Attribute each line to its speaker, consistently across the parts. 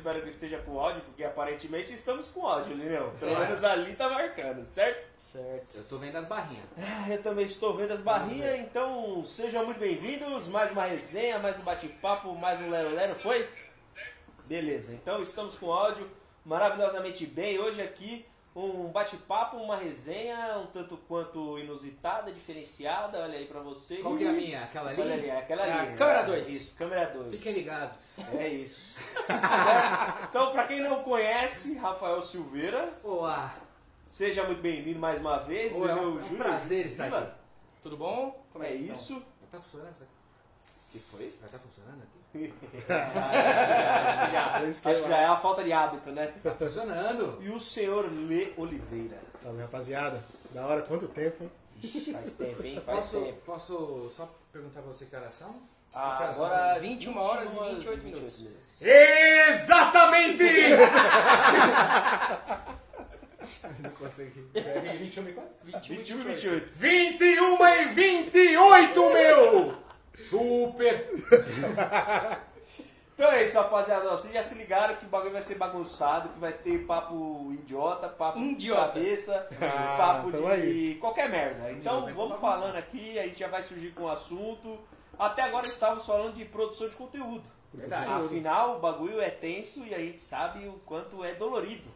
Speaker 1: espero que esteja com áudio, porque aparentemente estamos com áudio, Lineu. Pelo
Speaker 2: É.
Speaker 1: menos ali tá marcando, certo?
Speaker 3: Certo.
Speaker 2: Eu tô vendo as barrinhas.
Speaker 1: Ah, Eu também estou vendo as barrinhas, então sejam muito bem-vindos. Mais uma resenha, mais um bate-papo, mais um lero-lero, foi? Beleza, então estamos com áudio maravilhosamente bem. Hoje aqui um bate-papo, uma resenha um tanto quanto inusitada, diferenciada. Olha aí pra vocês.
Speaker 2: Qual que é a minha? Aquela ali?
Speaker 1: Olha ali, aquela
Speaker 3: É a
Speaker 1: ali.
Speaker 3: câmera
Speaker 1: É,
Speaker 3: dois.
Speaker 1: Isso, câmera 2.
Speaker 2: Fiquem ligados.
Speaker 1: É isso. Certo? então, pra quem não conhece, Rafael Silveira,
Speaker 2: Boa.
Speaker 1: seja muito bem-vindo mais uma vez.
Speaker 2: Ô, é um-
Speaker 1: Meu
Speaker 2: é um
Speaker 1: Júnior
Speaker 2: prazer
Speaker 1: de
Speaker 2: estar aqui.
Speaker 3: Tudo bom? Como
Speaker 1: É
Speaker 3: que estão?
Speaker 1: isso.
Speaker 2: Tá funcionando isso aqui?
Speaker 1: que foi?
Speaker 2: Já tá funcionando aqui?
Speaker 1: Acho, que já, acho que já é a falta de hábito, né?
Speaker 2: Tá funcionando.
Speaker 1: E o senhor Lê Oliveira.
Speaker 4: Salve rapaziada, da hora, quanto tempo? hein?
Speaker 1: Ixi, faz tempo, hein? Faz
Speaker 2: Posso,
Speaker 1: tempo.
Speaker 2: posso só perguntar pra você que horas são?
Speaker 1: Ah, agora
Speaker 3: 21 horas e 28 minutos.
Speaker 4: Exatamente!
Speaker 2: Não consegui. É 21 e quanto?
Speaker 1: 21 e 28.
Speaker 4: 21 e 28, meu! Super!
Speaker 1: Então é isso, rapaziada. Vocês já se ligaram que o bagulho vai ser bagunçado, que vai ter papo idiota, papo
Speaker 3: Idiota.
Speaker 1: de cabeça,
Speaker 4: Ah,
Speaker 1: papo de
Speaker 4: aí.
Speaker 1: qualquer merda. Então
Speaker 2: Vem
Speaker 1: vamos falando aqui, a gente já vai surgir com o assunto. Até agora estávamos falando de produção de conteúdo.
Speaker 2: Verdade.
Speaker 1: Afinal, o bagulho é tenso e a gente sabe o quanto é dolorido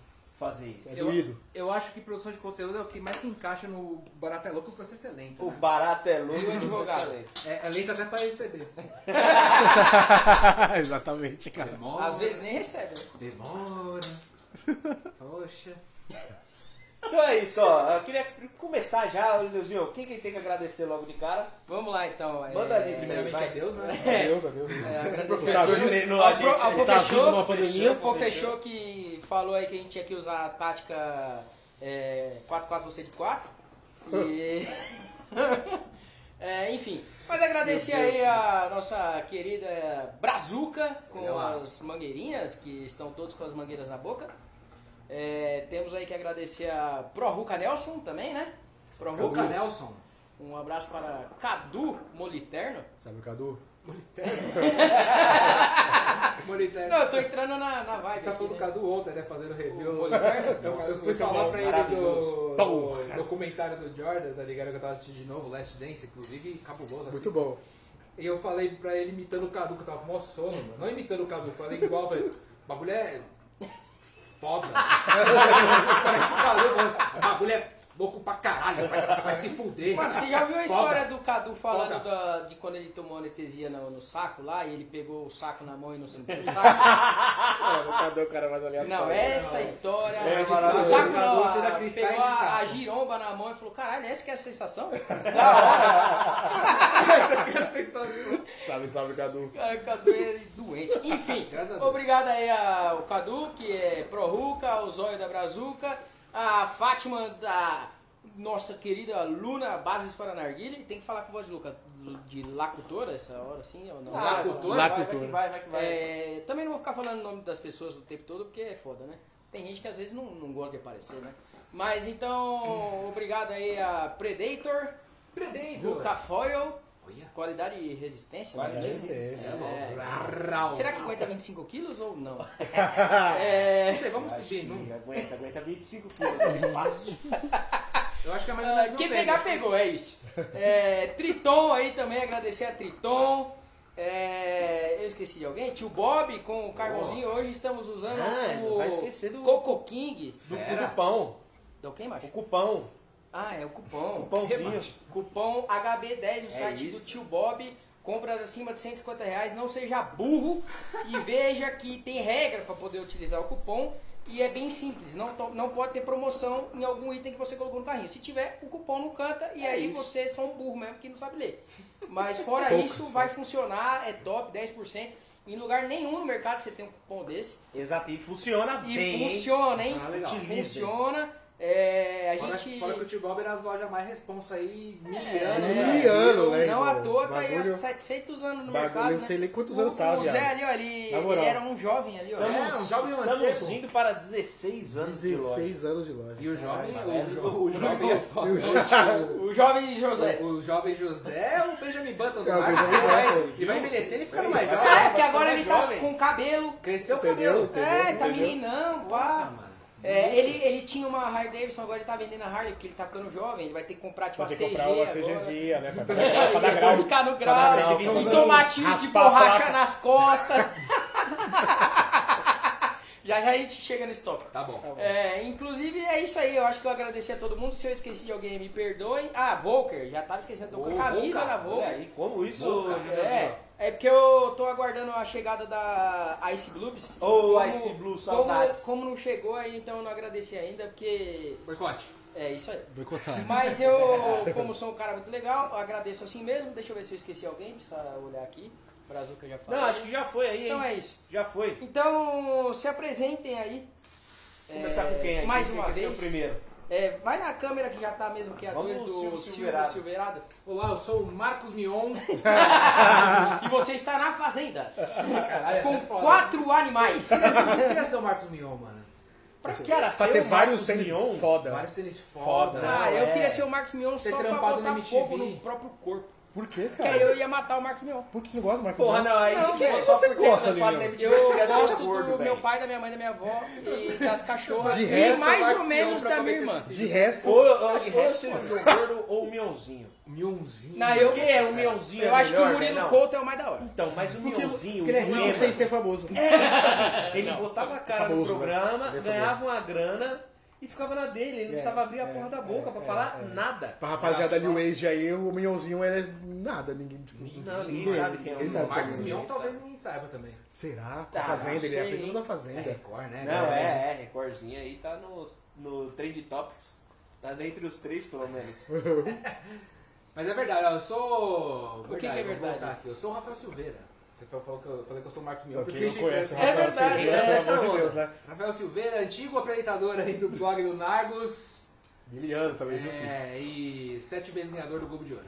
Speaker 1: fazer isso.
Speaker 4: É doído.
Speaker 2: Eu acho que produção de conteúdo é o que mais se encaixa no Barata é Louco, o processo é lento.
Speaker 1: O
Speaker 2: Né?
Speaker 1: barato é louco
Speaker 3: E o advogado?
Speaker 2: É, é lento até pra receber.
Speaker 4: Exatamente, cara.
Speaker 2: Demora.
Speaker 3: Às vezes nem recebe, né?
Speaker 2: Demora. Poxa.
Speaker 1: Então é isso, ó. Eu queria começar já, Leozinho. Quem que tem que agradecer logo de cara?
Speaker 3: Vamos lá então.
Speaker 1: Manda ali,
Speaker 2: Primeiramente
Speaker 1: vai.
Speaker 2: é Deus, né?
Speaker 3: É, agradecer
Speaker 4: Tá
Speaker 3: ao?
Speaker 1: Treino
Speaker 3: ao
Speaker 1: a gente
Speaker 3: ao
Speaker 1: aí.
Speaker 3: Pô
Speaker 4: Tá vindo
Speaker 3: Fechou,
Speaker 4: uma pandemia.
Speaker 3: o Pô Fechou que falou aí que a gente tinha que usar a tática é, 4-4 você de 4. E... É, enfim, mas agradecer aí a nossa querida Brazuca com as mangueirinhas, que estão todos com as mangueiras na boca. É, temos aí que agradecer a Proruca Nelson também, né? Proruca
Speaker 2: Nelson.
Speaker 3: Um abraço para Cadu Moliterno.
Speaker 4: Sabe o Cadu?
Speaker 2: Moliterno.
Speaker 3: Não, eu tô entrando na, na vibe.
Speaker 2: gente tá falando do
Speaker 3: né?
Speaker 2: Cadu ontem, né? Fazendo review.
Speaker 3: O Moliterno?
Speaker 2: Eu, eu fui falar pra ele do, do documentário do Jordan, tá ligado? Que eu tava assistindo de novo, Last Dance, inclusive, cabuloso.
Speaker 4: Muito bom.
Speaker 2: E eu falei pra ele imitando o Cadu, que eu tava com o maior sono, mano. Não imitando o Cadu, falei igual, falei, o bagulho é foda. Parece Cadu, mano. O bagulho é louco pra caralho, vai, vai se fuder.
Speaker 3: Mano, você já viu a
Speaker 2: Foda.
Speaker 3: história do Cadu falando
Speaker 2: Foda.
Speaker 3: da- de quando ele tomou anestesia no, no saco lá e ele pegou o saco na mão e não sentiu o saco?
Speaker 4: Mano, cadê o cara mais aleatório?
Speaker 3: Não, essa história.
Speaker 1: É
Speaker 3: o
Speaker 1: maravilhoso.
Speaker 3: saco
Speaker 2: Cadu,
Speaker 3: não, a, pegou
Speaker 2: de
Speaker 3: a, a giromba na mão e falou: caralho, essa que é a sensação? da hora.
Speaker 2: Essa que é a sensação.
Speaker 4: Salve, salve, Cadu.
Speaker 3: Cara, o Cadu é doente. Enfim, obrigado aí ao Cadu, que é Proruca, o Zóio da Brazuca, a Fátima da nossa querida Luna Bases para Narguile. Tem que falar com voz de, Luca, de lacutora essa hora, assim, ou não?
Speaker 1: Ah,
Speaker 2: Lacutor?
Speaker 1: vai, vai, vai vai, vai que vai.
Speaker 3: É, também não vou ficar falando o nome das pessoas o tempo todo, porque é foda, né? Tem gente que às vezes não, não gosta de aparecer, né? Mas então, obrigado aí a Predator,
Speaker 2: Predator.
Speaker 3: Luca Foil,
Speaker 2: Olha.
Speaker 3: qualidade e resistência. Né?
Speaker 4: resistência.
Speaker 3: É.
Speaker 2: Rau.
Speaker 3: Será que aguenta 25 quilos ou não? é,
Speaker 2: Não sei, vamos subir. Não.
Speaker 1: aguenta, aguenta 25 quilos, é fácil.
Speaker 2: Eu acho que é mais ou menos
Speaker 3: Ah, quem
Speaker 2: peso,
Speaker 3: pegar, pegou, é isso. É, Triton aí também, agradecer a Triton. É, eu esqueci de alguém? Tio Bob com o carvãozinho. Hoje estamos usando
Speaker 1: Ah,
Speaker 3: o
Speaker 1: vai esquecer do-
Speaker 3: Coco King.
Speaker 1: Do, do pão,
Speaker 3: Do quem, macho?
Speaker 1: o cupão,
Speaker 3: Ah, é o cupom.
Speaker 1: o pãozinho.
Speaker 3: Cupom HB10 no
Speaker 1: É
Speaker 3: site
Speaker 1: isso.
Speaker 3: do Tio Bob. Compras acima de 150 reais, não seja burro e veja que tem regra para poder utilizar o cupom e é bem simples. Não, não pode ter promoção em algum item que você colocou no carrinho. Se tiver, o cupom não canta e
Speaker 1: É
Speaker 3: aí
Speaker 1: isso.
Speaker 3: você é só um burro mesmo que não sabe ler. Mas fora
Speaker 4: Poucos,
Speaker 3: isso, vai funcionar, é top, 10%. Em lugar nenhum no mercado você tem um cupom desse.
Speaker 1: Exato, e funciona
Speaker 3: E
Speaker 1: bem, hein?
Speaker 3: funciona, hein?
Speaker 2: Funciona legal.
Speaker 3: Funciona. É, a
Speaker 2: Fora,
Speaker 3: gente.
Speaker 2: fora que o Tio Bob era as lojas mais responsa aí,
Speaker 3: É,
Speaker 2: miliano.
Speaker 4: miliano, né?
Speaker 3: Não à toa tá aí há
Speaker 4: Bagulho-
Speaker 3: 700 anos no
Speaker 4: Bagulho,
Speaker 3: mercado.
Speaker 4: eu
Speaker 3: né?
Speaker 4: sei nem quantos anos tá,
Speaker 3: O Zé ali, ó, ele, ele era um jovem ali, ó.
Speaker 1: Estamos,
Speaker 2: É, um jovem
Speaker 1: estamos
Speaker 2: mancebo.
Speaker 1: indo para 16 anos de loja.
Speaker 4: 16 anos de loja.
Speaker 2: E o jovem,
Speaker 1: É,
Speaker 2: o,
Speaker 1: é,
Speaker 2: jo- o jovem é foda.
Speaker 3: O jovem José.
Speaker 2: O, o jovem José é o Benjamin Button do
Speaker 4: É. Benjamin
Speaker 2: Ele vai, envelhecendo e ficando mais jovem.
Speaker 3: É, porque agora ele tá com cabelo.
Speaker 2: Cresceu o cabelo.
Speaker 3: É, tá meninão,
Speaker 2: Ah,
Speaker 3: pá.
Speaker 2: mano.
Speaker 3: É, ele, ele tinha uma Harley Davidson, agora ele tá vendendo a Harley porque ele tá ficando jovem. Ele vai ter que comprar tipo
Speaker 4: Vai
Speaker 3: uma
Speaker 4: ter que
Speaker 3: CG
Speaker 4: comprar uma
Speaker 3: agora.
Speaker 4: CGzinha, né? Pra pra dar grau.
Speaker 3: ficar no
Speaker 4: Pra
Speaker 3: grau,
Speaker 4: grau,
Speaker 3: um
Speaker 4: pra
Speaker 3: tomatinho de
Speaker 4: a
Speaker 3: borracha nas costas. já já a gente chega nesse tópico.
Speaker 2: Tá bom.
Speaker 3: É, inclusive é isso aí, eu acho que eu agradeci a todo mundo. Se eu esqueci de alguém, me perdoem. Ah, Volker, já tava esquecendo, tô com a camisa da
Speaker 1: Olha
Speaker 3: Volker.
Speaker 1: aí, como isso, Juliano?
Speaker 3: É, é porque eu tô aguardando a chegada da Ice Blues.
Speaker 1: Ô,
Speaker 3: Como-
Speaker 1: Ice Blue,
Speaker 3: como,
Speaker 1: saudades.
Speaker 3: como não chegou aí, então eu não agradeci ainda, porque
Speaker 2: Boicote.
Speaker 3: é isso aí.
Speaker 4: Boicotar.
Speaker 3: Mas eu, como sou um cara muito legal, eu agradeço assim mesmo. Deixa eu ver se eu esqueci alguém, precisa olhar aqui. Brazuca já falou.
Speaker 1: Não, acho que já foi aí, hein?
Speaker 3: Então é isso.
Speaker 1: Já foi.
Speaker 3: Então, se apresentem aí.
Speaker 1: Começar
Speaker 3: É,
Speaker 1: com quem aí?
Speaker 3: Mais
Speaker 1: Quem
Speaker 3: uma
Speaker 1: quer ser
Speaker 3: vez.
Speaker 1: o primeiro.
Speaker 3: É, vai na câmera que já tá mesmo que é a
Speaker 1: Vamos
Speaker 3: 2
Speaker 1: no
Speaker 3: do
Speaker 1: Silvio Silveirado.
Speaker 3: Silveirado.
Speaker 2: Olá, eu sou o Marcos Mion.
Speaker 3: E você está na fazenda
Speaker 2: Caralho,
Speaker 3: com
Speaker 2: é foda.
Speaker 3: quatro animais.
Speaker 2: Eu queria ser o Marcos Mion, mano.
Speaker 1: Pra que era
Speaker 4: Pra
Speaker 1: ser
Speaker 4: ter
Speaker 1: o
Speaker 4: vários
Speaker 1: Marcos
Speaker 4: tênis
Speaker 1: Mion?
Speaker 4: foda.
Speaker 2: Vários tênis
Speaker 4: Foda.
Speaker 2: foda.
Speaker 3: Ah, eu
Speaker 1: é.
Speaker 3: queria ser o Marcos Mion
Speaker 2: Ter
Speaker 3: só pra
Speaker 2: trampado
Speaker 3: botar
Speaker 2: na
Speaker 3: fogo no próprio corpo.
Speaker 4: Por quê,
Speaker 3: Porque
Speaker 4: cara?
Speaker 3: aí eu ia matar o Marcos Mion.
Speaker 4: Por que você gosta do Marco
Speaker 1: Porra,
Speaker 4: Mion?
Speaker 1: não, aí
Speaker 3: Não, que
Speaker 1: for só
Speaker 4: você gosta, Lilian?
Speaker 1: na MTV,
Speaker 3: Eu
Speaker 1: ser
Speaker 3: gosto
Speaker 1: gordo,
Speaker 3: do meu
Speaker 1: velho.
Speaker 3: pai, da minha mãe, da minha avó e das cachorras.
Speaker 4: De
Speaker 3: e
Speaker 4: resto,
Speaker 3: mais
Speaker 2: Marcos
Speaker 3: ou menos
Speaker 2: Mion
Speaker 3: da minha irmã.
Speaker 2: esse-
Speaker 4: De resto,
Speaker 1: Ou, ou,
Speaker 3: de
Speaker 1: ou
Speaker 3: resto,
Speaker 1: seja o. João Gordo ou o Mionzinho.
Speaker 2: Mionzinho.
Speaker 3: Não, eu-
Speaker 1: Quem é o Mionzinho?
Speaker 3: Eu
Speaker 1: é
Speaker 3: acho que o Murilo
Speaker 1: né? Não.
Speaker 3: Couto é o mais da hora.
Speaker 1: Então, mas o
Speaker 4: porque,
Speaker 1: Mionzinho,
Speaker 4: porque ele é
Speaker 1: o
Speaker 4: rico
Speaker 1: esquema-
Speaker 4: sem ser famoso.
Speaker 1: É, tipo assim, ele botava a cara
Speaker 4: Famoso,
Speaker 1: no
Speaker 4: né?
Speaker 1: programa,
Speaker 4: Ele é
Speaker 1: ganhava uma grana e ficava na dele. Ele não
Speaker 4: É,
Speaker 1: precisava abrir a
Speaker 4: é,
Speaker 1: porra da
Speaker 4: é,
Speaker 1: boca pra
Speaker 4: é,
Speaker 1: falar
Speaker 4: é.
Speaker 1: nada.
Speaker 4: Pra rapaziada
Speaker 2: Era
Speaker 4: New Age aí, o Minhãozinho é nada, ninguém. Tipo,
Speaker 1: Não, ninguém sabe quem é o
Speaker 2: Marcos
Speaker 4: é.
Speaker 2: Mion talvez ninguém saiba também.
Speaker 4: Será?
Speaker 1: Tá,
Speaker 4: Fazenda, ele é apresentador da
Speaker 2: É
Speaker 4: Fazenda.
Speaker 2: Record, né?
Speaker 1: Não, é, é, recordzinho aí tá no, no Trend Topics. Tá dentre os três, pelo menos.
Speaker 2: Mas é verdade, eu sou.
Speaker 3: O que que é
Speaker 2: vou
Speaker 3: verdade?
Speaker 2: voltar aqui. Eu sou o Rafael Silveira. Você falou que eu falei que eu sou o Marcos Mion.
Speaker 4: Quem
Speaker 2: que
Speaker 4: não conhece o
Speaker 2: conhece.
Speaker 3: É
Speaker 4: Rafael
Speaker 3: verdade,
Speaker 4: Silveira,
Speaker 1: é
Speaker 4: pelo amor de. Deus, né?
Speaker 2: Rafael Silveira, antigo apresentador aí do blog do Nargos.
Speaker 4: Miliano também, viu?
Speaker 2: É, e sete vezes ganhador do Globo de Ouro.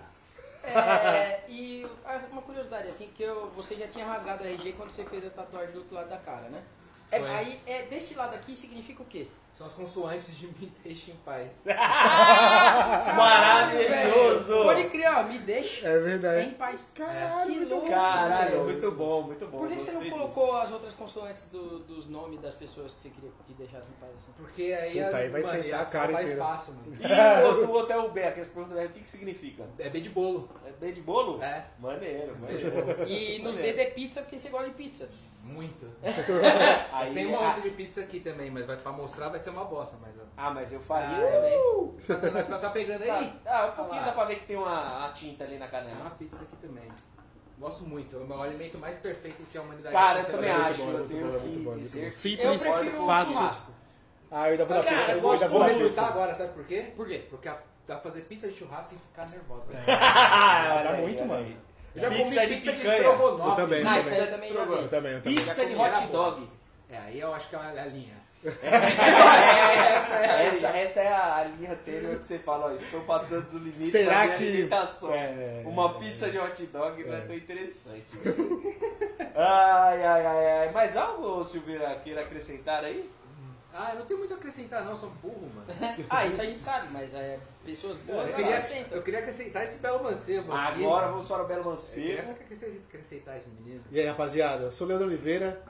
Speaker 3: É, e uma curiosidade, assim, que eu, você já tinha rasgado a RG quando você fez a tatuagem do outro lado da cara, né? É, aí, é, desse lado aqui significa o quê?
Speaker 2: São as consoantes de Me Deixe em Paz.
Speaker 1: Maravilhoso!
Speaker 3: Pode criar, ó, me deixa
Speaker 4: É
Speaker 3: em
Speaker 4: verdade.
Speaker 3: paz.
Speaker 4: Caralho,
Speaker 3: Que
Speaker 4: muito
Speaker 3: louco.
Speaker 1: Caralho, muito bom, muito bom.
Speaker 3: Por que, que você não colocou as outras consoantes do- dos nomes das pessoas que você queria que deixasse em paz assim?
Speaker 2: Porque aí,
Speaker 4: Puta,
Speaker 2: a-
Speaker 4: aí vai
Speaker 2: mano, ia
Speaker 4: a cara inteira.
Speaker 2: espaço, mano.
Speaker 1: disso. E o outro, o outro é o B, aquelas perguntas, o que, que significa?
Speaker 2: É B de bolo.
Speaker 1: É B de bolo?
Speaker 2: É.
Speaker 1: Maneiro, maneiro.
Speaker 3: E nos dedos é pizza porque você gosta de pizza.
Speaker 2: Muito.
Speaker 1: Aí,
Speaker 2: Tem uma
Speaker 1: ah,
Speaker 2: outra de pizza aqui também, mas vai, pra mostrar vai ser uma bosta. Mas.
Speaker 1: Ah, mas eu faria
Speaker 3: Ah,
Speaker 1: também.
Speaker 2: tá, tá- tá pegando aí?
Speaker 1: Tá, ah, um pouquinho
Speaker 2: Olha lá.
Speaker 1: dá pra ver que tem uma, uma tinta ali na
Speaker 2: Tem
Speaker 1: canela.
Speaker 2: uma pizza aqui também. Gosto muito. É o meu alimento mais perfeito que a humanidade
Speaker 1: Cara, eu também
Speaker 2: concebeu.
Speaker 1: acho,
Speaker 4: bom,
Speaker 1: eu
Speaker 4: muito
Speaker 1: tenho
Speaker 4: bom,
Speaker 1: que
Speaker 4: muito bom,
Speaker 1: dizer que...
Speaker 3: Eu
Speaker 4: Simples,
Speaker 3: prefiro
Speaker 4: fácil.
Speaker 3: churrasco.
Speaker 4: Ah, eu ainda vou dar
Speaker 1: Cara,
Speaker 4: pizza.
Speaker 1: eu
Speaker 4: Eu ainda vou
Speaker 2: refutar agora, sabe por quê?
Speaker 3: Por quê?
Speaker 2: Porque a- dá pra fazer pizza de churrasco e ficar nervosa.
Speaker 1: Ah,
Speaker 4: Dá
Speaker 1: olha aí,
Speaker 4: muito, mano.
Speaker 2: Eu já
Speaker 1: Pizza
Speaker 2: comi
Speaker 1: de
Speaker 2: pizza de
Speaker 1: picanha.
Speaker 2: estrogonofe.
Speaker 4: Eu também,
Speaker 3: Ah,
Speaker 4: eu
Speaker 3: isso aí eu também.
Speaker 4: Eu também, eu também.
Speaker 1: Pizza de hot dog.
Speaker 2: É, aí eu acho que é a linha.
Speaker 1: Essa,
Speaker 2: é a
Speaker 1: essa,
Speaker 2: linha.
Speaker 1: essa é a linha tênue onde você fala, ó, estou passando dos limites
Speaker 4: Será
Speaker 1: da minha
Speaker 4: que-
Speaker 1: alimentação.
Speaker 4: É.
Speaker 1: Uma pizza de hot dog não é
Speaker 4: É.
Speaker 1: tão interessante. ai, ai, ai, ai. Mais algo, Silveira, queira acrescentar aí?
Speaker 2: Ah, eu não tenho muito a acrescentar não, sou burro, mano.
Speaker 3: Ah, isso a gente sabe, mas é, pessoas boas
Speaker 2: Eu queria, eu queria acrescentar esse belo mancebo aqui.
Speaker 1: Agora vamos para o Belo
Speaker 2: Eu queria
Speaker 1: Mancebo.
Speaker 2: acrescentar esse menino.
Speaker 4: E aí, rapaziada, eu sou o Leandro Oliveira.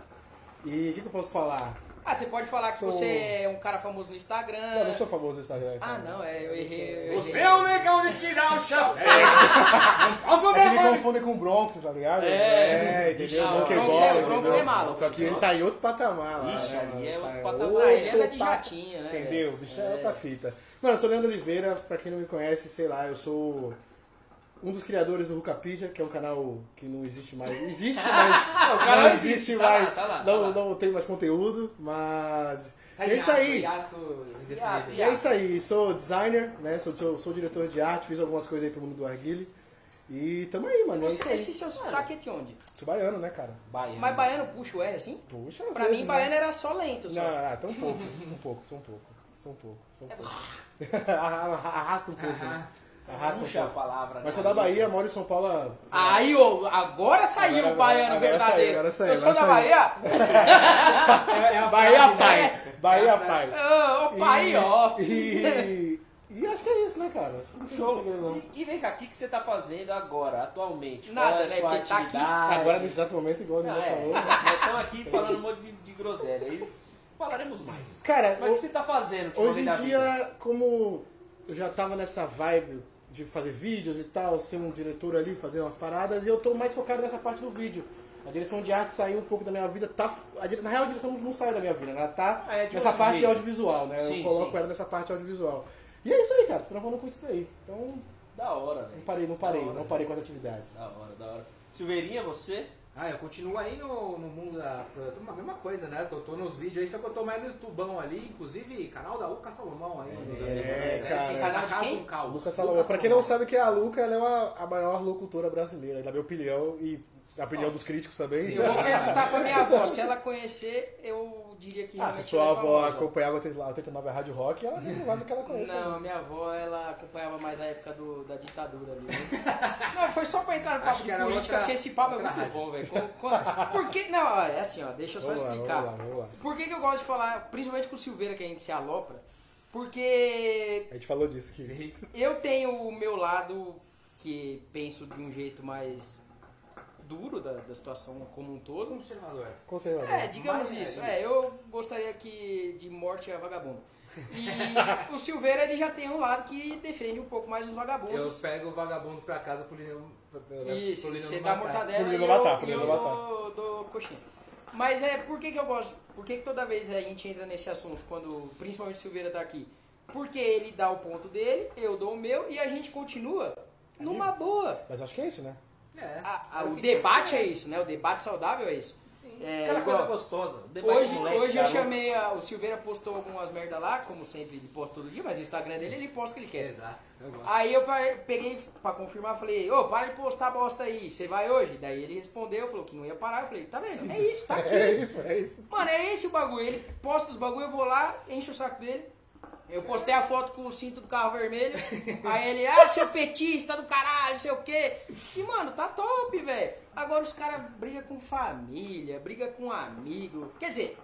Speaker 4: E o que, que eu posso falar?
Speaker 3: Ah, você pode falar que
Speaker 4: Sou-
Speaker 3: você é um cara famoso no Instagram.
Speaker 4: Não, eu não sou famoso no Instagram.
Speaker 3: Ah,
Speaker 4: cara.
Speaker 3: não, é, eu errei. Eu
Speaker 2: Você
Speaker 3: errei.
Speaker 2: é o legal de tirar o chapéu. Não posso
Speaker 4: É que
Speaker 2: ver,
Speaker 4: me
Speaker 2: mano.
Speaker 4: confundem com o Bronx, tá ligado?
Speaker 3: É.
Speaker 4: entendeu?
Speaker 3: Não, o Bronx é- o Bronx
Speaker 4: entendeu?
Speaker 3: é malo.
Speaker 4: Só que ele tá em outro patamar lá.
Speaker 1: Ixi,
Speaker 4: né,
Speaker 1: ali
Speaker 4: mano?
Speaker 1: é
Speaker 4: Tá
Speaker 1: outro
Speaker 4: em
Speaker 1: patamar.
Speaker 3: Ah, ele anda de jatinho, né?
Speaker 4: Entendeu? O bicho é outra fita. Mano, eu sou o Leandro Oliveira, pra quem não me conhece, sei lá, eu sou um dos criadores do Rucapedia, que é um canal que não existe mais. Existe, mas
Speaker 1: o canal
Speaker 4: não
Speaker 1: existe,
Speaker 4: existe
Speaker 1: tá lá,
Speaker 4: mais.
Speaker 1: tá lá, tá
Speaker 4: não,
Speaker 1: lá.
Speaker 4: não tem mais conteúdo, mas.
Speaker 2: Tá
Speaker 4: é isso aí.
Speaker 2: Hiato
Speaker 4: é isso aí, sou designer, né? Sou, sou, sou diretor de arte, fiz algumas coisas aí pro mundo do Arguile. E tamo aí, mano. É isso
Speaker 3: Você,
Speaker 4: aí.
Speaker 3: esse seu sotaque é de onde?
Speaker 4: Sou baiano, né, cara?
Speaker 1: Baiano.
Speaker 3: Mas baiano puxa o R assim?
Speaker 4: Puxa,
Speaker 3: Pra
Speaker 4: vezes,
Speaker 3: mim,
Speaker 4: né?
Speaker 3: baiano era só lento. Só.
Speaker 4: Não, ah, então um pouco, um pouco, só um pouco. Só um pouco. Só um pouco. Arrasta um pouco. né? Arrasta
Speaker 1: Puxa a palavra.
Speaker 4: Mas
Speaker 1: né?
Speaker 4: sou da Bahia, moro em São Paulo.
Speaker 3: Aí, ô, agora saiu
Speaker 4: Agora-
Speaker 3: o baiano
Speaker 4: agora
Speaker 3: verdadeiro.
Speaker 4: saiu, agora saiu,
Speaker 3: eu sou da. Bahia?
Speaker 2: É, é a
Speaker 4: Bahia
Speaker 2: frase, né?
Speaker 4: pai. Bahia pai.
Speaker 3: Ô, ô, pai, ó.
Speaker 4: E, e acho que é isso, né, cara?
Speaker 1: Show. E, e vem cá, o que, que você tá fazendo agora, atualmente?
Speaker 3: Nada,
Speaker 1: é
Speaker 3: né? Porque tá aqui.
Speaker 4: Agora, nesse exato momento, igual o
Speaker 1: Não,
Speaker 4: Nilson
Speaker 1: é,
Speaker 4: falou.
Speaker 1: nós estamos aqui falando um monte de, de groselha. E falaremos mais.
Speaker 4: Cara,
Speaker 1: Mas o que você tá fazendo
Speaker 4: Hoje em dia, como eu já tava nessa vibe de fazer vídeos e tal, ser um diretor ali, fazer umas paradas, e eu tô mais focado nessa parte do vídeo. A direção de arte saiu um pouco da minha vida, tá. a na real, a direção não saiu da minha vida? Ela tá
Speaker 1: Ah, é
Speaker 4: nessa parte audiovisual, né?
Speaker 1: Sim,
Speaker 4: eu coloco
Speaker 1: sim.
Speaker 4: ela nessa parte audiovisual. E é isso aí, cara, tô trabalhando com isso daí. Então,
Speaker 1: Da hora,
Speaker 4: não
Speaker 1: velho.
Speaker 4: parei, não parei,
Speaker 1: hora.
Speaker 4: não parei com as atividades.
Speaker 1: Da hora, da hora. Silveirinha, você?
Speaker 2: Ah, eu continuo aí no, no mundo da. tô A mesma coisa, né? Tô, tô nos vídeos aí, só que eu tô mais no YouTubão ali, inclusive canal da Lucas Salomão aí. meus amigos.
Speaker 4: É,
Speaker 2: Acessem,
Speaker 4: cara.
Speaker 2: cada
Speaker 3: Canal de
Speaker 2: caso
Speaker 3: quem?
Speaker 2: um caos.
Speaker 4: Lucas Salomão. Pra quem não sabe que é a Luca, ela é uma, a maior locutora brasileira, na minha opinião, e na opinião dos críticos também.
Speaker 3: Eu vou perguntar pra minha avó. Se ela conhecer, eu diria que
Speaker 4: Ah, se sua
Speaker 3: é
Speaker 4: avó
Speaker 3: famosa.
Speaker 4: acompanhava a 89 Rádio Rock, ela não vai do que ela conhece.
Speaker 3: Não,
Speaker 4: né?
Speaker 3: a minha avó, ela acompanhava mais a época do, da ditadura ali. né? Não, foi só pra entrar no papo de
Speaker 2: que
Speaker 3: política,
Speaker 2: outra-
Speaker 3: porque esse papo é muito
Speaker 2: rádio.
Speaker 3: bom, velho. Por que... Não, é assim, ó, deixa eu só
Speaker 4: Vamos lá,
Speaker 3: explicar.
Speaker 4: vamos lá, vamos lá.
Speaker 3: Por que, que eu gosto de falar, principalmente com o Silveira, que a gente se alopra? Porque
Speaker 4: A gente falou disso aqui.
Speaker 2: Sim.
Speaker 3: eu tenho o meu lado que penso de um jeito mais duro da, da situação como um todo.
Speaker 2: Conservador.
Speaker 4: Conservador.
Speaker 3: É, digamos
Speaker 2: Mas é
Speaker 3: isso. É, eu gostaria que de morte a vagabundo. E o Silveira ele já tem um lado que defende um pouco mais os
Speaker 2: Eu
Speaker 3: vagabundos.
Speaker 2: pego o vagabundo pra casa pro Lineu.
Speaker 3: Isso,
Speaker 2: pro
Speaker 3: você dá mortadela e eu,
Speaker 4: matar,
Speaker 3: eu
Speaker 4: Lino
Speaker 3: dou, dou coxinha. Mas é, por que, que eu gosto? Por que, que toda vez a gente entra nesse assunto, quando principalmente o Silveira tá aqui? Porque ele dá o ponto dele, eu dou o meu e a gente continua numa boa.
Speaker 4: Mas acho que é isso, né?
Speaker 2: É.
Speaker 3: A- a-
Speaker 2: É
Speaker 3: o
Speaker 2: que
Speaker 3: debate é isso, né? O debate saudável é isso. É,
Speaker 1: Aquela
Speaker 3: igual-
Speaker 1: coisa gostosa.
Speaker 3: Hoje,
Speaker 1: moleque,
Speaker 3: hoje eu
Speaker 1: garoto.
Speaker 3: chamei, a- o Silveira postou algumas merda lá, como sempre ele posta todo dia, mas o Instagram dele ele posta o que ele quer.
Speaker 2: Exato. Eu gosto.
Speaker 3: Aí eu peguei pra confirmar, falei, ô, para de postar bosta aí, você vai hoje? Daí ele respondeu, falou que não ia parar, eu falei, tá vendo? É isso, tá aqui.
Speaker 4: É isso, é isso.
Speaker 3: Mano, é esse o bagulho. Ele posta os bagulho, eu vou lá, encho o saco dele. Eu postei a foto com o cinto do carro vermelho. Aí ele, ah, seu petista do caralho, não sei o quê. E, mano, tá top, velho. Agora os caras brigam com família, briga com amigo. Quer dizer,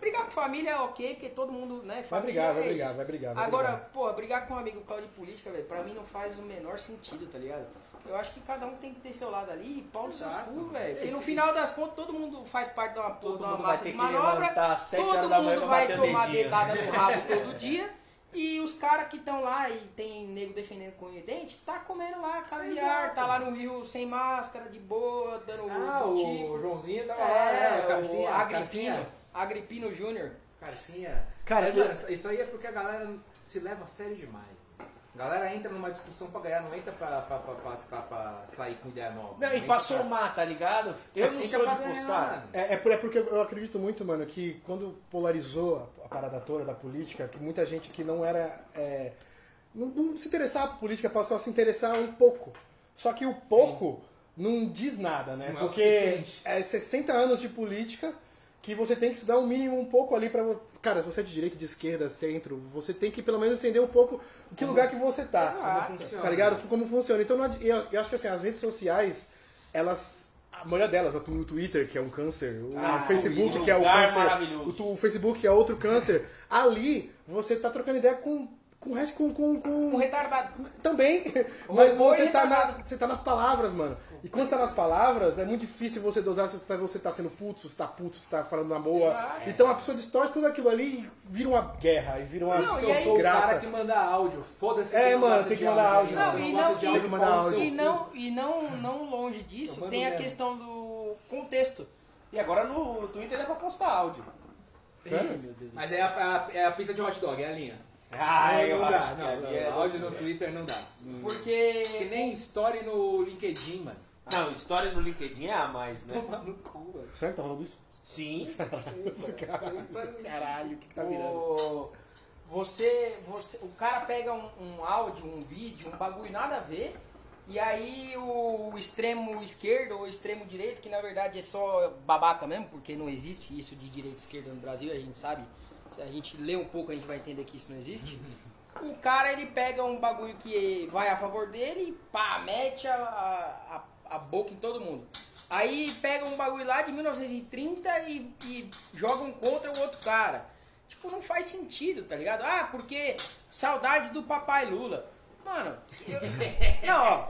Speaker 3: brigar com família é ok, porque todo mundo, né?
Speaker 4: Vai brigar, vai
Speaker 3: é
Speaker 4: brigar,
Speaker 3: isso.
Speaker 4: vai brigar. vai
Speaker 3: Agora,
Speaker 4: brigar.
Speaker 3: pô, brigar com um amigo por causa de política, velho, pra mim não faz o menor sentido, tá ligado? Eu acho que cada um tem que ter seu lado ali e pau no
Speaker 2: Exato.
Speaker 3: cu, velho. Porque no final das contas, todo mundo faz parte de uma,
Speaker 1: Todo
Speaker 3: de uma massa de manobra. Todo mundo vai
Speaker 1: o
Speaker 3: tomar dedada no rabo todo dia. E os caras que estão lá e tem nego defendendo com o dente, tá comendo lá caviar,
Speaker 2: Exato.
Speaker 3: tá lá no rio sem máscara, de boa, dando
Speaker 2: Ah,
Speaker 3: botico.
Speaker 2: o Joãozinho tava lá, né? O Carcinha,
Speaker 3: o Agripino,
Speaker 2: Carcinha.
Speaker 3: Agripino Júnior.
Speaker 2: Carcinha.
Speaker 4: Cara,
Speaker 2: É, mano, isso aí é porque a galera se leva a sério demais. Galera entra numa discussão pra ganhar, não entra pra, pra, pra, pra, pra- pra sair com ideia nova.
Speaker 1: Não, e
Speaker 2: entra
Speaker 1: pra
Speaker 2: pra-
Speaker 1: somar, tá ligado? Eu não
Speaker 2: entra
Speaker 1: sou de
Speaker 2: ganhar,
Speaker 1: postar.
Speaker 4: É, é é porque eu acredito muito, mano, que quando polarizou a, parada toda da política, que muita gente que não era. é, não, não se interessava por política passou a se interessar um pouco. Só que o pouco não diz nada, né?
Speaker 2: Não é
Speaker 4: porque
Speaker 2: suficiente.
Speaker 4: é 60 anos de política que você tem que estudar um mínimo um pouco ali pra. Cara, se você é de direita, de esquerda, centro, você tem que pelo menos entender um pouco que lugar que você tá.
Speaker 3: Exato.
Speaker 2: Como funciona.
Speaker 4: Tá ligado? Como funciona. Então eu, eu acho que assim, as redes sociais, elas. A maioria delas, o Twitter, que é um câncer, o
Speaker 1: Ah,
Speaker 4: Facebook, que é o câncer. O, o Facebook, que é outro câncer. Ali, você tá trocando ideia com. Com o resto, com, com, com-
Speaker 3: Um retardado.
Speaker 4: Também, mas você tá, na, você tá nas palavras, mano. E quando você tá nas palavras, é muito difícil você dosar se você tá, você tá sendo puto, se você tá puto, se você tá falando na boa.
Speaker 3: Exato.
Speaker 4: Então a pessoa distorce tudo aquilo ali e vira uma guerra, e vira uma
Speaker 3: Não, e aí-
Speaker 2: o cara que manda áudio. Foda-se
Speaker 4: É, mano, tem que mandar áudio.
Speaker 3: Não, e não, e,
Speaker 2: áudio,
Speaker 4: mandar áudio.
Speaker 3: e não, e não, não longe disso, tem a
Speaker 2: mesmo.
Speaker 3: questão do contexto.
Speaker 1: E agora no Twitter é pra postar áudio.
Speaker 4: Sério?
Speaker 3: meu Deus.
Speaker 2: Mas é a, é a pizza de hot dog, é a linha.
Speaker 1: Ah,
Speaker 2: não,
Speaker 1: eu
Speaker 2: não
Speaker 1: acho
Speaker 2: dá,
Speaker 1: que
Speaker 2: não,
Speaker 1: ali
Speaker 2: não,
Speaker 1: é
Speaker 2: áudio no. Twitter não dá. Que
Speaker 3: Porque.
Speaker 2: nem story no LinkedIn, mano.
Speaker 1: Não, história no LinkedIn é a mais, né?
Speaker 2: Toma no cu, velho.
Speaker 4: Sério que tá falando isso?
Speaker 1: Sim.
Speaker 4: Caralho, o que, que tá virando?
Speaker 3: O, você, você, o cara pega um, um áudio, um vídeo, um bagulho nada a ver, e aí o extremo esquerdo ou extremo direito, que na verdade é só babaca mesmo, porque não existe isso de direita e esquerda no Brasil, a gente sabe se a gente lê um pouco a gente vai entender que isso não existe. O cara ele pega um bagulho que vai a favor dele e pá, mete a, a, a boca em todo mundo. Aí pega um bagulho lá de 1930 e, e joga um contra o outro cara. Tipo, não faz sentido, tá ligado? Ah, porque saudades do papai Lula. Mano, eu- não, ó.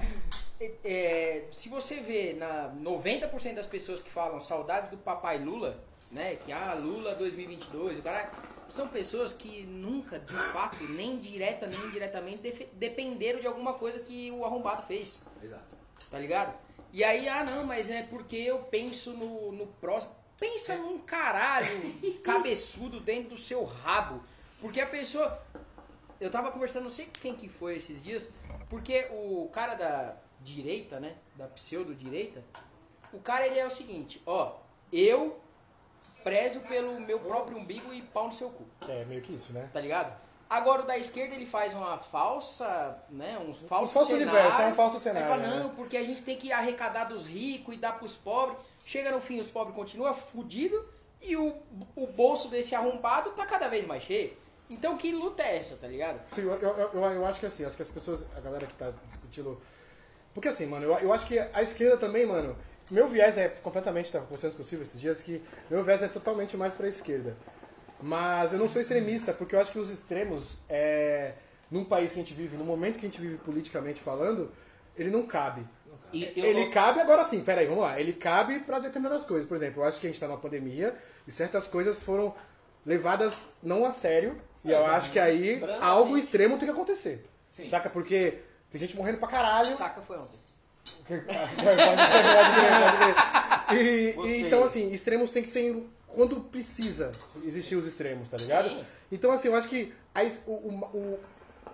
Speaker 3: é, é, se você vê na 90% das pessoas que falam saudades do papai Lula, né? Que ah, Lula 2022, o cara são pessoas que nunca, de fato, nem direta nem indiretamente dependeram de alguma coisa que o arrombado fez
Speaker 2: Exato.
Speaker 3: tá ligado? E aí, ah não, mas é porque eu penso no, no próximo. Pensa num caralho cabeçudo dentro do seu rabo. Porque a pessoa. Eu tava conversando, não sei quem que foi esses dias, porque o cara da direita, né? Da pseudo-direita, o cara ele é o seguinte, ó, eu prezo pelo meu próprio umbigo e pau no seu cu
Speaker 4: É meio que isso, né?
Speaker 3: tá ligado? Agora o da esquerda ele faz uma falsa, né, um falso,
Speaker 4: falso
Speaker 3: cenário.
Speaker 4: universo, é um falso cenário,
Speaker 3: fala,
Speaker 4: né?
Speaker 3: não, porque a gente tem que arrecadar dos ricos e dar pros pobres. Chega no fim, os pobres continuam fudidos e o, o bolso desse arrombado tá cada vez mais cheio. Então que luta é essa, tá ligado?
Speaker 4: Sim, eu, eu, eu, eu acho que assim, acho que as pessoas, a galera que tá discutindo. Porque assim, mano, eu, eu acho que a esquerda também, mano, meu viés é completamente, tava conversando com o Silvio esses dias, que meu viés é totalmente mais pra esquerda. Mas eu não sou extremista, porque eu acho que os extremos, é, num país que a gente vive, no momento que a gente vive politicamente falando, ele não cabe.
Speaker 1: E
Speaker 4: Ele cabe agora sim, peraí, vamos lá. Ele cabe pra determinadas coisas. Por exemplo, eu acho que a gente tá numa pandemia e certas coisas foram levadas não a sério. E eu acho que aí algo extremo tem que acontecer.
Speaker 2: Sim.
Speaker 4: Saca? Porque tem gente morrendo pra caralho.
Speaker 3: Saca foi ontem.
Speaker 4: E, e então, assim, extremos tem que ser quando precisa existir os extremos, tá ligado?
Speaker 3: Sim.
Speaker 4: Então, assim, eu acho que a o, o- o-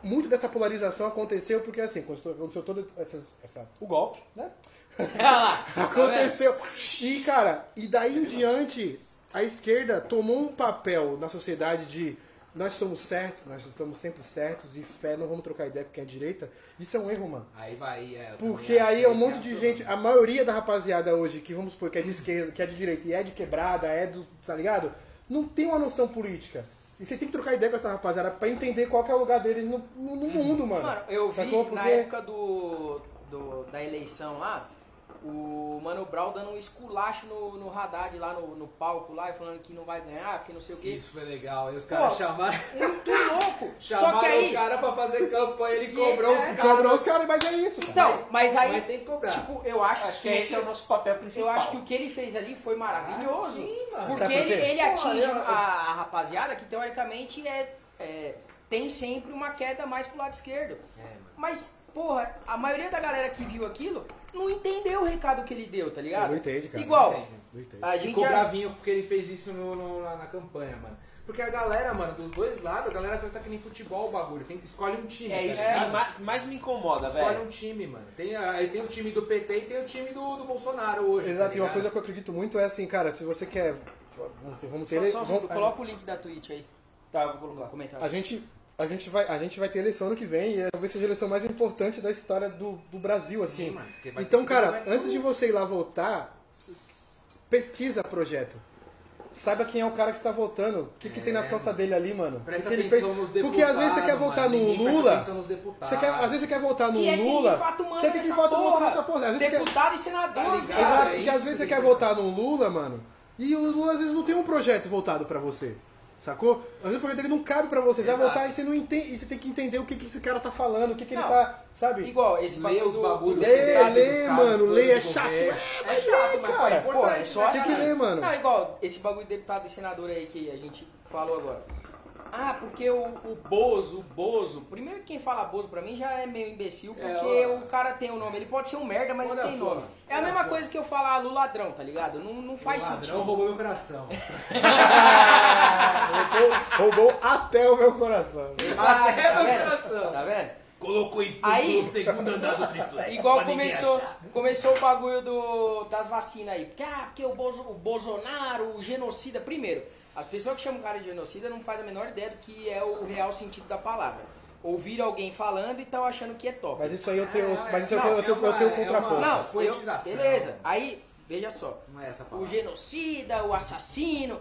Speaker 4: muito dessa polarização aconteceu porque, assim, quando aconteceu todo essas, essa, o golpe, né?
Speaker 3: Olha lá, vendo?
Speaker 4: Aconteceu. E, cara, e daí em diante, a esquerda tomou um papel na sociedade de nós somos certos, nós estamos sempre certos e fé, não vamos trocar ideia com quem é direita. Isso é um erro, mano.
Speaker 2: Aí vai, é.
Speaker 4: Porque aí é um monte
Speaker 2: tem
Speaker 4: de gente, a maioria da rapaziada hoje, que vamos supor que é de esquerda, que é de direita e é de quebrada, é do. tá ligado? Não tem uma noção política. E você tem que trocar ideia com essa rapaziada pra entender qual que é o lugar deles no, no- no mundo, mano.
Speaker 3: Mano, eu vi
Speaker 4: Sacou?
Speaker 3: na
Speaker 4: Porque-
Speaker 3: época do, do- da eleição lá, o Mano Brown dando um esculacho no, no Haddad lá no, no palco lá, e falando que não vai ganhar, porque não sei o quê.
Speaker 2: Isso foi legal. E os caras
Speaker 3: Pô,
Speaker 2: chamaram,
Speaker 3: Muito louco!
Speaker 2: chamaram
Speaker 3: Só que aí.
Speaker 2: o cara pra fazer campanha, ele cobrou
Speaker 3: é-
Speaker 2: os caras.
Speaker 4: Cobrou os caras, mas é isso. cara.
Speaker 3: Então, mas aí.
Speaker 2: Mas tem que cobrar.
Speaker 3: Tipo, eu acho,
Speaker 1: Acho que esse é o nosso papel principal.
Speaker 3: Eu acho que o que ele fez ali foi maravilhoso.
Speaker 2: Ah, sim, mano.
Speaker 3: Porque
Speaker 4: Sabe por
Speaker 3: ele, ele
Speaker 2: Pô,
Speaker 3: atinge
Speaker 2: eu-
Speaker 3: a, a rapaziada que teoricamente é, é- tem sempre uma queda mais pro lado esquerdo.
Speaker 2: É, mano.
Speaker 3: Mas, porra, a maioria da galera que viu aquilo não entendeu o recado que ele deu, tá ligado?
Speaker 4: não entende, cara.
Speaker 3: Igual,
Speaker 2: Não entende.
Speaker 4: Não entende.
Speaker 3: a gente
Speaker 2: Ficou
Speaker 3: já-
Speaker 2: bravinho porque ele fez isso no, no- lá na campanha, mano. Porque a galera, mano, dos dois lados, a galera tá que nem futebol o bagulho. Tem, escolhe um time.
Speaker 1: É
Speaker 2: tá
Speaker 1: isso que ma- que mais me incomoda,
Speaker 2: Escolhe
Speaker 1: velho.
Speaker 2: um time, mano. Tem, aí tem o time do PT e tem o time do, do Bolsonaro hoje.
Speaker 4: Exato,
Speaker 2: tá
Speaker 4: e uma coisa que eu acredito muito é assim, cara, se você quer. Vamos, ter- vamos ter.
Speaker 3: Só, só um
Speaker 4: vamos-
Speaker 3: segundo, coloca o link da Twitch aí
Speaker 1: Tá, vou colocar.
Speaker 3: comentário.
Speaker 4: A gente, a, gente vai, a gente vai ter eleição ano que vem e é, talvez seja a eleição mais importante da história do, do Brasil,
Speaker 2: Sim,
Speaker 4: assim.
Speaker 2: mano,
Speaker 4: então,
Speaker 2: que
Speaker 4: cara, antes de você ir lá votar, pesquisa projeto. Saiba quem é o cara que está votando. O que, que tem nas costas dele ali, mano?
Speaker 2: Presta
Speaker 4: que ele
Speaker 2: atenção
Speaker 4: fez?
Speaker 2: nos deputados.
Speaker 4: Porque às vezes você quer
Speaker 2: mano,
Speaker 4: votar no
Speaker 2: ninguém presta
Speaker 4: Lula. Você quer, às vezes você quer votar no
Speaker 3: Que é quem
Speaker 4: Lula.
Speaker 3: de fato manda
Speaker 4: que é quem de
Speaker 3: nessa
Speaker 4: fato manda
Speaker 3: porra.
Speaker 4: nessa porra. Às vezes você quer-
Speaker 3: Deputado e senador,
Speaker 2: Tá ligado?
Speaker 4: Exato,
Speaker 2: é
Speaker 4: porque às vezes
Speaker 2: que
Speaker 4: você quer
Speaker 2: tem.
Speaker 4: votar no Lula, mano, e o Lula às vezes não tem um projeto voltado pra você. Sacou? Às vezes o projeto dele não cabe pra você. Você vai
Speaker 2: Exato.
Speaker 4: votar e você não entende. E você tem que entender o que, que esse cara tá falando, o que, que
Speaker 3: Não.
Speaker 4: ele tá. Sabe?
Speaker 3: Igual, esse
Speaker 2: Lê os
Speaker 3: do-
Speaker 2: bagulhos.
Speaker 4: Lê,
Speaker 2: tem
Speaker 4: lê, mano, lê, é chato, é,
Speaker 2: É
Speaker 4: mas
Speaker 2: chato,
Speaker 4: lê,
Speaker 2: mas pô,
Speaker 4: cara.
Speaker 2: é
Speaker 3: Pô,
Speaker 2: importante.
Speaker 3: é só
Speaker 2: né?
Speaker 4: Tem que
Speaker 3: assim.
Speaker 4: ler, mano.
Speaker 3: Não, igual esse bagulho de deputado e senador aí que a gente falou agora. Ah, porque o, o Bozo, o Bozo. Primeiro quem fala Bozo pra mim já é meio imbecil,
Speaker 2: É,
Speaker 3: porque
Speaker 2: ó.
Speaker 3: o cara tem o nome. Ele pode ser um merda, mas
Speaker 2: Olha
Speaker 3: ele tem nome. É a
Speaker 2: olha
Speaker 3: mesma coisa que eu falar Lula ladrão, tá ligado? Não, não faz
Speaker 2: O ladrão
Speaker 3: sentido.
Speaker 2: roubou meu coração.
Speaker 4: roubou, roubou até o meu coração.
Speaker 3: Ah,
Speaker 2: Até
Speaker 3: tá
Speaker 2: meu
Speaker 3: vendo?
Speaker 2: coração.
Speaker 3: Tá vendo?
Speaker 2: Colocou em
Speaker 3: Aí-
Speaker 2: no segundo andar do triplex.
Speaker 3: Igual começou, começou o bagulho do, das vacinas aí. Porque, ah, porque o, Bozo, o Bolsonaro, o genocida. Primeiro, as pessoas que chamam o cara de genocida não fazem a menor ideia do que é o real sentido da palavra. Ouviram alguém falando e estão achando que é top.
Speaker 4: Mas isso aí eu tenho.
Speaker 2: Ah,
Speaker 4: mas isso
Speaker 2: não,
Speaker 4: eu, tenho- eu
Speaker 2: é
Speaker 4: tenho, eu
Speaker 2: uma-
Speaker 4: tenho
Speaker 2: é
Speaker 4: contraponto.
Speaker 2: uma-
Speaker 3: Não, eu, beleza. Aí, veja só.
Speaker 2: Não é essa a
Speaker 3: O
Speaker 2: palavra.
Speaker 3: genocida, o assassino.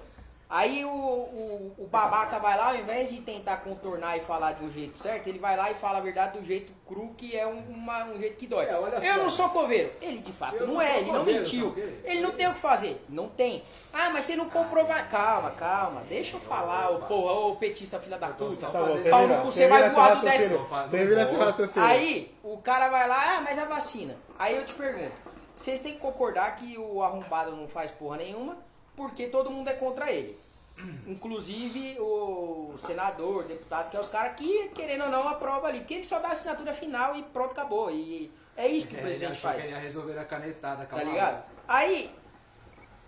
Speaker 3: Aí o, o, o babaca vai lá, ao invés de tentar contornar e falar de um jeito certo, ele vai lá e fala a verdade do jeito cru, que é um, uma- um jeito que dói.
Speaker 2: É,
Speaker 3: eu
Speaker 2: só.
Speaker 3: não sou coveiro. Ele de fato não,
Speaker 2: não
Speaker 3: é, ele não
Speaker 2: coveiro,
Speaker 3: mentiu.
Speaker 2: tá ok?
Speaker 3: Ele não tem o que fazer. Não tem. Ah, mas você não comprovar. Calma, calma. Deixa eu falar, ô porra, ô petista filha da
Speaker 2: tô
Speaker 3: puta.
Speaker 2: só
Speaker 4: Tá bom,
Speaker 2: fazendo-
Speaker 3: Pau no
Speaker 4: termina,
Speaker 3: cu, você
Speaker 4: termina
Speaker 3: vai voar do
Speaker 4: raciocínio.
Speaker 2: décimo.
Speaker 4: Termina esse
Speaker 2: Não
Speaker 4: raciocínio.
Speaker 3: Aí o cara vai lá, ah, mas a vacina. Aí eu te pergunto, vocês têm que concordar que o arrombado não faz porra nenhuma, porque todo mundo é contra ele. Inclusive o senador, deputado, que é os caras que, querendo ou não, aprova ali. Porque ele só dá a assinatura final e pronto, acabou. E é isso que o
Speaker 2: É, ele
Speaker 3: presidente faz.
Speaker 2: que ele ia resolver a canetada.
Speaker 3: Tá
Speaker 2: calma
Speaker 3: ligado? Aí,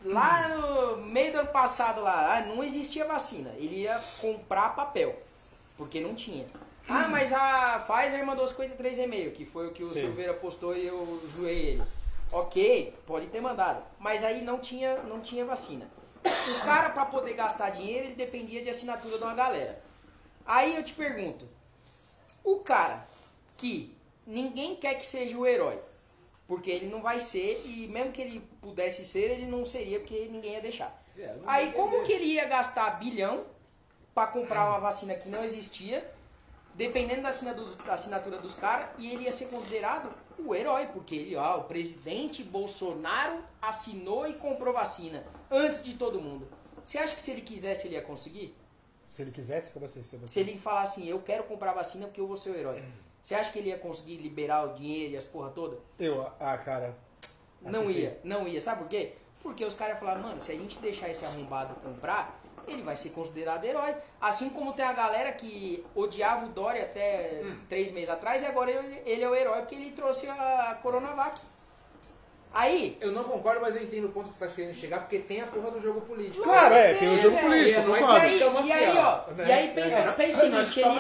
Speaker 3: lá no meio do ano passado, lá, ah, não existia vacina. Ele ia comprar papel, porque não tinha. Ah, mas a Pfizer mandou 53,5, que foi o que o
Speaker 4: Sim.
Speaker 3: Silveira postou e eu zoei ele. Ok, pode ter mandado. Mas aí não tinha, não tinha vacina. O cara, para poder gastar dinheiro, ele dependia de assinatura de uma galera. Aí eu te pergunto, o cara que ninguém quer que seja o herói, porque ele não vai ser, e mesmo que ele pudesse ser, ele não seria, porque ninguém ia deixar.
Speaker 2: É,
Speaker 3: Aí como que ele ia gastar bilhão para comprar uma vacina que não existia, dependendo da assinatura, da assinatura dos caras, e ele ia ser considerado o herói, porque ele, ó, o presidente Bolsonaro assinou e comprou vacina antes de todo mundo. Você acha que se ele quisesse ele ia conseguir?
Speaker 4: Se ele quisesse, como assim? Se
Speaker 3: Se
Speaker 4: você...
Speaker 3: ele falar assim, eu quero comprar vacina porque eu vou ser o herói. Você acha que ele ia conseguir liberar o dinheiro e as porra toda?
Speaker 4: Eu, ah, cara.
Speaker 3: Não ia, não ia. Sabe por quê? Porque os caras iam falar, mano, se a gente deixar esse arrombado comprar, ele vai ser considerado herói. Assim como tem a galera que odiava o Dória até três meses atrás e agora ele, ele é o herói porque ele trouxe a Coronavac. Aí,
Speaker 2: Eu não concordo, mas eu entendo o ponto que você está querendo chegar, porque tem a porra do jogo político.
Speaker 4: Claro, é, tem o jogo
Speaker 3: velho.
Speaker 4: político,
Speaker 2: E é
Speaker 4: concordo.
Speaker 3: aí,
Speaker 2: Então,
Speaker 3: e aí, ó,
Speaker 2: ó,
Speaker 3: e aí
Speaker 2: né?
Speaker 3: pensa,
Speaker 2: É,
Speaker 3: pensa
Speaker 2: nós
Speaker 3: nisso, ele, ele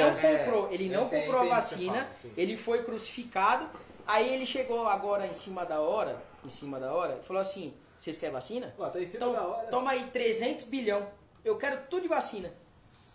Speaker 3: não
Speaker 2: é.
Speaker 3: comprou, ele não comprou a
Speaker 2: o
Speaker 3: vacina,
Speaker 2: fala,
Speaker 3: ele foi crucificado, aí ele chegou agora em cima da hora, em cima da hora, e falou assim, vocês querem vacina?
Speaker 2: Pô, tá
Speaker 3: Então, toma aí 300 bilhão, eu quero tudo de vacina.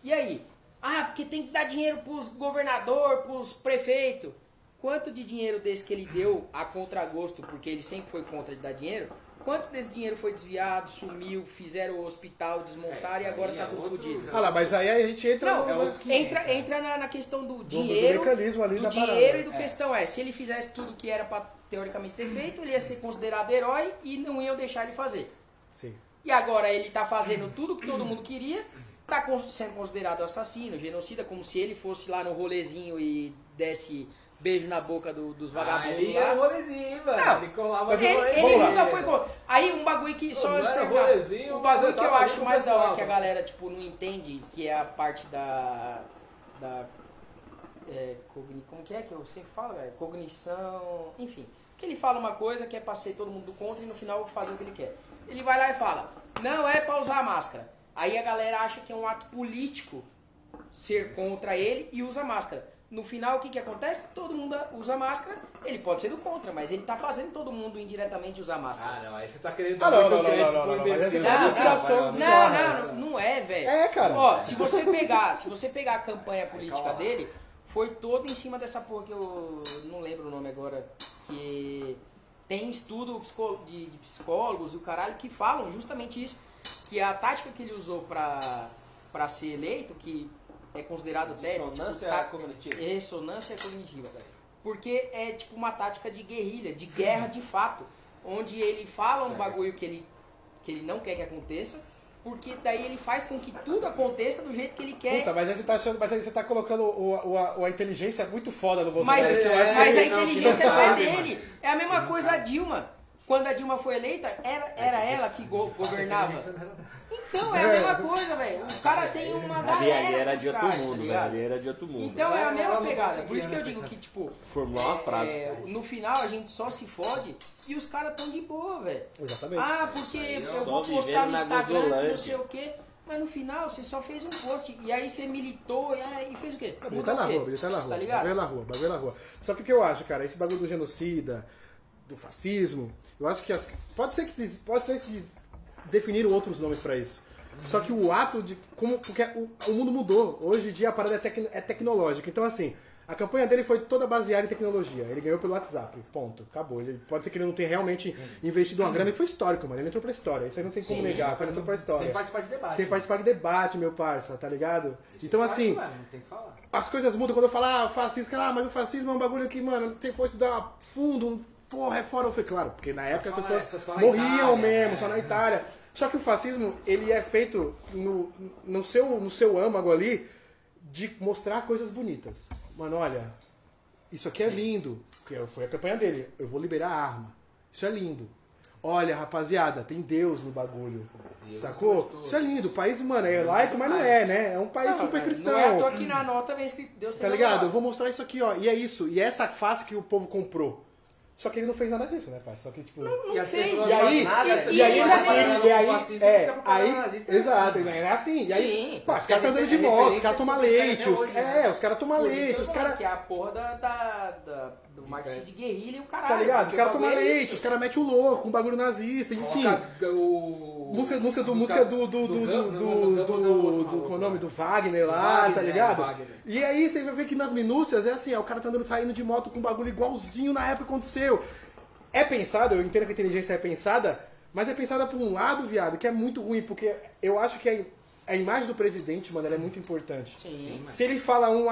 Speaker 3: E aí? Ah, porque tem que dar dinheiro pros governador, pros prefeitos. Quanto de dinheiro desse que ele deu a contragosto, porque ele sempre foi contra de dar dinheiro, quanto desse dinheiro foi desviado, sumiu, fizeram o hospital, desmontaram
Speaker 2: É,
Speaker 3: e agora tá
Speaker 2: é
Speaker 3: tudo fodido.
Speaker 4: Ah lá, mas aí a gente entra
Speaker 3: Não,
Speaker 2: é
Speaker 4: no...
Speaker 2: 500,
Speaker 3: entra,
Speaker 2: né?
Speaker 3: entra na, na questão do
Speaker 4: do
Speaker 3: dinheiro,
Speaker 4: mecanismo ali
Speaker 3: do dinheiro
Speaker 4: parada.
Speaker 3: e do questão é, se ele fizesse tudo que era pra teoricamente ter feito, ele ia ser considerado herói e não iam deixar ele fazer.
Speaker 4: Sim.
Speaker 3: E agora ele tá fazendo tudo que todo mundo queria, tá sendo considerado assassino, genocida, como se ele fosse lá no rolezinho e desse beijo na boca do- dos
Speaker 2: Ah,
Speaker 3: vagabundos
Speaker 2: ele
Speaker 3: lá.
Speaker 2: era rolezinho, velho.
Speaker 3: Não,
Speaker 2: ele colava
Speaker 3: Ele,
Speaker 2: rolezinho.
Speaker 3: ele nunca foi contra. Aí um bagulho que só antes
Speaker 2: rolezinho,
Speaker 3: o bagulho que eu acho mais
Speaker 2: com
Speaker 3: da hora que a
Speaker 2: mano.
Speaker 3: galera tipo não entende, que é a parte da da é, cogni- como que é que eu sempre falo, velho? Cognição, enfim. Que ele fala uma coisa que é pra ser todo mundo contra e no final fazer o que ele quer. Ele vai lá e fala: "Não é pra usar máscara". Aí a galera acha que é um ato político ser contra ele e usa máscara. No final, o que, que acontece? Todo mundo usa máscara. Ele pode ser do contra, mas ele tá fazendo todo mundo indiretamente usar máscara.
Speaker 2: Ah, não, aí você tá querendo
Speaker 4: Ah,
Speaker 2: dar
Speaker 4: não,
Speaker 2: muito
Speaker 4: não, não,
Speaker 2: crédito
Speaker 4: não,
Speaker 2: pro imbecil.
Speaker 4: é
Speaker 3: Não, não, não, não, não é, velho.
Speaker 4: É, cara.
Speaker 3: Ó, se você pegar, se você pegar a campanha política dele, foi toda em cima dessa porra que eu não lembro o nome agora, que tem estudo de, de psicólogos e o caralho que falam justamente isso, que a tática que ele usou pra, pra ser eleito, que é considerado até tipo,
Speaker 1: Dissonância
Speaker 3: tá-
Speaker 1: cognitiva.
Speaker 3: Ressonância cognitiva. Porque é tipo uma tática de guerrilha, de guerra de fato. Onde ele fala um
Speaker 2: Certo.
Speaker 3: bagulho que ele, que ele não quer que aconteça, porque daí ele faz com que tudo aconteça do jeito que ele quer.
Speaker 4: Puta, mas aí você tá achando, mas aí você tá colocando o, o, a, a inteligência muito foda no você.
Speaker 3: Mas,
Speaker 2: É,
Speaker 3: mas a inteligência
Speaker 2: não
Speaker 3: não é dele. É a mesma coisa a Dilma. Quando a Dilma foi eleita, era, era ela que go- governava. Então, é a mesma coisa, velho. O cara tem uma
Speaker 1: Ali,
Speaker 3: galera.
Speaker 1: ali era de outro
Speaker 3: trás, tá
Speaker 1: mundo, velho.
Speaker 3: ligado?
Speaker 1: Ali era de outro mundo.
Speaker 3: Então é a mesma pegada. Por isso que eu
Speaker 2: né,
Speaker 3: digo que, tipo,
Speaker 1: Formular uma frase.
Speaker 3: é, no final a gente só se fode e os caras tão de boa, velho.
Speaker 4: Exatamente.
Speaker 3: Ah, porque eu vou postar no Instagram que não sei o quê. Mas no final você só fez um post. E aí você militou e, aí fez o quê?
Speaker 4: Ele
Speaker 3: Mudou
Speaker 4: tá na rua, ele tá na rua.
Speaker 3: Tá ligado?
Speaker 4: Bagulho na rua, bagulho na rua. Só que o que eu acho, cara, esse bagulho do genocida, do fascismo, eu acho que as- pode ser que pode ser que definiram outros nomes pra isso. Só que o ato de como porque o, o mundo mudou. Hoje em dia a parada é, tec- é tecnológica. Então assim, A campanha dele foi toda baseada em tecnologia. Ele ganhou pelo WhatsApp. Ponto. Acabou. Ele, pode ser que ele não tenha realmente investido uma grana e foi histórico, mano. Ele entrou pra história. Isso aí não tem como
Speaker 3: Sim.
Speaker 4: negar. O cara entrou pra história.
Speaker 2: Sem participar de debate.
Speaker 4: Sem participar de debate, meu parça, tá ligado? Então,
Speaker 2: Claro,
Speaker 4: assim,
Speaker 2: mano, não tem que falar.
Speaker 4: as coisas mudam quando eu falo, ah, fascismo, cara, ah, mas o fascismo é um bagulho que, mano, tem que estudar fundo, porra, é fora. Eu falei, claro, porque na época as pessoas
Speaker 2: essa
Speaker 4: morriam
Speaker 2: Itália,
Speaker 4: mesmo,
Speaker 2: é.
Speaker 4: só na Itália. Só que o fascismo, ele é feito no, no, seu, no seu âmago ali de mostrar coisas bonitas. Mano, olha, isso aqui é lindo. Porque foi a campanha dele. Eu vou liberar a arma. Isso é lindo. Olha, rapaziada, tem Deus no bagulho.
Speaker 2: Deus
Speaker 4: Sacou?
Speaker 2: de tudo.
Speaker 4: Isso é lindo. O país, mano, é laico, mas não é, né? É um país
Speaker 3: Não,
Speaker 4: super cristão.
Speaker 3: Não é à toa que na nota vem escrito Deus
Speaker 4: Tá ligado? Eu vou mostrar isso aqui, ó. E é isso. E é essa face que o povo comprou. Só que ele não fez nada disso, né, pai? Só que, tipo.
Speaker 3: Não
Speaker 2: E as
Speaker 3: fez.
Speaker 2: pessoas
Speaker 4: E aí,
Speaker 1: nada,
Speaker 4: e,
Speaker 1: né?
Speaker 4: e aí,
Speaker 3: E
Speaker 4: ele-
Speaker 3: também-
Speaker 4: e- e aí,
Speaker 2: fascismo
Speaker 4: é, aí,
Speaker 2: nazista, é
Speaker 4: exato,
Speaker 2: assim.
Speaker 4: é assim. E aí,
Speaker 3: Sim.
Speaker 4: pá, os caras estão andando de moto, os caras tomam leite, os,
Speaker 2: né?
Speaker 4: é, os caras tomam leite, os caras.
Speaker 3: Que é a porra da, da, da- do marketing de guerrilha e o caralho.
Speaker 4: Tá ligado? Os caras tomam
Speaker 3: é
Speaker 4: leite, os caras metem o louco, um bagulho nazista, enfim. Música, música do,
Speaker 2: música
Speaker 4: do, do, do, do, do,
Speaker 2: Ramos é o
Speaker 4: é o nome?
Speaker 2: né?
Speaker 4: Do Wagner lá, tá ligado? E aí você vai ver que nas minúcias é assim, ó, o cara tá andando saindo de moto com um bagulho igualzinho na época que aconteceu. É pensado, eu entendo que a inteligência é pensada, mas é pensada por um lado, viado, que é muito ruim, porque eu acho que a, a imagem do presidente, mano, ela é muito importante.
Speaker 3: Sim.
Speaker 4: Se ele fala um.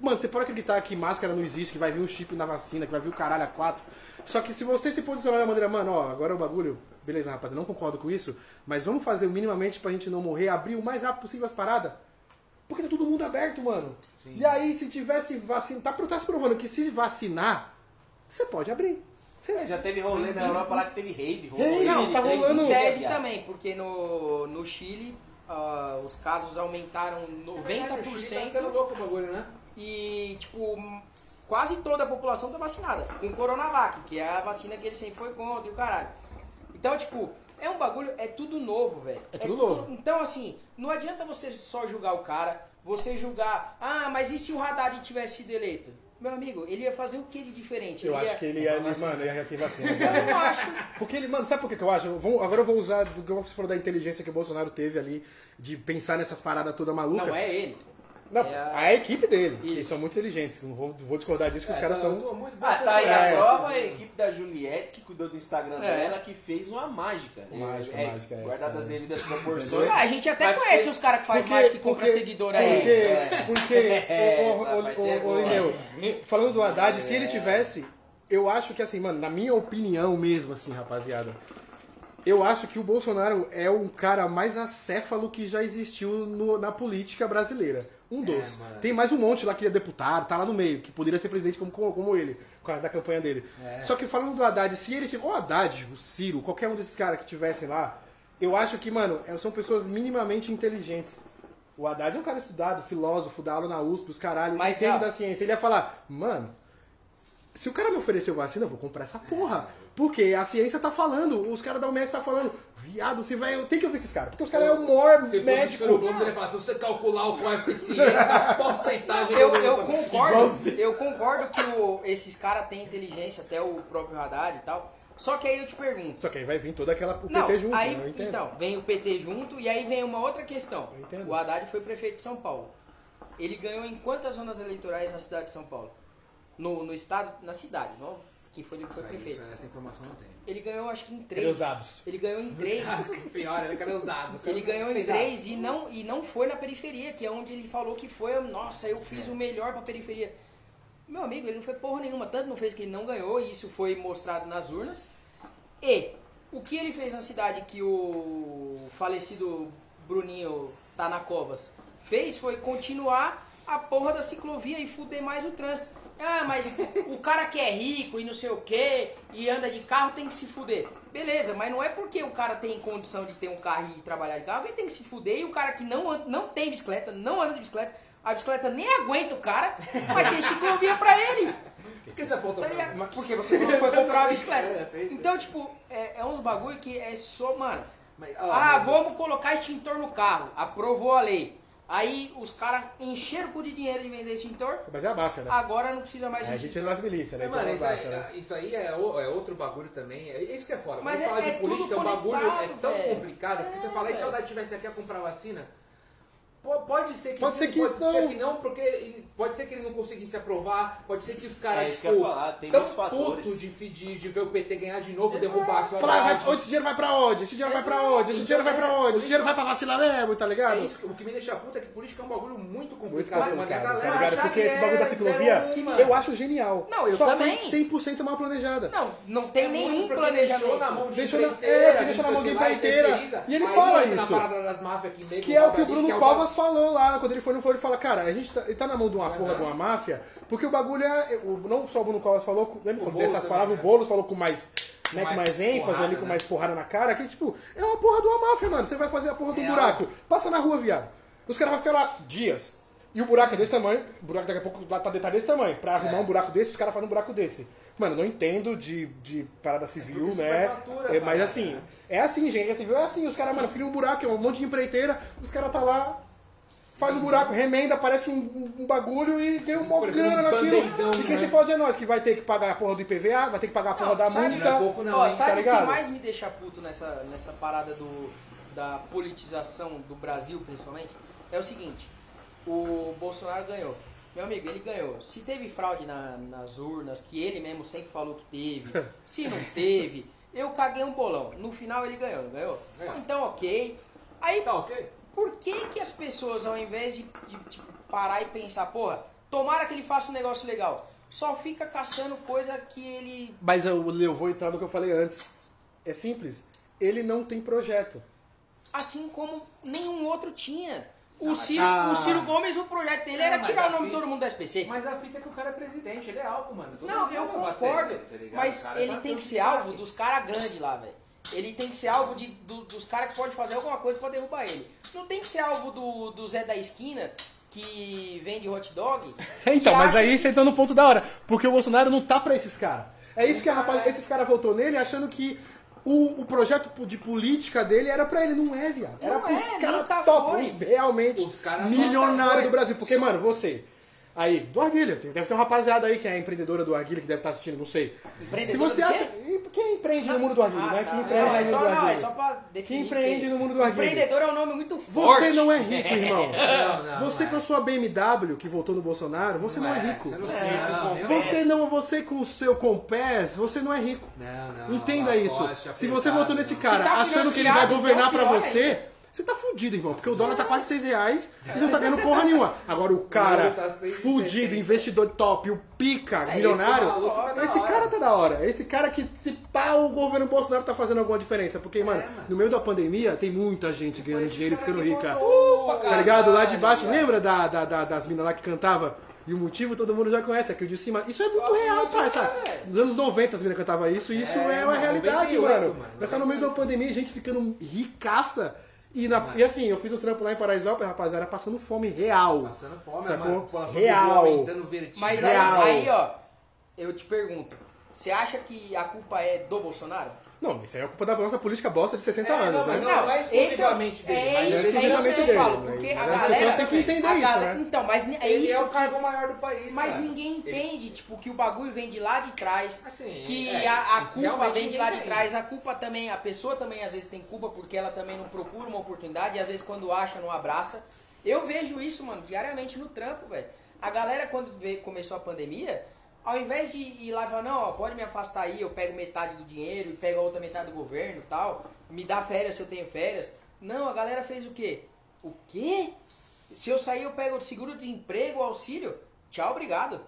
Speaker 4: Mano, você pode acreditar que máscara não existe, que vai vir um chip na vacina, que vai vir o caralho a quatro. Só que se você se posicionar da maneira, mano, ó, agora o bagulho, beleza, rapaz, eu não concordo com isso, mas vamos fazer o minimamente pra gente não morrer, abrir o mais rápido possível as paradas. Porque tá todo mundo aberto, mano. E aí, se tivesse vacina. Tá, tá se provando que se vacinar, você pode abrir.
Speaker 1: É, Já teve rolê na Europa lá que teve rave. rolou
Speaker 4: Rave,
Speaker 1: rave,
Speaker 4: tá rolando-
Speaker 3: tese também, porque no, no Chile ah, os casos aumentaram
Speaker 2: O Chile Tá
Speaker 3: 90%
Speaker 2: louco o bagulho, né?
Speaker 3: E, tipo, quase toda a população tá vacinada com Coronavac, que é a vacina que ele sempre foi contra e o caralho. Então, tipo, é um bagulho, é tudo novo, velho.
Speaker 4: É tudo novo.
Speaker 3: Então, assim, não adianta você só julgar o cara, você julgar, ah, mas e se o Haddad tivesse sido eleito? Meu amigo, ele ia fazer o que de diferente?
Speaker 4: Eu
Speaker 3: Ele
Speaker 4: acho
Speaker 3: ia-
Speaker 4: que ele ia. Mano, ele já tem vacina.
Speaker 3: Eu não acho.
Speaker 4: Porque ele, mano, sabe por que eu acho? Vamos- agora eu vou usar do que você falou da inteligência que o Bolsonaro teve ali, de pensar nessas paradas toda maluca.
Speaker 3: Não é ele.
Speaker 4: Não,
Speaker 3: é a-
Speaker 4: a... equipe dele,
Speaker 3: Isso.
Speaker 4: são muito inteligentes. Não vou, vou discordar disso, que os
Speaker 2: É,
Speaker 4: caras
Speaker 2: eu
Speaker 4: são.
Speaker 2: muito
Speaker 1: Ah, tá aí
Speaker 4: É.
Speaker 1: a prova, a equipe da Juliette, que cuidou do Instagram
Speaker 3: É.
Speaker 1: dela, que fez uma mágica.
Speaker 4: Mágica,
Speaker 1: é,
Speaker 4: mágica, é,
Speaker 1: Guardadas as
Speaker 4: é.
Speaker 1: devidas proporções.
Speaker 3: Ah, a gente até conhece
Speaker 1: ser-
Speaker 3: os caras que fazem
Speaker 4: Porque-
Speaker 3: mágica e compra
Speaker 4: porque-
Speaker 3: seguidor
Speaker 4: Porque,
Speaker 3: aí. É.
Speaker 4: porque
Speaker 1: É, é.
Speaker 4: Lineu, falando do Haddad, se ele tivesse, eu acho que assim, mano, na minha opinião mesmo, assim, rapaziada, eu acho que o Bolsonaro é um cara mais acéfalo que já existiu no- na política brasileira. Um dos.
Speaker 2: mano.
Speaker 4: Tem mais um monte lá que é deputado, tá lá no meio, que poderia ser presidente como, como, ele, por causa da campanha dele. Só que falando do Haddad, se ele tivesse. O Haddad, o Ciro, qualquer um desses caras que tivessem lá, eu acho que, mano, é- são pessoas minimamente inteligentes. O Haddad é um cara estudado, filósofo, dá aula na USP, os caralho,
Speaker 3: Mas,
Speaker 4: entende
Speaker 3: ó,
Speaker 4: da ciência. Ele ia falar, mano, se o cara me ofereceu vacina, eu vou comprar essa porra. Porque a ciência tá falando, os caras da OMS tá falando, viado, você vai. Eu tenho que ouvir esses caras. Porque os caras é o maior
Speaker 2: Se fosse
Speaker 4: médico.
Speaker 2: o Globo, ele fala, se você calcular o coeficiente da porcentagem...
Speaker 3: Eu, eu concordo, eu concordo que o- esses caras têm inteligência, até o próprio Haddad e tal. Só que aí eu te pergunto.
Speaker 4: Só que aí vai vir toda aquela. O
Speaker 3: Não,
Speaker 4: PT junto,
Speaker 3: aí,
Speaker 4: né?
Speaker 3: então, vem o PT junto e aí vem uma outra questão. O Haddad foi prefeito de São Paulo. Ele ganhou em quantas zonas eleitorais na cidade de São Paulo? No, no estado, na cidade, não? Que foi ele que foi prefeito.
Speaker 2: isso- essa informação não tem.
Speaker 3: Ele ganhou acho que em
Speaker 4: Cadê
Speaker 3: três.
Speaker 4: os dados?
Speaker 3: Ele ganhou em três.
Speaker 2: Pior, né? Cadê os dados?
Speaker 3: Ele ganhou em três e não, e não foi na periferia, que é onde ele falou que foi, nossa, eu fiz o melhor pra periferia. Meu amigo, ele não foi porra nenhuma, tanto não fez que ele não ganhou, e isso foi mostrado nas urnas. E o que ele fez na cidade que o falecido Bruninho tá na Covas fez foi continuar a porra da ciclovia e fuder mais o trânsito. Ah, mas o cara que é rico e não sei o que e anda de carro tem que se fuder. Beleza, mas não é porque o cara tem condição de ter um carro e trabalhar de carro que ele tem que se fuder e o cara que não, anda- não tem bicicleta, não anda de bicicleta, a bicicleta nem aguenta o cara, vai ter ciclovia pra ele.
Speaker 2: Por que você apontou
Speaker 3: Tá
Speaker 2: pra?
Speaker 3: Porque você não foi comprar uma
Speaker 2: É,
Speaker 3: bicicleta.
Speaker 2: sei.
Speaker 3: Então, tipo, é, é uns bagulho que é só, mano.
Speaker 2: Mas,
Speaker 3: Ah, vamos colocar extintor no carro. Aprovou a lei. Aí os caras encheram o cu de dinheiro de vender extintor.
Speaker 4: Mas é a máfia, né?
Speaker 3: Agora não precisa mais
Speaker 4: É, a gente é das milícias, né?
Speaker 2: Mas, mano,
Speaker 4: Então,
Speaker 2: isso aí,
Speaker 4: né?
Speaker 2: isso aí é, o- é outro bagulho também. É isso que é foda.
Speaker 3: Mas
Speaker 2: Mas
Speaker 3: é-
Speaker 2: falar
Speaker 3: é
Speaker 2: de política,
Speaker 3: tudo
Speaker 2: o bagulho é tão
Speaker 3: velho.
Speaker 2: complicado. Porque
Speaker 3: É,
Speaker 2: você fala, e se a saudade tivesse aqui a comprar vacina? Po- Pode ser que
Speaker 4: Pode
Speaker 2: sim,
Speaker 4: ser que
Speaker 2: pode
Speaker 4: não.
Speaker 2: ser que não, porque pode ser que ele não conseguisse aprovar, pode ser que os caras,
Speaker 1: É
Speaker 2: tipo,
Speaker 1: falar, tem
Speaker 2: tão puto de, de, de ver o PT ganhar de novo, derrubar a sua
Speaker 4: Falar, vai, esse dinheiro vai pra onde? Esse dinheiro vai pra onde? Esse dinheiro vai pra onde? Esse dinheiro vai pra vacilar mesmo, tá ligado?
Speaker 2: É isso, o que me deixa puta é que política é um bagulho muito
Speaker 4: Muito
Speaker 2: complicado, mano. E a
Speaker 4: complicado,
Speaker 2: galera
Speaker 4: tá Porque
Speaker 2: que
Speaker 4: esse bagulho da
Speaker 2: é
Speaker 4: ciclovia,
Speaker 2: 01,
Speaker 4: eu acho genial.
Speaker 3: Não, eu
Speaker 4: Só
Speaker 3: também.
Speaker 4: foi 100% mal planejada.
Speaker 3: Não, não tem
Speaker 2: É
Speaker 3: nenhum planejamento.
Speaker 2: Deixou na mão de
Speaker 4: Deixou na- é, deixou na mão de empreiteira.
Speaker 2: terceiriza.
Speaker 4: E ele fala isso.
Speaker 2: Que
Speaker 4: é o que o Bruno
Speaker 2: é
Speaker 4: Falou lá, quando ele foi no fórum, ele fala, cara, a gente tá, ele tá na mão de uma porra de uma máfia, porque o bagulho é. o- não só o Bruno Covas falou, ele falou dessas palavras,
Speaker 2: né?
Speaker 4: o Boulos falou com mais. Né, com
Speaker 2: mais
Speaker 4: mais ênfase
Speaker 2: porrada,
Speaker 4: ali, com
Speaker 2: né?
Speaker 4: mais porrada na cara, que tipo, é uma porra de uma máfia, mano. Você vai fazer a porra do
Speaker 2: Real.
Speaker 4: buraco. Passa na rua, viado. Os caras vão ficar lá dias. E o buraco é desse tamanho, o buraco daqui a pouco lá tá detalhe desse tamanho. Pra arrumar
Speaker 2: É.
Speaker 4: um buraco desse, os caras fazem um buraco desse. Mano, não entendo de, de parada civil,
Speaker 2: porque
Speaker 4: né?
Speaker 2: superfatura,
Speaker 4: É, mas assim, é assim, gente. Civil é assim. Os caras, mano, filham um buraco, é um monte de empreiteira, os caras tá lá, faz um buraco, remenda, parece um, um- bagulho e ganha um mó
Speaker 2: Parecendo um
Speaker 4: grana naquilo. E quem
Speaker 2: né?
Speaker 4: se fode é nós, que vai ter que pagar a porra do IPVA, vai ter que pagar a porra
Speaker 3: Não,
Speaker 4: da
Speaker 3: sabe,
Speaker 4: multa.
Speaker 2: não é pouco não,
Speaker 3: Ó,
Speaker 2: hein,
Speaker 3: sabe
Speaker 4: tá
Speaker 3: o que mais me deixa puto nessa, nessa parada do, da politização do Brasil, principalmente? É o seguinte, o Bolsonaro ganhou. Meu amigo, ele ganhou. Se teve fraude na- nas urnas, que ele mesmo sempre falou que teve, se não teve, eu caguei um bolão. No final ele ganhou, não ganhou?
Speaker 2: É.
Speaker 3: Então ok. Aí
Speaker 2: Tá ok?
Speaker 3: Por que, que as pessoas, ao invés de, de, tipo, parar e pensar, porra, tomara que ele faça um negócio legal, só fica caçando coisa que ele.
Speaker 4: Mas eu, eu vou entrar no que eu falei antes. É simples. Ele não tem projeto.
Speaker 3: Assim como nenhum outro tinha. O,
Speaker 2: Ah,
Speaker 3: Ciro,
Speaker 4: ah.
Speaker 3: o Ciro Gomes, o projeto dele
Speaker 2: Não,
Speaker 3: era tirar o nome de todo mundo do SPC.
Speaker 2: Mas a fita é que o cara é presidente, ele é alvo, mano. Todo
Speaker 3: Não,
Speaker 2: mundo
Speaker 3: eu
Speaker 2: bater
Speaker 3: concordo.
Speaker 2: nele, tá
Speaker 3: mas
Speaker 2: O cara
Speaker 3: ele tem que ser alvo dos caras grandes lá, velho. Ele tem que ser alvo de, do- dos caras que podem fazer alguma coisa pra derrubar ele. Não tem que ser alvo do, do Zé da esquina que vende hot dog.
Speaker 4: Então, mas
Speaker 3: acha-
Speaker 4: aí você entrou no ponto da hora. Porque o Bolsonaro não tá pra esses caras. É isso que a rapaz, esses caras votou nele achando que o, o projeto de política dele era pra ele. Não é, viado. Era
Speaker 3: Não
Speaker 4: pros
Speaker 3: é,
Speaker 4: caras top,
Speaker 3: foi.
Speaker 4: realmente
Speaker 2: Os caras
Speaker 4: milionários
Speaker 2: nunca foi.
Speaker 4: do Brasil. Porque, mano, você. Aí, do Arguilha, tem- deve ter uma rapaziada aí que é empreendedora do Arguilha que deve estar assistindo, não sei. Se
Speaker 3: Empreendedora
Speaker 4: você
Speaker 3: do quê?
Speaker 4: acha. Quem empreende no mundo do Arguilha,
Speaker 3: Ah,
Speaker 4: né?
Speaker 3: tá.
Speaker 4: Quem empreende
Speaker 3: Não,
Speaker 4: no
Speaker 3: é
Speaker 4: mundo
Speaker 3: só,
Speaker 4: do
Speaker 3: não, é
Speaker 4: Arguilha.
Speaker 3: só pra definir.
Speaker 4: empreende
Speaker 3: que-
Speaker 4: no mundo do arguilha?
Speaker 3: Empreendedor é um nome muito forte.
Speaker 4: Você não é rico, irmão.
Speaker 2: Não, não,
Speaker 4: você
Speaker 2: não
Speaker 4: com
Speaker 2: é.
Speaker 4: a sua BMW que votou no Bolsonaro, você não, é rico.
Speaker 2: Você não,
Speaker 3: Não,
Speaker 2: não,
Speaker 4: Você não, você com o seu Compass, você não é rico.
Speaker 2: Não, não.
Speaker 4: Entenda isso. Se você votou nesse
Speaker 2: não.
Speaker 4: cara
Speaker 3: tá
Speaker 4: achando que ele vai governar
Speaker 3: então,
Speaker 4: pra você. Você tá fudido, irmão. Porque o dólar tá quase 6 reais e não tá ganhando porra nenhuma. Agora o cara
Speaker 2: tá 6,70.
Speaker 4: fudido, investidor top, o pica,
Speaker 3: É,
Speaker 4: milionário,
Speaker 2: esse maluco tá
Speaker 4: esse cara tá da hora. Esse cara que se pá, o governo Bolsonaro tá fazendo alguma diferença. Porque, mano,
Speaker 2: mano.
Speaker 4: no meio da pandemia tem muita gente ganhando dinheiro e
Speaker 2: cara
Speaker 4: ficando rica. Tá ligado? Lá de baixo,
Speaker 2: caralho,
Speaker 4: lembra da, da- da- das minas lá que cantava? E o motivo todo mundo já conhece, aqui o de cima. Isso é muito
Speaker 2: Só
Speaker 4: real,
Speaker 2: que
Speaker 4: parça.
Speaker 2: é.
Speaker 4: Nos anos 90 as minas cantavam isso, e isso é,
Speaker 2: É,
Speaker 4: uma
Speaker 2: mano,
Speaker 4: realidade,
Speaker 2: 98,
Speaker 4: mano.
Speaker 2: mano.
Speaker 4: Nós tá no meio da pandemia, gente ficando ricaça. E, na- e assim, eu fiz o trampo lá em Paraisópolis, rapaziada, passando fome real.
Speaker 2: Passando fome,
Speaker 4: Sacou?
Speaker 2: a população
Speaker 4: Real.
Speaker 2: aumentando vertigem.
Speaker 3: Mas aí,
Speaker 4: Real.
Speaker 3: aí, ó, eu te pergunto, você acha que a culpa é do Bolsonaro?
Speaker 4: Não, isso aí é culpa da nossa política bosta de 60
Speaker 2: É,
Speaker 4: anos,
Speaker 2: não,
Speaker 4: né?
Speaker 2: mas não, não é
Speaker 3: esse é,
Speaker 2: exclusivamente dele,
Speaker 3: é
Speaker 2: mas
Speaker 3: isso,
Speaker 4: é
Speaker 3: é isso que
Speaker 4: exclusivamente
Speaker 3: eu
Speaker 4: dele,
Speaker 3: falo,
Speaker 4: mas-
Speaker 3: porque a galera...
Speaker 4: pessoas têm que entender
Speaker 3: a
Speaker 4: isso,
Speaker 3: galera-
Speaker 4: né?
Speaker 3: Então, mas é
Speaker 2: Ele
Speaker 3: isso
Speaker 2: é o
Speaker 3: que-
Speaker 2: cargo maior do país,
Speaker 3: Mas
Speaker 2: cara.
Speaker 3: ninguém entende, tipo, que o bagulho vem de lá de trás,
Speaker 2: Assim,
Speaker 3: que
Speaker 2: é,
Speaker 3: a, a culpa vem de lá de trás, a culpa também, a pessoa também às vezes tem culpa porque ela também não procura uma oportunidade e às vezes quando acha não abraça. Eu vejo isso, mano, diariamente no trampo, velho. A galera quando vê- começou a pandemia, ao invés de ir lá e falar, não, ó, pode me afastar aí, eu pego metade do dinheiro e pego a outra metade do governo tal, me dá férias se eu tenho férias. Não, a galera fez o quê? O quê? Se eu sair eu pego o seguro-desemprego, auxílio? Tchau, obrigado.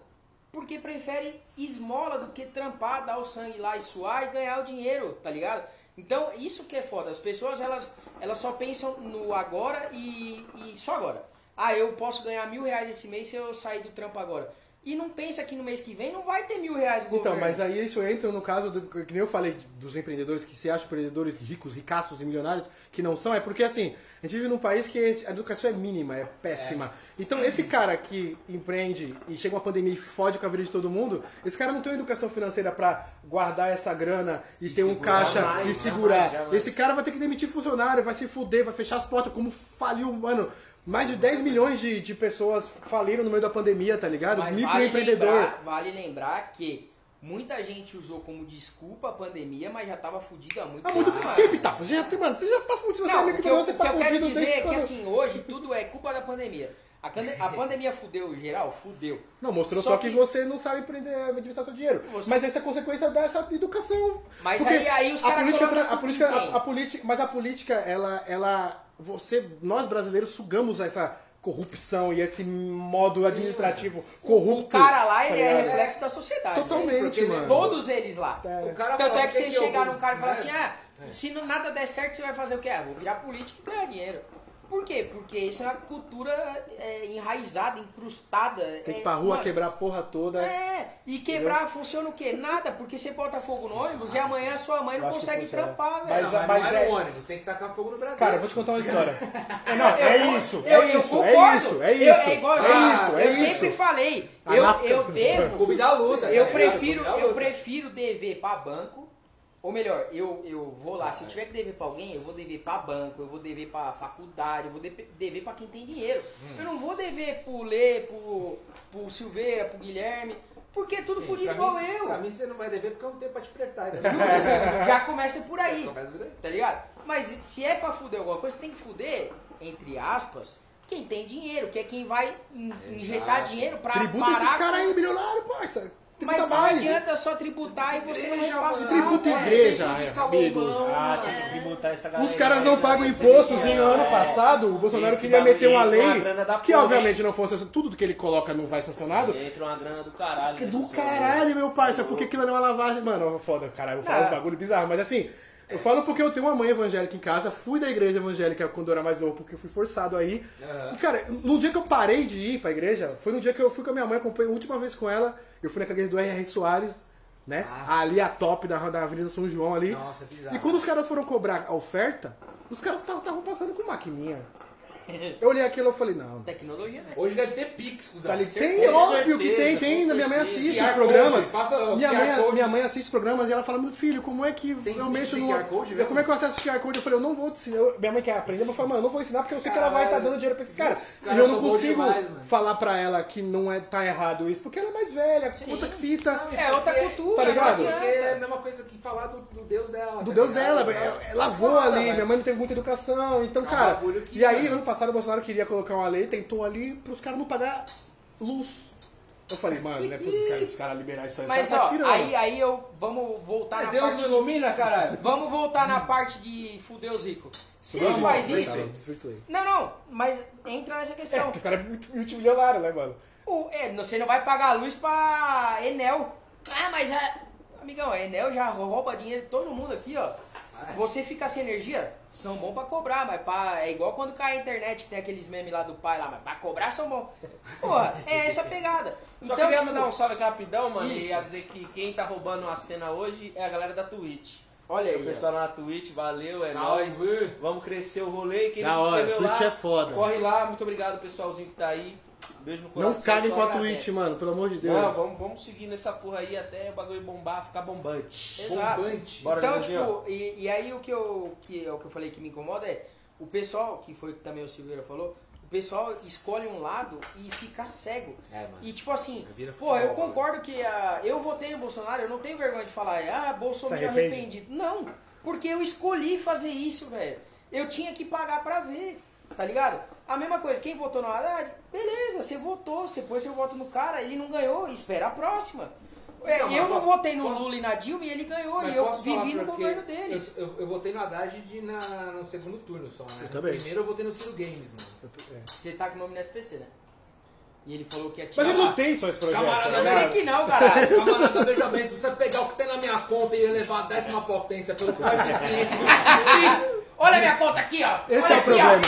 Speaker 3: Porque prefere esmola do que trampar, dar o sangue lá e suar e ganhar o dinheiro, tá ligado? Então, isso que é foda. As pessoas, elas, elas só pensam no agora e, e só agora. Ah, eu posso ganhar mil reais esse mês se eu sair do trampo agora. E não pensa que no mês que vem não vai ter mil reais do
Speaker 4: Então,
Speaker 3: governo.
Speaker 4: mas aí isso entra no caso, do, que nem eu falei, dos empreendedores que se acham empreendedores ricos, ricaços e milionários, que não são, é porque assim, a gente vive num país que a educação é mínima, é péssima. Então, esse cara que empreende e chega uma pandemia e fode com a vida de todo mundo, esse cara não tem uma educação financeira pra guardar essa grana e, ter um caixa
Speaker 1: jamais,
Speaker 4: e segurar.
Speaker 1: jamais, jamais.
Speaker 4: Esse cara vai ter que demitir funcionário, vai se fuder, vai fechar as portas, como faliu, mano. Mais de 10 milhões de, de pessoas faliram no meio da pandemia, tá ligado?
Speaker 3: Mas vale
Speaker 4: Microempreendedor.
Speaker 3: lembrar, vale lembrar que muita gente usou como desculpa a pandemia, mas já tava fudido há muito
Speaker 4: Ah, muito
Speaker 3: tempo.
Speaker 4: sempre tá fudido. Já, mano, você já tá fudido. Você
Speaker 3: Não, o
Speaker 4: que
Speaker 3: eu,
Speaker 4: você
Speaker 3: o que
Speaker 4: tá
Speaker 3: eu quero
Speaker 4: fudido
Speaker 3: dizer é que
Speaker 4: quando-
Speaker 3: assim, hoje tudo é culpa da pandemia. A, a pandemia fudeu geral? Fudeu.
Speaker 4: Não, mostrou
Speaker 3: Só
Speaker 4: só, que...
Speaker 3: que-
Speaker 4: você não sabe aprender a administrar seu dinheiro.
Speaker 3: Você-
Speaker 4: Mas essa é consequência dessa educação.
Speaker 3: Mas
Speaker 4: Porque
Speaker 3: aí- aí os
Speaker 4: a
Speaker 3: caras
Speaker 4: política,
Speaker 3: colocam
Speaker 4: tra- a
Speaker 3: tudo
Speaker 4: política, a, a política, mas a política, ela, ela, você, nós brasileiros sugamos essa corrupção e esse modo administrativo corrupto.
Speaker 3: O cara lá,
Speaker 4: tá
Speaker 3: ele é reflexo da sociedade.
Speaker 4: Totalmente,
Speaker 2: porque
Speaker 4: mano.
Speaker 3: Todos eles lá.
Speaker 4: É.
Speaker 2: O cara
Speaker 3: Tanto
Speaker 2: fala,
Speaker 3: é que
Speaker 2: "Por
Speaker 3: você chegar
Speaker 2: vou-"
Speaker 3: num cara e falar
Speaker 2: É.
Speaker 3: assim, ah, se não, nada der certo, você vai fazer o quê? Ah, vou virar político e ganhar dinheiro. Por quê? Porque isso é uma cultura é, enraizada, incrustada.
Speaker 4: Tem que
Speaker 3: é,
Speaker 4: ir pra rua
Speaker 3: mano,
Speaker 4: quebrar a porra toda.
Speaker 3: É, e quebrar funciona o quê? Nada, porque você bota fogo no ônibus e amanhã sua mãe
Speaker 4: Eu
Speaker 3: não consegue trampar,
Speaker 4: Mas
Speaker 3: velho.
Speaker 2: Não,
Speaker 4: a-
Speaker 2: mas,
Speaker 4: mas
Speaker 2: não é
Speaker 4: é-
Speaker 2: no ônibus, tem que tacar fogo no Brasil.
Speaker 4: Cara, eu vou te contar uma história. É, não, é isso,
Speaker 3: Eu-
Speaker 4: é
Speaker 3: eu
Speaker 4: isso, é isso, é
Speaker 3: Eu-
Speaker 4: isso.
Speaker 3: é igual
Speaker 4: é
Speaker 3: assim,
Speaker 4: isso, é
Speaker 3: eu
Speaker 4: isso.
Speaker 3: sempre falei, eu,
Speaker 4: Anaca.
Speaker 3: eu devo
Speaker 2: Clube da luta.
Speaker 3: Eu
Speaker 2: tá
Speaker 3: prefiro, eu prefiro dever pra banco, ou melhor, eu, eu vou lá, se eu tiver que dever pra alguém, eu vou dever pra banco, eu vou dever pra faculdade, eu vou dever, dever pra quem tem dinheiro.
Speaker 2: Hum.
Speaker 3: Eu não vou dever pro Lê, pro, pro Silveira, pro Guilherme, porque é tudo
Speaker 2: Sim,
Speaker 3: fudido
Speaker 2: pra
Speaker 3: igual
Speaker 2: mim,
Speaker 3: eu.
Speaker 2: Pra mim você não vai dever porque eu não tenho pra te prestar. Então.
Speaker 3: Já começa por aí,
Speaker 2: Começa por aí.
Speaker 3: tá ligado? Mas se é pra fuder alguma coisa, você tem que fuder, entre aspas, quem tem dinheiro, que é quem vai in- injetar dinheiro pra
Speaker 4: Tributa
Speaker 3: parar
Speaker 4: esses caras aí, milionário, parça.
Speaker 3: Mas não
Speaker 4: mais.
Speaker 3: adianta só tributar e você não
Speaker 2: Igreja,
Speaker 3: repassar.
Speaker 2: mano.
Speaker 4: Tributa
Speaker 3: velho.
Speaker 4: igreja, é, amigos.
Speaker 1: Ah, tem que tributar essa galera.
Speaker 4: Os caras não pagam impostos
Speaker 1: aí,
Speaker 4: e no ano
Speaker 1: é.
Speaker 4: passado o Bolsonaro
Speaker 1: Esse
Speaker 4: queria meter uma lei que obviamente não fosse tudo que ele coloca não vai sancionado.
Speaker 1: Entra uma grana do caralho.
Speaker 4: Do
Speaker 1: jogo.
Speaker 4: caralho, meu parça, porque aquilo não é uma lavagem. Mano, foda, caralho, eu falo
Speaker 3: Não.
Speaker 4: uns bagulho bizarro, mas assim, eu falo porque eu tenho uma mãe evangélica em casa, fui da igreja evangélica quando eu era mais novo, porque eu fui forçado aí.
Speaker 2: Aham.
Speaker 4: E cara, no dia que eu parei de ir pra igreja, foi no dia que eu fui com a minha mãe, acompanhei a última vez com ela, eu fui naquela igreja do R.R. Soares, né? Ali a top da, da Avenida São João ali.
Speaker 2: Nossa, bizarro.
Speaker 4: E quando os caras foram cobrar a oferta, os caras estavam passando com maquininha. Eu olhei aquilo e falei, não.
Speaker 3: Tecnologia, né?
Speaker 2: Hoje deve ter Pix,
Speaker 4: Tá
Speaker 2: cuzão.
Speaker 3: Com
Speaker 4: tem,
Speaker 1: certeza,
Speaker 4: óbvio que tem, tem. Minha mãe assiste os programas.
Speaker 2: Passa
Speaker 4: minha, mãe, minha mãe assiste os programas e ela fala, meu filho, como é que
Speaker 2: Tem
Speaker 4: eu mexo no.
Speaker 2: QR Code mesmo?
Speaker 4: Como é que eu acesso o QR Code? Eu falei, eu não vou te ensinar. Minha mãe quer aprender, mas eu falei, mano, eu não vou ensinar porque eu sei que ela vai estar
Speaker 2: Caralho.
Speaker 4: dando dinheiro pra esses caras. E eu não consigo falar pra ela que não é, tá errado isso, porque ela é mais velha, puta que fita.
Speaker 3: É outra cultura,
Speaker 4: tá ligado?
Speaker 2: Porque é a mesma coisa que falar do, do Deus dela.
Speaker 4: Do
Speaker 2: tá
Speaker 4: Deus dela, ela, ela lavou
Speaker 2: Foda,
Speaker 4: ali, minha mãe não teve muita educação, então,
Speaker 2: É
Speaker 4: cara. e aí, ano passado, o Bolsonaro queria colocar uma lei, tentou ali pros caras não pagar luz. Eu falei, mano, não é pros caras, os caras liberar isso aí, os
Speaker 3: Mas
Speaker 4: caras
Speaker 3: ó,
Speaker 4: tá tirando.
Speaker 3: aí, aí eu vamos voltar
Speaker 2: É
Speaker 3: na
Speaker 2: Deus
Speaker 3: parte.
Speaker 2: me ilumina, caralho.
Speaker 3: Vamos voltar na parte de fuder os ricos. Se ele faz isso. Não, não, mas entra nessa
Speaker 4: É,
Speaker 3: questão.
Speaker 4: porque os caras é muito multimilionário, né, mano?
Speaker 3: O- é, você não vai pagar a luz pra Enel. Ah, mas a. Amigão, a Enel já rouba dinheiro de todo mundo aqui, ó. Você fica sem energia, são bons pra cobrar, mas pra, é igual quando cai a internet, que tem aqueles memes lá do pai lá, mas pra cobrar são bons. Porra, é essa a pegada.
Speaker 1: Só queria
Speaker 3: tipo,
Speaker 1: mandar um salve aqui rapidão, mano,
Speaker 3: Isso.
Speaker 1: e ia dizer que quem tá roubando a cena hoje é a galera da Twitch.
Speaker 3: Olha
Speaker 1: O
Speaker 3: aí. ó.
Speaker 1: pessoal na Twitch, valeu, é nóis. Vamos crescer o rolê. Quem não se inscreveu
Speaker 4: Twitch
Speaker 1: lá,
Speaker 4: é foda.
Speaker 1: corre lá. Muito obrigado, pessoalzinho que tá aí. Beijo no coração.
Speaker 4: Não caguem com a. Twitch, mano, pelo amor de Deus.
Speaker 1: Não, vamos, vamos seguir nessa porra aí até o bagulho bombar, ficar bombante.
Speaker 3: Exato.
Speaker 2: Bombante.
Speaker 1: Bora,
Speaker 3: Então, tipo, e, e aí o que eu, que, é o que eu falei que me incomoda é o pessoal, que foi que também o Silveira falou, o pessoal escolhe um lado e fica cego.
Speaker 2: É, mano.
Speaker 3: E tipo assim,
Speaker 2: Vira
Speaker 3: pô, eu
Speaker 2: futebol,
Speaker 3: concordo que a, eu votei no Bolsonaro, eu não tenho vergonha de falar, ah, Bolsonaro arrependido. Não, porque eu escolhi fazer isso, velho. Eu tinha que pagar pra ver, tá ligado? A mesma coisa, quem votou no Haddad, beleza, você votou, você pôs seu voto no cara, ele não ganhou, espera a próxima. É,
Speaker 2: Não,
Speaker 3: eu não votei no
Speaker 2: posso-
Speaker 3: Lula e na Dilma e ele ganhou, e eu vivi no
Speaker 2: porque
Speaker 3: governo deles.
Speaker 2: Eu, eu, eu votei no Haddad de, na, no segundo turno só, né?
Speaker 4: Eu também.
Speaker 2: primeiro eu votei no Ciro Games, mano.
Speaker 3: Você tá com o nome no SPC, né? E ele falou que ia tirar.
Speaker 4: Mas eu não tenho só esse projeto.
Speaker 2: Camarada,
Speaker 4: tá
Speaker 3: Eu sei que não, caralho.
Speaker 2: Camarada, veja bem, se você pegar o que tem na minha conta e elevar a décima potência pelo coeficiente
Speaker 3: Olha a minha conta aqui, ó.
Speaker 4: Esse
Speaker 3: Olha
Speaker 4: é o
Speaker 3: aqui,
Speaker 4: problema.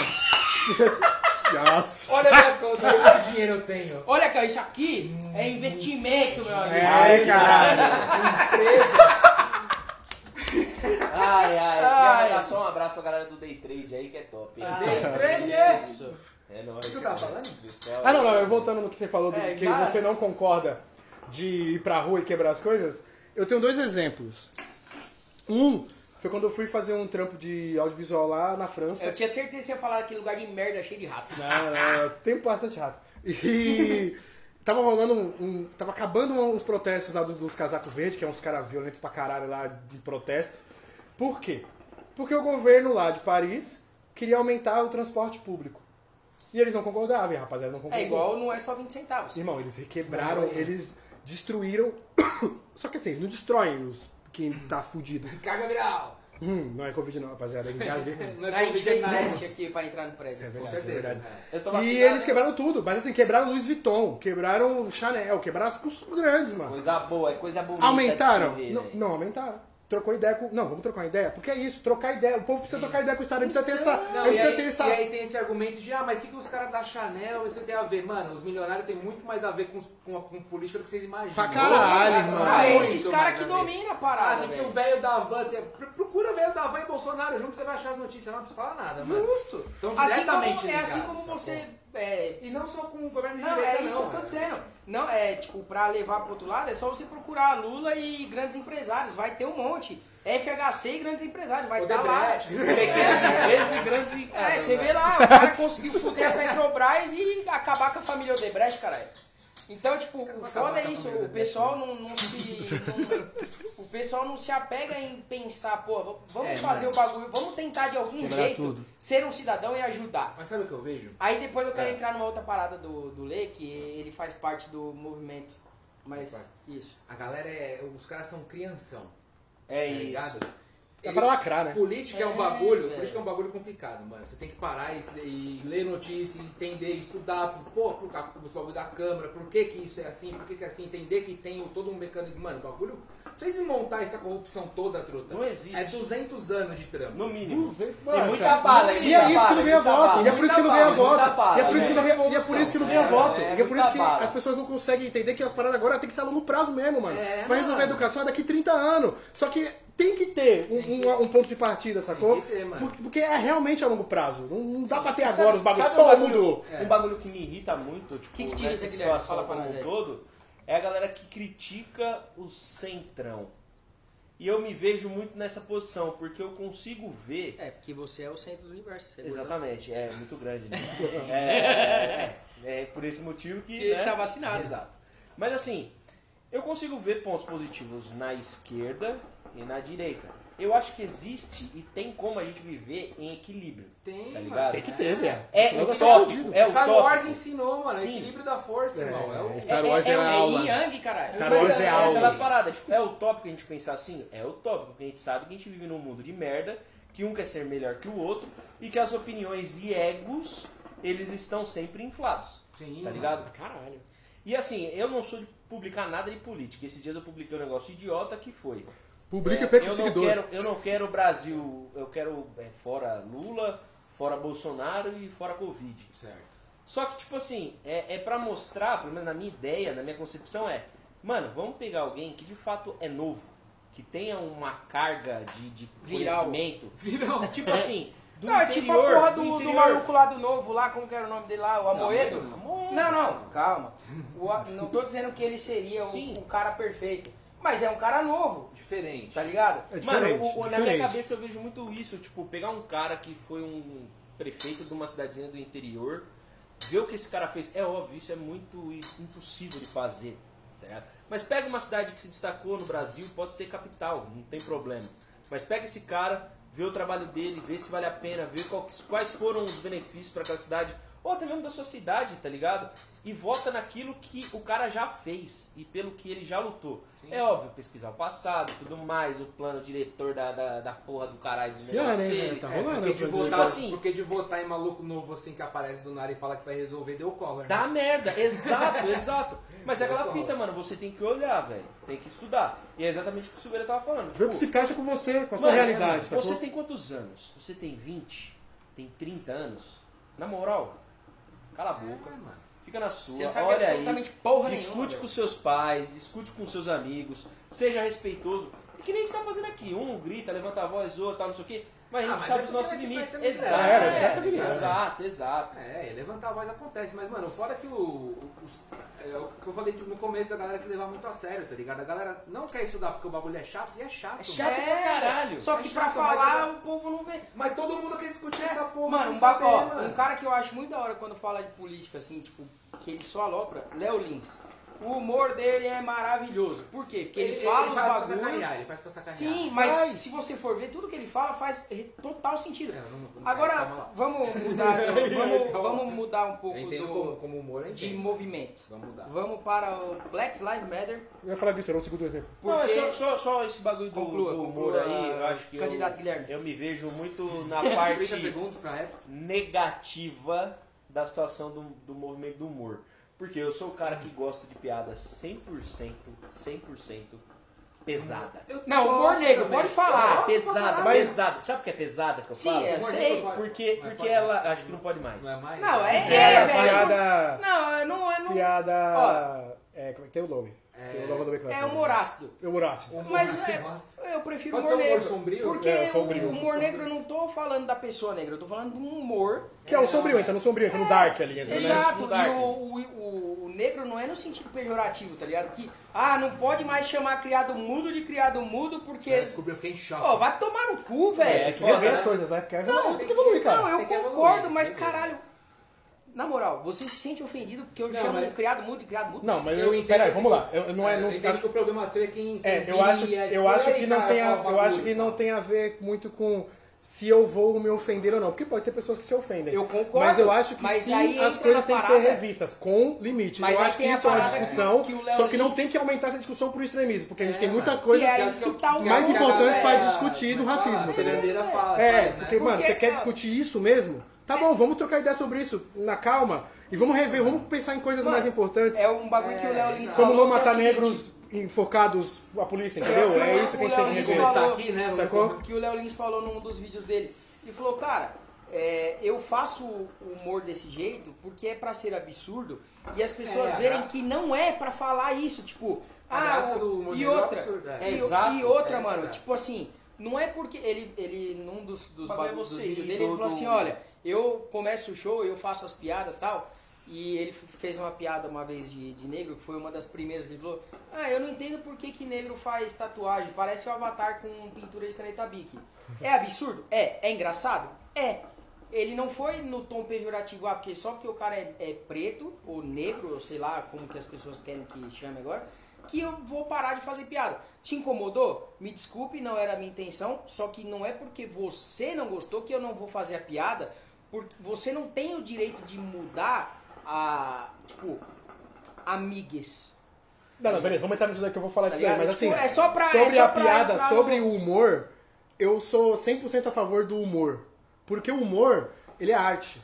Speaker 4: Nossa.
Speaker 2: Olha a minha conta, quanto dinheiro eu tenho.
Speaker 3: Olha ó, isso aqui é investimento, meu amigo.
Speaker 4: É, caralho.
Speaker 1: Ai, ai.
Speaker 3: Ai.
Speaker 1: Mandar só um abraço pra galera do Day Trade aí, que é top. hein?
Speaker 2: Day Trade?
Speaker 1: Isso. É nóis.
Speaker 2: O que eu tava falando?
Speaker 1: Céu.
Speaker 4: Ah, não, não, eu voltando no que você falou, do
Speaker 3: É,
Speaker 4: que você não concorda de ir pra rua e quebrar as coisas, eu tenho dois exemplos. Um foi quando eu fui fazer um trampo de audiovisual lá na França.
Speaker 3: Eu tinha certeza que você ia falar daquele lugar de merda cheio de rato.
Speaker 4: Não, não, tem bastante rato. E Tava rolando um, um- Tava acabando uns protestos lá dos, dos casacos verdes, que é uns caras violentos pra caralho lá de protesto. Por quê? Porque o governo lá de Paris queria aumentar o transporte público. E eles não concordavam, rapaziada não concordou.
Speaker 3: É igual, não é só 20 centavos.
Speaker 4: Irmão, eles quebraram, eles destruíram. Só que assim, eles não destroem os, quem tá fudido.
Speaker 2: Carga viral.
Speaker 4: Hum, não é Covid não, rapaziada. É engasguei.
Speaker 2: Não é
Speaker 3: A gente fez
Speaker 2: é nada.
Speaker 3: teste aqui pra entrar no prédio.
Speaker 4: É
Speaker 2: Com
Speaker 4: verdade, é
Speaker 2: certeza. é.
Speaker 1: Eu tô
Speaker 4: E eles quebraram tudo, mas assim, quebraram Louis Vuitton, quebraram Chanel, quebraram as coisas grandes, mano.
Speaker 1: Coisa boa, é coisa bonita.
Speaker 4: Aumentaram?
Speaker 1: ver,
Speaker 4: não, não aumentaram. Trocou ideia com. Não, vamos trocar uma ideia? Porque é isso, trocar ideia. O povo precisa trocar ideia com o Estado, ele precisa ter essa.
Speaker 2: Não, e,
Speaker 4: precisa
Speaker 2: aí,
Speaker 4: ter essa.
Speaker 2: e aí tem esse argumento de, ah, mas o que, que os caras da Chanel, isso tem a ver? Mano, os milionários têm muito mais a ver com, com, a, com política do que vocês imaginam.
Speaker 4: Pra caralho, irmão.
Speaker 3: Ah, esses caras que dominam a
Speaker 2: Ah,
Speaker 3: parada,
Speaker 2: tem que
Speaker 3: velho.
Speaker 2: o velho da van. tem- pro- Procura o velho da van e Bolsonaro junto, você vai achar as notícias, não precisa falar nada, mano.
Speaker 3: Justo.
Speaker 2: Então,
Speaker 3: Assim
Speaker 2: diretamente
Speaker 3: como, é assim como você... é,
Speaker 2: E não só com o governo de
Speaker 3: Não,
Speaker 2: direita,
Speaker 3: é isso que eu tô dizendo. Não, é tipo, pra levar pro outro lado, é só você procurar Lula e grandes empresários. Vai ter um monte. FHC e grandes empresários. Vai estar lá.
Speaker 2: Odebrecht.
Speaker 1: Pequenas empresas e grandes em
Speaker 3: É, você vê lá, o cara conseguiu fuder a Petrobras e acabar com a família Odebrecht, caralho. Então, tipo, o foda é isso, o pessoal não, não se. não- pessoal não se apega em pensar, pô, vamos
Speaker 2: É,
Speaker 3: fazer
Speaker 2: mano.
Speaker 3: o bagulho, vamos tentar de algum
Speaker 4: Quebrar
Speaker 3: jeito
Speaker 4: tudo.
Speaker 3: ser um cidadão e ajudar.
Speaker 2: Mas sabe o que eu vejo?
Speaker 3: Aí depois eu quero
Speaker 2: É.
Speaker 3: entrar numa outra parada do, do Lê, que ele faz parte do movimento. Mas isso.
Speaker 2: A galera é. Os caras são crianção.
Speaker 1: É
Speaker 2: tá
Speaker 1: isso.
Speaker 2: ligado?
Speaker 4: É pra lacrar, né?
Speaker 2: Política é, um
Speaker 3: É,
Speaker 2: bagulho,
Speaker 3: velho.
Speaker 2: política é um bagulho complicado, mano. Você tem que parar e, e ler notícia, entender, estudar, pô, por, ca- os bagulho da Câmara, por que que isso é assim, por que que é assim, entender que tem todo um mecanismo. Mano, o bagulho. Pra vocês desmontar essa corrupção toda, truta.
Speaker 1: Não existe.
Speaker 2: É 200 anos de trampo.
Speaker 1: No mínimo.
Speaker 4: Duzentos-
Speaker 1: Tem
Speaker 4: Mano,
Speaker 1: muita bala,
Speaker 4: E é isso que
Speaker 1: bala,
Speaker 4: não ganha
Speaker 1: muita
Speaker 4: voto. E é por isso que não ganha
Speaker 1: bala,
Speaker 4: voto. E é por isso que não ganha- e é por isso que não ganha
Speaker 1: É,
Speaker 4: voto.
Speaker 1: é,
Speaker 4: E é por isso que as pessoas não conseguem entender que as paradas agora tem que ser a longo prazo mesmo, mano.
Speaker 2: É,
Speaker 4: Vai resolver a educação é daqui 30 anos. Só que tem que ter um, um- um ponto de partida, sacou?
Speaker 2: Tem que ter, mano.
Speaker 4: Porque, porque é realmente a longo prazo. Não, não dá pra ter
Speaker 1: Sabe-
Speaker 4: agora os bagulhos.
Speaker 1: sabe um
Speaker 4: Todo
Speaker 1: bagulho,
Speaker 4: mundo.
Speaker 2: É.
Speaker 1: Um bagulho que me irrita muito, tipo,
Speaker 3: Que que tira
Speaker 1: nessa
Speaker 3: esse, Guilherme?
Speaker 1: situação
Speaker 3: Fala pra
Speaker 1: como um
Speaker 3: aí.
Speaker 1: todo, é a galera que critica o centrão. E eu me vejo muito nessa posição, porque eu consigo ver
Speaker 3: É, porque você é o centro do universo. é
Speaker 1: Exatamente, é muito grande. Né? é, é, é por esse motivo que.
Speaker 3: Que ele
Speaker 1: né?
Speaker 3: tá vacinado.
Speaker 1: Exato. Mas assim, eu consigo ver pontos positivos na esquerda e na direita. Eu acho que existe e tem como a gente viver em equilíbrio.
Speaker 2: Tem,
Speaker 1: Tá
Speaker 2: mano.
Speaker 1: ligado?
Speaker 4: Tem que ter, velho.
Speaker 1: É
Speaker 4: ficar
Speaker 1: utópico,
Speaker 4: fudido.
Speaker 1: é
Speaker 2: Star
Speaker 1: utópico.
Speaker 2: Wars ensinou, mano,
Speaker 1: Sim.
Speaker 2: o equilíbrio da força,
Speaker 4: É,
Speaker 2: irmão. É o...
Speaker 4: Star Wars
Speaker 1: é-
Speaker 4: é,
Speaker 1: é- é
Speaker 3: É yang, caralho.
Speaker 4: Star Wars
Speaker 1: é,
Speaker 4: é aulas.
Speaker 1: parada, tipo, é utópico a gente pensar assim? É utópico, porque a gente sabe que a gente vive num mundo de merda, que um quer ser melhor que o outro, e que as opiniões e egos, eles estão sempre inflados,
Speaker 2: Sim,
Speaker 1: tá
Speaker 2: mano.
Speaker 1: ligado?
Speaker 4: Caralho.
Speaker 1: E assim, eu não sou de publicar nada de política. Esses dias eu publiquei um negócio idiota que foi.
Speaker 4: Publica
Speaker 1: é,
Speaker 4: e perca
Speaker 1: eu
Speaker 4: o
Speaker 1: não
Speaker 4: seguidor.
Speaker 1: quero, eu não quero Brasil, eu quero é, fora Lula, fora Bolsonaro e fora Covid.
Speaker 2: Certo.
Speaker 1: Só que, tipo assim, é, é pra mostrar, pelo menos na minha ideia, na minha concepção, é, mano, vamos pegar alguém que de fato é novo, que tenha uma carga de, de
Speaker 3: Viral.
Speaker 1: conhecimento.
Speaker 2: Virou.
Speaker 1: Tipo assim, do
Speaker 3: Não, é tipo a
Speaker 1: interior,
Speaker 3: porra
Speaker 1: do,
Speaker 3: do, do
Speaker 1: interior.
Speaker 3: maluco lá do novo, lá, como que era o nome dele lá? O Amoedo? Não, não, calma. O não tô dizendo que ele seria o, o cara perfeito. Mas é um cara novo,
Speaker 2: Diferente.
Speaker 3: tá ligado?
Speaker 4: É
Speaker 1: Mano, na minha cabeça eu vejo muito isso, tipo, pegar um cara que foi um prefeito de uma cidadezinha do interior, ver o que esse cara fez. É óbvio, isso é muito impossível de fazer, tá? Mas pega uma cidade que se destacou no Brasil, pode ser capital, não tem problema. Mas pega esse cara, vê o trabalho dele, vê se vale a pena, vê qual quais foram os benefícios para aquela cidade, ou até mesmo da sua cidade, tá ligado? E vota naquilo que o cara já fez e pelo que ele já lutou. É óbvio, pesquisar o passado e tudo mais, o plano diretor da, da, da porra do caralho do
Speaker 4: Sim,
Speaker 1: negócio
Speaker 4: né,
Speaker 1: dele.
Speaker 4: Tá
Speaker 2: É,
Speaker 4: rolando.
Speaker 2: porque, de
Speaker 4: né,
Speaker 2: votar,
Speaker 1: Tipo assim.
Speaker 2: porque de votar em maluco novo assim que aparece do nada e fala que vai resolver, deu né?
Speaker 1: Dá merda, exato, exato. Mas é aquela fita, mano, você tem que olhar, velho. Tem que estudar. E é exatamente o que o Silveira tava falando.
Speaker 4: Vê o que
Speaker 1: Tipo,
Speaker 4: se encaixa com você, com a sua
Speaker 1: mano,
Speaker 4: realidade.
Speaker 1: Você tem quantos anos? Você tem 20? Tem 30 anos? Na moral, cala a
Speaker 2: É,
Speaker 1: boca.
Speaker 2: mano.
Speaker 1: Fica na sua, olha aí. discute
Speaker 3: nenhuma.
Speaker 1: com seus pais, discute com seus amigos, seja respeitoso. É que nem a gente tá fazendo aqui. Um grita, levanta a voz, outro, tal, não sei o quê. Mas a
Speaker 2: Ah,
Speaker 1: gente
Speaker 2: mas
Speaker 1: sabe
Speaker 2: é
Speaker 1: os nossos limites.
Speaker 2: conhecimento
Speaker 1: Exato,
Speaker 2: é, é,
Speaker 1: exato,
Speaker 2: é.
Speaker 1: exato, exato.
Speaker 2: É, levantar a voz acontece, mas, mano, fora que o. os- é o que eu falei no começo, a galera se levar muito a sério, tá ligado? A galera não quer estudar porque o bagulho é chato e é chato.
Speaker 1: É chato
Speaker 2: mano.
Speaker 1: pra caralho.
Speaker 3: Só
Speaker 2: É
Speaker 3: que
Speaker 2: chato,
Speaker 3: pra falar,
Speaker 2: é-
Speaker 3: o povo não vê.
Speaker 2: Mas todo mundo quer discutir essa porra.
Speaker 3: Mano, um,
Speaker 2: saber,
Speaker 3: ó,
Speaker 2: mano.
Speaker 3: um cara que eu acho muito da hora quando fala de política, assim, tipo, que ele só alopra, Léo Lins. O humor dele é maravilhoso. Por quê? Porque ele,
Speaker 2: Ele,
Speaker 3: fala
Speaker 2: ele
Speaker 3: os
Speaker 2: faz pra
Speaker 3: bagulho.
Speaker 2: sacanear, ele faz pra sacanear.
Speaker 3: Sim, mas
Speaker 4: Faz.
Speaker 3: se você for ver, tudo que ele fala faz total sentido.
Speaker 2: É, não- não-
Speaker 3: Agora, vamos mudar, vamos, vamos mudar um pouco do-
Speaker 2: como, como humor,
Speaker 3: de movimento.
Speaker 2: Vamos mudar.
Speaker 3: Vamos para o Black Lives Matter.
Speaker 4: Eu ia falar disso, era o segundo exemplo.
Speaker 1: Não, é
Speaker 3: porque-
Speaker 1: só, só, só esse bagulho do,
Speaker 3: Conclua,
Speaker 1: do humor
Speaker 3: conclua,
Speaker 1: aí, eu acho que
Speaker 3: candidato
Speaker 1: eu,
Speaker 3: Guilherme.
Speaker 1: eu me vejo muito na
Speaker 2: 30
Speaker 1: parte
Speaker 2: segundos pra rap.
Speaker 1: negativa da situação do, do movimento do humor. Porque eu sou o cara que gosta de piada 100%, 100% pesada.
Speaker 2: Eu
Speaker 3: Não, humor
Speaker 2: gosto
Speaker 3: negro, pode falar.
Speaker 2: Eu
Speaker 1: pesada.
Speaker 4: Mas-
Speaker 1: pesada. Sabe o que é pesada que eu
Speaker 3: Sim,
Speaker 1: falo?
Speaker 3: é,
Speaker 2: Humor
Speaker 3: sei.
Speaker 1: Porque, porque ela, acho que não pode mais.
Speaker 2: Não é mais?
Speaker 3: Não, é,
Speaker 4: É,
Speaker 3: é, velho.
Speaker 4: piada.
Speaker 3: Não, não é. Não,
Speaker 4: Piada. É, como é que tem o nome? Do Beckham.
Speaker 3: é humor ácido.
Speaker 4: Humor ácido.
Speaker 3: Mas é-. Eu prefiro humor
Speaker 2: um humor
Speaker 3: negro.
Speaker 2: sombrio?
Speaker 3: Porque
Speaker 4: É, sombrio.
Speaker 3: o humor negro eu não tô falando da pessoa negra, eu tô falando de um humor.
Speaker 4: Que é o sombrio, entra no sombrio, entra no dark ali. Entra, né?
Speaker 3: Exato, e
Speaker 1: dark.
Speaker 3: o, o, o- o negro não é no sentido pejorativo, tá ligado? Que, ah, não pode mais chamar criado mudo de criado mudo porque.
Speaker 2: Você descobriu, eu fiquei em choque.
Speaker 3: Ó, vai tomar no cu,
Speaker 1: É,
Speaker 3: velho.
Speaker 4: Tem que ver
Speaker 1: né?
Speaker 4: as coisas, né? Porque
Speaker 3: Não,
Speaker 4: tem que evoluir, cara.
Speaker 3: Não, eu concordo, mas caralho. Na moral, você se sente ofendido porque eu
Speaker 2: Não,
Speaker 3: chamo
Speaker 2: mas-
Speaker 3: criado mudo de criado mudo?
Speaker 4: Não, mas
Speaker 2: Eu
Speaker 4: eu.
Speaker 2: entendo
Speaker 4: Peraí, vamos lá. Eu, eu não é.
Speaker 2: eu
Speaker 4: Não,
Speaker 2: entendo que o problema seu é quem,
Speaker 4: É, eu acho,
Speaker 2: e é tipo,
Speaker 4: eu acho
Speaker 2: "Ei,
Speaker 4: que não
Speaker 2: cara,
Speaker 4: tem eu
Speaker 2: bagulho",
Speaker 4: acho que não tem a ver muito com se eu vou me ofender ou não, porque pode ter pessoas que se ofendem.
Speaker 3: Eu concordo,
Speaker 4: Mas eu acho que
Speaker 3: mas
Speaker 4: sim,
Speaker 3: aí
Speaker 4: as coisas têm que ser revistas com limite.
Speaker 3: Mas
Speaker 4: eu acho que isso é uma discussão,
Speaker 3: que
Speaker 4: só que não
Speaker 3: Lins-
Speaker 4: tem que aumentar essa discussão pro extremismo, porque a gente
Speaker 2: É,
Speaker 4: tem muita
Speaker 2: mano.
Speaker 4: coisa
Speaker 3: Que é tá
Speaker 4: mais importante
Speaker 2: galera-
Speaker 4: discutir do
Speaker 2: é
Speaker 4: racismo.
Speaker 2: Fala,
Speaker 4: É,
Speaker 2: né?
Speaker 4: porque, mano, você quer discutir isso mesmo? Tá bom, vamos trocar ideia sobre isso na calma e vamos rever, vamos pensar em coisas
Speaker 3: Mano,
Speaker 4: mais importantes.
Speaker 3: É um bagulho que o Léo Lins
Speaker 4: Como
Speaker 3: falou.
Speaker 4: não
Speaker 3: é
Speaker 4: matar
Speaker 3: seguinte,
Speaker 4: negros enfocados a polícia, entendeu? É isso que a gente tem que.
Speaker 2: Começar aqui, né?
Speaker 4: Sacou?
Speaker 3: Que o Léo Lins falou num dos vídeos dele. Ele falou, cara, é, eu faço o humor desse jeito porque é pra ser absurdo e as pessoas
Speaker 2: É,
Speaker 3: verem que não é pra falar isso, tipo,
Speaker 2: A
Speaker 3: ah, o- e
Speaker 2: negro é
Speaker 3: outra,
Speaker 2: absurdo, é.
Speaker 3: e,
Speaker 1: Exato,
Speaker 3: e outra,
Speaker 2: é
Speaker 3: mano, tipo assim, não é porque ele, ele num dos, dos,
Speaker 1: Bagulho é
Speaker 3: dos vídeos dele, ele falou assim, olha, eu começo o show, eu faço as piadas e tal, e ele fez uma piada uma vez de, de negro, que foi uma das primeiras, ele falou, ah, eu não entendo por que, que negro faz tatuagem, parece o avatar com pintura de caneta bique. É absurdo? É. É engraçado? É. Ele não foi no tom pejorativo, ah, porque só porque o cara é, é preto, ou negro, ou sei lá como que as pessoas querem que chame agora, que eu vou parar de fazer piada. Te incomodou? Me desculpe, não era a minha intenção, só que não é porque você não gostou que eu não vou fazer a piada, porque você não tem o direito de mudar a, tipo, amigues.
Speaker 4: Não, não, beleza, vamos entrar nisso daí que eu vou falar
Speaker 3: Tá
Speaker 4: disso daí, mas assim,
Speaker 3: Tipo, é só pra-
Speaker 4: sobre
Speaker 3: é
Speaker 4: a
Speaker 3: pra
Speaker 4: piada,
Speaker 3: entrar
Speaker 4: sobre o humor, eu sou 100% a favor do humor. Porque o humor, ele é arte.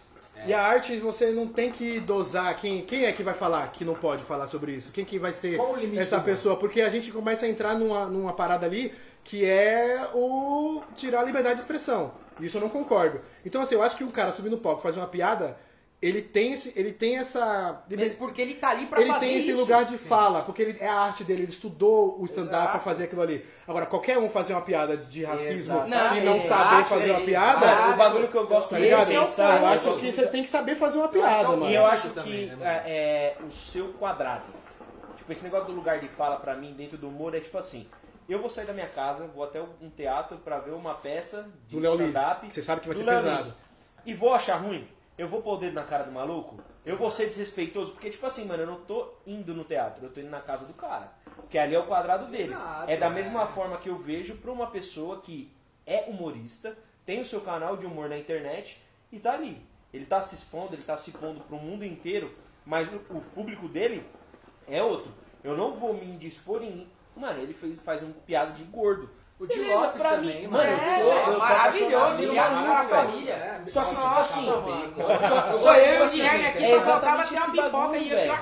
Speaker 4: E a arte, você não tem que dosar quem, quem é que vai falar que não pode falar sobre isso. Quem que vai ser essa pessoa. Porque a gente começa a entrar numa, numa parada ali que é o tirar a liberdade de expressão. Isso eu não concordo. Então, assim, eu acho que um cara subir no palco e fazer uma piada, ele tem, esse, ele tem essa...
Speaker 3: Mesmo porque ele tá ali pra
Speaker 4: Ele
Speaker 3: fazer
Speaker 4: tem esse
Speaker 3: isso.
Speaker 4: lugar de fala, porque ele, é a arte dele, ele estudou o stand-up pra fazer aquilo ali. Agora, qualquer um fazer uma piada de racismo
Speaker 1: Exato.
Speaker 3: Não,
Speaker 4: e não
Speaker 3: exato,
Speaker 4: saber fazer uma
Speaker 3: exato.
Speaker 4: piada,
Speaker 1: o bagulho que eu gosto
Speaker 4: tá
Speaker 1: de
Speaker 4: ligado?
Speaker 3: Esse é o
Speaker 1: pensar,
Speaker 4: eu acho que você tem que saber fazer uma
Speaker 2: é
Speaker 4: piada, mano.
Speaker 1: E eu acho
Speaker 2: também,
Speaker 1: que
Speaker 2: né,
Speaker 1: é, é, o seu quadrado. Tipo, esse negócio do lugar de fala pra mim dentro do humor é tipo assim. Eu vou sair da minha casa, vou até um teatro pra ver uma peça de stand-up.
Speaker 4: Você sabe que vai ser
Speaker 1: Léo
Speaker 4: pesado.
Speaker 1: E vou achar ruim. Eu vou pôr o dedo na cara do maluco. Eu vou ser desrespeitoso. Porque, tipo assim, mano, eu não tô indo no teatro. Eu tô indo na casa do cara. Porque ali é o quadrado dele.
Speaker 2: Exato,
Speaker 1: é da
Speaker 2: é.
Speaker 1: mesma forma que eu vejo pra uma pessoa que é humorista, tem o seu canal de humor na internet e tá ali. Ele tá se expondo, ele tá se expondo pro mundo inteiro, mas o, o público dele é outro. Eu não vou me indispor em. Mano, ele fez, faz um piada de gordo.
Speaker 2: O de
Speaker 1: Beleza,
Speaker 2: Lopes
Speaker 1: pra
Speaker 2: também,
Speaker 1: mim,
Speaker 2: mano.
Speaker 1: eu
Speaker 3: É,
Speaker 1: sou,
Speaker 3: é
Speaker 1: eu sou
Speaker 3: maravilhoso,
Speaker 1: apaixonado
Speaker 3: viados
Speaker 1: pelo
Speaker 3: pra
Speaker 1: bagulho, velho.
Speaker 3: família.
Speaker 2: É,
Speaker 1: Só que, tipo assim, eu
Speaker 2: cara.
Speaker 1: sou- eu
Speaker 3: eu e o Guilherme aqui,
Speaker 1: é
Speaker 3: só faltava ter uma pipoca
Speaker 1: bagulho,
Speaker 3: e eu
Speaker 1: velho.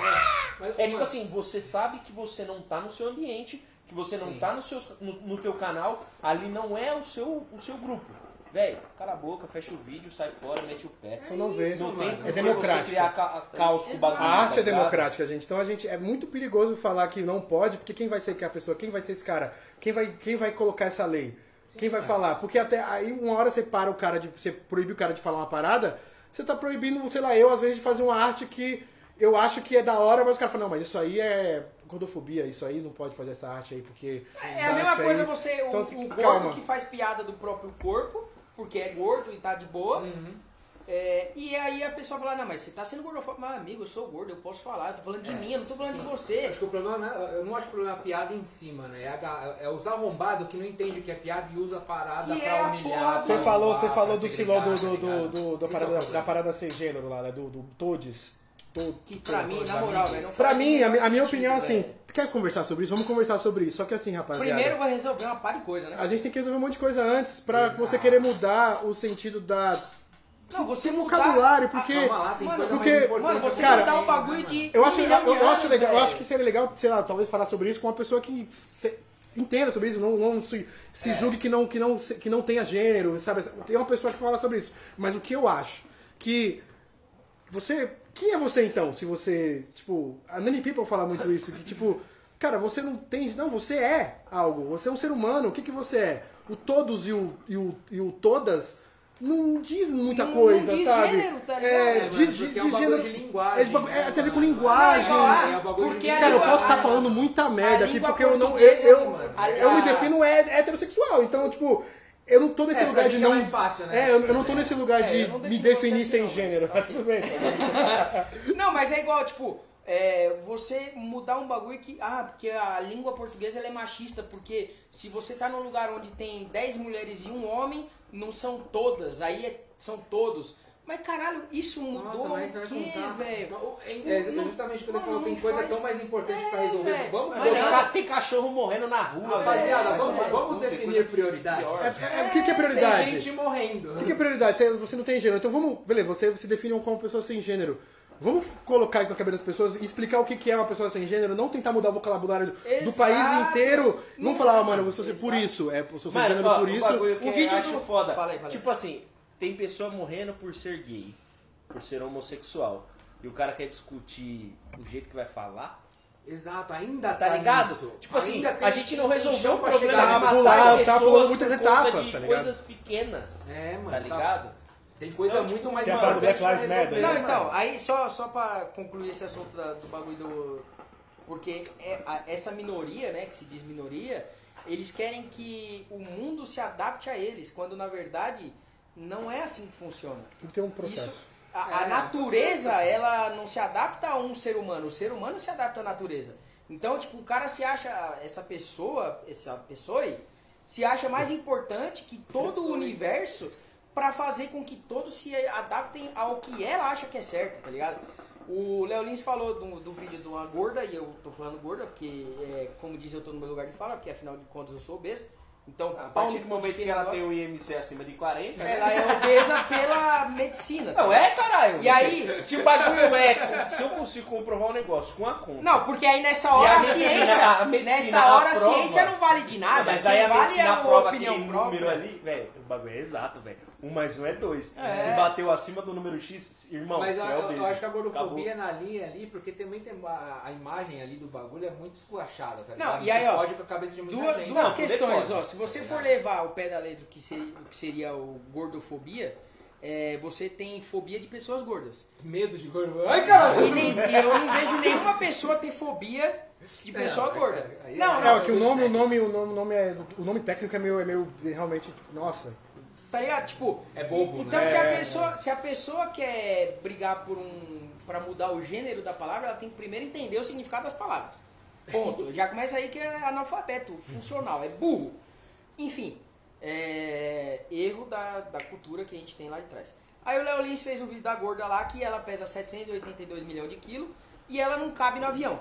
Speaker 2: Mas,
Speaker 1: É tipo assim, você sabe que você não tá no seu ambiente, que você não
Speaker 2: Sim.
Speaker 1: tá no, seu, no, no teu canal, ali não é o seu, o seu grupo. Velho, cala a boca, fecha o vídeo, sai fora, mete o pé.
Speaker 4: Só não vê.
Speaker 1: Não tem
Speaker 2: É
Speaker 1: por que
Speaker 4: democrático.
Speaker 1: você criar ca caos com o bagulho.
Speaker 4: A arte
Speaker 1: tá
Speaker 4: é
Speaker 1: ligado?
Speaker 4: democrática, gente. Então a gente é muito perigoso falar que não pode, porque quem vai ser que a pessoa, quem vai ser esse cara? Quem vai, quem vai colocar essa lei? Quem vai falar? Porque até aí uma hora você para o cara de você proíbe o cara de falar uma parada, você tá proibindo, sei lá, eu às vezes de fazer uma arte que eu acho que é da hora, mas o cara fala, não, mas isso aí é gordofobia, isso aí não pode fazer essa arte aí, porque
Speaker 3: É a mesma coisa
Speaker 4: aí-
Speaker 3: você, o,
Speaker 4: Então,
Speaker 3: o gordo que faz piada do próprio corpo, porque é gordo e tá de boa. É, e aí a pessoa fala, não, mas você tá sendo gordofóbico. Mas amigo, eu sou gordo, eu posso falar, eu tô falando de mim, eu não tô falando
Speaker 2: Sim.
Speaker 3: de você.
Speaker 2: Acho que o problema, não é- eu não acho que o problema é a piada em cima, né? É, é os arrombados que não entendem o que é piada e usa a parada
Speaker 3: Que
Speaker 2: pra
Speaker 3: é
Speaker 2: humilhar.
Speaker 4: Você falou, você falou do siló do,
Speaker 2: segregar,
Speaker 4: do,
Speaker 2: tá ligado?
Speaker 4: do, do- da,
Speaker 2: é
Speaker 4: da parada sem gênero lá, né? Do, do Todes. To-
Speaker 3: Que pra mim, na moral, velho,
Speaker 4: Pra mim, a, a minha opinião é assim, quer conversar sobre isso? Vamos conversar sobre isso. Só que assim, rapaziada.
Speaker 3: Primeiro vai resolver uma par de coisa, né?
Speaker 4: A gente tem que resolver um monte de coisa antes pra
Speaker 2: Exato.
Speaker 4: você querer mudar o sentido da.
Speaker 3: Não, você
Speaker 4: do
Speaker 3: mudar-
Speaker 4: vocabulário, porque.
Speaker 2: Calma lá, tem
Speaker 3: Mano,
Speaker 2: coisa
Speaker 4: porque-.
Speaker 3: Mano, você
Speaker 4: Cara,
Speaker 3: um bagulho de.
Speaker 4: Eu acho, eu, acho legal, eu acho que seria legal, sei lá, talvez falar sobre isso com uma pessoa que se, entenda sobre isso, não, não se, se julgue que não, que, não, que não tenha gênero, sabe? Tem uma pessoa que fala sobre isso. Mas o que eu acho? Que você. Quem é você então? Se você. Tipo, a Nanny People fala muito isso, que tipo. Cara, você não tem. Não, você é algo. Você é um ser humano. O que, que você é? O todos e o, e o, e o todas não diz muita
Speaker 3: Não-
Speaker 4: coisa,
Speaker 3: não diz
Speaker 4: sabe?
Speaker 3: gênero, tá
Speaker 4: é,
Speaker 2: É,
Speaker 4: diz, diz
Speaker 2: é um bagulho
Speaker 4: gênero.
Speaker 2: de linguagem,
Speaker 4: é, de bagulho- é,
Speaker 2: né,
Speaker 4: tem a ver com linguagem.
Speaker 3: Não, é
Speaker 2: é o bagulho
Speaker 3: porque
Speaker 4: Cara, eu posso estar
Speaker 3: a-
Speaker 4: falando muita merda aqui porque eu não. Eu, eu,
Speaker 2: mano,
Speaker 4: eu me defino é heterossexual, então, tipo, eu não tô nesse
Speaker 2: É,
Speaker 4: lugar de
Speaker 2: é
Speaker 4: não.
Speaker 2: mais fácil, né?
Speaker 4: É, eu, eu não tô nesse lugar
Speaker 3: É,
Speaker 4: de
Speaker 3: não
Speaker 4: me definir
Speaker 3: você
Speaker 4: sem
Speaker 3: assim, não,
Speaker 4: gênero.
Speaker 3: mas
Speaker 4: Mas tudo bem.
Speaker 3: Não, mas é igual, tipo, é, você mudar um bagulho que. Ah, porque a língua portuguesa é machista, porque se você tá num lugar onde tem 10 mulheres e um homem, não são todas, aí é- são todos. Mas caralho, isso mudou
Speaker 2: Nossa, mas
Speaker 3: o
Speaker 2: você vai
Speaker 3: quê,
Speaker 2: contar.
Speaker 3: velho?
Speaker 2: Não, É, é justamente quando eu falo, tem coisa
Speaker 3: faz-
Speaker 2: tão mais importante pra
Speaker 3: É,
Speaker 2: resolver.
Speaker 3: velho.
Speaker 2: Vamos
Speaker 3: Mas
Speaker 2: colocar-
Speaker 1: ca- tem cachorro morrendo na rua,
Speaker 2: Rapaziada,
Speaker 1: velho.
Speaker 2: vamos,
Speaker 1: Vai,
Speaker 2: vamos definir prioridades.
Speaker 4: É, o que, que é prioridade?
Speaker 2: Tem gente morrendo.
Speaker 4: O que é prioridade? Você, você não tem gênero. Então vamos. Beleza, você se define como pessoa sem gênero. Vamos colocar isso na cabeça das pessoas e explicar o que é uma pessoa sem gênero, não tentar mudar o vocabulário do, do
Speaker 3: Exato.
Speaker 4: país inteiro. Não
Speaker 3: Não,
Speaker 4: falar, ah, mano, eu sou por
Speaker 3: exato.
Speaker 4: isso. É, eu sou sem
Speaker 1: Mano,
Speaker 4: gênero
Speaker 1: ó,
Speaker 4: por isso.
Speaker 3: O vídeo
Speaker 1: eu acho
Speaker 3: do-
Speaker 1: foda.
Speaker 3: Fala aí.
Speaker 1: Tipo assim, tem pessoa morrendo por ser gay, por ser homossexual. E o cara quer discutir o jeito que vai falar.
Speaker 2: Exato, ainda
Speaker 1: Tá ligado?
Speaker 2: nisso.
Speaker 1: Tipo assim,
Speaker 2: Ainda
Speaker 1: a gente não resolveu o
Speaker 2: pra
Speaker 1: problema
Speaker 2: chegar
Speaker 1: de
Speaker 4: Tá
Speaker 1: matar
Speaker 4: tá pulando
Speaker 1: por
Speaker 4: muitas etapas,
Speaker 1: de
Speaker 4: tá ligado?
Speaker 1: coisas pequenas.
Speaker 2: É, mano,
Speaker 1: Tá
Speaker 2: tá-
Speaker 1: ligado?
Speaker 2: Tem coisa
Speaker 1: Então,
Speaker 2: muito
Speaker 1: tipo,
Speaker 2: mais
Speaker 4: você fala do
Speaker 2: importante
Speaker 4: Black Lives. Matter.
Speaker 3: Não,
Speaker 2: mano.
Speaker 3: então, aí só, só pra concluir esse assunto da- do bagulho do. Porque é, a- essa minoria, né, que se diz minoria, eles querem que o mundo se adapte a eles, quando na verdade não é assim que funciona.
Speaker 4: Tem que ter um processo.
Speaker 3: Isso, a, a
Speaker 2: É,
Speaker 3: natureza,
Speaker 2: processo.
Speaker 3: ela não se adapta a um ser humano, o ser humano se adapta à natureza. Então, tipo, o cara se acha, essa pessoa, essa pessoa aí, se acha mais importante que todo
Speaker 2: Pessoa
Speaker 3: o universo pra fazer com que todos se adaptem ao que ela acha que é certo, tá ligado? O Léo Lins falou do, do vídeo de uma gorda, e eu tô falando gorda, porque, é, como diz, eu tô no meu lugar de fala, porque afinal de contas eu sou obeso. Então,
Speaker 1: A
Speaker 3: pau
Speaker 1: partir do momento que
Speaker 3: não
Speaker 1: ela tem o IMC acima de 40.
Speaker 3: Ela é obesa pela medicina.
Speaker 1: Não, é caralho.
Speaker 3: E aí-
Speaker 1: Se o bagulho é. Se eu consigo comprovar um negócio com a conta.
Speaker 3: Não, porque aí nessa hora
Speaker 1: a
Speaker 3: a, ciência.
Speaker 1: a
Speaker 3: nessa hora a ciência não vale de nada.
Speaker 1: mas
Speaker 3: quem
Speaker 1: aí a
Speaker 3: vale
Speaker 1: medicina
Speaker 3: a
Speaker 1: prova
Speaker 3: opinião própria.
Speaker 1: número ali, velho, o bagulho é exato, velho. Um mais um é dois.
Speaker 3: É.
Speaker 1: Se bateu acima do número X, irmão,
Speaker 2: Mas
Speaker 1: você é
Speaker 2: eu- eu acho que a gordofobia
Speaker 1: Acabou.
Speaker 2: é na linha ali, porque também tem a, a imagem ali do bagulho é muito esculachada, tá
Speaker 3: Não,
Speaker 2: ligado?
Speaker 3: e aí, ó,
Speaker 2: pode a cabeça de muita
Speaker 3: Duas,
Speaker 2: gente.
Speaker 3: duas
Speaker 1: Não,
Speaker 3: questões,
Speaker 1: é
Speaker 3: ó. Se você for levar o pé da letra, que seria, o que seria o gordofobia, é, você tem fobia de pessoas gordas.
Speaker 2: Medo de gordo. Ai, caralho!
Speaker 3: E, nem- e eu não vejo nenhuma pessoa ter fobia de pessoa
Speaker 2: Não,
Speaker 3: gorda.
Speaker 2: aí é-
Speaker 3: Não,
Speaker 4: É,
Speaker 3: não,
Speaker 4: que o nome, o nome, o nome, o nome é. O nome técnico é meio, é meio realmente. Nossa.
Speaker 3: Tá ligado? Tipo,
Speaker 2: É bobo,
Speaker 3: então
Speaker 2: né?
Speaker 3: se, a
Speaker 4: É.
Speaker 3: pessoa, se a pessoa quer brigar por um. pra mudar o gênero da palavra, ela tem que primeiro entender o significado das palavras. Ponto. Já começa aí que é analfabeto, funcional, é burro. Enfim, é erro da, da cultura que a gente tem lá de trás. Aí o Léo Lins fez um vídeo da gorda lá que ela pesa 782 milhões de quilos e ela não cabe no avião.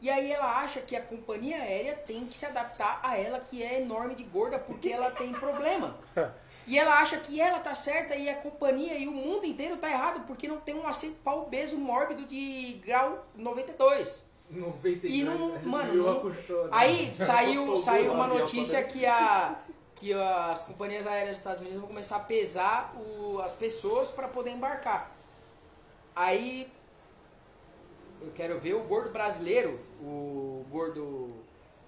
Speaker 3: E aí ela acha que a companhia aérea tem que se adaptar a ela que é enorme de gorda porque ela tem problema. E ela acha que ela tá certa e a companhia e o mundo inteiro tá errado porque não tem um para obeso mórbido de grau 92.
Speaker 2: 92.
Speaker 3: E não, mano, não- aí saiu, saiu uma notícia que, a, que as companhias aéreas dos Estados Unidos vão começar a pesar o- as pessoas para poder embarcar. Aí eu quero ver o gordo brasileiro, o gordo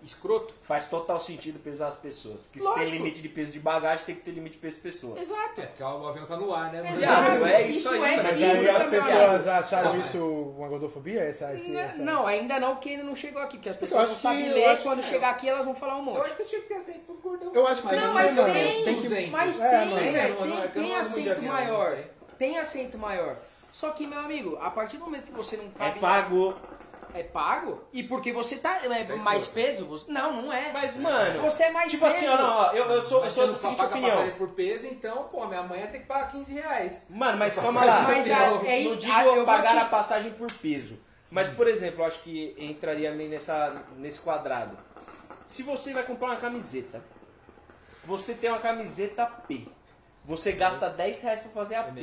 Speaker 3: escroto.
Speaker 1: Faz total sentido pesar as pessoas. Porque se
Speaker 3: Lógico.
Speaker 1: tem limite de peso de bagagem, tem que ter limite de peso de pessoa.
Speaker 3: Exato.
Speaker 2: É, porque o avião tá no ar, né?
Speaker 3: Exato.
Speaker 1: é isso
Speaker 3: Isso
Speaker 1: aí,
Speaker 3: é
Speaker 1: mas
Speaker 4: Mas
Speaker 3: física,
Speaker 4: aí as pessoas acharam
Speaker 2: Não,
Speaker 4: isso uma gordofobia? Essa, esse,
Speaker 3: N-
Speaker 4: essa...
Speaker 3: Não, ainda não, porque ainda não chegou aqui, porque as
Speaker 4: Eu
Speaker 3: pessoas não sabem
Speaker 4: que- eu
Speaker 3: ler,
Speaker 4: acho
Speaker 3: quando
Speaker 4: que-
Speaker 3: chegar aqui elas vão falar um
Speaker 2: Eu
Speaker 3: monte.
Speaker 2: acho que tinha que ter aceito pros gordões.
Speaker 4: Eu acho que
Speaker 3: Não,
Speaker 4: não
Speaker 3: mas tem,
Speaker 4: Tem que-
Speaker 3: mas
Speaker 4: É,
Speaker 3: tem, velho,
Speaker 2: Não, não, é
Speaker 3: tem,
Speaker 2: que eu não avião,
Speaker 3: maior.
Speaker 2: não.
Speaker 3: Tem assento maior. Só que, meu amigo, a partir do momento que você não
Speaker 1: É
Speaker 3: cabe.
Speaker 1: pago.
Speaker 3: É pago? E porque você tá. É
Speaker 2: Isso é
Speaker 3: mais
Speaker 2: esforço.
Speaker 3: peso? Você... Não, não é.
Speaker 1: Mas, mano,
Speaker 3: Você é mais
Speaker 1: tipo assim, ó,
Speaker 3: peso.
Speaker 1: não, ó, eu, eu sou, eu sou
Speaker 2: você
Speaker 1: da
Speaker 2: não
Speaker 1: seguinte
Speaker 2: paga
Speaker 1: opinião.
Speaker 2: passagem por peso, então, pô, minha mãe ia ter que pagar 15 reais.
Speaker 1: Mano, mas calma lá.
Speaker 3: Mas
Speaker 1: eu
Speaker 3: a-
Speaker 1: não,
Speaker 3: é-
Speaker 1: não digo
Speaker 3: a- eu vou
Speaker 1: pagar
Speaker 3: te-
Speaker 1: a passagem por peso. Mas, por exemplo, eu acho que entraria meio nessa, nesse quadrado. Se você vai comprar uma camiseta, você tem uma camiseta P. Você gasta 10 reais pra fazer a
Speaker 2: É
Speaker 1: P.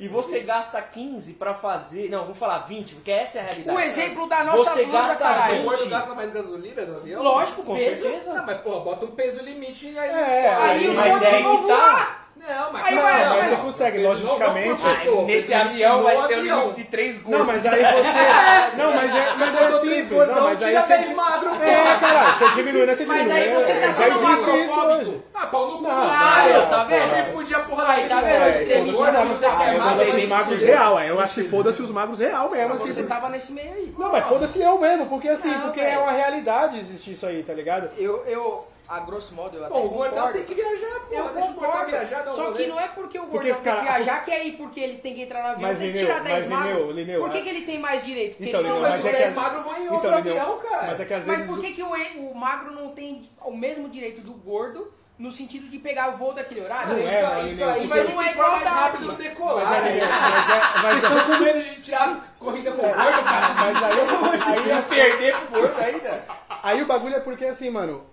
Speaker 1: E você gasta 15 pra fazer. Não, vamos falar 20, porque essa é a realidade.
Speaker 3: O exemplo da nossa
Speaker 1: Você
Speaker 3: blusa,
Speaker 1: gasta
Speaker 3: caralho.
Speaker 2: O
Speaker 1: 20.
Speaker 2: gordo gasta mais gasolina no avião?
Speaker 3: Lógico,
Speaker 1: Com
Speaker 3: peso.
Speaker 1: certeza.
Speaker 2: Não, mas, pô, bota um peso limite e aí...
Speaker 4: É,
Speaker 3: Aí os
Speaker 1: Mas
Speaker 3: gordos
Speaker 1: é
Speaker 3: não
Speaker 1: que tá.
Speaker 3: voar.
Speaker 2: Não, mas...
Speaker 3: Aí
Speaker 2: não,
Speaker 3: vai-
Speaker 2: não,
Speaker 3: mas
Speaker 4: você
Speaker 2: não.
Speaker 4: consegue,
Speaker 2: não
Speaker 4: logicamente.
Speaker 2: pessoa,
Speaker 1: nesse avião vai ter um limite de 3 gordos.
Speaker 4: Não, mas aí você. Não, mas é, mas é
Speaker 2: três
Speaker 4: simples.
Speaker 2: gordão,
Speaker 4: Não, mas aí
Speaker 2: tira
Speaker 4: você.
Speaker 2: 10 magro.
Speaker 4: É, caralho, você diminui, né? Você
Speaker 3: Mas
Speaker 4: diminui.
Speaker 3: aí você
Speaker 4: é,
Speaker 3: tá sendo macrofóbico.
Speaker 4: hoje.
Speaker 2: Ah, pau no cu.
Speaker 4: Ah,
Speaker 2: dos
Speaker 3: tá
Speaker 2: gordos.
Speaker 3: vendo?
Speaker 2: Me fudi a porra
Speaker 3: Aí, tá vendo? Extremista
Speaker 2: você
Speaker 3: música
Speaker 2: quer
Speaker 3: carioca,
Speaker 4: Eu
Speaker 3: mas
Speaker 2: mas
Speaker 4: magros real, aí eu acho que foda-se os magros real mesmo.
Speaker 3: Você
Speaker 4: Assim,
Speaker 3: tava nesse meio aí.
Speaker 4: Não, mas foda-se eu mesmo, porque assim,
Speaker 3: Não,
Speaker 4: porque é uma realidade existir isso aí, tá ligado?
Speaker 3: Eu, eu, a grosso modo, eu até
Speaker 2: Pô, o gordão tem que viajar, pô.
Speaker 3: Eu
Speaker 2: Deixa o gordão
Speaker 3: concordo.
Speaker 2: viajar, um
Speaker 3: Só
Speaker 2: rolê.
Speaker 3: que não é porque o
Speaker 4: Porque,
Speaker 3: gordão
Speaker 4: cara,
Speaker 3: tem que viajar que é aí porque ele tem que entrar no avião
Speaker 4: Mas,
Speaker 3: tem que tirar 10
Speaker 4: mas, Lineu,
Speaker 3: magros.
Speaker 4: Lineu,
Speaker 3: Por que,
Speaker 4: a-
Speaker 3: que ele tem mais direito? Porque
Speaker 4: Então,
Speaker 3: ele
Speaker 2: Não,
Speaker 4: Lineu,
Speaker 3: não
Speaker 2: mas
Speaker 4: mas
Speaker 2: os
Speaker 4: é que
Speaker 2: 10
Speaker 4: as-
Speaker 2: magros vão em
Speaker 4: Então,
Speaker 2: outro
Speaker 4: Lineu,
Speaker 2: avião, cara.
Speaker 4: Mas é que às
Speaker 3: Mas
Speaker 4: vezes.
Speaker 3: por que, que o, o magro não tem o mesmo direito do gordo no sentido de pegar o voo daquele horário?
Speaker 4: Não
Speaker 2: isso,
Speaker 4: é, mas,
Speaker 2: isso aí,
Speaker 3: mas
Speaker 2: mas
Speaker 3: não é
Speaker 2: é mais rápido no decolar.
Speaker 4: Mas é,
Speaker 2: né?
Speaker 4: mas é, mas é,
Speaker 2: estão com medo de tirar corrida com o gordo, cara?
Speaker 4: mas aí, aí,
Speaker 1: Ia perder pro gordo ainda.
Speaker 4: aí o bagulho é porque assim, mano,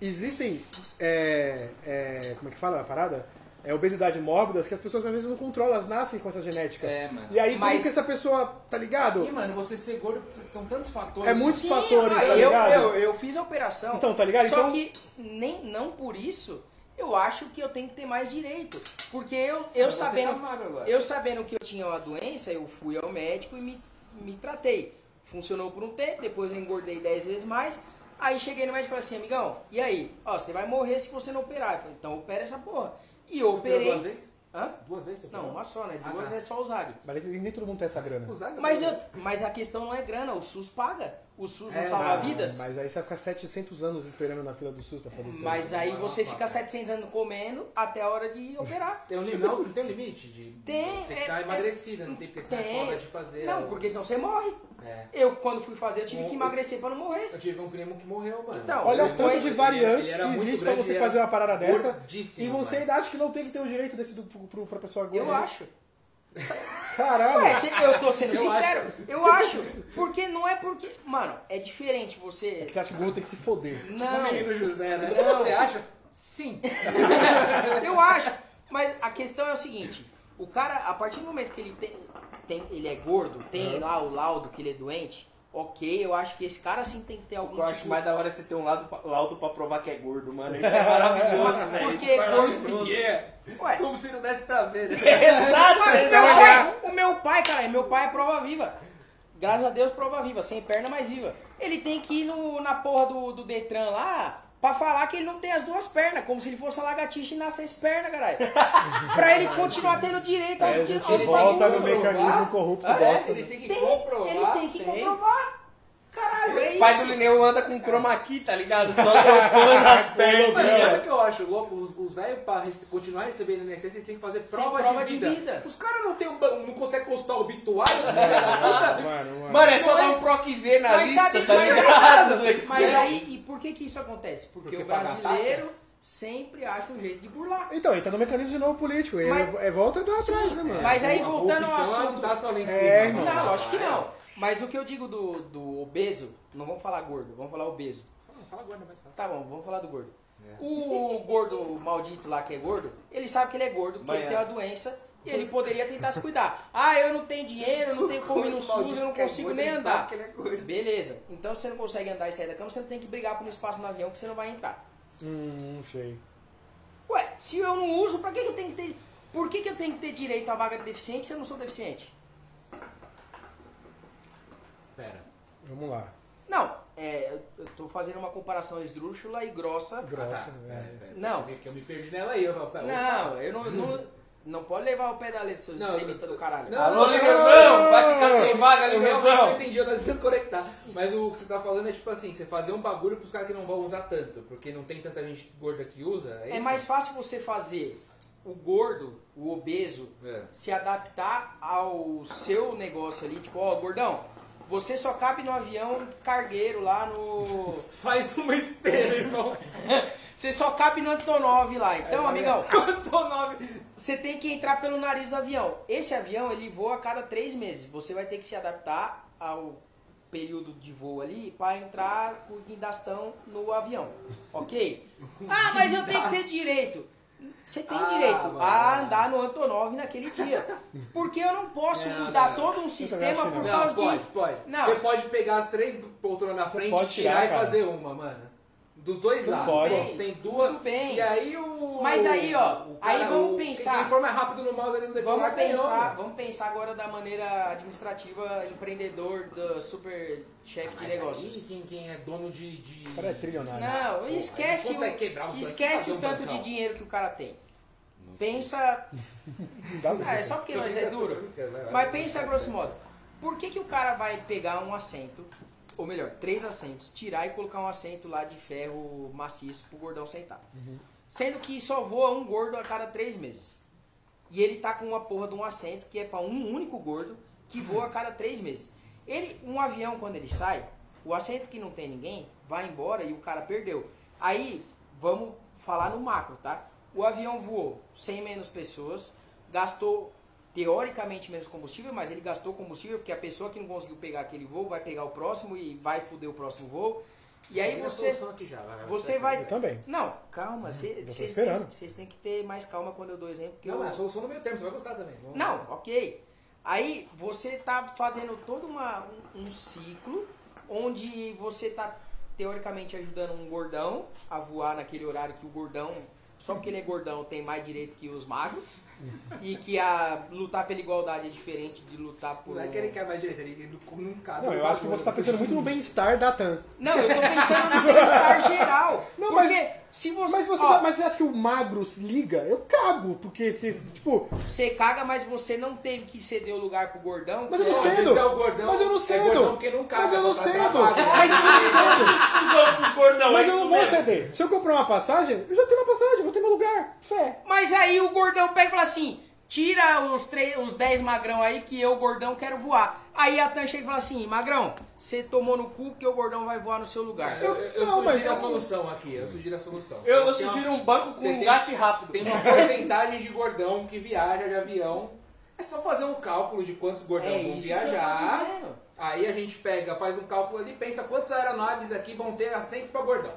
Speaker 4: existem. É, é, como é que fala a parada? É obesidade mórbidas que as pessoas às vezes não controlam, elas nascem com essa genética.
Speaker 2: É, mano.
Speaker 4: E aí, como
Speaker 3: Mas-
Speaker 4: que essa pessoa, tá ligado?
Speaker 2: E, mano, você ser gordo, são tantos fatores.
Speaker 4: É muitos
Speaker 3: Sim,
Speaker 4: fatores, tá
Speaker 3: eu,
Speaker 4: ligado?
Speaker 3: eu, eu fiz a operação.
Speaker 4: Então, tá ligado?
Speaker 3: Só
Speaker 4: Então-
Speaker 3: que nem, não por isso eu acho que eu tenho que ter mais direito. Porque eu, eu
Speaker 2: Mas você
Speaker 3: sabendo.
Speaker 2: tá.
Speaker 3: Eu sabendo que eu tinha uma doença, eu fui ao médico e me, me tratei. Funcionou por um tempo, depois eu engordei 10 vezes mais. Aí cheguei no médico e falei assim, amigão, e aí? Ó, você vai morrer se você não operar. Eu falei, então opera essa porra. E eu
Speaker 2: Você operou
Speaker 3: operei.
Speaker 2: duas vezes?
Speaker 3: Hã?
Speaker 2: Duas vezes? você
Speaker 3: Não, uma só, né?
Speaker 2: Ah,
Speaker 3: Duas
Speaker 2: tá.
Speaker 3: é só o ZAG.
Speaker 4: Mas nem todo mundo tem essa grana.
Speaker 2: O Zaga
Speaker 3: Mas,
Speaker 2: operou.
Speaker 3: eu, mas a questão não é grana, o SUS paga. O SUS não
Speaker 2: É,
Speaker 3: salva
Speaker 2: não,
Speaker 3: vidas.
Speaker 4: Mas aí você vai ficar 700 anos esperando na fila do SUS pra fazer isso.
Speaker 3: Mas aí você fica
Speaker 2: não.
Speaker 3: 700 anos comendo até a hora de operar.
Speaker 2: Tem um limite? Não, não tem um limite? De,
Speaker 3: Tem,
Speaker 2: Você que
Speaker 3: é-
Speaker 2: estar
Speaker 3: é-
Speaker 2: emagrecida, não tem porque é
Speaker 3: Tem.
Speaker 2: foda de fazer.
Speaker 3: Não,
Speaker 2: o-
Speaker 3: porque senão você morre.
Speaker 2: É.
Speaker 3: Eu, quando fui fazer, eu tive que
Speaker 2: Um-
Speaker 3: emagrecer pra não morrer.
Speaker 2: Eu tive um primo que morreu, mano.
Speaker 3: Então,
Speaker 4: Olha o tanto de variantes que existe pra você fazer uma parada dessa. E você
Speaker 2: mano.
Speaker 4: ainda acha que não tem que ter o direito desse do, pro, pro, pra pessoa gorda.
Speaker 3: Eu acho.
Speaker 4: Caralho.
Speaker 3: Ué, eu tô sendo
Speaker 2: Eu
Speaker 3: sincero. Eu acho. Porque não é porque. Mano, é diferente você.
Speaker 4: Você acha que o gordo tem que se foder.
Speaker 2: O
Speaker 3: Não.
Speaker 2: menino José, né?
Speaker 3: Não.
Speaker 2: Você acha? Sim.
Speaker 3: Eu acho. Mas a questão é o seguinte: o cara, a partir do momento que ele tem. tem ele é gordo, tem lá o laudo que ele é doente. Ok, eu acho que esse cara sim tem que ter
Speaker 1: O
Speaker 3: algum
Speaker 1: que eu acho
Speaker 3: tipo-
Speaker 1: mais da hora é você ter um laudo pra, laudo pra provar que é gordo, mano. Isso é maravilhoso, velho.
Speaker 3: Porque
Speaker 1: é
Speaker 3: gordo-.
Speaker 2: Yeah.
Speaker 3: Ué,
Speaker 2: Como se não desse pra ver, né?
Speaker 1: Exato, esse
Speaker 3: meu
Speaker 1: é o
Speaker 3: pai, o meu pai, cara, meu pai é prova viva. Graças a Deus, prova viva, sem perna, mas viva. Ele tem que ir no, na porra do, do Detran lá pra falar que ele não tem as duas pernas, como se ele fosse uma lagartixa e nascesse perna, caralho. pra ele continuar tendo direito aos
Speaker 4: a
Speaker 3: que
Speaker 4: gente
Speaker 3: aos
Speaker 4: volta no mecanismo corrupto
Speaker 3: Ah,
Speaker 2: É,
Speaker 4: bosta.
Speaker 2: ele tem que
Speaker 3: Tem,
Speaker 2: comprovar.
Speaker 3: ele tem que
Speaker 1: tem.
Speaker 3: comprovar. Caralho, é
Speaker 1: O pai do
Speaker 3: isso.
Speaker 1: Lineu anda com chroma key, tá ligado? Só trocando as
Speaker 2: Mano, sabe
Speaker 1: pernas.
Speaker 2: o que eu acho louco? Os, os velhos, pra rece- continuar recebendo INSS, eles têm que fazer prova,
Speaker 3: prova
Speaker 2: de,
Speaker 3: de
Speaker 2: vida.
Speaker 3: vida.
Speaker 2: Os caras não, tem um, não conseguem consultar o obituário, da puta.
Speaker 4: Mano, mano.
Speaker 1: Mano, é só
Speaker 3: é-
Speaker 1: dar um proc V na
Speaker 3: Mas
Speaker 1: lista,
Speaker 3: sabe-
Speaker 1: tá
Speaker 3: mas-
Speaker 1: ligado? do
Speaker 3: Mas aí, e por que que isso acontece? Porque,
Speaker 2: Porque
Speaker 3: o
Speaker 2: paga
Speaker 3: brasileiro sempre acha um jeito de burlar.
Speaker 4: Então, ele tá no mecanismo de novo político.
Speaker 3: Mas-
Speaker 4: é volta do atrás, né, mano?
Speaker 3: Mas aí, voltando ao assunto...
Speaker 2: não tá só lá em cima.
Speaker 4: É.
Speaker 3: Não, lógico que não. Mas o que eu digo do, do obeso, não vamos falar gordo, vamos falar obeso.
Speaker 2: Fala, fala agora, é mais fácil.
Speaker 3: Tá bom, vamos falar do gordo.
Speaker 2: É.
Speaker 3: O gordo maldito lá que é gordo, ele sabe que ele é gordo, porque ele tem uma doença e ele poderia tentar se cuidar. Ah, eu não tenho dinheiro, eu não tenho como ir no SUS, eu não
Speaker 2: que é
Speaker 3: consigo
Speaker 2: gordo,
Speaker 3: nem
Speaker 2: ele
Speaker 3: andar.
Speaker 2: sabe que ele é gordo.
Speaker 3: Beleza, então você não consegue andar e sair da cama, você não tem que brigar por um espaço no avião que você não vai entrar.
Speaker 4: Hum, não sei.
Speaker 3: Ué, se eu não uso, pra que, que eu tenho que ter. Por que, que eu tenho que ter direito à vaga de deficiente se eu não sou deficiente?
Speaker 2: Pera.
Speaker 4: Vamos lá.
Speaker 3: Não, é, eu- eu tô fazendo uma comparação esdrúxula e grossa.
Speaker 4: Grossa,
Speaker 2: Ah, tá.
Speaker 4: é.
Speaker 2: É, é,
Speaker 3: Não.
Speaker 2: é Que eu me perdi nela aí. Eu falo, pera,
Speaker 3: Não, eu não, não, não pode levar o pé da letra, seus
Speaker 2: Não,
Speaker 3: extremistas do caralho.
Speaker 2: não,
Speaker 1: Alô, Lineuzão! Vai ficar sem vaga,
Speaker 2: Eu não
Speaker 1: Lineuzão!
Speaker 2: entendi, eu tava tentando conectar. Mas o que você tá falando é tipo assim, você fazer um bagulho pros caras que não vão usar tanto, porque não tem tanta gente gorda que usa. É,
Speaker 3: É mais fácil você fazer o gordo, o obeso,
Speaker 2: É.
Speaker 3: se adaptar ao seu negócio ali, tipo, ó, gordão, você só cabe no avião cargueiro lá no.
Speaker 2: Faz uma esteira, irmão.
Speaker 3: Você só cabe no Antonov lá. Então, amigão,
Speaker 2: Antonov.
Speaker 3: você tem que entrar pelo nariz do avião. Esse avião, ele voa a cada três meses. Você vai ter que se adaptar ao período de voo ali para entrar com o guindastão no avião. Ok? Ah, mas eu tenho que ter direito. Você tem
Speaker 2: Ah,
Speaker 3: direito
Speaker 2: mano.
Speaker 3: a andar no Antonov naquele dia. Porque eu não posso
Speaker 2: Não,
Speaker 3: mudar
Speaker 2: não.
Speaker 3: todo um sistema
Speaker 4: acho que
Speaker 3: por
Speaker 4: não.
Speaker 2: Não,
Speaker 3: causa
Speaker 2: pode,
Speaker 3: de...
Speaker 2: pode.
Speaker 3: Não.
Speaker 2: Você pode pegar as três poltronas na frente,
Speaker 4: pode
Speaker 2: tirar,
Speaker 4: tirar,
Speaker 2: e fazer uma, mano. Dos dois
Speaker 4: Não
Speaker 2: lados. tem duas.
Speaker 3: Tudo bem.
Speaker 2: E aí o.
Speaker 3: Mas aí, ó,
Speaker 2: o
Speaker 3: aí vamos
Speaker 2: o-
Speaker 3: pensar.
Speaker 2: Quem for mais rápido no mouse ali no decolar
Speaker 3: Vamos pensar, vamos pensar agora da maneira administrativa, empreendedor do super chefe de
Speaker 2: Mas
Speaker 3: negócios.
Speaker 2: aí, quem, quem é dono de. de...
Speaker 4: O cara é trilionário.
Speaker 3: Não, esquece, o,
Speaker 2: quebrar os
Speaker 3: esquece o tanto
Speaker 2: bancão.
Speaker 3: de dinheiro que o cara tem. Pensa.
Speaker 4: Não
Speaker 3: Ah, é só porque nós é duro. Mas pensa grosso modo. Por que, que o cara vai pegar um assento, ou melhor, três assentos, tirar e colocar um assento lá de ferro maciço pro gordão sentar? Sendo que só voa um gordo a cada três meses. E ele tá com uma porra de um assento que é pra um único gordo que voa a cada três meses. Ele, um avião, quando ele sai, o assento que não tem ninguém vai embora e o cara perdeu. Aí, vamos falar no macro, tá? O avião voou 100 menos pessoas, gastou teoricamente menos combustível, mas ele gastou combustível porque a pessoa que não conseguiu pegar aquele voo vai pegar o próximo e vai foder o próximo voo. E aí
Speaker 2: Tem a
Speaker 3: você
Speaker 2: já, vai,
Speaker 3: você
Speaker 2: vai,
Speaker 3: vai-
Speaker 4: Eu também.
Speaker 3: não, calma, vocês
Speaker 4: esperando.
Speaker 3: têm, vocês têm que ter mais calma quando eu dou exemplo. Que
Speaker 2: Não,
Speaker 3: eu...
Speaker 2: é a solução no meio termo, você vai gostar também. Vamos
Speaker 3: Não,
Speaker 2: lá.
Speaker 3: ok. Aí você tá fazendo todo uma, um, um ciclo onde você tá teoricamente ajudando um gordão a voar naquele horário que o gordão, só porque ele é gordão, tem mais direito que os magros. e que a lutar pela igualdade é diferente de lutar por.
Speaker 2: Não é
Speaker 3: um-
Speaker 2: que ele quer mais direito, ele num caso.
Speaker 4: Não, eu acho que você tá pensando muito no bem-estar da TAM.
Speaker 3: Não, eu tô pensando no bem-estar geral.
Speaker 4: Não,
Speaker 3: porque
Speaker 4: mas-
Speaker 3: se você.
Speaker 4: Mas você,
Speaker 3: ó,
Speaker 4: mas você acha que o magro se liga? Eu cago, porque se, tipo,
Speaker 3: Você caga, mas você não teve que ceder o lugar pro gordão.
Speaker 4: Mas eu
Speaker 3: é-
Speaker 4: não
Speaker 2: Às
Speaker 4: cedo.
Speaker 2: é o gordão,
Speaker 4: Mas eu não
Speaker 2: é
Speaker 4: cedo.
Speaker 2: porque não caga,
Speaker 4: Mas eu não
Speaker 2: tá
Speaker 4: cedo. Mas eu não cedo.
Speaker 1: Pros gordão,
Speaker 4: Mas
Speaker 1: é
Speaker 4: eu não vou
Speaker 1: mesmo.
Speaker 4: ceder. Se eu comprar uma passagem, eu já tenho uma passagem, vou ter meu lugar. Fé.
Speaker 3: Mas aí o gordão pega e fala assim: tira os, três, os 10 magrão aí que eu, gordão, quero voar. Aí a Tan chega e fala assim: magrão, você tomou no cu que o gordão vai voar no seu lugar.
Speaker 2: Eu, eu, eu
Speaker 4: Não, mas
Speaker 2: sugiro a
Speaker 4: eu-
Speaker 2: solução aqui, eu sugiro a solução.
Speaker 1: Eu, eu sugiro um banco com um
Speaker 2: tem-
Speaker 1: gate rápido.
Speaker 2: Tem uma porcentagem de gordão que viaja de avião. É só fazer um cálculo de quantos gordão
Speaker 3: É
Speaker 2: vão
Speaker 3: isso que eu tô
Speaker 2: viajar. Aí a gente pega, faz um cálculo ali, pensa quantas aeronaves aqui vão ter assento para gordão.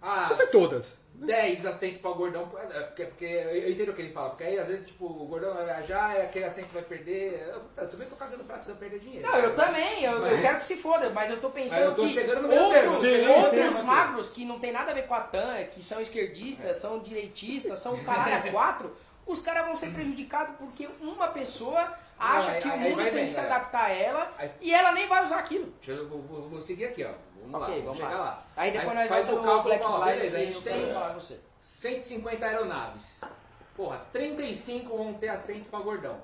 Speaker 2: Ah,
Speaker 4: Não sei todas.
Speaker 2: 10 assentos para gordão, é, porque, porque eu entendo o que ele fala, porque aí às vezes tipo, o gordão vai viajar, e aquele assento vai perder. Eu, eu também tô cagando pra você perder dinheiro.
Speaker 3: Não, eu também, eu, eu
Speaker 2: Mas-
Speaker 3: quero que se foda, mas eu tô pensando
Speaker 2: eu tô
Speaker 3: que outros,
Speaker 2: sim, sim,
Speaker 3: outros
Speaker 2: sim.
Speaker 3: magros que não tem nada a ver com a TAN, que são esquerdistas, são direitistas, são caralho a quatro, os caras vão ser prejudicados porque uma pessoa acha
Speaker 2: aí-
Speaker 3: que o mundo tem
Speaker 2: bem,
Speaker 3: que se adaptar a ela
Speaker 2: Aí-
Speaker 3: e ela nem vai usar aquilo.
Speaker 2: Deixa eu vou seguir aqui, ó. Vamos
Speaker 3: Ok,
Speaker 2: lá,
Speaker 3: vamos
Speaker 2: chegar
Speaker 3: lá.
Speaker 2: lá.
Speaker 3: Aí depois nós
Speaker 2: faz
Speaker 3: vamos
Speaker 2: o cálculo e fala, beleza, a
Speaker 3: e
Speaker 2: gente tem
Speaker 3: quero falar com você.
Speaker 2: 150 aeronaves. Porra, 35 vão ter assento pra gordão.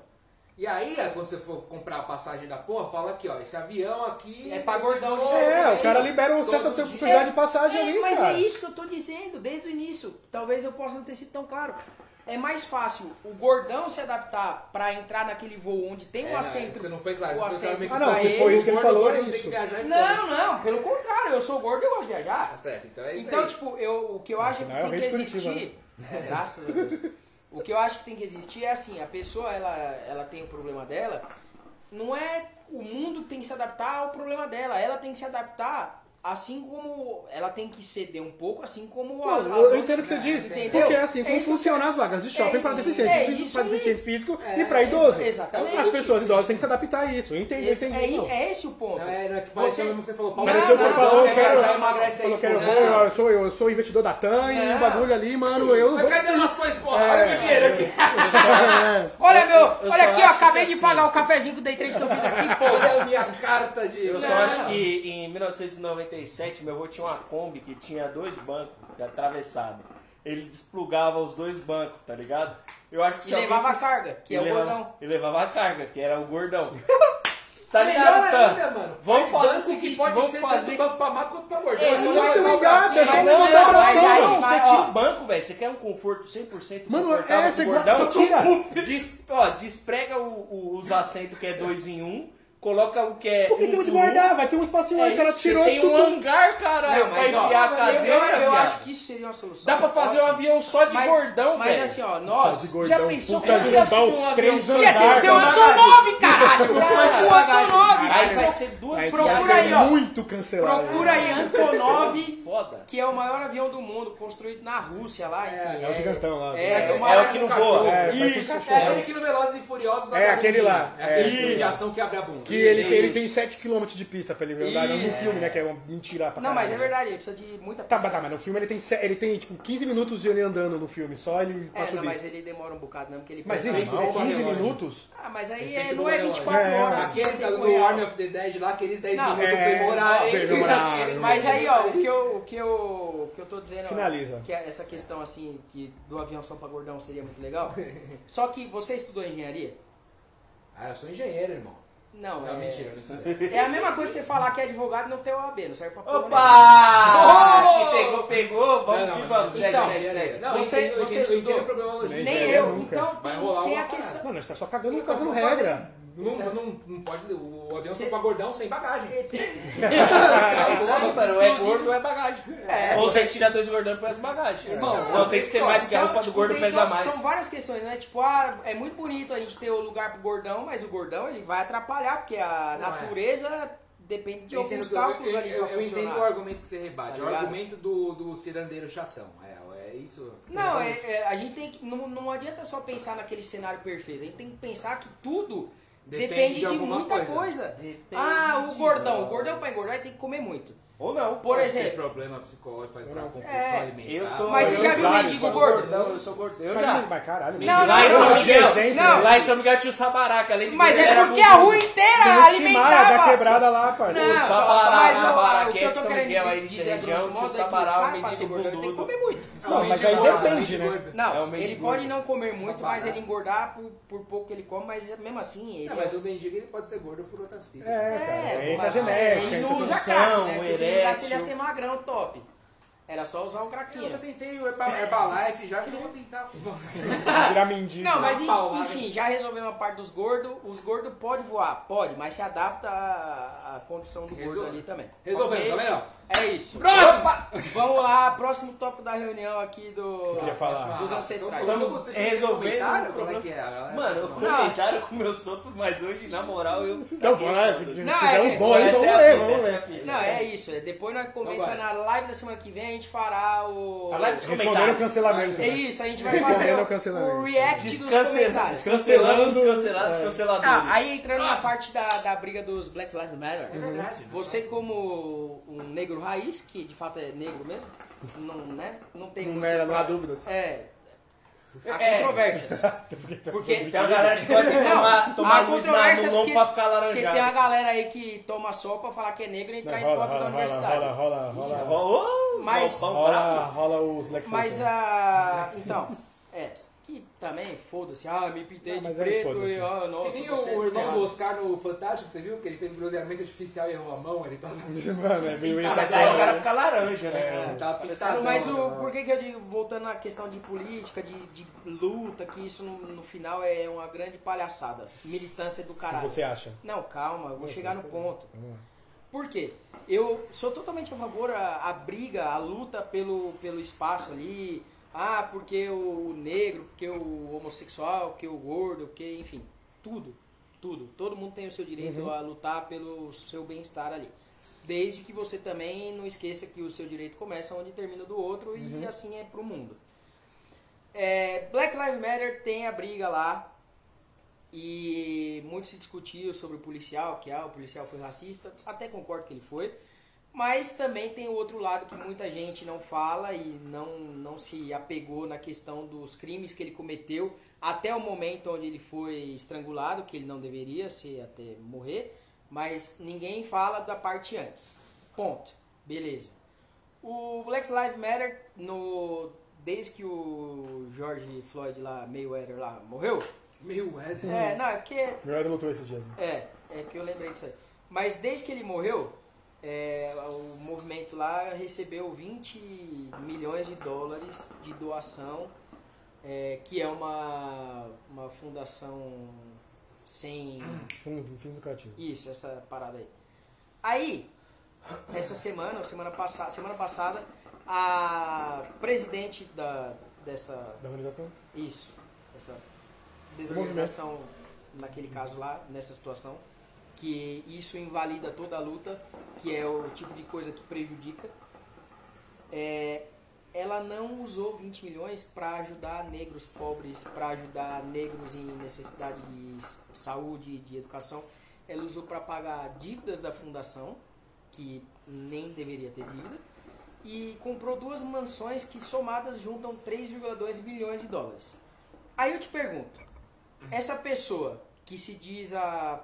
Speaker 2: E aí, é, quando você for comprar a passagem da porra, fala aqui, ó, esse avião aqui...
Speaker 3: É pra gordão de
Speaker 4: É, o cara libera uma certa quantidade de passagem
Speaker 3: É,
Speaker 4: ali,
Speaker 3: mas
Speaker 4: cara.
Speaker 3: é isso que eu tô dizendo desde o início. Talvez eu possa não ter sido tão claro. É mais fácil o gordão se adaptar pra entrar naquele voo onde tem um
Speaker 2: É, não,
Speaker 3: assento.
Speaker 2: Você não foi claro.
Speaker 3: o assento
Speaker 4: Ah, não, se foi
Speaker 2: o
Speaker 4: isso que ele falou,
Speaker 2: gordo
Speaker 4: é
Speaker 2: tem que
Speaker 4: isso.
Speaker 3: Não, não, pelo contrário, eu sou gordo e eu gosto de viajar.
Speaker 2: Tá certo, então é isso
Speaker 3: Então,
Speaker 2: aí.
Speaker 3: tipo, eu, o que eu acho que
Speaker 4: é o
Speaker 3: tem que existir. É, graças a Deus. O que eu acho que tem que existir é assim, a pessoa ela, ela tem o problema dela, não é o mundo tem que se adaptar ao problema dela, ela tem que se adaptar assim como ela tem que ceder um pouco, assim como a,
Speaker 4: Não, eu, eu entendo o que você diz.
Speaker 3: Entendeu?
Speaker 4: Porque é assim, como
Speaker 3: É que eu
Speaker 4: funcionam as vagas de shopping
Speaker 3: É
Speaker 4: para
Speaker 3: isso-
Speaker 4: deficiente
Speaker 3: é
Speaker 4: físico,
Speaker 3: isso
Speaker 4: para deficiente físico
Speaker 2: É,
Speaker 4: e para idoso.
Speaker 3: exatamente.
Speaker 4: As pessoas idosas têm que se adaptar a isso. Eu entendi, eu
Speaker 3: Esse-
Speaker 4: entendi.
Speaker 3: é, é esse o ponto.
Speaker 2: Não, é, não é que
Speaker 3: Você-
Speaker 2: mesmo que você falou.
Speaker 4: Apareceu
Speaker 3: não,
Speaker 4: você falou,
Speaker 3: não,
Speaker 4: eu quero,
Speaker 2: já emagrece aí,
Speaker 4: falou, quero, eu sou, eu sou investidor da TAM e o bagulho ali, mano, eu...
Speaker 2: Mas cadê as ações, porra? Olha meu dinheiro aqui.
Speaker 3: Olha, meu,
Speaker 1: eu
Speaker 3: olha aqui, ó,
Speaker 1: acho
Speaker 3: acabei
Speaker 1: que
Speaker 3: de
Speaker 1: assim-
Speaker 3: pagar o cafezinho com o day trade que eu fiz aqui, pô.
Speaker 2: Olha a minha carta de...
Speaker 1: Eu só acho que em 1997 meu avô tinha uma Kombi que tinha dois bancos atravessados. Ele desplugava os dois bancos, tá ligado? Eu acho que
Speaker 3: E levava a carga, que
Speaker 1: e
Speaker 3: é o
Speaker 1: levava-
Speaker 3: gordão.
Speaker 1: E levava a carga, que era o gordão. Tá ligado, Tan?
Speaker 2: ainda, mano.
Speaker 1: Vamos
Speaker 2: Faz
Speaker 1: fazer o seguinte,
Speaker 2: que pode
Speaker 1: vamos
Speaker 2: ser
Speaker 1: fazer-
Speaker 2: tanto banco pra magro quanto pra gordão.
Speaker 1: É, isso
Speaker 2: você
Speaker 4: é só
Speaker 2: não é
Speaker 3: Mas aí-
Speaker 1: Não, você tira o banco, velho. Você quer um conforto 100%
Speaker 4: Mano,
Speaker 1: confortável
Speaker 4: é,
Speaker 1: pro
Speaker 4: você
Speaker 1: gordão?
Speaker 4: só tira.
Speaker 1: Des, ó, desprega o- o- os assentos que é dois em um, coloca o que é
Speaker 4: Por que
Speaker 1: um
Speaker 4: tem onde
Speaker 1: um.
Speaker 4: guardar? Vai ter um espacinho aí,
Speaker 1: É
Speaker 4: o cara tirou
Speaker 1: tem
Speaker 4: tudo.
Speaker 1: um hangar, caralho,
Speaker 3: Não,
Speaker 1: pra
Speaker 3: mas
Speaker 1: enfiar a
Speaker 3: eu,
Speaker 1: cadeira,
Speaker 3: eu, eu acho que isso seria uma solução.
Speaker 1: Dá pra fazer um avião só de
Speaker 3: mas,
Speaker 1: gordão,
Speaker 3: Mas
Speaker 1: velho.
Speaker 3: assim, ó, nós.
Speaker 4: gordão,
Speaker 1: já pensou que já subiu um avião
Speaker 4: três
Speaker 1: só?
Speaker 3: Ia ter que
Speaker 4: andares.
Speaker 3: ser um Antonov, caralho! O Antonov!
Speaker 1: Aí vai ser duas
Speaker 3: Procura aí,
Speaker 4: ser
Speaker 3: ó.
Speaker 4: muito cancelado.
Speaker 3: Procura aí Antonov, que é o maior avião do mundo, construído na Rússia lá, enfim.
Speaker 4: é o gigantão lá.
Speaker 3: É,
Speaker 2: É,
Speaker 3: uma-
Speaker 1: É o que não voa.
Speaker 4: É, um
Speaker 1: Isso.
Speaker 2: É aquele que no Velozes e Furiosos
Speaker 4: É, aquele lá.
Speaker 2: É aquele
Speaker 4: É,
Speaker 2: filme de
Speaker 4: isso.
Speaker 2: ação que abre a bunda.
Speaker 4: Que ele,
Speaker 3: Isso.
Speaker 4: ele tem 7km de pista pra ele andar no
Speaker 2: Isso.
Speaker 4: filme, né? Que é uma mentira pra
Speaker 3: Não, mas é
Speaker 4: caralho.
Speaker 3: verdade, ele precisa de muita
Speaker 4: Tá,
Speaker 3: pista.
Speaker 4: mas tá, mas no filme ele tem, se- ele tem tipo 15 minutos de ele andando no filme, só ele pra
Speaker 3: É, não, mas ele demora um bocado mesmo, que ele
Speaker 4: Mas
Speaker 3: pega-
Speaker 4: ele,
Speaker 2: Não,
Speaker 4: 15
Speaker 2: relógio.
Speaker 4: minutos?
Speaker 3: Ah, mas aí é, não é
Speaker 2: relógio.
Speaker 3: 24
Speaker 4: É,
Speaker 3: horas.
Speaker 2: Aqueles
Speaker 3: tem
Speaker 2: da- do. Army of the Dead lá, aqueles 10
Speaker 3: Não,
Speaker 2: minutos
Speaker 4: é.
Speaker 3: Mas aí, ó, o que eu, o que eu, o que eu tô dizendo, ó,
Speaker 4: Finaliza.
Speaker 3: que é essa questão assim, que do avião só pra gordão seria muito legal. Só que você estudou engenharia?
Speaker 2: Ah, eu sou engenheiro, irmão.
Speaker 3: Não,
Speaker 2: Não,
Speaker 3: é,
Speaker 2: mentira, não sei.
Speaker 3: é a mesma coisa que você falar que é advogado e não ter OAB, não serve pra porra
Speaker 1: Opa!
Speaker 2: Oh!
Speaker 1: Que pegou, pegou. Vamos
Speaker 2: Não,
Speaker 1: que
Speaker 2: não,
Speaker 1: vamos.
Speaker 2: não,
Speaker 1: Segue,
Speaker 3: então,
Speaker 1: segue, segue.
Speaker 2: Não,
Speaker 3: Você-
Speaker 2: eu entendo, eu
Speaker 3: você
Speaker 2: eu
Speaker 3: estudou?
Speaker 2: entendo o problema
Speaker 3: nenhuma.
Speaker 2: logístico.
Speaker 3: Nem eu,
Speaker 4: nunca.
Speaker 3: então
Speaker 2: Vai
Speaker 3: tem,
Speaker 2: rolar
Speaker 3: tem
Speaker 2: uma
Speaker 3: a questão.
Speaker 4: Mano, você tá só cagando,
Speaker 2: Então,
Speaker 4: cagando regra.
Speaker 2: Não, não, não pode. O avião
Speaker 3: Você-
Speaker 2: só pra gordão sem bagagem.
Speaker 1: É isso aí, mano. Ou é gordo ou é bagagem.
Speaker 3: É.
Speaker 1: Ou você tira dois gordões e pesa bagagem.
Speaker 3: Irmão,
Speaker 1: não, tem que ser mais, porque a roupa do
Speaker 3: tipo,
Speaker 1: gordo pesa mais.
Speaker 3: São várias questões, né? Tipo, ah, é muito bonito a gente ter o lugar pro gordão, mas o gordão ele vai atrapalhar, porque a
Speaker 2: Não, é.
Speaker 3: natureza depende de
Speaker 2: Eu
Speaker 3: alguns cálculos
Speaker 2: eu,
Speaker 3: ali
Speaker 2: eu, eu entendo o argumento que você rebate.
Speaker 3: Tá
Speaker 2: é o argumento do, do cirandeiro chatão. É, é isso.
Speaker 3: Não, é, é, a gente tem que. Não, não adianta só pensar naquele cenário perfeito. A gente tem que pensar que tudo
Speaker 2: Depende
Speaker 3: depende,
Speaker 2: de
Speaker 3: de, muita
Speaker 2: coisa.
Speaker 3: coisa. Ah, o gordão. O gordão pra engordar ele tem que comer muito.
Speaker 1: Ou não.
Speaker 3: Por
Speaker 2: Pode ter
Speaker 3: exemplo.
Speaker 2: problema psicológico, faz pra compulsão
Speaker 3: É,
Speaker 2: alimentar.
Speaker 1: Eu tô.
Speaker 3: Mas você já viu
Speaker 1: vários,
Speaker 3: mendigo gordo?
Speaker 1: gordão, Eu sou gordo. Eu já.
Speaker 4: mas caralho,
Speaker 3: Não,
Speaker 1: lá
Speaker 3: não,
Speaker 1: em São
Speaker 3: não,
Speaker 1: Miguel,
Speaker 3: não.
Speaker 1: lá em São Miguel tinha o Sabará, que além de
Speaker 3: Mas
Speaker 1: gordo,
Speaker 3: é porque a rua inteira
Speaker 4: o Timaya da
Speaker 3: alimentava.
Speaker 4: quebrada lá, parceiro.
Speaker 3: Não,
Speaker 1: O Sabará, o
Speaker 3: o-
Speaker 1: Sabará,
Speaker 3: o
Speaker 1: que
Speaker 3: que
Speaker 1: é
Speaker 3: eu
Speaker 1: de
Speaker 3: tô
Speaker 1: São
Speaker 3: querendo
Speaker 1: Miguel aí de região, tinha o
Speaker 3: é o
Speaker 1: Sabará, o mendigo
Speaker 3: gordão, ele tem que comer muito.
Speaker 4: Não, mas aí
Speaker 2: mendigo
Speaker 4: depende,
Speaker 2: gordo.
Speaker 4: né?
Speaker 3: Não,
Speaker 1: É o
Speaker 3: ele
Speaker 1: mendigo
Speaker 3: pode
Speaker 1: gordo.
Speaker 3: não comer muito, mas ele engordar por, pouco que ele come, mas mesmo assim ele
Speaker 2: Não, mas o mendigo ele pode ser gordo por outras fitas.
Speaker 4: É, cara.
Speaker 3: Mas-
Speaker 4: genética,
Speaker 3: né? Porque se ele ia ser magrão, top. Era só usar um
Speaker 2: Eu
Speaker 3: craquinho.
Speaker 2: já tentei o Herba- Herbalife, já que eu vou tentar.
Speaker 4: virar mendigo.
Speaker 3: Não, mas
Speaker 2: paulada.
Speaker 3: enfim, já resolvemos a parte dos gordos. Os gordos podem voar, pode, mas se adapta à, à condição do gordo ali também.
Speaker 2: Resolvendo,
Speaker 3: Ok?
Speaker 2: tá vendo?
Speaker 3: É isso.
Speaker 1: Próximo!
Speaker 3: Vamos lá, próximo tópico da reunião aqui do.
Speaker 4: queria falar?
Speaker 3: Dos ancestrais.
Speaker 1: Estamos resolvendo
Speaker 2: Comentário?
Speaker 1: o
Speaker 2: Como é que é? Galera-
Speaker 1: Mano, o comentário comeu solto, mas hoje, na moral, eu.
Speaker 4: Então, vamos lá,
Speaker 3: Não, é-
Speaker 4: uns bons aí,
Speaker 1: essa
Speaker 4: vamos
Speaker 1: é
Speaker 4: ler, vamos
Speaker 1: é
Speaker 4: ler.
Speaker 3: Não, é isso. é Depois nós comentamos
Speaker 2: vai.
Speaker 3: na live da semana que vem, a gente fará o.
Speaker 1: A live dos
Speaker 4: o
Speaker 1: comentários.
Speaker 4: cancelamento.
Speaker 3: É
Speaker 4: né?
Speaker 3: isso, a gente vai fazer o, react dos comentários.
Speaker 1: Descancelando os
Speaker 4: Cancelando,
Speaker 1: cancelados,
Speaker 4: é.
Speaker 1: canceladores.
Speaker 3: Ah, aí entrando na parte da, da briga dos Black Lives Matter.
Speaker 2: É verdade. né?
Speaker 3: Você como um negro raiz, que de fato é negro mesmo, não, né? Não tem
Speaker 4: Não, era, não há dúvidas.
Speaker 3: É. Há
Speaker 1: É.
Speaker 3: controvérsias. Porque
Speaker 1: Tem uma galera que pode
Speaker 3: Não,
Speaker 1: tomar, tomar
Speaker 3: há
Speaker 1: luz na, no nome pra ficar
Speaker 3: porque tem a
Speaker 1: laranjado.
Speaker 3: galera aí que toma sol pra falar que é negro e
Speaker 4: Não,
Speaker 3: entrar em
Speaker 4: rola,
Speaker 3: tópico da
Speaker 4: rola, rola,
Speaker 3: universidade.
Speaker 4: rola, rola, rola.
Speaker 1: Ô,
Speaker 3: Mas-
Speaker 4: Rola, rola os Black
Speaker 3: Mas a. Então, é. Que também, foda-se, ah, me pintei
Speaker 4: Ah,
Speaker 3: de preto e ah,
Speaker 2: Que
Speaker 3: nossa,
Speaker 2: nem
Speaker 3: você
Speaker 2: o, o irmão do Oscar no Fantástico, você viu? Que ele fez bronzeamento artificial e errou a mão, ele tava.
Speaker 4: Mano, é meio
Speaker 1: Mas aí o cara fica laranja, né?
Speaker 2: É, tá pintado.
Speaker 3: Mas
Speaker 2: Não,
Speaker 3: o,
Speaker 2: não.
Speaker 3: por que, que eu digo, voltando à questão de política, de, de luta, que isso no, no final é uma grande palhaçada. Militância do
Speaker 4: O
Speaker 3: caralho.
Speaker 4: que você acha?
Speaker 3: Não, calma, eu vou
Speaker 4: Não,
Speaker 3: chegar no
Speaker 4: mas-
Speaker 3: ponto. Por quê? Eu sou totalmente a favor a, a briga, a luta pelo, pelo espaço ali. Ah, porque o negro, porque o homossexual, porque o gordo, porque, enfim, tudo, tudo. Todo mundo tem o seu direito a lutar pelo seu bem-estar ali. Desde que você também não esqueça que o seu direito começa onde termina do outro e assim é pro mundo. É, Black Lives Matter tem a briga lá e muito se discutiu sobre o policial, que ah, o policial foi racista, até concordo que ele foi, mas também tem o outro lado que muita gente não fala e não, não se apegou na questão dos crimes que ele cometeu até o momento onde ele foi estrangulado, que ele não deveria ser até morrer, mas ninguém fala da parte antes. Ponto. Beleza. O Black Lives Matter, no, desde que o George Floyd lá, Mayweather lá, morreu,
Speaker 2: Meio Weather.
Speaker 3: é, não, é porque
Speaker 4: Meu Ed lutou esses dias. né?
Speaker 3: é, é que eu lembrei disso aí. Mas desde que ele morreu, é, o movimento lá recebeu 20 milhões de dólares de doação, é, que é uma, uma fundação sem.
Speaker 4: Fundo, fim lucrativo.
Speaker 3: Isso, essa parada aí. Aí, essa semana, semana passada, semana passada, a presidente da, dessa.
Speaker 4: Da organização?
Speaker 3: Isso, essa desorganização, naquele caso lá, nessa situação, que isso invalida toda a luta, que é o tipo de coisa que prejudica. É, ela não usou 20 milhões para ajudar negros pobres, para ajudar negros em necessidade de saúde, de educação. Ela usou para pagar dívidas da fundação, que nem deveria ter dívida, e comprou duas mansões que somadas juntam 3,2 bilhões de dólares. Aí eu te pergunto, essa pessoa que se diz a,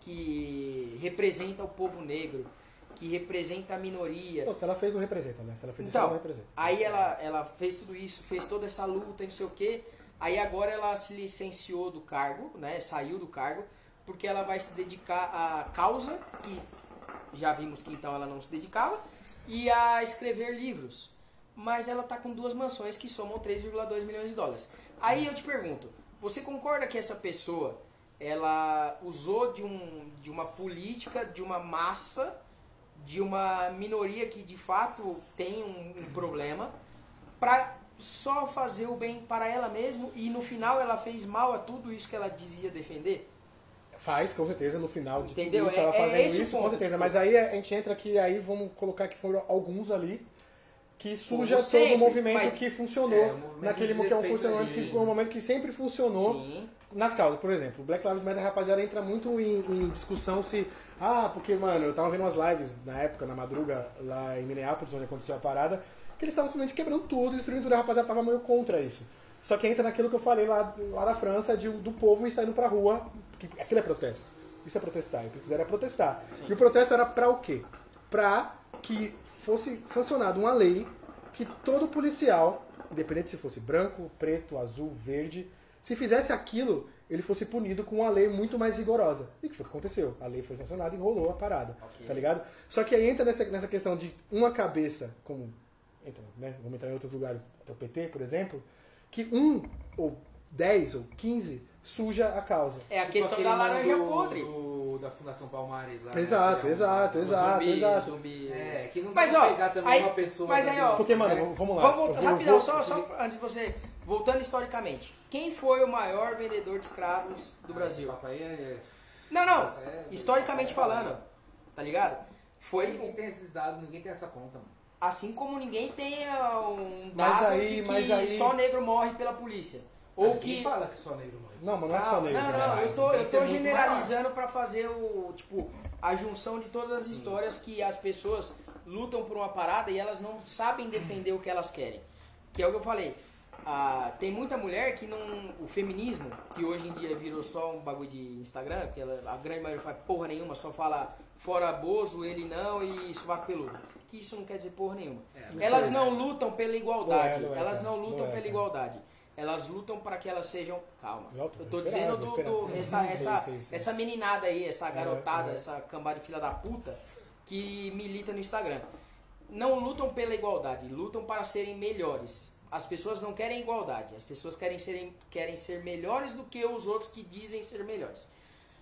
Speaker 3: que representa o povo negro, que representa a minoria,
Speaker 4: Pô, se ela fez, não representa, né? Se ela fez isso,
Speaker 3: então,
Speaker 4: não representa.
Speaker 3: aí ela, ela fez tudo isso, fez toda essa luta não sei o que. Aí agora ela se licenciou do cargo, né? Saiu do cargo, porque ela vai se dedicar à causa, que já vimos que então ela não se dedicava, e a escrever livros. Mas ela tá com duas mansões que somam 3,2 milhões de dólares. Aí eu te pergunto, você concorda que essa pessoa ela usou de, um, de uma política, de uma massa, de uma minoria que de fato tem um, um problema, para só fazer o bem para ela mesma e no final ela fez mal a tudo isso que ela dizia defender?
Speaker 4: Faz, com certeza, no final de
Speaker 3: Entendeu?
Speaker 4: tudo isso, ela
Speaker 3: É- é
Speaker 4: fazendo
Speaker 3: o
Speaker 4: isso, com
Speaker 3: ponto,
Speaker 4: certeza.
Speaker 3: tipo-
Speaker 4: Mas aí a gente entra aqui, aí vamos colocar que foram alguns ali, que suja todo o movimento que funcionou,
Speaker 2: É, o movimento
Speaker 4: naquele
Speaker 2: de
Speaker 4: que é um funcionamento que foi um momento que sempre funcionou
Speaker 3: Sim.
Speaker 4: Nas causas. Por exemplo, o Black Lives Matter, rapaziada, entra muito em, em discussão se... Ah, porque, mano, eu tava vendo umas lives na época, na madruga, lá em Minneapolis, onde aconteceu a parada, que eles estavam simplesmente quebrando tudo, destruindo tudo, a rapaziada tava meio contra isso. Só que entra naquilo que eu falei lá, lá na França, de, do povo estar indo pra rua, que aquilo é protesto. Isso é protestar, e o que quiser é protestar. E o protesto era pra o quê? Pra que fosse sancionada uma lei que todo policial, independente se fosse branco, preto, azul, verde, se fizesse aquilo, ele fosse punido com uma lei muito mais rigorosa. E que foi o que aconteceu. A lei foi sancionada e rolou a parada.
Speaker 3: Ok.
Speaker 4: Tá ligado? Só que aí entra nessa, nessa questão de uma cabeça, como. Entra, né? Vamos entrar em outros lugares, até o PT, por exemplo, que um, ou dez, ou quinze, suja a causa.
Speaker 3: É a
Speaker 2: Tipo
Speaker 3: questão da laranja
Speaker 2: do-
Speaker 3: podre.
Speaker 2: do- da Fundação Palmares lá. né,
Speaker 4: Exato,
Speaker 2: é um-
Speaker 4: exato,
Speaker 2: um
Speaker 4: exato.
Speaker 3: zumbi, zumbi.
Speaker 2: É, que não
Speaker 3: Mas,
Speaker 2: dá pra
Speaker 3: ó,
Speaker 2: pegar também
Speaker 3: aí-
Speaker 2: uma pessoa.
Speaker 3: mas aí, ó,
Speaker 4: Porque, mano,
Speaker 2: né?
Speaker 4: vamos lá.
Speaker 3: Vamos voltar rapidão,
Speaker 4: vou-
Speaker 3: só, só antes de você. Voltando historicamente. Quem foi o maior vendedor de escravos do Brasil?
Speaker 2: Aí é-
Speaker 3: Não, não.
Speaker 2: É-
Speaker 3: Historicamente falando. Tá ligado? Foi
Speaker 2: Ninguém tem esses dados, ninguém tem essa conta, mano.
Speaker 3: assim como ninguém tem um
Speaker 4: Mas
Speaker 3: dado
Speaker 4: aí-
Speaker 3: de que
Speaker 4: mas aí-
Speaker 3: só negro morre pela polícia. Ou
Speaker 2: Quem
Speaker 3: que.
Speaker 2: fala que só negro morre?
Speaker 4: Não, mas não é só negro.
Speaker 3: não,
Speaker 4: né?
Speaker 3: não, eu tô, eu tô generalizando pra fazer o, tipo, a junção de todas as histórias que as pessoas lutam por uma parada e elas não sabem defender o que elas querem. Que é o que eu falei. Ah, tem muita mulher que não. O feminismo, que hoje em dia virou só um bagulho de Instagram, que ela, a grande maioria faz porra nenhuma, só fala fora Bozo, ele não e sovaco peludo. Que isso não quer dizer porra nenhuma.
Speaker 2: É,
Speaker 3: Elas
Speaker 2: sei,
Speaker 3: não
Speaker 2: né?
Speaker 3: lutam pela igualdade.
Speaker 4: É, é,
Speaker 3: elas não lutam
Speaker 4: é,
Speaker 3: pela igualdade. Elas lutam para que elas sejam. Calma.
Speaker 4: Eu
Speaker 3: tô dizendo do, do- essa,
Speaker 4: Sim,
Speaker 3: essa,
Speaker 4: sim, sim.
Speaker 3: essa meninada aí, essa garotada,
Speaker 4: é.
Speaker 3: essa cambada de filha da puta que milita no Instagram. Não lutam pela igualdade, lutam para serem melhores. As pessoas não querem igualdade, as pessoas querem, serem, querem ser melhores do que os outros que dizem ser melhores.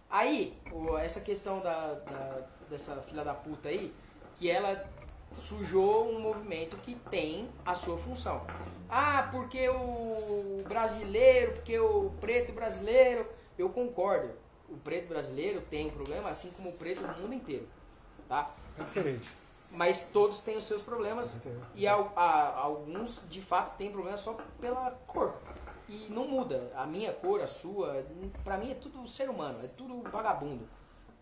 Speaker 3: Aí, essa questão da, da- dessa filha da puta aí, que ela sujou um movimento que tem a sua função. Ah, porque o brasileiro, porque o preto brasileiro, eu concordo. O preto brasileiro tem problema, assim como o preto no mundo inteiro, tá?
Speaker 4: É diferente.
Speaker 3: Mas todos têm os seus problemas e al- a- alguns de fato têm problema só pela cor. E não muda. A minha cor, a sua, pra mim é tudo ser humano, é tudo vagabundo.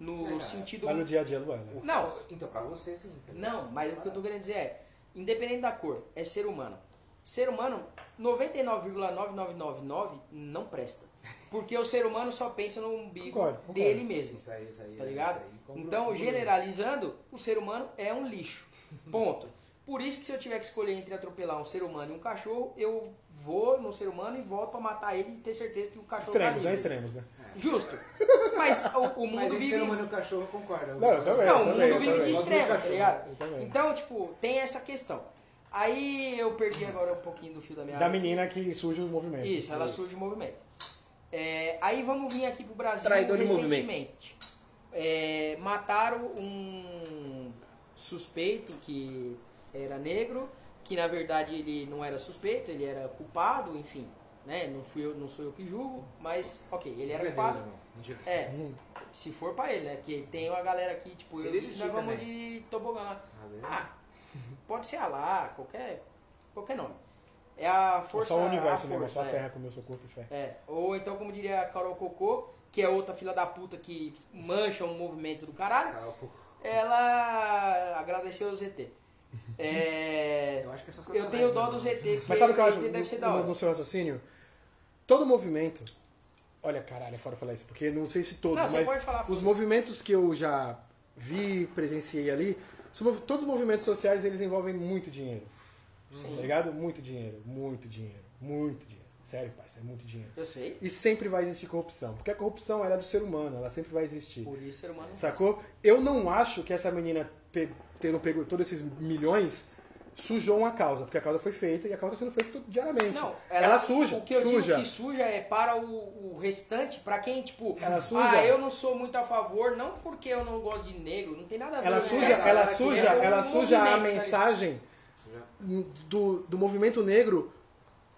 Speaker 3: No
Speaker 2: É,
Speaker 3: sentido.
Speaker 4: Mas no dia a dia, não é, né?
Speaker 3: Não.
Speaker 2: Então, pra você, sim. entendeu?
Speaker 3: Não, mas o que eu tô querendo dizer é, independente da cor, é ser humano. Ser humano, 99,9999 não presta. Porque o ser humano só pensa no umbigo
Speaker 4: Concordo, concordo.
Speaker 3: dele mesmo.
Speaker 2: Isso aí, isso aí.
Speaker 3: Tá
Speaker 2: é,
Speaker 3: ligado?
Speaker 2: isso aí,
Speaker 3: Então, generalizando, o ser humano é um lixo. Ponto. Por isso que se eu tiver que escolher entre atropelar um ser humano e um cachorro, eu vou no ser humano e volto pra matar ele e ter certeza que o cachorro tá
Speaker 4: Extremos, né?
Speaker 3: livre.
Speaker 4: Extremos, né?
Speaker 3: Justo. Mas o, o mundo
Speaker 2: Mas
Speaker 3: vive...
Speaker 2: ser humano e o cachorro, eu concordo.
Speaker 4: Não, eu também.
Speaker 3: Não, o
Speaker 4: também,
Speaker 3: mundo vive
Speaker 4: também.
Speaker 3: de
Speaker 2: Gosto
Speaker 3: extremos,
Speaker 2: de
Speaker 3: tá ligado?
Speaker 4: eu também.
Speaker 3: Então, tipo, tem essa questão. Aí eu perdi agora um pouquinho do fio da meada.
Speaker 4: Da menina que surge os movimentos.
Speaker 3: Isso, ela surge o movimento. É, aí vamos vir aqui pro Brasil
Speaker 1: Traidor
Speaker 3: recentemente. É, mataram um suspeito que era negro, que na verdade ele não era suspeito, ele era culpado, enfim. Né? Não, fui eu, não sou eu que julgo, mas ok, ele era culpado.
Speaker 2: Mentira.
Speaker 3: É, se for pra ele, né? Que tem uma galera aqui, tipo,
Speaker 2: Se
Speaker 3: eu disse, nós vamos
Speaker 2: também.
Speaker 3: de tobogã lá. Ah, pode ser Alá, qualquer, qualquer nome. É a força.
Speaker 4: Só o universo
Speaker 3: a
Speaker 4: mesmo,
Speaker 3: força,
Speaker 4: só a
Speaker 3: é.
Speaker 4: terra comeu seu corpo e fé.
Speaker 3: É, ou então, como diria a Carol Cocô, que é outra filha da puta que mancha um movimento do caralho,
Speaker 2: Carol,
Speaker 3: ela agradeceu o ZT. É,
Speaker 2: Eu acho que essas
Speaker 3: eu
Speaker 2: coisas
Speaker 3: tenho
Speaker 2: não
Speaker 3: dó do
Speaker 2: né?
Speaker 3: ZT, porque
Speaker 4: Mas sabe o que eu
Speaker 3: o
Speaker 4: acho
Speaker 3: ZT deve ser da
Speaker 4: no,
Speaker 3: hora.
Speaker 4: no seu raciocínio? Todo movimento. Olha, caralho, é fora falar isso, porque não sei se todos,
Speaker 3: Não,
Speaker 4: mas
Speaker 3: falar,
Speaker 4: os movimentos que eu já vi, presenciei ali, todos os movimentos sociais eles envolvem muito dinheiro.
Speaker 3: Sim.
Speaker 4: Tá ligado? Muito dinheiro, muito dinheiro, muito dinheiro. Sério, parça, é muito dinheiro.
Speaker 3: Eu sei,
Speaker 4: E sempre vai existir corrupção, porque a corrupção ela é do ser humano, ela sempre vai existir.
Speaker 3: por isso ser humano.
Speaker 4: Sacou? Eu não acho que essa menina pe- tendo pego todos esses milhões sujou uma causa, porque a causa foi feita e a causa está sendo feita diariamente.
Speaker 3: Não,
Speaker 4: ela, suja,
Speaker 3: O que eu
Speaker 4: suja.
Speaker 3: digo que suja é para o, o restante, para quem, tipo,
Speaker 4: Ela suja.
Speaker 3: ah, eu não sou muito a favor, não porque eu não gosto de negro, não tem nada a ver
Speaker 4: Ela
Speaker 3: com
Speaker 4: suja, ela
Speaker 3: que
Speaker 4: suja, ela suja a
Speaker 3: tá
Speaker 4: mensagem Do, do movimento negro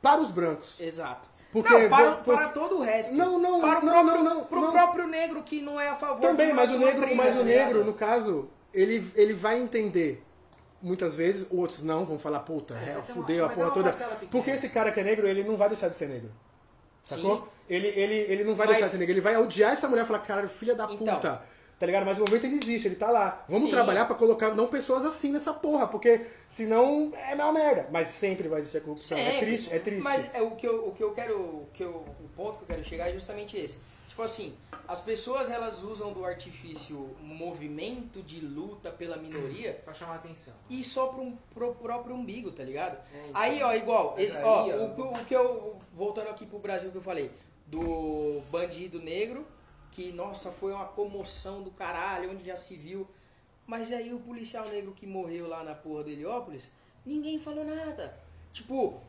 Speaker 4: para os brancos.
Speaker 3: Exato.
Speaker 4: Porque
Speaker 3: não, para,
Speaker 4: vou-
Speaker 3: para todo o resto.
Speaker 4: Não, não,
Speaker 3: para o
Speaker 4: não,
Speaker 3: próprio,
Speaker 4: não, não,
Speaker 3: pro
Speaker 4: não.
Speaker 3: próprio negro que não é a favor
Speaker 4: Também, mas o
Speaker 3: uma
Speaker 4: negro,
Speaker 3: briga,
Speaker 4: mas o
Speaker 3: tá
Speaker 4: negro, no caso, ele, ele vai entender. Muitas vezes, outros não, vão falar, puta, é,
Speaker 2: tem uma-
Speaker 4: fudeu a
Speaker 2: é
Speaker 4: porra
Speaker 2: uma
Speaker 4: toda. Porque esse cara que é negro, ele não vai deixar de ser negro. Sacou?
Speaker 3: Sim.
Speaker 4: Ele, ele, ele não vai
Speaker 3: Mas-
Speaker 4: deixar de ser negro, ele vai odiar essa mulher e falar, cara, filha da
Speaker 3: Então.
Speaker 4: puta. Tá ligado? Mas o movimento ele existe, ele tá lá. Vamos
Speaker 3: Sim.
Speaker 4: trabalhar pra colocar não pessoas assim nessa porra, porque senão é uma merda. Mas sempre vai existir a corrupção. É
Speaker 3: Sempre.
Speaker 4: triste, é triste.
Speaker 3: Mas é, o, que eu, o que eu quero, o, que eu, o ponto que eu quero chegar é justamente esse. Tipo assim, as pessoas elas usam do artifício movimento de luta pela minoria
Speaker 2: Pra chamar atenção.
Speaker 3: e só pro, pro próprio umbigo, tá ligado?
Speaker 2: É, então.
Speaker 3: Aí, ó, igual, esse,
Speaker 2: aí,
Speaker 3: ó,
Speaker 2: ó.
Speaker 3: o, o que eu, voltando aqui pro Brasil que eu falei, do bandido negro, que, nossa, foi uma comoção do caralho, onde já se viu. Mas aí o policial negro que morreu lá na porra do Heliópolis, ninguém falou nada. Tipo,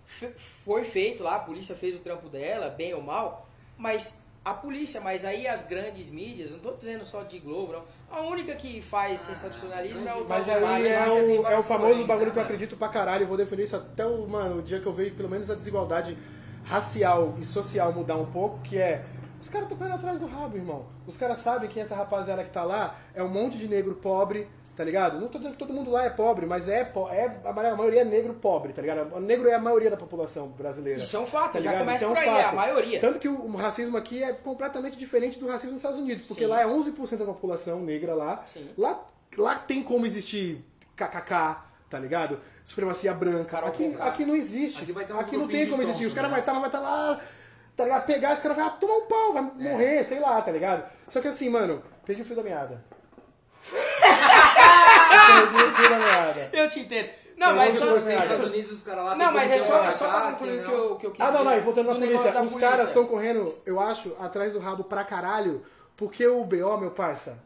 Speaker 3: foi feito lá, a polícia fez o trampo dela, bem ou mal, mas a polícia, mas aí as grandes mídias, não tô dizendo só de Globo, não. A única que faz sensacionalismo é o
Speaker 4: Mas aí
Speaker 3: Imagem,
Speaker 4: é
Speaker 3: né?
Speaker 2: tem
Speaker 4: o, é o famoso bagulho
Speaker 2: né,
Speaker 4: que eu
Speaker 2: mano?
Speaker 4: acredito pra caralho. Eu vou defender isso até o, mano, o dia que eu vejo pelo menos a desigualdade racial e social mudar um pouco, que é. Os caras estão correndo atrás do rabo, irmão. Os caras sabem que essa rapaziada que tá lá é um monte de negro pobre, tá ligado? Não tô dizendo que todo mundo lá é pobre, mas é, po- é a ma- a maioria é negro pobre, tá ligado? O negro é a maioria da população brasileira.
Speaker 3: Isso é um fato,
Speaker 4: tá
Speaker 3: já
Speaker 4: ligado?
Speaker 3: começa
Speaker 4: Isso é um
Speaker 3: por aí, é a
Speaker 4: fato.
Speaker 3: maioria.
Speaker 4: Tanto que o, racismo aqui é completamente diferente do racismo nos Estados Unidos, porque
Speaker 3: Sim.
Speaker 4: lá é 11% da população negra lá.
Speaker 3: Sim.
Speaker 4: Lá, lá tem como existir KKK, tá ligado? Supremacia branca.
Speaker 3: Carol
Speaker 4: Aqui,
Speaker 3: Conká.
Speaker 4: aqui não existe.
Speaker 2: Aqui
Speaker 4: Aqui, não tem como existir. Os caras
Speaker 2: né?
Speaker 4: vai estar vai tá lá, tá ligado? Pegar, os caras vão tomar um pau, vai morrer, sei lá, tá ligado? Só que assim, mano, perdi o fio da meada. perdi o fio da meada.
Speaker 3: Eu te entendo. Não, mas só.
Speaker 2: Nos Estados Unidos, os caras lá
Speaker 3: Não, mas é só,
Speaker 2: um
Speaker 3: só pra concluir o que
Speaker 2: não.
Speaker 3: eu, que eu quis
Speaker 4: Ah, não, não, e voltando na
Speaker 3: do
Speaker 4: polícia.
Speaker 3: da
Speaker 4: Os caras
Speaker 3: polícia.
Speaker 4: estão correndo, eu acho, atrás do rabo pra caralho, porque o BO, meu parça,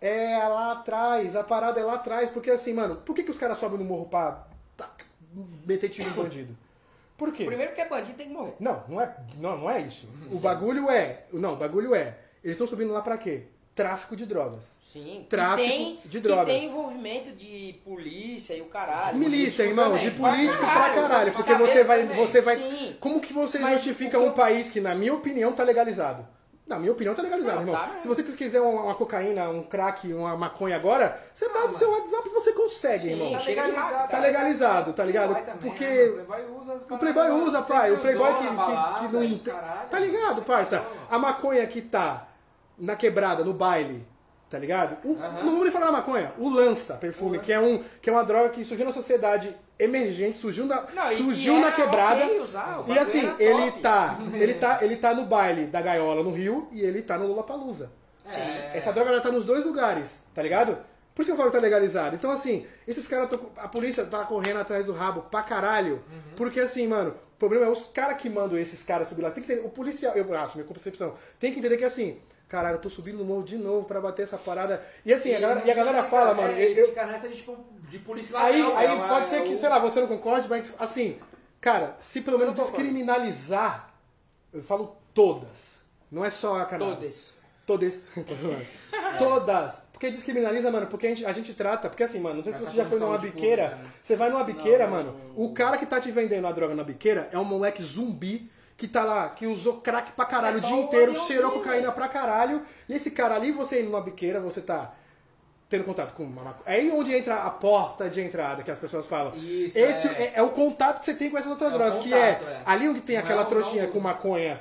Speaker 4: é lá atrás, a parada é lá atrás, porque assim, mano, por que, que os caras sobem no morro pra tac, meter tiro em bandido? Por quê?
Speaker 3: Primeiro que é bandido tem que morrer.
Speaker 4: Não, não é, não, não é isso. O bagulho é. Não, o bagulho é. Eles estão subindo lá pra quê? Tráfico de drogas.
Speaker 3: Sim.
Speaker 4: Tráfico
Speaker 3: tem,
Speaker 4: de drogas.
Speaker 3: Tem envolvimento de polícia e o caralho.
Speaker 4: Milícia,
Speaker 3: político
Speaker 4: irmão,
Speaker 3: também.
Speaker 4: de político
Speaker 3: Pra
Speaker 4: pra caralho. Porque você vai.
Speaker 3: também.
Speaker 4: Você vai
Speaker 3: Sim.
Speaker 4: como que você
Speaker 3: Mas
Speaker 4: justifica um
Speaker 3: eu-
Speaker 4: país que, na minha opinião, tá legalizado? Na minha opinião, tá legalizado,
Speaker 3: Não,
Speaker 4: irmão.
Speaker 3: tá mesmo.
Speaker 4: Se você quiser uma, uma cocaína, um crack, uma maconha agora, você vai no seu WhatsApp e você consegue,
Speaker 3: Sim,
Speaker 4: irmão.
Speaker 2: Tá legalizado,
Speaker 4: Tá legalizado, tá ligado?
Speaker 2: Também,
Speaker 4: Porque
Speaker 2: né? O Playboy usa as
Speaker 4: O Playboy usa, pai. O Playboy que,
Speaker 2: na
Speaker 4: que-
Speaker 2: balada,
Speaker 4: que não.
Speaker 2: caralho,
Speaker 4: tá ligado, parça? A maconha que tá na quebrada, no baile, tá ligado? O-
Speaker 2: Aham.
Speaker 4: Não vamos nem falar da maconha. O lança, perfume, que é, um, que é uma droga que surgiu na sociedade emergente, surgiu na,
Speaker 3: Não,
Speaker 4: surgiu
Speaker 3: que
Speaker 4: na
Speaker 3: era
Speaker 4: quebrada.
Speaker 3: ok usar,
Speaker 4: e assim, ele
Speaker 3: top.
Speaker 4: tá, ele tá, ele tá no baile da gaiola no Rio e ele tá no Lollapalooza.
Speaker 2: É.
Speaker 4: Essa droga ela tá nos dois lugares, tá ligado? Por isso que eu falo que tá legalizado. Então, assim, esses caras, a polícia tá correndo atrás do rabo pra caralho.
Speaker 2: Uhum.
Speaker 4: Porque, assim, mano, o problema é os caras que mandam esses caras subir lá. Tem que entender, o policial, eu acho, minha concepção, tem que entender que, assim, caralho, eu tô subindo no morro de novo pra bater essa parada. E, assim, a galera, e a galera fala, mano,
Speaker 2: É,
Speaker 4: eu-
Speaker 2: fica nessa de, tipo, de polícia
Speaker 4: Aí, aí
Speaker 2: é uma-
Speaker 4: pode ser
Speaker 2: é
Speaker 4: que, sei lá, você não concorde, mas assim, cara, se pelo menos descriminalizar, eu falo todas, não é só a cannabis.
Speaker 3: Todas.
Speaker 4: Todas. Zoando. Todas. Porque descriminaliza, mano, porque a gente, a gente trata, porque assim, mano, não sei se você
Speaker 2: tá
Speaker 4: já foi numa biqueira,
Speaker 2: né?
Speaker 4: você vai numa biqueira, mano, o cara que tá te vendendo a droga na biqueira é um moleque zumbi que tá lá, que usou crack pra caralho
Speaker 3: É
Speaker 4: o dia inteiro,
Speaker 3: aviãozinho,
Speaker 4: cheirou cocaína pra caralho, e esse cara ali, você indo numa biqueira, você tá tendo contato com uma maconha. É aí onde entra a porta de entrada, que as pessoas falam.
Speaker 2: Isso,
Speaker 4: Esse
Speaker 2: é.
Speaker 4: é. é o contato que você tem com essas outras
Speaker 2: É
Speaker 4: drogas, que
Speaker 2: contato,
Speaker 4: é,
Speaker 2: é.
Speaker 4: ali onde tem
Speaker 2: Não
Speaker 4: aquela
Speaker 2: é o-
Speaker 4: trouxinha
Speaker 2: não-
Speaker 4: com maconha,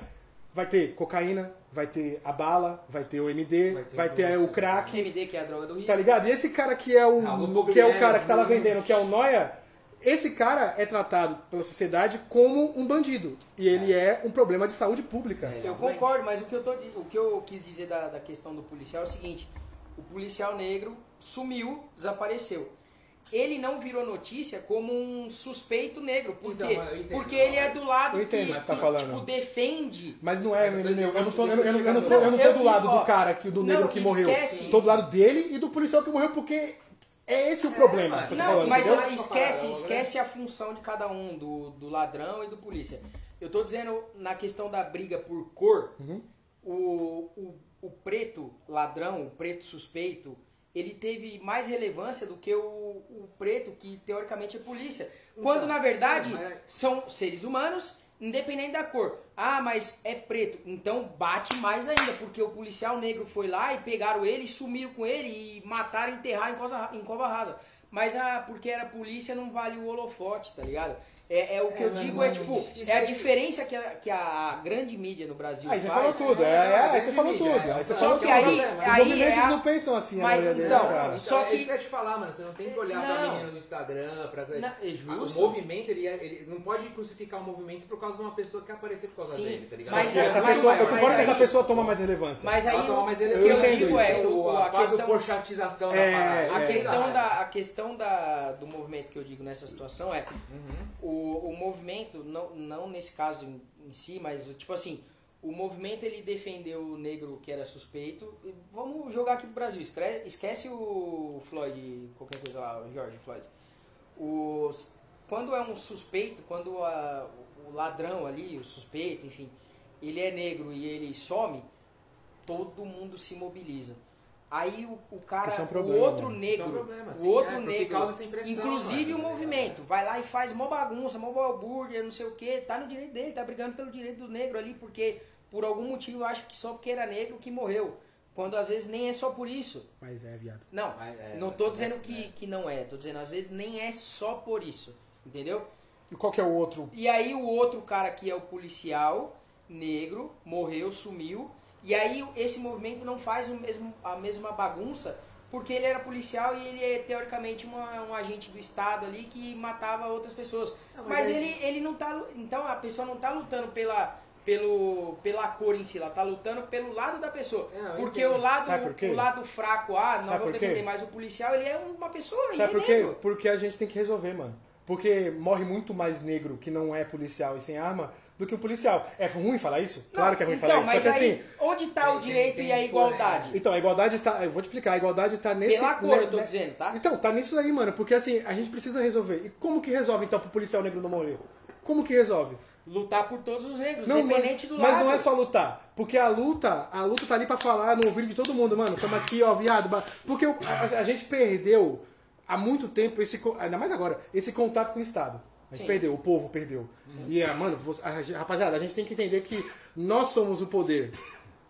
Speaker 4: vai ter cocaína, vai ter a bala, vai ter o MD,
Speaker 2: Vai ter
Speaker 4: vai ter o crack,
Speaker 3: MD, que é a droga do Rio.
Speaker 4: tá ligado? E esse cara que é o,
Speaker 2: Alô,
Speaker 4: que é o cara que tá lá vendendo, que é o Noia, esse cara é tratado pela sociedade como um bandido. E ele é um problema de saúde pública.
Speaker 3: Eu concordo, mas o que eu, tô, o que eu quis dizer da, da questão do policial é o seguinte: o policial negro sumiu, desapareceu. Ele não virou notícia como um suspeito negro. Por
Speaker 2: Então, entendo.
Speaker 3: Porque ele é do lado
Speaker 4: Eu entendo
Speaker 3: que,
Speaker 4: o que você tá
Speaker 3: que,
Speaker 4: falando.
Speaker 3: tipo, defende.
Speaker 4: Mas não é,
Speaker 2: Mas eu tô-
Speaker 4: meu, eu não tô, eu,
Speaker 2: eu
Speaker 4: não- eu não- eu não tô, eu não tô
Speaker 3: Não,
Speaker 4: do lado do cara, que, do
Speaker 3: não,
Speaker 4: negro que morreu.
Speaker 3: esquece.
Speaker 4: Tô do lado dele e do policial que morreu, porque é esse o problema. eu tô
Speaker 3: Não,
Speaker 4: falando,
Speaker 3: mas
Speaker 4: entendeu?
Speaker 3: esquece, esquece a função de cada um, do, do ladrão e do polícia. Eu tô dizendo na questão da briga por cor,
Speaker 4: Uhum.
Speaker 3: o, o, o preto ladrão, o preto suspeito, ele teve mais relevância do que o, o preto que teoricamente é polícia. Quando
Speaker 2: Então,
Speaker 3: na verdade
Speaker 2: sim, mas-
Speaker 3: são seres humanos, independente da cor. Ah, mas é preto. Então bate mais ainda, porque o policial negro foi lá e pegaram ele, sumiram com ele e mataram enterraram em cova, em cova rasa. Mas ah, porque era polícia não vale o holofote, tá ligado? É, é o que
Speaker 2: É,
Speaker 3: eu
Speaker 2: mas,
Speaker 3: digo, é tipo, é a
Speaker 2: aí-
Speaker 3: diferença que a, que a grande mídia no Brasil
Speaker 4: Aí você
Speaker 3: faz.
Speaker 4: falou tudo, é, é, aí você falou tudo. Aí você
Speaker 3: Só
Speaker 4: falou
Speaker 3: que
Speaker 4: tudo.
Speaker 3: aí-
Speaker 4: Os
Speaker 3: aí
Speaker 4: movimentos
Speaker 3: é a-
Speaker 4: não pensam assim, a
Speaker 3: Mas,
Speaker 4: maioria deles,
Speaker 3: então,
Speaker 4: cara.
Speaker 3: Só
Speaker 2: Só
Speaker 3: que-.
Speaker 2: É isso que eu ia te falar, mano. Você não tem que olhar pra
Speaker 3: Não.
Speaker 2: menina no Instagram, pra...
Speaker 3: Não, é justo.
Speaker 2: O movimento, ele, é- ele não pode crucificar o movimento por causa de uma pessoa que aparecer por causa
Speaker 3: Sim,
Speaker 2: dele, tá ligado?
Speaker 3: mas
Speaker 4: E essa
Speaker 3: mas-
Speaker 4: pessoa,
Speaker 3: mas-
Speaker 4: eu concordo que essa
Speaker 3: aí-
Speaker 4: pessoa toma mais relevância.
Speaker 3: Mas aí
Speaker 2: toma
Speaker 3: o, o que eu digo é
Speaker 2: o,
Speaker 3: o, a
Speaker 2: faz o
Speaker 3: questão,
Speaker 2: porchatização
Speaker 4: É,
Speaker 2: da parada.
Speaker 3: a
Speaker 4: é.
Speaker 3: questão, da, a questão da, do movimento que eu digo nessa situação é
Speaker 2: Uhum.
Speaker 3: O, movimento, não, não nesse caso em, em si, mas tipo assim, o movimento ele defendeu o negro que era suspeito. Vamos jogar aqui pro Brasil, escre- esquece o Floyd, qualquer coisa lá, o George Floyd. Os, quando é um suspeito, quando a- o ladrão ali, o suspeito, enfim, ele é negro e ele some, todo mundo se mobiliza. Aí o, o cara,
Speaker 4: Isso é um
Speaker 3: o
Speaker 4: problema,
Speaker 3: outro
Speaker 4: mano.
Speaker 2: Isso é um
Speaker 3: negro,
Speaker 2: problema,
Speaker 3: o
Speaker 2: sim,
Speaker 3: outro
Speaker 2: é,
Speaker 3: negro,
Speaker 2: causa essa impressão,
Speaker 3: inclusive
Speaker 2: mano,
Speaker 3: o
Speaker 2: tá
Speaker 3: movimento, vai lá e faz mó bagunça, mó balbúrdia, não sei o que, tá no direito dele, tá brigando pelo direito do negro ali, porque por algum motivo eu acho que só porque era negro que morreu. Quando às vezes nem é só por isso.
Speaker 4: Mas é, viado.
Speaker 3: Não,
Speaker 2: Mas, é,
Speaker 3: não tô
Speaker 2: mas-
Speaker 3: dizendo que, que não é, tô dizendo às vezes nem é só por isso, entendeu?
Speaker 4: E qual que é o outro?
Speaker 3: E aí o outro cara que é o policial negro morreu, sumiu. E aí esse movimento não faz o mesmo, a mesma bagunça porque ele era policial e ele é teoricamente uma- um agente do Estado ali que matava outras pessoas.
Speaker 2: Não,
Speaker 3: mas
Speaker 2: mas
Speaker 3: ele, ele não tá. Então a pessoa não tá lutando pela, pelo, pela cor em si, ela tá lutando pelo lado da pessoa.
Speaker 2: Não,
Speaker 3: porque o lado,
Speaker 4: por
Speaker 3: o lado fraco, ah, nós
Speaker 4: Sabe
Speaker 3: vamos defender mais o policial, ele é uma pessoa,
Speaker 4: Sabe
Speaker 3: é
Speaker 4: por quê?
Speaker 3: negro.
Speaker 4: Porque a gente tem que resolver, mano. Porque morre muito mais negro que não é policial e sem arma do que um policial. É ruim falar isso? Claro que é ruim
Speaker 3: então,
Speaker 4: falar isso.
Speaker 3: mas
Speaker 4: Só que
Speaker 3: aí,
Speaker 4: assim,
Speaker 3: onde tá o direito e a igualdade?
Speaker 4: Então, a igualdade tá. Eu vou te explicar, a igualdade tá nesse.
Speaker 3: Pela cor,
Speaker 4: né-
Speaker 3: eu tô
Speaker 4: né-
Speaker 3: dizendo, tá?
Speaker 4: Então, tá nisso aí, mano. Porque assim, a gente precisa resolver. E como que resolve, então, pro policial negro não morrer? Como que resolve?
Speaker 3: Lutar por todos os negros,
Speaker 4: Não,
Speaker 3: independente
Speaker 4: mas,
Speaker 3: do lado.
Speaker 4: mas não é só lutar. Porque a luta, a luta tá ali pra falar no ouvido de todo mundo, mano. Tamo aqui, ó, viado. Porque o- a, a gente perdeu há muito tempo, esse, ainda mais agora, esse contato com o Estado. A gente
Speaker 3: Sim.
Speaker 4: perdeu, o povo perdeu. E, ah, mano, você- a- rapaziada, a gente tem que entender que nós somos o poder.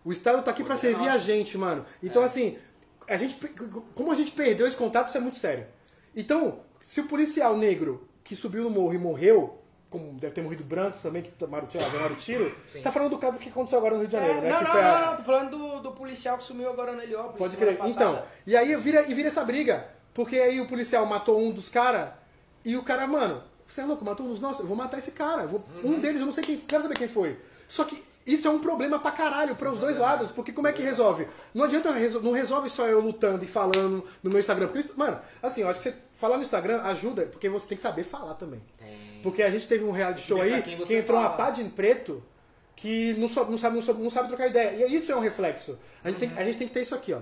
Speaker 4: O Estado tá aqui
Speaker 2: é
Speaker 4: servir a
Speaker 2: nosso.
Speaker 4: gente, mano. Então, assim, a gente, como a gente perdeu esse contato, isso é muito sério. Então, se o policial negro que subiu no morro e morreu, como deve ter morrido brancos também, que tomaram, sei lá, tomaram tiro,
Speaker 2: Sim.
Speaker 4: tá falando do caso que aconteceu agora no Rio de
Speaker 3: É,
Speaker 4: Janeiro, né?
Speaker 3: não, não,
Speaker 4: a-
Speaker 3: não, não, tô falando do, do policial que sumiu agora no Heliópolis.
Speaker 4: Pode crer. Então, e aí vira, e vira essa briga. Porque aí o policial matou um dos caras e o cara, mano, você é louco, matou um dos nossos, eu vou matar esse cara. vou-
Speaker 3: Uhum.
Speaker 4: Um deles, eu não sei quem, quero saber quem foi. Só que isso é um problema pra caralho, para os dois lados, porque como é que resolve? Não adianta, não resolve só eu lutando e falando no meu Instagram. Porque, mano, assim, eu acho que você falar no Instagram ajuda, porque você tem que saber falar também. Porque a gente teve um reality show aí que entrou uma
Speaker 2: fala.
Speaker 4: pá de preto que não, so- não sabe, não, sabe, não sabe trocar ideia. E isso é um reflexo. A gente, tem, a gente tem que ter isso aqui, ó.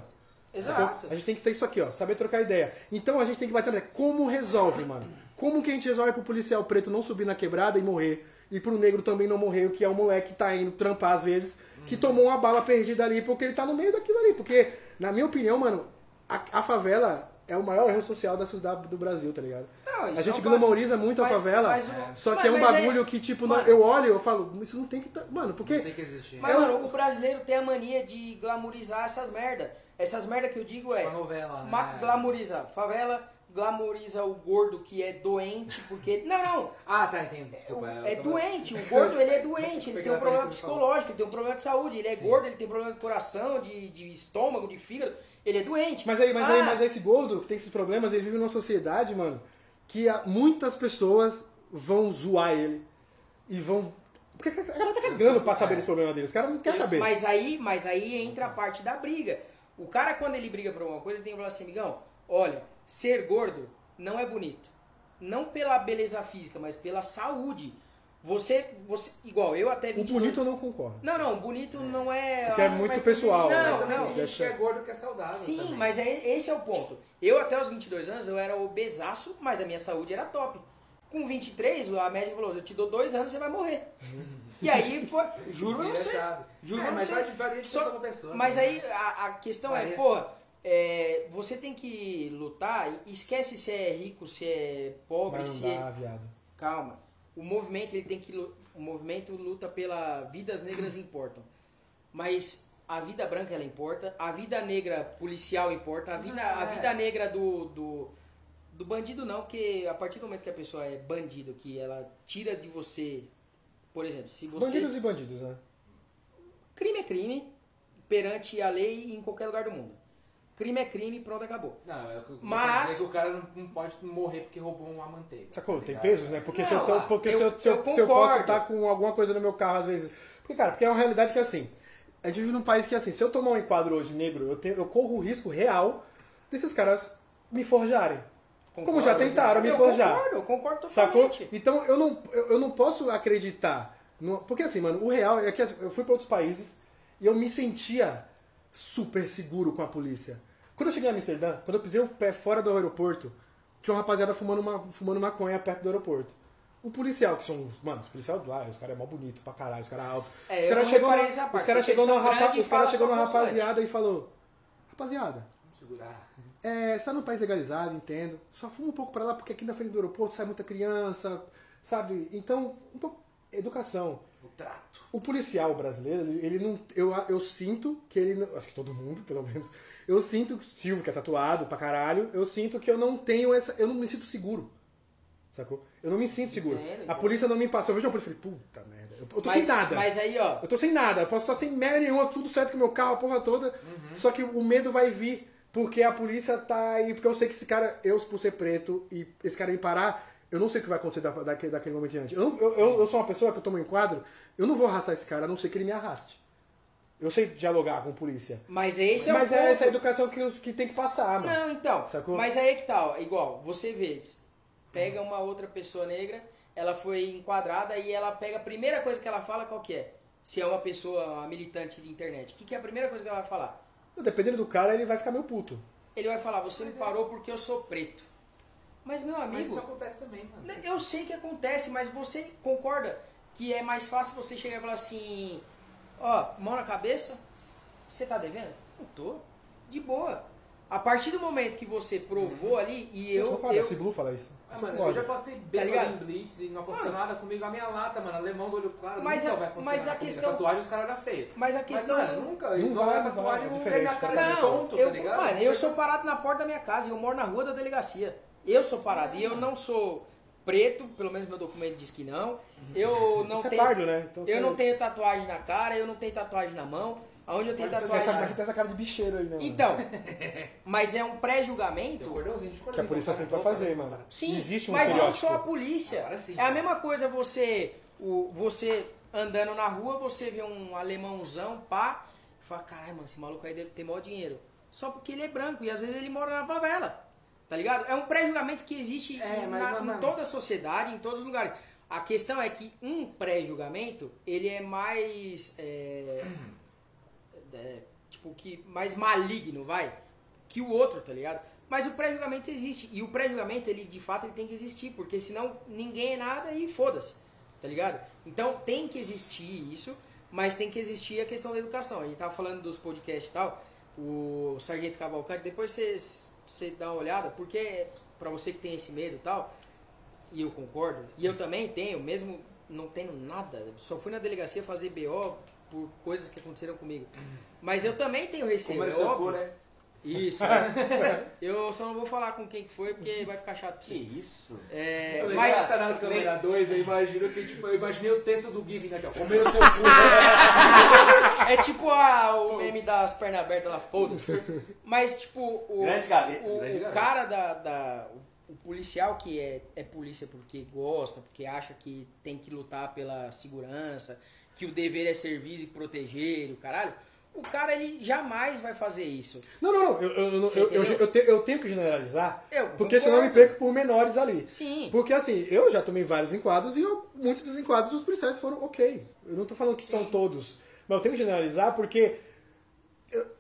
Speaker 3: Exato.
Speaker 4: A gente tem que ter isso aqui, ó, saber trocar ideia. Então a gente tem que bater na como resolve, mano. Como que a gente resolve pro policial preto não subir na quebrada e morrer? E pro negro também não morrer, o que é um moleque que tá indo trampar às vezes, que tomou uma bala perdida ali porque ele tá no meio daquilo ali. Porque, na minha opinião, mano, a, a favela é o maior erro social da sociedade do Brasil, tá ligado?
Speaker 3: Não,
Speaker 4: a
Speaker 3: isso
Speaker 4: gente
Speaker 3: é um
Speaker 4: glamoriza muito a
Speaker 3: mas-
Speaker 4: favela,
Speaker 3: mas o-
Speaker 4: só que
Speaker 3: mas-
Speaker 4: é um
Speaker 3: é-
Speaker 4: bagulho que, tipo, não-
Speaker 3: Mano-
Speaker 4: eu olho e eu falo, isso não tem que tá. Mano, porque.
Speaker 2: Tem que existir.
Speaker 3: Mas,
Speaker 4: É um-
Speaker 3: mano, o brasileiro tem a mania de glamorizar essas merda. Essas merda que eu digo é.
Speaker 2: Uma novela, né?
Speaker 3: Glamoriza a favela, glamoriza o gordo que é doente, porque. Não, não!
Speaker 2: Ah, tá, entendo. Desculpa.
Speaker 3: É
Speaker 2: tava-
Speaker 3: doente, o gordo ele é doente, ele tem um problema psicológico, ele tem um problema de saúde, ele é gordo, ele tem problema de coração, de, de estômago, de fígado, ele é doente.
Speaker 4: Mas aí, mas aí,
Speaker 3: Ah,
Speaker 4: mas esse gordo que tem esses problemas, ele vive numa sociedade, mano, que muitas pessoas vão zoar ele e vão. Porque a galera tá cagando pra saber desse problema dele. Os caras não querem saber.
Speaker 3: Mas aí, mas aí entra a parte da briga. O cara, quando ele briga por alguma coisa, ele tem que falar assim, amigão, olha, ser gordo não é bonito. Não pela beleza física, mas pela saúde. Você, você igual, eu até
Speaker 4: O
Speaker 3: 22
Speaker 4: bonito eu não concordo.
Speaker 3: Não, não, bonito não é...
Speaker 4: Porque é
Speaker 3: ah,
Speaker 4: muito pessoal, né?
Speaker 3: Não, não.
Speaker 2: tem gente que é gordo que é saudável.
Speaker 3: Sim,
Speaker 2: também.
Speaker 3: mas é, esse é o ponto. Eu até os 22 anos, eu era obesaço, mas a minha saúde era top. Com 23, a médica falou, eu te dou dois anos, você vai morrer. E aí, foi, juro
Speaker 2: Vira
Speaker 3: você.
Speaker 2: chave.
Speaker 3: Juro
Speaker 2: é,
Speaker 3: pra
Speaker 2: mas varia de
Speaker 3: Só-
Speaker 2: pessoa pra pessoa.
Speaker 3: Mas
Speaker 2: né?
Speaker 3: aí a, a questão é, porra, é, você tem que lutar, e esquece se é rico, se é pobre,
Speaker 4: Mas
Speaker 3: se
Speaker 4: não
Speaker 3: é...
Speaker 4: viado.
Speaker 3: Calma. O movimento ele tem que o movimento luta pela vidas negras importam. Mas a vida branca ela importa, a vida negra policial importa, a vida a
Speaker 2: É.
Speaker 3: vida negra do, do do bandido não, porque a partir do momento que a pessoa é bandido, que ela tira de você, por exemplo, se você
Speaker 4: Bandidos e bandidos, né?
Speaker 3: crime é crime perante a lei em qualquer lugar do mundo. Crime é crime, pronto, acabou.
Speaker 2: Não, é o que eu
Speaker 3: Mas-
Speaker 2: quero dizer que o cara não, não pode morrer porque roubou uma manteiga.
Speaker 4: Sacou?
Speaker 2: tá
Speaker 4: Tem
Speaker 2: ligado?
Speaker 4: pesos, né? Porque, se, eu
Speaker 3: Não,
Speaker 4: tô- porque
Speaker 3: eu-
Speaker 4: se, eu, se, eu,
Speaker 3: eu
Speaker 4: se eu posso
Speaker 3: concordo.
Speaker 4: estar com alguma coisa no meu carro, às vezes. Porque, cara, porque é uma realidade que é assim. A gente vive num país que, assim, se eu tomar um enquadro hoje negro, eu, tenho, eu corro o risco real desses caras me forjarem. Como já tentaram me
Speaker 3: eu
Speaker 4: forjar.
Speaker 3: concordo, eu concordo
Speaker 4: Sacou?
Speaker 3: totalmente.
Speaker 4: Então eu não, eu, eu não posso acreditar. no- porque assim, mano, o real é que assim, eu fui para outros países e eu me sentia super seguro com a polícia. Quando eu cheguei em Amsterdã, quando eu pisei o pé fora do aeroporto, tinha uma rapaziada fumando, uma, fumando maconha perto do aeroporto. Um policial, que são, mano, os policiais de lá, os caras é mó bonito pra caralho, os caras altos.
Speaker 3: É,
Speaker 4: os caras chegou, na- os
Speaker 3: porque
Speaker 4: chegou rapa-
Speaker 3: e
Speaker 4: os
Speaker 3: falam
Speaker 4: chegou
Speaker 3: constante.
Speaker 4: rapaziada e falou: Rapaziada,
Speaker 2: Vamos segurar.
Speaker 4: é, você tá num país legalizado, entendo. Só fuma um pouco pra lá, porque aqui na frente do aeroporto sai muita criança, sabe? Então, um pouco. Educação.
Speaker 2: O trato.
Speaker 4: O policial brasileiro, ele, não. Eu, eu sinto que ele. não- Acho que todo mundo, pelo menos. Eu sinto, Silvio, que é tatuado pra caralho, eu sinto que eu não tenho essa. Eu não me sinto seguro. Sacou? Eu não me sinto seguro. A polícia não me passa. Eu vejo uma polícia e falei, puta merda. Eu, eu tô
Speaker 3: Mas,
Speaker 4: sem nada.
Speaker 3: mas aí, ó,
Speaker 4: Eu tô sem nada, eu posso estar sem merda nenhuma, tudo certo com o meu carro, a porra toda. Só que o medo vai vir porque a polícia tá aí. Porque eu sei que esse cara, eu por ser preto e esse cara me parar, eu não sei o que vai acontecer da, daquele, daquele momento em diante. Eu, eu, eu, eu sou uma pessoa que eu tomo um enquadro, eu não vou arrastar esse cara, a não ser que ele me arraste. Eu sei dialogar com a polícia.
Speaker 3: mas esse é
Speaker 4: Mas é
Speaker 3: ponto.
Speaker 4: essa educação que, que tem que passar, mano.
Speaker 3: Não, então.
Speaker 4: Sacou?
Speaker 3: Mas aí é que tá, ó, igual, você vê, pega uma outra pessoa negra, ela foi enquadrada e ela pega a primeira coisa que ela fala, qual que é? Se é uma pessoa uma militante de internet. O que, que é a primeira coisa que ela vai falar?
Speaker 4: Dependendo do cara, ele vai ficar meio puto.
Speaker 3: Ele vai falar, você me parou porque eu sou preto. Mas, meu
Speaker 2: Mas
Speaker 3: amigo,
Speaker 2: isso acontece também, mano.
Speaker 3: eu sei que acontece, mas você concorda que é mais fácil você chegar e falar assim, ó, mão na cabeça, você tá devendo? Não tô. De boa. A partir do momento que você provou ali, e eu.
Speaker 4: Eu, concordo,
Speaker 3: eu
Speaker 4: esse Blue fala isso.
Speaker 2: Ah, mano, eu já passei bêbado
Speaker 3: ligado?
Speaker 2: em blitz e não aconteceu nada comigo. A minha lata, mano, alemão do olho claro,
Speaker 3: Mas
Speaker 2: nunca
Speaker 3: a-
Speaker 2: vai acontecer
Speaker 3: mas
Speaker 2: nada
Speaker 3: a
Speaker 2: comigo.
Speaker 3: questão-
Speaker 2: A tatuagem os caras eram feios.
Speaker 3: Mas a questão.
Speaker 2: Mas, mano, nunca. Eles
Speaker 4: Não
Speaker 2: não
Speaker 4: não
Speaker 2: tatuagem
Speaker 4: vai, é
Speaker 2: vão ver
Speaker 4: diferente,
Speaker 2: minha cara
Speaker 4: cara.
Speaker 2: de
Speaker 3: Não,
Speaker 2: tonto,
Speaker 3: eu,
Speaker 2: tá ligado?
Speaker 3: mano, eu sou parado na porta da minha casa, eu moro na rua da delegacia. Eu sou parado. E eu não sou preto, pelo menos meu documento diz que não. Eu não
Speaker 4: Você é
Speaker 3: tenho.
Speaker 4: pardo, né? Então
Speaker 3: eu
Speaker 4: você-
Speaker 3: não tenho tatuagem na cara, eu não tenho tatuagem na mão. Aonde eu tenho
Speaker 4: Você tem,
Speaker 3: tatuagem
Speaker 4: essa,
Speaker 3: na
Speaker 4: você tem essa cara de bicheiro aí, né? mano?
Speaker 3: Então, mas é um pré-julgamento.
Speaker 4: Que a polícia sempre vai fazer, mano.
Speaker 3: Sim,
Speaker 4: Existe um
Speaker 3: mas não só a polícia.
Speaker 2: Agora sim.
Speaker 3: É a mesma coisa você, o, você andando na rua, você vê um alemãozão, pá, e fala, caralho, mano, esse maluco aí deve ter maior dinheiro. Só porque ele é branco e às vezes ele mora na favela. Tá ligado? É um pré-julgamento que existe
Speaker 2: É,
Speaker 3: em-
Speaker 2: mas,
Speaker 3: na-
Speaker 2: mas,
Speaker 3: em toda a sociedade, em todos os lugares. A questão é que um pré-julgamento, ele é mais. é, é, tipo, que mais maligno, vai, que o outro, tá ligado? Mas o pré-julgamento existe. E o pré-julgamento, ele de fato ele tem que existir, porque senão ninguém é nada e foda-se, tá ligado? Então tem que existir isso, mas tem que existir a questão da educação. A gente tava falando dos podcasts e tal, o Sargento Cavalcante, depois você, você dá uma olhada, porque pra você que tem esse medo e tal, e eu concordo, e eu também tenho, mesmo não tendo nada, só fui na delegacia fazer BO por coisas que aconteceram comigo. Mas eu também tenho receio,
Speaker 1: Como
Speaker 3: é
Speaker 1: é
Speaker 3: óbvio.
Speaker 1: né?
Speaker 3: Isso. né? eu só não vou falar com quem que foi, porque vai ficar chato pra
Speaker 1: Que
Speaker 3: você.
Speaker 1: isso?
Speaker 3: É,
Speaker 2: Mas
Speaker 3: mas
Speaker 2: tá na câmera 2, eu imagino que, tipo, eu imaginei o texto do Giving aqui, ó. Comendo seu cu. né?
Speaker 3: é tipo a- o meme das pernas abertas lá, foda-se. Mas, tipo, o,
Speaker 1: Grande gaveta.
Speaker 3: o,
Speaker 2: grande
Speaker 3: o cara da. da- o, o policial que é, é polícia porque gosta, porque acha que tem que lutar pela segurança, que o dever é servir e proteger, o caralho. O cara, ele jamais vai fazer isso.
Speaker 4: Não, não, não. Eu, eu, eu, eu, te- eu tenho que generalizar, porque senão eu me perco por menores ali.
Speaker 3: Sim.
Speaker 4: Porque assim, eu já tomei vários enquadros e eu- muitos dos enquadros os policiais foram ok. Eu não tô falando que são todos, mas eu tenho que generalizar porque,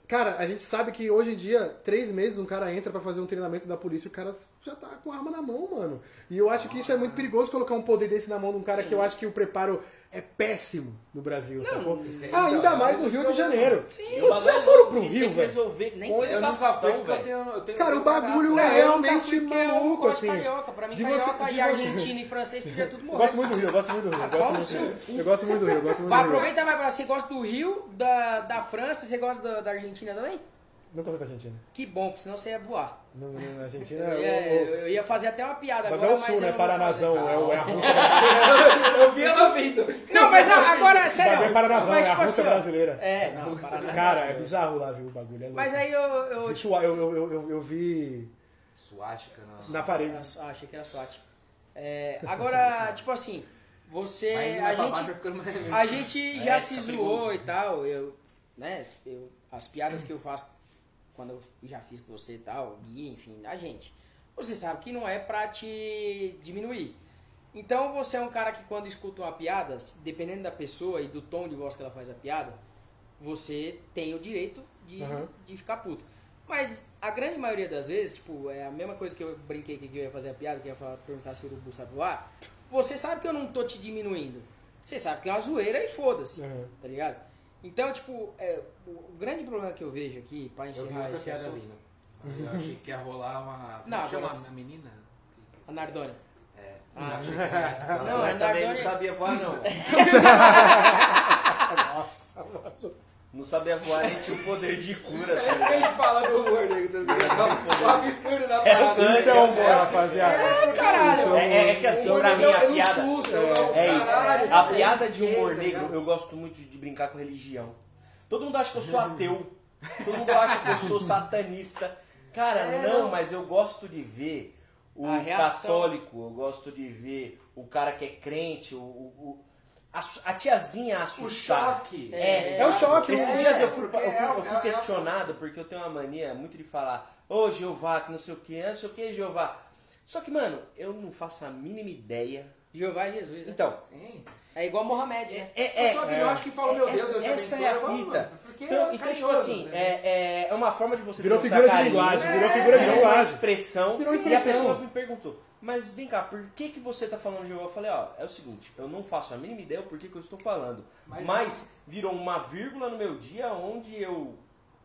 Speaker 4: cara, a gente sabe que hoje em dia, três meses, um cara entra pra fazer um treinamento da polícia e o cara já tá com a arma na mão, mano. E eu acho que isso é muito perigoso colocar um poder desse na mão de um cara que eu acho que o preparo é péssimo no Brasil, sacou?
Speaker 2: isso é-
Speaker 4: Ainda
Speaker 2: então,
Speaker 4: mais no
Speaker 2: isso
Speaker 4: Rio de Janeiro.
Speaker 3: Sim.
Speaker 4: Vocês já foram
Speaker 1: é
Speaker 4: pro Rio, velho?
Speaker 1: resolver
Speaker 3: Nem-
Speaker 1: com
Speaker 2: Eu nunca fui
Speaker 1: educação, velho.
Speaker 2: tenho, eu tenho
Speaker 4: Cara, o bagulho é realmente
Speaker 3: eu
Speaker 4: maluco, assim.
Speaker 3: carioca. Pra mim,
Speaker 4: De você-
Speaker 3: carioca
Speaker 4: de
Speaker 3: e argentino e francês podia tudo
Speaker 4: Eu
Speaker 3: morrer.
Speaker 4: gosto muito do Rio, eu gosto muito do Rio. Eu gosto
Speaker 3: no
Speaker 4: muito, do Rio, eu gosto muito
Speaker 3: Mas
Speaker 4: do Rio.
Speaker 3: aproveita mais pra você gosta do Rio, da, da França, você gosta da, da Argentina também?
Speaker 4: Nunca fui pra Argentina.
Speaker 3: Que bom, porque senão você ia voar.
Speaker 4: Não, não, na Argentina
Speaker 3: Eu
Speaker 4: é
Speaker 3: ia,
Speaker 4: o-
Speaker 3: eu ia fazer até uma piada agora,
Speaker 4: Bagé é o
Speaker 3: mas
Speaker 4: Sul,
Speaker 3: eu
Speaker 4: né? Paranazão, é, o- é a Rússia.
Speaker 2: Eu vi ela vindo.
Speaker 3: Não, mas agora, sério.
Speaker 4: É Paranazão,
Speaker 3: mas,
Speaker 4: é a
Speaker 3: tipo
Speaker 4: Rússia
Speaker 3: assim,
Speaker 4: brasileira.
Speaker 3: É, não.
Speaker 4: Cara, é bizarro lá, viu, o bagulho. É louco.
Speaker 3: Mas aí eu... eu
Speaker 4: Isso, eu, eu, eu, eu, eu vi
Speaker 2: Suástica, nossa.
Speaker 4: na parede.
Speaker 3: Ah, achei que era SWAT. É, agora, tipo assim, você...
Speaker 2: Mas
Speaker 3: A gente,
Speaker 2: mais...
Speaker 3: A gente já
Speaker 1: É,
Speaker 3: se
Speaker 1: fica
Speaker 3: zoou
Speaker 1: perigoso.
Speaker 3: e tal, eu, né, eu, as piadas que eu faço quando eu já fiz com você e tal, o Gui, enfim, a gente. Você sabe que não é pra te diminuir. Então você é um cara que quando escuta uma piada, dependendo da pessoa e do tom de voz que ela faz a piada, você tem o direito de,
Speaker 4: Aham.
Speaker 3: de ficar puto. Mas a grande maioria das vezes, tipo, é a mesma coisa que eu brinquei que eu ia fazer a piada, que eu ia falar, perguntar se o urubu sabe voar. Você sabe que eu não tô te diminuindo. Você sabe que é uma zoeira e foda-se.
Speaker 4: Uhum.
Speaker 3: Tá ligado? Então, tipo, é, o, grande problema que eu vejo aqui, pra encerrar esse assunto.
Speaker 2: Eu achei que ia rolar uma...
Speaker 3: Não,
Speaker 2: Como chama
Speaker 3: agora-
Speaker 2: a menina?
Speaker 3: a Nardone.
Speaker 2: É.
Speaker 3: Ah.
Speaker 2: achei que.
Speaker 3: Não,
Speaker 1: Não,
Speaker 3: é
Speaker 1: eu também não
Speaker 3: Nardone-
Speaker 1: sabia voar, não. Não sabia voar nem tinha o poder de cura.
Speaker 2: É
Speaker 1: tá
Speaker 2: isso que a gente fala do humor dele também. O absurdo da parada.
Speaker 4: Isso é um bom, rapaziada.
Speaker 3: caralho.
Speaker 1: É, é- é que assim,
Speaker 2: humor
Speaker 1: pra mim,
Speaker 2: negro
Speaker 1: a
Speaker 2: é
Speaker 1: piada...
Speaker 2: susto, é
Speaker 1: É isso. A piada de humor
Speaker 2: tá
Speaker 1: negro, eu gosto muito de, brincar com religião. Todo mundo acha que eu sou ateu. Todo mundo acha que eu sou satanista. Cara,
Speaker 2: É,
Speaker 1: não,
Speaker 2: não.
Speaker 1: mas eu gosto de ver o católico, eu gosto de ver o cara que é crente, o- a, a tiazinha
Speaker 2: O
Speaker 1: assustar.
Speaker 2: choque.
Speaker 1: É,
Speaker 4: É o choque.
Speaker 1: Esses
Speaker 4: é.
Speaker 1: dias eu fui, eu fui-
Speaker 2: é,
Speaker 1: eu fui
Speaker 2: é, é,
Speaker 1: questionado porque eu tenho uma mania muito de falar, ô Jeová, que não sei o que, não sei o que, Jeová. Só que, mano, eu não faço a mínima ideia.
Speaker 3: Jeová é Jesus, né?
Speaker 1: Então,
Speaker 2: Sim.
Speaker 3: É igual Mohamed, né?
Speaker 1: é, é,
Speaker 2: Só que eu acho que fala, meu Deus,
Speaker 1: essa,
Speaker 2: Deus
Speaker 1: essa é a
Speaker 2: Eu falo,
Speaker 1: fita. Então,
Speaker 2: é
Speaker 1: então tipo
Speaker 2: carinhoso,
Speaker 1: assim,
Speaker 2: né?
Speaker 1: é, é, é uma forma de você
Speaker 4: Virou figura de linguagem, virou
Speaker 1: é,
Speaker 4: figura de
Speaker 1: é uma
Speaker 4: linguagem.
Speaker 1: expressão.
Speaker 4: Virou
Speaker 1: E a
Speaker 4: expressão.
Speaker 1: pessoa me perguntou, mas vem cá, por que, que você tá falando de Jeová? Eu falei, ó, é o seguinte, eu não faço a mínima ideia o porquê que eu estou falando.
Speaker 2: Mas
Speaker 1: Mas, virou uma vírgula no meu dia onde eu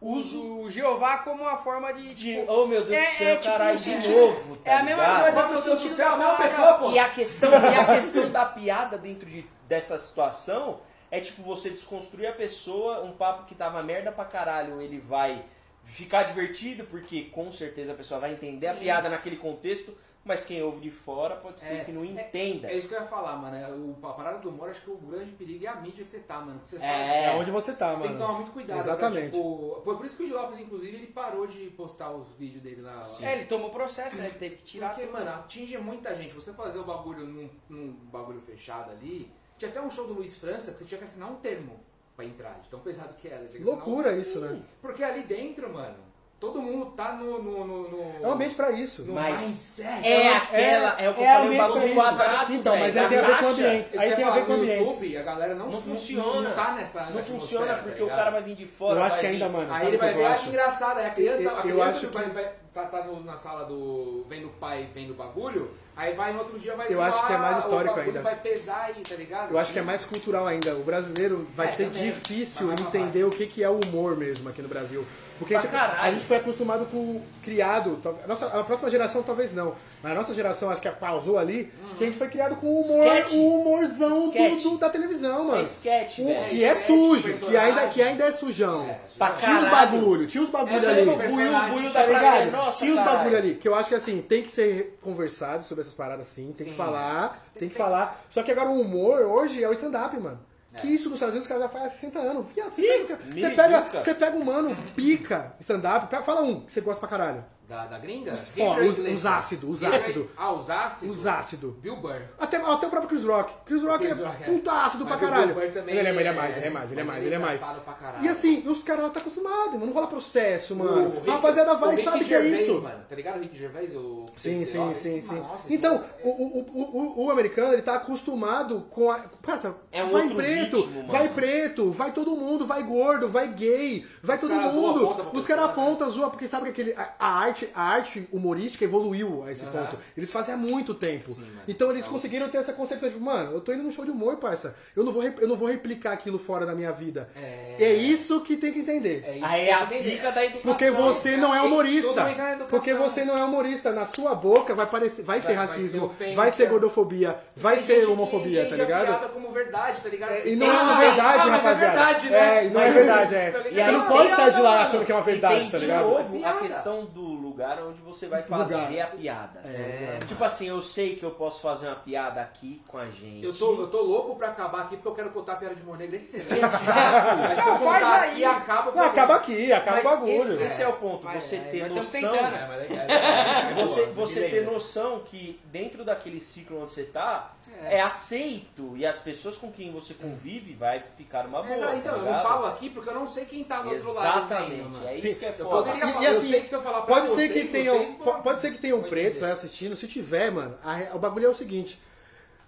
Speaker 1: uso
Speaker 3: o Jeová como uma forma de.
Speaker 1: de,
Speaker 3: tipo,
Speaker 1: oh meu Deus
Speaker 3: é-
Speaker 1: do céu,
Speaker 3: é tipo
Speaker 1: caralho, de novo, tá
Speaker 3: é a mesma
Speaker 1: ligado?
Speaker 3: coisa
Speaker 2: meu Deus do céu, não, pessoa, pô.
Speaker 1: E a questão, e a questão da piada dentro de, dessa situação é tipo você desconstruir a pessoa, um papo que tava merda pra caralho, ele vai ficar divertido, porque com certeza a pessoa vai entender a
Speaker 3: Sim.
Speaker 1: piada naquele contexto, mas quem ouve de fora pode ser
Speaker 2: É,
Speaker 1: que não
Speaker 2: é-
Speaker 1: entenda.
Speaker 2: É isso que eu ia falar, mano. É, O, a parada do humor, acho que o grande perigo é a mídia que você tá, mano. Que você fala,
Speaker 1: É.
Speaker 4: É onde você tá,
Speaker 2: Você tem que tomar
Speaker 4: mano.
Speaker 2: muito cuidado.
Speaker 4: Exatamente.
Speaker 2: Pra, tipo, foi por isso que o Di Lopes, inclusive, ele parou de postar os vídeos dele lá.
Speaker 1: Sim.
Speaker 3: É, ele tomou processo, né? Ele teve que tirar.
Speaker 2: Porque,
Speaker 3: tudo.
Speaker 2: mano, atinge muita gente. Você fazer o bagulho num, num bagulho fechado ali, Tinha até um show do Luiz França que você tinha que assinar um termo pra entrar, de tão pesado que era. Tinha que assinar
Speaker 4: Loucura
Speaker 2: um...
Speaker 4: isso, né?
Speaker 2: Porque ali dentro, mano, todo mundo tá no. no, no, no
Speaker 4: É um ambiente pra isso.
Speaker 2: no
Speaker 1: Mas
Speaker 2: mindset.
Speaker 1: É aquela, é, o que
Speaker 4: é
Speaker 1: eu falei, o
Speaker 4: ambiente
Speaker 1: bagulho
Speaker 4: isso.
Speaker 1: quadrado.
Speaker 4: Então, mas aí tem a ver com
Speaker 1: caixa.
Speaker 4: ambiente. Aí tem
Speaker 2: eu
Speaker 4: a ver com
Speaker 2: no
Speaker 4: ambientes.
Speaker 2: YouTube, a galera não,
Speaker 1: Não funciona.
Speaker 2: Não tá nessa
Speaker 1: Não funciona
Speaker 2: tá
Speaker 1: porque o
Speaker 2: ligado?
Speaker 1: cara vai vir de fora.
Speaker 4: Eu acho que ainda,
Speaker 1: vir-
Speaker 4: mano.
Speaker 2: Aí ele
Speaker 4: o
Speaker 2: vai
Speaker 4: eu
Speaker 2: ver,
Speaker 4: acho?
Speaker 2: engraçado. Aí a criança,
Speaker 4: Eu-
Speaker 2: a
Speaker 4: eu
Speaker 2: criança
Speaker 4: acho
Speaker 2: vai,
Speaker 4: que-
Speaker 2: vai- tá, tá no- na sala do. vendo o pai vendo o bagulho, aí vai no outro dia vai
Speaker 4: Eu
Speaker 2: zoar,
Speaker 4: acho que é mais histórico
Speaker 2: o
Speaker 4: ainda.
Speaker 2: vai pesar aí, tá ligado?
Speaker 4: Eu acho que é mais cultural ainda. O brasileiro vai
Speaker 2: É,
Speaker 4: ser difícil entender o que, que é o humor mesmo aqui no Brasil. Porque a gente, a gente foi acostumado com criado. A, nossa, a próxima geração talvez não. Mas a nossa geração, acho que pausou ali, que a gente foi criado com o humor,
Speaker 1: Sketch.
Speaker 4: o humorzão do-
Speaker 1: Sketch.
Speaker 4: do- da televisão, mano.
Speaker 1: É sketch,
Speaker 4: Um-
Speaker 1: velho.
Speaker 4: que é
Speaker 2: sketch,
Speaker 4: sujo, que ainda, que ainda é sujão.
Speaker 2: É,
Speaker 1: Pra
Speaker 4: tinha os bagulho, tinha os bagulho
Speaker 2: Essa
Speaker 4: ali.
Speaker 2: é
Speaker 1: O buio, buio da
Speaker 4: Tá
Speaker 1: praça é nossa,
Speaker 4: Tinha os bagulho ali, que eu acho que assim, tem que ser conversado sobre essas paradas sim, tem
Speaker 2: Sim.
Speaker 4: que falar, tem que falar. Só que agora o humor hoje é o stand-up, mano. Que isso nos Estados Unidos os caras já faz há 60 anos. Viado, você, pega, você, pega, você pega um mano, pica, stand-up, fala um que você gosta pra caralho.
Speaker 2: Da, da gringa?
Speaker 4: Os fo- os- os ácidos, os ácidos.
Speaker 2: Ah, os ácidos?
Speaker 4: Os ácidos.
Speaker 2: Bill Burr.
Speaker 4: Até, até o próprio Chris Rock. Chris Rock
Speaker 2: Chris
Speaker 4: é
Speaker 2: Rock, é.
Speaker 4: puta ácido pra
Speaker 2: Mas o
Speaker 4: caralho.
Speaker 2: Bill Burr também
Speaker 4: Ele é, ele é
Speaker 2: é-
Speaker 4: mais, ele é mais, ele é mais,
Speaker 2: ele
Speaker 4: ele é
Speaker 2: é
Speaker 4: mais.
Speaker 2: engraçado pra caralho.
Speaker 4: E assim, os caras lá tá acostumados, mano. Não rola processo, mano.
Speaker 2: Rick-
Speaker 4: a rapaziada vai
Speaker 2: o
Speaker 4: e sabe que é
Speaker 2: Gervais,
Speaker 4: isso.
Speaker 2: Mano, tá ligado o Rick Gervais? O
Speaker 4: Sim, sim, sim, sim.
Speaker 2: nossa,
Speaker 4: Então, o, o, o, o, o americano, ele tá acostumado com a... Passa,
Speaker 1: É um
Speaker 4: vai
Speaker 1: outro
Speaker 4: preto,
Speaker 1: ritmo, mano.
Speaker 4: vai preto, vai todo mundo, vai gordo, vai gay, vai
Speaker 2: Os
Speaker 4: todo mundo.
Speaker 2: pra
Speaker 4: Os caras
Speaker 2: né?
Speaker 4: apontam, zoam, porque sabe que aquele, a, a arte, a arte humorística evoluiu a esse
Speaker 2: Aham.
Speaker 4: ponto. Eles fazem há muito tempo.
Speaker 2: Sim,
Speaker 4: então eles conseguiram ter essa concepção de, mano, eu tô indo num show de humor, parça. Eu não vou, re- eu não vou replicar aquilo fora da minha vida.
Speaker 2: É.
Speaker 4: isso que tem que entender.
Speaker 2: É isso
Speaker 1: Aí
Speaker 2: que
Speaker 1: é a pica da educação.
Speaker 4: Porque você não é humorista. Porque você não é humorista. Na sua boca vai, parecer, vai, ser
Speaker 2: Vai- vai ser
Speaker 4: racismo,
Speaker 2: ofensa.
Speaker 4: vai ser gordofobia, vai
Speaker 2: Tem
Speaker 4: ser homofobia, tá
Speaker 2: a
Speaker 4: ligado?
Speaker 2: piada como verdade, tá ligado?
Speaker 4: É, e não é uma verdade,
Speaker 2: ah, mas
Speaker 4: rapaziada.
Speaker 2: é verdade, né?
Speaker 4: É, e não
Speaker 1: Mas-
Speaker 4: é verdade, é.
Speaker 2: Tá?
Speaker 4: Você
Speaker 1: aí
Speaker 4: não pode sair de lá achando que é uma
Speaker 1: E
Speaker 4: verdade, tá
Speaker 1: de
Speaker 4: ligado?
Speaker 1: novo a
Speaker 2: Piada.
Speaker 1: questão do lugar onde você vai fazer
Speaker 4: Lugar.
Speaker 1: a piada.
Speaker 2: É.
Speaker 1: Tipo assim, eu sei que eu posso fazer uma piada aqui com a gente.
Speaker 2: Eu tô, eu tô louco pra acabar aqui porque eu quero contar a piada de humor negro esse.
Speaker 1: Exato.
Speaker 2: Mas se eu
Speaker 3: Não, faz aí.
Speaker 2: aqui, acaba.
Speaker 4: Não, acaba aqui, acaba o
Speaker 1: Mas
Speaker 4: bagulho.
Speaker 1: esse, esse é o ponto,
Speaker 3: Vai,
Speaker 1: você
Speaker 3: vai,
Speaker 1: ter noção.
Speaker 3: tentando.
Speaker 2: É, mas é- é- é
Speaker 1: Você, você ter noção que dentro daquele ciclo onde você tá, é. aceito e as pessoas com quem você convive vai ficar uma boa.
Speaker 2: Exato, então,
Speaker 1: tá
Speaker 2: eu não falo aqui porque eu não sei quem tá no outro lado
Speaker 1: Exatamente, é isso
Speaker 4: Sim,
Speaker 1: que é
Speaker 2: Eu
Speaker 1: foda.
Speaker 2: poderia
Speaker 4: E-
Speaker 2: falar,
Speaker 4: e
Speaker 2: eu
Speaker 4: assim,
Speaker 2: sei que se eu falar pra
Speaker 4: Pode ser
Speaker 2: vocês,
Speaker 4: que tenham,
Speaker 2: vocês
Speaker 4: po-
Speaker 2: vão-
Speaker 4: pode ser que tenham
Speaker 2: vão
Speaker 4: pretos
Speaker 2: entender.
Speaker 4: aí assistindo. Se tiver, mano, a o bagulho é o seguinte: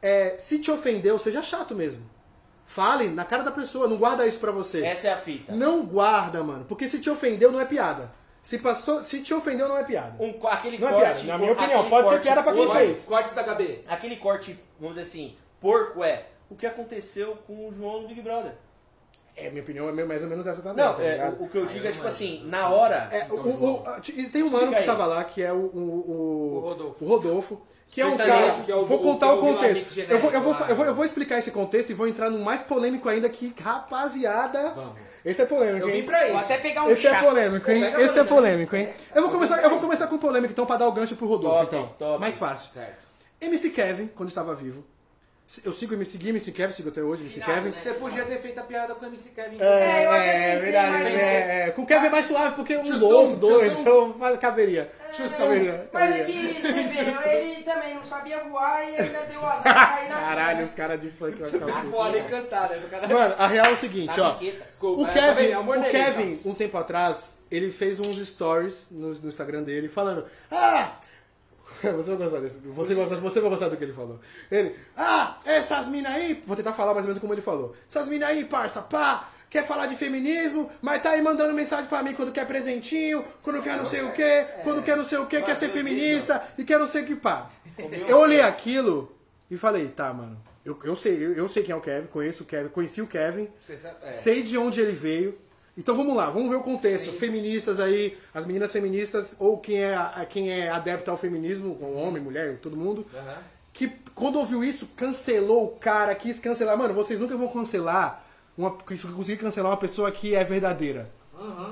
Speaker 4: é, se te ofendeu, seja chato mesmo. Fale na cara da pessoa, não guarda isso pra você.
Speaker 1: Essa é a fita.
Speaker 4: Não guarda, mano, porque se te ofendeu não é piada. Se passou, se te ofendeu não é piada.
Speaker 1: Um, aquele
Speaker 4: Não é
Speaker 1: corte.
Speaker 4: piada, na minha opinião, pode ser
Speaker 1: corte
Speaker 4: piada pra quem
Speaker 1: porco-
Speaker 4: fez.
Speaker 2: Cortes da HB.
Speaker 1: Aquele corte, vamos dizer assim, porco é o que aconteceu com o João no Big Brother.
Speaker 4: É, minha opinião é mais ou menos essa também.
Speaker 1: Não,
Speaker 4: tá
Speaker 1: é, o, o que eu digo é tipo
Speaker 2: não
Speaker 1: assim, na hora.
Speaker 4: É, o, o- e tem um mano que
Speaker 1: aí.
Speaker 4: tava lá, que é o, o, o,
Speaker 2: O Rodolfo.
Speaker 4: o Rodolfo, que é um cara.
Speaker 2: que é o-
Speaker 4: vou
Speaker 2: o-
Speaker 4: contar
Speaker 2: é
Speaker 4: o
Speaker 2: o Vila
Speaker 4: contexto. Eu vou, eu, vou, eu, vou, eu vou explicar esse contexto e vou entrar no mais polêmico ainda que, rapaziada.
Speaker 2: Vamos.
Speaker 4: Esse é polêmico,
Speaker 2: Eu vim
Speaker 4: hein?
Speaker 2: pra
Speaker 3: Vou
Speaker 2: isso.
Speaker 3: até pegar um
Speaker 4: Esse é polêmico, hein?
Speaker 2: Pega
Speaker 4: Esse é polêmico, hein? Eu vou começar, eu vou começar com polêmica, então, pra dar o gancho pro Rodolfo,
Speaker 1: Top,
Speaker 4: então.
Speaker 1: top.
Speaker 4: Mais fácil.
Speaker 2: Certo.
Speaker 4: MC Kevin, quando estava vivo. Eu sigo MC Gui, MC Kevin, sigo até hoje, MC
Speaker 3: Finado,
Speaker 4: Kevin.
Speaker 3: né?
Speaker 2: Você podia ter feito a piada com o MC Kevin.
Speaker 3: É, eu até
Speaker 4: É,
Speaker 3: pensei,
Speaker 4: verdade,
Speaker 3: mas-
Speaker 4: é, é. Com o Kevin é mais suave porque um
Speaker 2: Tio
Speaker 4: louro, doido, então faz- caberia.
Speaker 2: Tio
Speaker 4: Caberia,
Speaker 3: Mas é que você vê, ele também não sabia voar e ainda deu azar de cair na
Speaker 4: Caralho, os caras de funk vai ficar
Speaker 2: pode cantar, né? O
Speaker 4: Mano, a real é o seguinte, ó. O
Speaker 2: é,
Speaker 4: Kevin, o Kevin, um tempo atrás, ele fez uns stories no, no Instagram dele falando: Ah! Você vai gostar desse. Você, gosta, você vai gostar do que ele falou. Ele, ah, essas minas aí. Vou tentar falar mais ou menos como ele falou. Essas minas aí, parça, pá, quer falar de feminismo, mas tá aí mandando mensagem pra mim quando quer presentinho, quando quer não sei o que, quando quer não sei o que, quer ser feminista e quer não sei o que, pá. Eu olhei aquilo e falei, tá, mano. Eu, eu, sei, eu, eu sei quem é o Kevin, conheço o Kevin, conheci o Kevin,
Speaker 2: é.
Speaker 4: sei de onde ele veio. Então vamos lá, vamos ver o contexto.
Speaker 2: Sim.
Speaker 4: Feministas aí, as meninas feministas, ou quem é, quem é adepto ao feminismo, homem, mulher, todo mundo,
Speaker 2: Aham.
Speaker 4: que quando ouviu isso, cancelou o cara, quis cancelar. Mano, vocês nunca vão cancelar, uma, conseguir cancelar uma pessoa que é verdadeira.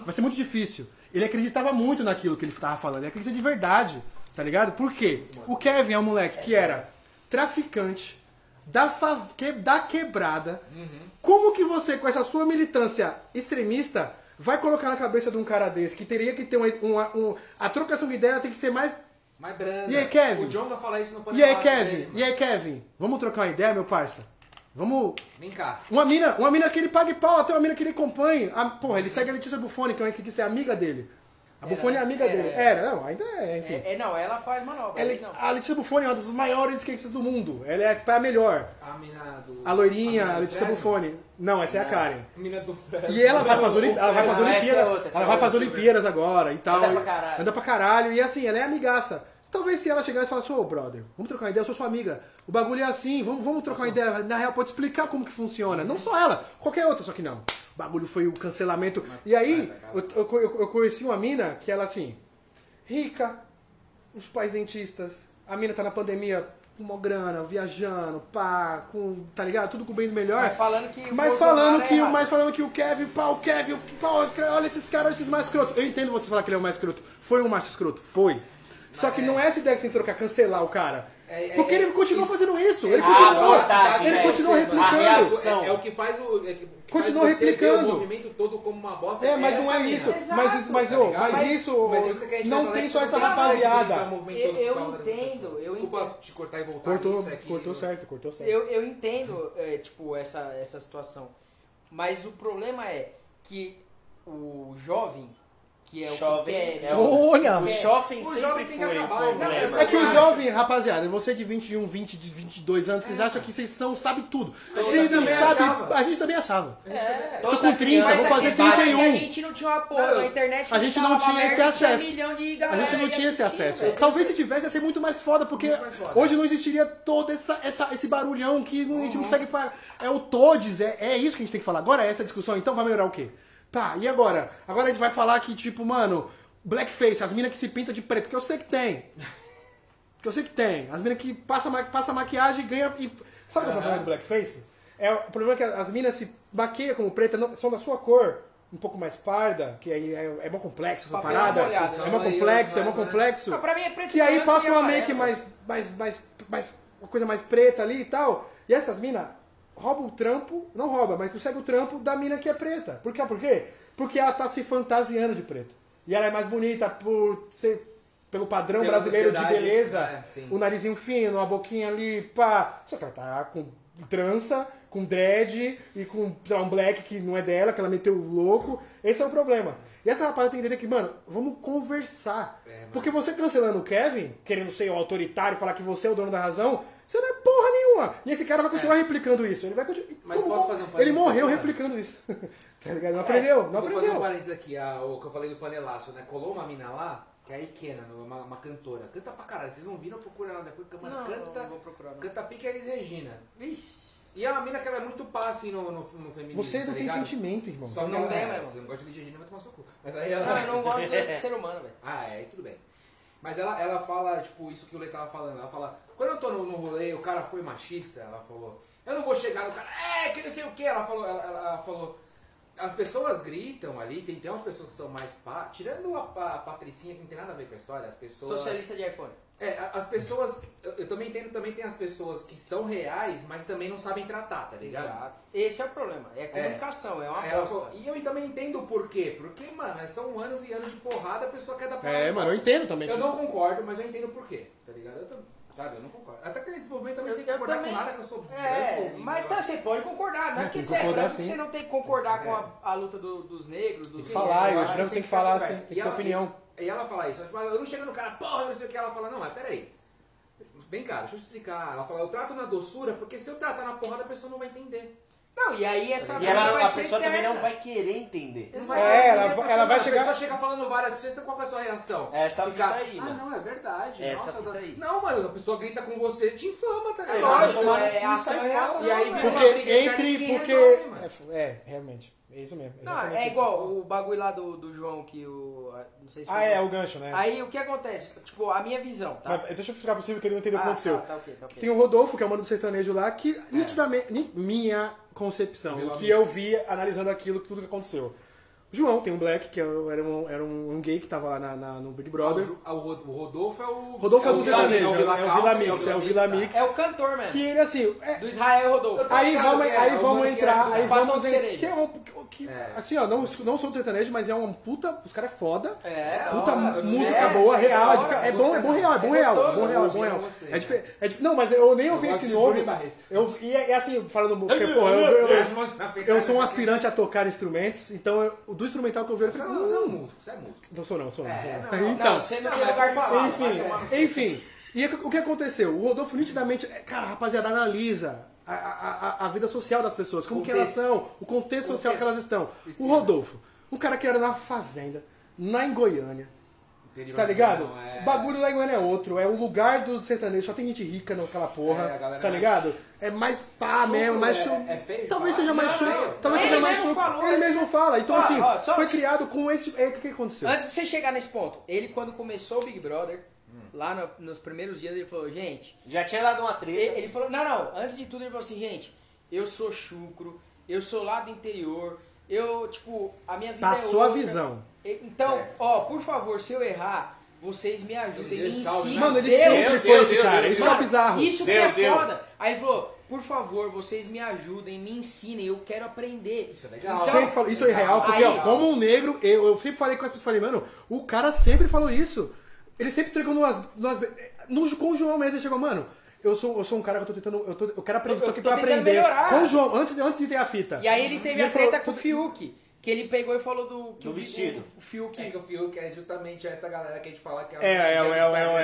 Speaker 4: Vai ser muito difícil. Ele acreditava muito naquilo que ele tava falando, ele acredita de verdade, tá ligado? Por quê? O Kevin é um moleque que era traficante, da, fa- da quebrada. Como que você, com essa sua militância extremista, vai colocar na cabeça de um cara desse que teria que ter uma, uma- um- a trocação de ideia tem que ser mais
Speaker 2: Mais branda.
Speaker 4: E aí, Kevin?
Speaker 2: O John vai falar isso no
Speaker 4: e aí,
Speaker 2: podcast
Speaker 4: Kevin?
Speaker 2: dele,
Speaker 4: E aí, Kevin? Vamos trocar uma ideia, meu parça? Vamos.
Speaker 2: Vem cá.
Speaker 4: Uma mina, uma mina que ele pague pau, até uma mina que ele acompanhe. A, porra, ele segue a Letícia Buffoni, que é uma que é amiga dele. A Buffoni é amiga
Speaker 3: era,
Speaker 4: dele.
Speaker 3: era.
Speaker 4: Era, não, ainda é, enfim.
Speaker 3: É, é, não, ela faz manobra.
Speaker 4: Ela-
Speaker 3: ele não.
Speaker 4: a Letícia Buffoni é uma das maiores skatistas do mundo. Ela é tipo, a melhor.
Speaker 2: A mina do.
Speaker 4: A loirinha, a
Speaker 2: do
Speaker 4: Letícia? Buffoni. Não, essa é a Karen.
Speaker 2: A mina do Fresno.
Speaker 4: E ela vai para as Olimpíadas, ela vai
Speaker 1: Não, é
Speaker 4: Olimpíadas,
Speaker 1: outra, essa
Speaker 4: ela
Speaker 1: é
Speaker 4: vai pras
Speaker 1: outra.
Speaker 4: Olimpíadas agora e tal.
Speaker 1: Anda pra caralho.
Speaker 4: Anda pra caralho. E assim, ela é amigaça. Talvez se ela chegar e falar assim, ô brother, vamos trocar uma ideia, eu sou sua amiga. O bagulho é assim, vamos, vamos trocar uma ideia. Na real, pode explicar como que funciona. Não só ela, qualquer outra, só que não. Bagulho foi o cancelamento. E aí, eu, eu, eu- conheci uma mina que ela assim, rica, os pais dentistas, a mina tá na pandemia com uma grana, viajando, pá, com, tá ligado? Tudo com bem melhor.
Speaker 3: Mas falando que o
Speaker 4: Mas
Speaker 3: Bolsonaro
Speaker 4: falando
Speaker 3: é
Speaker 4: que,
Speaker 3: errado.
Speaker 4: mas falando que o Kevin, pá, o Kevin, o, pá, olha esses caras, esses mais escroto. Eu entendo você falar que ele é o mais escroto. Foi um macho escroto, foi. Só que não é essa ideia que tem que trocar, cancelar o cara.
Speaker 2: É, é,
Speaker 4: Porque
Speaker 2: é,
Speaker 4: ele continua
Speaker 2: isso-
Speaker 4: fazendo isso. Ele
Speaker 1: Ah,
Speaker 4: continua.
Speaker 1: vantagem,
Speaker 4: ele continua
Speaker 1: A
Speaker 4: replicando.
Speaker 1: reação.
Speaker 2: É, é o que faz o. É que
Speaker 4: Continua
Speaker 2: faz você ver
Speaker 4: replicando.
Speaker 2: o movimento todo como uma bosta.
Speaker 4: É, mas não é isso. Mas mas,
Speaker 2: tá ligado?
Speaker 4: mas isso
Speaker 2: gente
Speaker 4: não tem só
Speaker 2: é
Speaker 4: essa rapaziada.
Speaker 3: Eu- entendo, eu
Speaker 2: Desculpa
Speaker 3: entendo.
Speaker 2: te cortar e voltar
Speaker 4: Cortou, cortou
Speaker 2: eu-
Speaker 4: certo, cortou certo.
Speaker 3: Eu, eu entendo, é, tipo, essa, essa situação. Mas o problema é que o jovem, que é o
Speaker 1: Jovem,
Speaker 3: que
Speaker 1: é o-
Speaker 4: Olha!
Speaker 1: O jovem
Speaker 2: O
Speaker 1: sempre
Speaker 2: jovem tem que
Speaker 1: foi
Speaker 2: acabar,
Speaker 1: o problema.
Speaker 3: Não,
Speaker 4: É que o jovem, rapaziada, você de 21, 20, de 22 anos, vocês acham que vocês são, sabe tudo. Vocês não sabem, a gente também achava.
Speaker 3: É.
Speaker 4: Tô com 30,
Speaker 3: Mas
Speaker 4: vou
Speaker 3: é
Speaker 4: fazer
Speaker 3: que eu acho que
Speaker 4: 31.
Speaker 3: A gente não tinha
Speaker 2: Não,
Speaker 3: na internet
Speaker 4: a gente não tinha esse acesso. A gente não tinha esse acesso. Talvez se tivesse ia ser muito mais foda, porque hoje não existiria todo essa, essa- esse barulhão que a
Speaker 3: Uhum.
Speaker 4: gente não consegue. pa- É o Todes, é, é isso que a gente tem que falar. Agora é essa discussão, então vai melhorar o quê? Tá, e agora? Agora a gente vai falar que, tipo, mano, blackface, as minas que se pintam de preto, que eu sei que tem. Que eu sei que tem. As minas que passam ma- passa maquiagem e ganha. E... Sabe é o problema do blackface? É, o problema é que as minas se maquiam como preta, não- são da sua cor, um pouco mais parda, que aí é, é mó complexo essa
Speaker 3: Papel
Speaker 4: parada. É
Speaker 2: né?
Speaker 4: mó complexo, é mó
Speaker 2: Né?
Speaker 4: complexo.
Speaker 3: Não, pra mim é preto
Speaker 4: Que
Speaker 3: e
Speaker 4: aí passa uma make mais, mais, mais, mais. uma coisa mais preta ali e tal. E essas minas roubam o trampo, não rouba, mas consegue o trampo da mina que é preta. Por quê? Por quê? Porque ela tá se fantasiando de preta. E ela é mais bonita por ser. Pelo padrão
Speaker 2: Pela
Speaker 4: brasileiro de beleza,
Speaker 2: é,
Speaker 4: o narizinho fino, a boquinha ali, pá. Só que ela tá com trança, com dread e com um black que não é dela, que ela meteu louco. Esse é o problema. E essa rapaziada tem que entender que, mano, vamos conversar.
Speaker 2: É, mano.
Speaker 4: Porque você cancelando o Kevin, querendo ser o autoritário, falar que você é o dono da razão, você não é porra nenhuma. E esse cara vai continuar replicando isso. Ele vai continuar.
Speaker 2: É. Mas
Speaker 4: como-
Speaker 2: posso fazer um
Speaker 4: Ele
Speaker 2: parênteses
Speaker 4: morreu
Speaker 2: aqui, cara?
Speaker 4: replicando isso. Tá ligado? Não aprendeu, não
Speaker 2: Vou fazer um
Speaker 4: aprendeu.
Speaker 2: parênteses aqui, a, o que eu falei do panelaço, né? Colou uma mina lá, que é a Ikena, uma, uma cantora. Canta pra caralho, vocês não viram, procura ela depois, mano,
Speaker 3: Não,
Speaker 2: canta,
Speaker 3: não vou procurar, não.
Speaker 2: canta pique Elis Regina.
Speaker 3: Ixi.
Speaker 2: E é uma mina que ela é muito pá, assim, no, no, no feminismo,
Speaker 4: Você não
Speaker 2: tá
Speaker 4: tem
Speaker 2: ligado?
Speaker 4: sentimento, irmão.
Speaker 2: Só
Speaker 3: Não
Speaker 2: ela,
Speaker 3: tem,
Speaker 2: é,
Speaker 3: né,
Speaker 2: você não gosta de Elis Regina, vai tomar seu cu. Mas aí ela...
Speaker 3: Não, eu não gosto de ser humano, velho.
Speaker 2: Ah, é, aí tudo bem. Mas ela, ela fala, tipo, isso que o Lê tava falando. Ela fala, quando eu tô no, no rolê, o cara foi machista, ela falou, eu não vou chegar no cara, é, que não sei o que. Ela falou, ela, ela falou, as pessoas gritam ali, tem, tem umas pessoas que são mais pá, tirando a, a Patricinha, que não tem nada a ver com a história, as pessoas.
Speaker 3: Socialista de iPhone.
Speaker 2: É, as pessoas, eu, eu também entendo, também tem as pessoas que são reais, mas também não sabem tratar, tá ligado?
Speaker 3: Exato. Esse é o problema. É comunicação, é, uma
Speaker 2: Aí ela
Speaker 3: bosta.
Speaker 2: falou, e eu também entendo o porquê. Porque, mano, são anos e anos de porrada, a pessoa quer dar porrada.
Speaker 4: É, mano, eu entendo também.
Speaker 2: Eu não concordo, mas eu entendo o porquê, tá ligado? Eu tam- sabe, eu não concordo. Até que nesse movimento eu também
Speaker 3: Eu-
Speaker 2: tenho que concordar
Speaker 3: também-
Speaker 2: com nada que eu sou
Speaker 3: É,
Speaker 2: branco.
Speaker 3: mas tá, você pode concordar. Não é
Speaker 4: É,
Speaker 3: que você é
Speaker 4: concordar,
Speaker 3: que
Speaker 4: sim.
Speaker 3: você não tem que concordar com a, a luta do- dos negros, dos
Speaker 4: Tem que falar,
Speaker 3: eu
Speaker 4: eu
Speaker 3: acho
Speaker 4: que tem que falar, assim, tem que ter opinião.
Speaker 2: E ela fala isso, tipo, eu não chego no cara, porra, não sei o que, ela fala, não, mas peraí. Vem cá, deixa eu explicar. Ela fala, eu trato na doçura, porque se eu tratar na porrada, a pessoa não vai entender.
Speaker 3: Não, e aí essa
Speaker 1: E
Speaker 3: briga
Speaker 1: ela,
Speaker 3: vai
Speaker 1: a pessoa também não vai querer entender.
Speaker 2: Não
Speaker 3: É,
Speaker 2: vai
Speaker 4: ela
Speaker 2: entender
Speaker 4: vai-
Speaker 2: porque,
Speaker 4: ela vai
Speaker 2: mano,
Speaker 4: chegar-
Speaker 2: A pessoa chega falando várias vezes, qual é a sua reação?
Speaker 1: Essa
Speaker 2: Ficar,
Speaker 1: fita aí,
Speaker 2: Ah, não, é verdade.
Speaker 1: Essa
Speaker 2: Nossa,
Speaker 1: fita
Speaker 2: tá-. Não, mano, a pessoa grita com você, te inflama, tá
Speaker 3: É
Speaker 2: ligado?
Speaker 3: lógico,
Speaker 1: Tomar
Speaker 3: é ação
Speaker 1: sai
Speaker 3: e
Speaker 1: fora.
Speaker 3: reação.
Speaker 2: E aí
Speaker 4: Porque entre. Porque.
Speaker 2: resolve, mano.
Speaker 4: É, é, realmente. É isso mesmo.
Speaker 3: Não, é
Speaker 4: isso.
Speaker 3: igual o bagulho lá do, do João que o. Não sei se
Speaker 4: Ah, é, o gancho, né?
Speaker 3: Aí o que acontece? Tipo, a minha visão, tá?
Speaker 4: Mas, deixa eu explicar pra você que ele não entendeu o
Speaker 3: ah,
Speaker 4: que aconteceu.
Speaker 3: Tá, tá ok, tá ok.
Speaker 4: Tem o Rodolfo, que é o mano do sertanejo lá, que nitidamente, ni- minha concepção,
Speaker 2: Vila
Speaker 4: o que eu vi analisando aquilo, tudo que aconteceu. O João tem um black, que era um, era um, um gay que tava lá na, na- no Big Brother.
Speaker 2: Ah, o o Rodolfo é o.
Speaker 4: Rodolfo é,
Speaker 2: o
Speaker 4: do
Speaker 2: Vila
Speaker 4: sertanejo,
Speaker 2: Mix,
Speaker 4: é o Vila Mix, é o Vila Mix.
Speaker 3: É o cantor, mano.
Speaker 4: Que ele assim, é-
Speaker 3: Do Israel Rodolfo.
Speaker 4: Aí vamos,
Speaker 2: que é,
Speaker 4: aí
Speaker 2: o
Speaker 4: vamos entrar, aí vamos
Speaker 3: cereja.
Speaker 4: que é um, que
Speaker 2: É.
Speaker 4: assim, ó, não, não sou do sertanejo, mas é uma puta. Os caras é foda.
Speaker 3: É,
Speaker 4: Puta
Speaker 3: ó,
Speaker 4: música
Speaker 3: é,
Speaker 4: boa,
Speaker 3: é
Speaker 4: real. É, é bom, é bom real, é bom
Speaker 3: É
Speaker 4: real. bom real, é bom real. É é não, mas eu nem ouvi esse
Speaker 2: Barreto.
Speaker 4: Eu, e é, é assim, falando. Eu,
Speaker 2: é
Speaker 4: sou um aspirante a tocar instrumentos, então eu- do instrumental que eu vi, eu falei,
Speaker 2: é você é um
Speaker 4: hum,
Speaker 2: músico, você é músico.
Speaker 4: não sou não, sou não.
Speaker 2: É, não,
Speaker 4: não. Então,
Speaker 3: Não, você não
Speaker 2: Não,
Speaker 3: de
Speaker 2: comparar,
Speaker 4: enfim, enfim. E o que aconteceu? O Rodolfo nitidamente. Cara, rapaziada, analisa a, a, a- a vida social das pessoas, como que elas
Speaker 2: Contexto.
Speaker 4: são, o contexto social que
Speaker 2: Contexto.
Speaker 4: elas estão.
Speaker 2: Precisa.
Speaker 4: O Rodolfo, um cara que era na fazenda, lá em Goiânia, tá ligado?
Speaker 2: não, é-
Speaker 4: O bagulho lá em Goiânia é outro, é o lugar do sertanejo, só tem gente rica naquela porra,
Speaker 2: É, a galera
Speaker 4: tá
Speaker 2: mais-
Speaker 4: ligado? É mais pá
Speaker 2: Chucro,
Speaker 4: mesmo, mais
Speaker 2: é-
Speaker 4: chucro.
Speaker 2: é feio
Speaker 4: Talvez seja mais
Speaker 3: não.
Speaker 4: Talvez
Speaker 3: Ele
Speaker 4: seja mais
Speaker 3: falou,
Speaker 4: Ele mesmo fala. Então,
Speaker 3: Ó,
Speaker 4: assim,
Speaker 3: ó, só-
Speaker 4: foi criado com esse. É, o que que aconteceu?
Speaker 3: Antes de você chegar nesse ponto, ele quando começou o Big Brother, lá no- nos primeiros dias, ele falou, gente,
Speaker 1: Já tinha dado uma treta.
Speaker 3: ele, ele falou, não, não, antes de tudo ele falou assim, gente, eu sou chucro, eu sou lá do interior, eu, tipo, a minha vida
Speaker 4: Passou
Speaker 3: é
Speaker 4: a visão.
Speaker 3: Então,
Speaker 2: Certo.
Speaker 3: ó, por favor, se eu errar, vocês me ajudem,
Speaker 2: Ele
Speaker 3: me
Speaker 2: salve,
Speaker 3: ensinem.
Speaker 4: Mano, ele
Speaker 3: Deu,
Speaker 4: sempre
Speaker 1: Deus,
Speaker 4: foi
Speaker 1: Deus,
Speaker 4: esse cara.
Speaker 1: Deus.
Speaker 4: Isso que é bizarro.
Speaker 3: Isso que é foda. Aí ele falou, por favor, vocês me ajudem, me ensinem, eu quero aprender.
Speaker 2: Isso é legal.
Speaker 3: Então,
Speaker 4: isso é real, porque,
Speaker 3: aí-
Speaker 4: ó, como um negro, eu, eu sempre falei com as pessoas, falei, mano, o cara sempre falou isso. Ele sempre entregou numas, numas, no, com o João mesmo, ele chegou, mano, eu sou, eu sou um cara que eu tô tentando, eu, tô, eu quero aprender,
Speaker 3: Eu
Speaker 4: tô aqui
Speaker 3: tô
Speaker 4: pra aprender.
Speaker 3: melhorar.
Speaker 4: Com o João, antes, antes de ter a fita.
Speaker 3: E aí ele teve
Speaker 4: E
Speaker 3: a
Speaker 4: ele falou,
Speaker 3: treta com o Fiuk, que ele pegou e falou do... Que
Speaker 1: Do
Speaker 3: o-
Speaker 1: vestido.
Speaker 3: O Fiuk...
Speaker 2: É que o Fiuk é justamente essa galera que a gente fala que
Speaker 4: É, é, é, é, é, é,
Speaker 3: Então,
Speaker 4: é,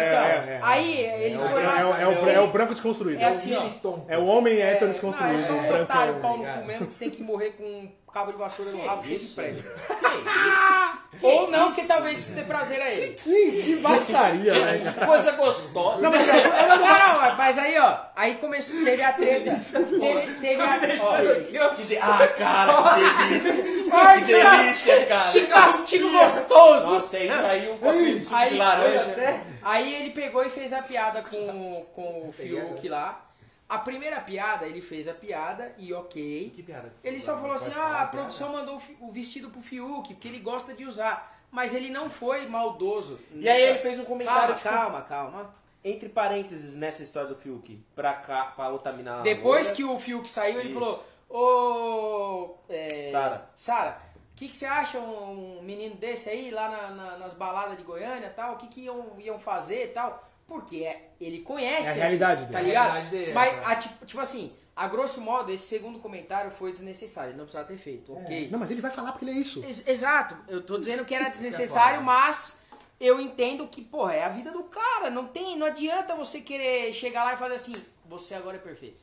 Speaker 4: é.
Speaker 3: aí ele
Speaker 4: É,
Speaker 3: foi
Speaker 4: o-
Speaker 3: lá...
Speaker 4: é, o- é, o, é o branco desconstruído.
Speaker 3: É assim, ó.
Speaker 4: É o homem hétero
Speaker 3: É, não,
Speaker 4: desconstruído.
Speaker 3: é só
Speaker 4: o
Speaker 3: um
Speaker 4: branco
Speaker 3: otário,
Speaker 4: é o-
Speaker 3: pau no
Speaker 2: ligado?
Speaker 3: cu mesmo, que tem que morrer com um cabo de vassoura no rabo cheio de
Speaker 1: isso?
Speaker 3: prédio.
Speaker 1: Que
Speaker 3: Ou não, que talvez se dê prazer a ele.
Speaker 4: Que, que baixaria, né, cara?
Speaker 1: isso? Coisa gostosa.
Speaker 3: Não, não, mas aí, ó, aí começou, teve a treta. Teve, teve a.
Speaker 1: Que de- Ah, cara, que delícia.
Speaker 3: Ai,
Speaker 1: Que delícia, cara.
Speaker 3: Que castigo gostoso!
Speaker 1: Nossa, é isso aí, um copinho de laranja.
Speaker 3: aí ele pegou e fez a piada com, com o Fiuk lá. A primeira piada, ele fez a piada e ok.
Speaker 2: Que piada.
Speaker 3: Ele só falou assim: ah, a produção mandou o vestido pro Fiuk, porque ele gosta de usar. Mas ele não foi maldoso.
Speaker 1: E aí ele fez um comentário,
Speaker 3: Calma,
Speaker 1: tipo,
Speaker 3: calma, calma.
Speaker 1: entre parênteses nessa história do Fiuk, pra, cá, pra outra mina
Speaker 3: Depois que o Fiuk saiu, ele
Speaker 1: Isso.
Speaker 3: falou: Ô. É,
Speaker 1: Sara.
Speaker 3: Sara, o que, que você acha um menino desse aí lá na- na- nas baladas de Goiânia tal? O que, que iam, iam fazer e tal? Porque é, ele conhece.
Speaker 4: É a realidade
Speaker 3: Tá
Speaker 4: dele.
Speaker 2: É a
Speaker 3: ligado?
Speaker 2: realidade dele,
Speaker 3: Mas,
Speaker 2: é.
Speaker 3: a, tipo, tipo assim, a grosso modo, esse segundo comentário foi desnecessário. Ele não precisava ter feito. Ok.
Speaker 4: Não, mas ele vai falar porque ele é isso.
Speaker 3: Ex- Exato, eu tô dizendo que era desnecessário, mas eu entendo que, porra, é a vida do cara. Não tem, não adianta você querer chegar lá e fazer assim, você agora é perfeito.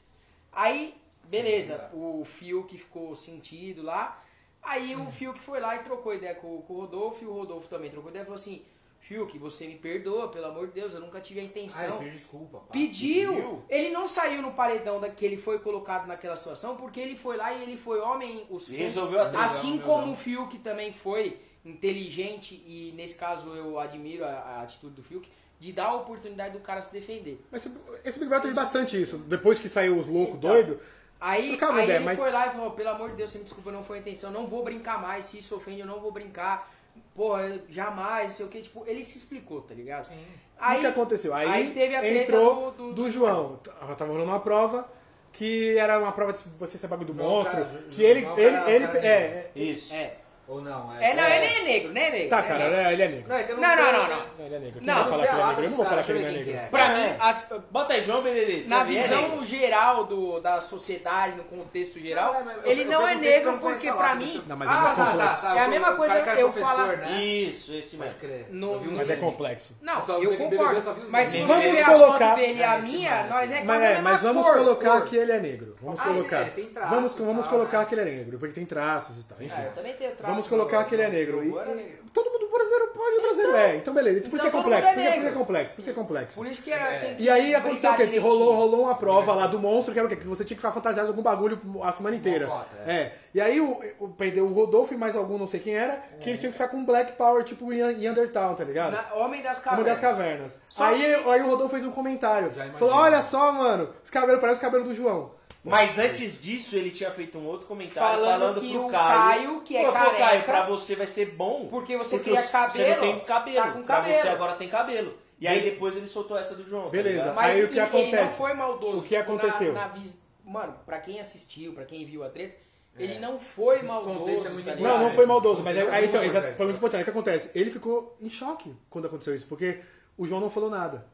Speaker 3: Aí, beleza, o Fiuk ficou sentido lá. Aí o Fiuk foi lá e trocou ideia com, com o Rodolfo, e o Rodolfo também trocou ideia e falou assim, Fiuk, você me perdoa, pelo amor de Deus, eu nunca tive a
Speaker 2: Ah,
Speaker 3: intenção.
Speaker 2: pediu desculpa. pá.
Speaker 3: Pediu.
Speaker 1: Pediu.
Speaker 3: Ele não saiu no paredão da que ele foi colocado naquela situação, porque ele foi lá e ele foi homem o suficiente.
Speaker 1: resolveu a treta.
Speaker 3: Assim como o Fiuk também foi inteligente, e nesse caso eu admiro a, a atitude do Fiuk, de dar a oportunidade do cara se defender.
Speaker 4: Mas esse- esse Big Brother teve bastante isso. Depois que saiu os loucos
Speaker 3: Então,
Speaker 4: doidos.
Speaker 3: Aí, aí
Speaker 4: ideia,
Speaker 3: ele
Speaker 4: mas-
Speaker 3: foi lá e falou, pelo amor de Deus, você me desculpa, não foi a intenção, não vou brincar mais, se isso ofende, eu não vou brincar. Porra, jamais, não sei o que, tipo, ele se explicou, tá ligado?
Speaker 4: o que aconteceu? Aí,
Speaker 3: aí teve a
Speaker 4: entrou
Speaker 3: do-
Speaker 4: do,
Speaker 3: do-
Speaker 4: João. Tava rolando uma prova que era uma prova de você ser bagulho do
Speaker 2: Não,
Speaker 4: monstro.
Speaker 2: cara,
Speaker 4: que ele.
Speaker 2: não,
Speaker 4: ele,
Speaker 2: cara,
Speaker 4: ele,
Speaker 2: cara,
Speaker 4: é, é,
Speaker 1: Isso.
Speaker 3: É.
Speaker 2: Ou não,
Speaker 3: É, não, ele é negro, né, negro?
Speaker 4: Tá,
Speaker 3: né,
Speaker 4: cara,
Speaker 3: negro?
Speaker 4: né, ele é negro.
Speaker 2: Não, é eu
Speaker 3: Não, não,
Speaker 2: tenho-
Speaker 3: não, não.
Speaker 4: Ele é negro.
Speaker 3: Não,
Speaker 4: eu vou falar que ele é negro. Eu não vou falar que ele não é negro.
Speaker 2: quem
Speaker 3: Pra
Speaker 1: É.
Speaker 3: mim, as-
Speaker 1: Bota aí, João Benedito.
Speaker 3: na visão
Speaker 1: nego?
Speaker 3: geral do, da sociedade, no contexto geral,
Speaker 2: Não, é, eu-
Speaker 3: ele não é negro
Speaker 2: não
Speaker 3: porque pra mim...
Speaker 4: Não, mas
Speaker 2: Ah,
Speaker 4: é
Speaker 2: tá, tá, tá.
Speaker 3: É a mesma coisa
Speaker 2: cara que é
Speaker 3: eu falar-
Speaker 2: né?
Speaker 1: Isso, esse mesmo.
Speaker 3: No-
Speaker 4: Mas é complexo.
Speaker 3: Não, eu concordo. Mas se você
Speaker 1: Vamos
Speaker 3: ver a
Speaker 4: colocar-
Speaker 3: foto dele e a
Speaker 2: É,
Speaker 3: minha, nós é
Speaker 4: Mas,
Speaker 3: quase
Speaker 4: é, mas vamos colocar que ele é negro. Vamos colocar.
Speaker 2: traços
Speaker 4: vamos colocar que ele é negro, porque tem traços e tal. Enfim.
Speaker 3: É, eu também tenho traço,
Speaker 4: Vamos colocar que ele é negro. E, e-
Speaker 3: negro.
Speaker 4: todo mundo brasileiro pode, brasileiro é. Então beleza. Por isso
Speaker 3: Então
Speaker 4: é complexo.
Speaker 3: é
Speaker 4: Por isso é- é complexo. Por isso é complexo.
Speaker 3: Por isso que é, que
Speaker 4: E aí aconteceu o quê? rolou, rolou uma prova lá do monstro, que era o quê? Que você tinha que ficar fantasiado de algum bagulho a semana inteira.
Speaker 2: Mocota,
Speaker 4: é. E aí o, o, perdeu o Rodolfo e mais algum, não sei quem era, que eles tinham que ficar com Black Power, tipo em Undertown, tá ligado?
Speaker 3: Na- Homem das Cavernas.
Speaker 4: das cavernas. Aí,
Speaker 3: que-
Speaker 4: aí o Rodolfo fez um comentário. Falou, olha só, mano, os cabelos parecem os cabelos do João.
Speaker 1: Mas antes disso, ele tinha feito um outro comentário
Speaker 3: Falando
Speaker 1: falando,
Speaker 3: que
Speaker 1: pro
Speaker 3: o
Speaker 1: Caio.
Speaker 3: Caio, que é
Speaker 1: "Pô,
Speaker 3: careca,
Speaker 1: Caio, pra você vai ser bom.
Speaker 3: porque você
Speaker 1: porque
Speaker 3: cria
Speaker 1: Você
Speaker 3: cabelo,
Speaker 1: não tem cabelo.
Speaker 3: tá com
Speaker 1: Pra
Speaker 3: cabelo.
Speaker 1: você agora tem cabelo. E aí depois ele soltou essa do João. tá
Speaker 4: Beleza.
Speaker 1: ligado?
Speaker 3: Mas
Speaker 4: Aí o que
Speaker 3: ele, ele não
Speaker 4: acontece?
Speaker 3: foi maldoso.
Speaker 4: O que
Speaker 3: tipo,
Speaker 4: aconteceu?
Speaker 3: Na, na vis- Mano, pra quem assistiu, pra quem viu a treta, Ele não foi
Speaker 2: Esse
Speaker 3: maldoso,
Speaker 2: é muito
Speaker 3: tá?
Speaker 4: Não, não foi maldoso, mas
Speaker 2: Isso
Speaker 4: aí,
Speaker 2: é
Speaker 4: aí então, exato,
Speaker 2: importante.
Speaker 4: foi muito importante. O que acontece? Ele ficou em choque quando aconteceu isso, porque o João não falou nada.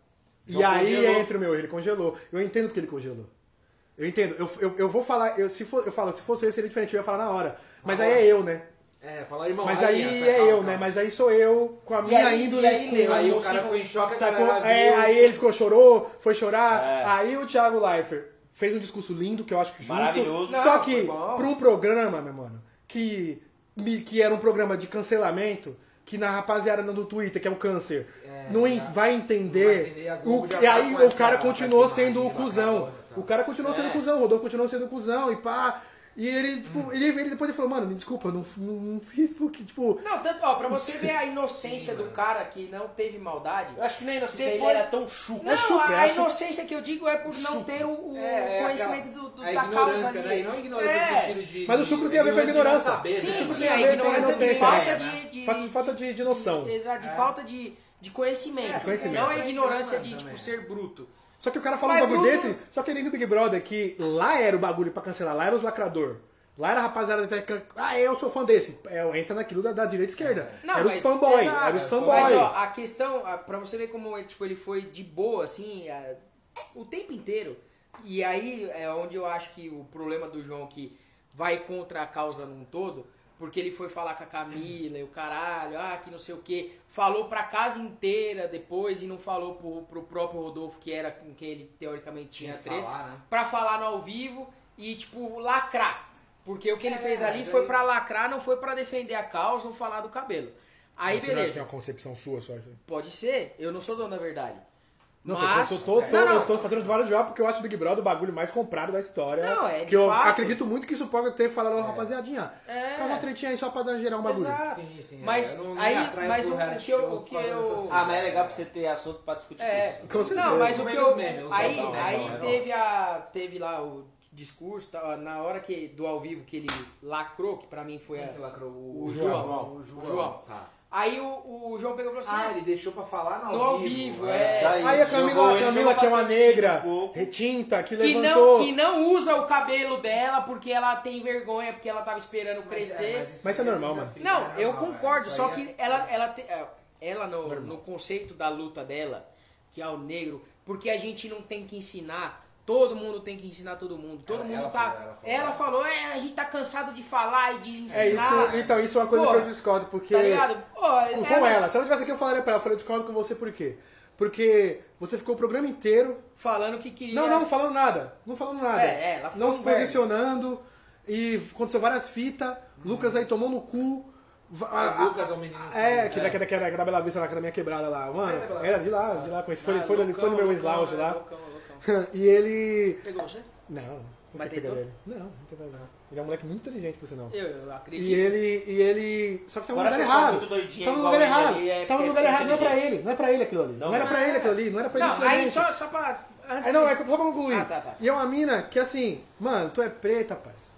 Speaker 4: E
Speaker 1: João
Speaker 4: aí
Speaker 1: congelou.
Speaker 4: entra o meu, ele congelou. Eu entendo porque ele congelou. Eu entendo. Eu, eu, eu vou falar, eu, se for, eu falo, se fosse eu seria diferente, eu ia falar na hora. Mas aí é eu, né?
Speaker 2: É, fala irmão.
Speaker 4: Mas aí é
Speaker 2: calma,
Speaker 4: eu,
Speaker 2: calma.
Speaker 4: né? Mas aí sou eu com a minha
Speaker 1: aí-
Speaker 4: índole.
Speaker 1: e aí, Leo,
Speaker 2: Aí o cara ficou em choque,
Speaker 4: Sacou? É, aí ele ficou, chorou, foi chorar.
Speaker 1: É.
Speaker 4: Aí o Thiago Leifert fez um discurso lindo, que eu acho que justo.
Speaker 1: Maravilhoso.
Speaker 4: Só
Speaker 3: Não,
Speaker 4: que, pra um programa, meu mano, que, que era um programa de cancelamento, que na rapaziada do Twitter, que é o câncer,
Speaker 2: É,
Speaker 4: não,
Speaker 2: já-
Speaker 4: vai entender.
Speaker 2: não vai entender,
Speaker 4: o, e aí o cara continuou sendo o cuzão. O cara continuou sendo
Speaker 1: É.
Speaker 4: cuzão, o Rodolfo continuou sendo cuzão e pá. E ele, tipo, ele, ele depois ele falou, mano, me desculpa, eu não, não, não fiz porque, tipo.
Speaker 3: Não, tanto, ó, pra você ver a inocência do cara que não teve maldade.
Speaker 1: Eu acho que nem inocência, ele
Speaker 3: Depois-
Speaker 1: era tão chuco.
Speaker 3: Não,
Speaker 4: é
Speaker 3: a,
Speaker 4: a chucro.
Speaker 3: inocência que eu digo é por não ter o, o
Speaker 2: É, é
Speaker 3: conhecimento
Speaker 2: aquela-
Speaker 3: do, do-
Speaker 2: a
Speaker 3: da causa ali.
Speaker 2: né? Não a ignorância
Speaker 3: É.
Speaker 2: no sentido de.
Speaker 4: Mas o chucro tem a ver com a
Speaker 2: de
Speaker 4: ignorância.
Speaker 2: saber, né?
Speaker 3: Sim, sim,
Speaker 4: tem
Speaker 3: a
Speaker 4: a ver com a
Speaker 3: ignorância de
Speaker 4: inocência,
Speaker 3: falta
Speaker 2: né?
Speaker 3: de, de,
Speaker 4: Falta, falta de, de noção.
Speaker 3: Exato, de
Speaker 2: É.
Speaker 3: falta de, de conhecimento.
Speaker 2: É,
Speaker 4: conhecimento.
Speaker 3: Não a ignorância de tipo, ser bruto.
Speaker 4: Só que o cara fala um
Speaker 3: Mas
Speaker 4: bagulho
Speaker 3: Bruno-
Speaker 4: desse, só que nem do Big Brother, que lá era o bagulho pra cancelar, lá era os lacrador. Lá era a rapaziada até que, ah, eu sou fã desse. É, entra naquilo da, da direita e esquerda.
Speaker 3: Não,
Speaker 4: era os
Speaker 3: mas-
Speaker 4: fanboy,
Speaker 3: exato.
Speaker 4: era os
Speaker 3: Mas
Speaker 4: fanboy.
Speaker 3: ó, a questão, pra você ver como tipo, ele foi de boa, assim, a- o tempo inteiro. E aí é onde eu acho que o problema do João que vai contra a causa num todo, porque ele foi falar com a Camila e o caralho, ah, que não sei o que, falou pra casa inteira depois e não falou pro, pro próprio Rodolfo, que era com quem ele teoricamente tinha treta,
Speaker 2: falar, né?
Speaker 3: pra falar no ao vivo e, tipo, lacrar. Porque o que ele
Speaker 2: É,
Speaker 3: fez ali
Speaker 2: mas
Speaker 3: foi
Speaker 2: aí-
Speaker 3: pra lacrar, não foi pra defender a causa ou falar do cabelo. Aí
Speaker 4: Você não acha que
Speaker 3: beleza.
Speaker 4: tem uma concepção sua só isso?
Speaker 3: Pode ser, eu não sou dono da verdade.
Speaker 4: Não,
Speaker 3: Mas.
Speaker 4: eu, tô, tô, tô-
Speaker 3: Não, não.
Speaker 4: eu tô fazendo vários jogos porque eu acho o Big Brother o bagulho mais comprado da história.
Speaker 3: Não, é de
Speaker 4: Que eu
Speaker 3: fato.
Speaker 4: acredito muito que isso pode ter falado, ó, rapaziadinha.
Speaker 3: É.
Speaker 4: Faz uma tretinha aí só pra dar gerar um bagulho.
Speaker 3: Exato.
Speaker 2: Sim, sim.
Speaker 3: Mas
Speaker 2: eu não me
Speaker 3: aí- mas o- o que eu- o que eu-.
Speaker 1: Ah, mas é legal pra você ter assunto pra discutir
Speaker 3: É,
Speaker 1: isso.
Speaker 3: Não, mas o que eu. Aí, aí
Speaker 2: é
Speaker 3: teve, a, teve lá o discurso, tá, na hora que, do ao vivo que ele lacrou, que pra mim foi
Speaker 2: Quem
Speaker 3: a,
Speaker 2: que lacrou?
Speaker 3: o
Speaker 2: O
Speaker 3: João.
Speaker 2: O João.
Speaker 3: João.
Speaker 2: Tá.
Speaker 3: Aí o, o João pegou e falou assim:
Speaker 2: Ah, ele deixou pra falar no
Speaker 3: No
Speaker 2: ao vivo. é.
Speaker 3: é.
Speaker 1: Isso aí.
Speaker 4: Aí a Camila, a Camila que é uma negra,
Speaker 1: um
Speaker 4: retinta, que,
Speaker 3: que
Speaker 4: levantou.
Speaker 3: não, que não usa o cabelo dela porque ela tem vergonha, porque ela tava esperando
Speaker 2: Mas
Speaker 3: crescer.
Speaker 2: isso
Speaker 4: Mas isso é
Speaker 2: aí
Speaker 4: normal, mano.
Speaker 3: Não,
Speaker 2: é
Speaker 3: eu
Speaker 2: normal,
Speaker 3: concordo,
Speaker 2: é. Isso
Speaker 3: só
Speaker 2: aí
Speaker 3: que ela, ela, te- ela no, no conceito da luta dela, que é o negro, porque a gente não tem que ensinar, todo mundo tem que ensinar todo mundo. Todo
Speaker 2: Ela-
Speaker 3: mundo
Speaker 2: ela
Speaker 3: tá.
Speaker 2: falou,
Speaker 3: ela
Speaker 2: ela
Speaker 3: falou,
Speaker 2: falou.
Speaker 3: é, a gente tá cansado de falar e de ensinar.
Speaker 4: É isso, então isso é uma coisa
Speaker 3: Pô,
Speaker 4: que eu discordo, porque.
Speaker 3: Tá ligado? Pô,
Speaker 4: Com, com
Speaker 3: ela.
Speaker 4: Se ela tivesse aqui, eu falaria pra ela. Eu falei, eu discordo com você por quê? Porque você ficou o programa inteiro.
Speaker 3: falando que queria.
Speaker 4: Não, não falando nada. Não falando nada.
Speaker 3: É, é, ela foi
Speaker 4: não se posicionando. E aconteceu várias fitas. Lucas aí tomou no cu.
Speaker 2: O Lucas é um menino.
Speaker 4: É, que daquela que era da Bela Vista lá, que era da minha quebrada lá. Mano,
Speaker 2: É
Speaker 4: era de lá, de lá. Foi,
Speaker 3: Ah,
Speaker 4: foi,
Speaker 3: loucão,
Speaker 4: foi no meu ex-lounge
Speaker 3: é,
Speaker 4: lá.
Speaker 3: loucão, loucão.
Speaker 4: E ele.
Speaker 3: Pegou você?
Speaker 4: Não, não
Speaker 3: Mas
Speaker 4: tem
Speaker 3: tentou?
Speaker 4: dele. Não, não não. Ele é um moleque muito inteligente, por sinal.
Speaker 3: Eu, eu acredito.
Speaker 4: E ele, e ele. Só que tá no lugar errado.
Speaker 1: doidinha
Speaker 4: Tá no lugar
Speaker 1: ele
Speaker 4: errado.
Speaker 1: é
Speaker 4: Tá no lugar
Speaker 1: é
Speaker 4: errado. Não é pra ele. Não é pra ele aquilo ali. Não,
Speaker 1: Não,
Speaker 4: era pra ele aquilo ali. Não era pra ele.
Speaker 3: Não, aí só, só pra. Antes
Speaker 4: Aí não,
Speaker 3: de-
Speaker 4: é só pra concluir.
Speaker 3: Ah, tá, tá.
Speaker 4: E é uma mina que assim, mano, tu é preta, parça.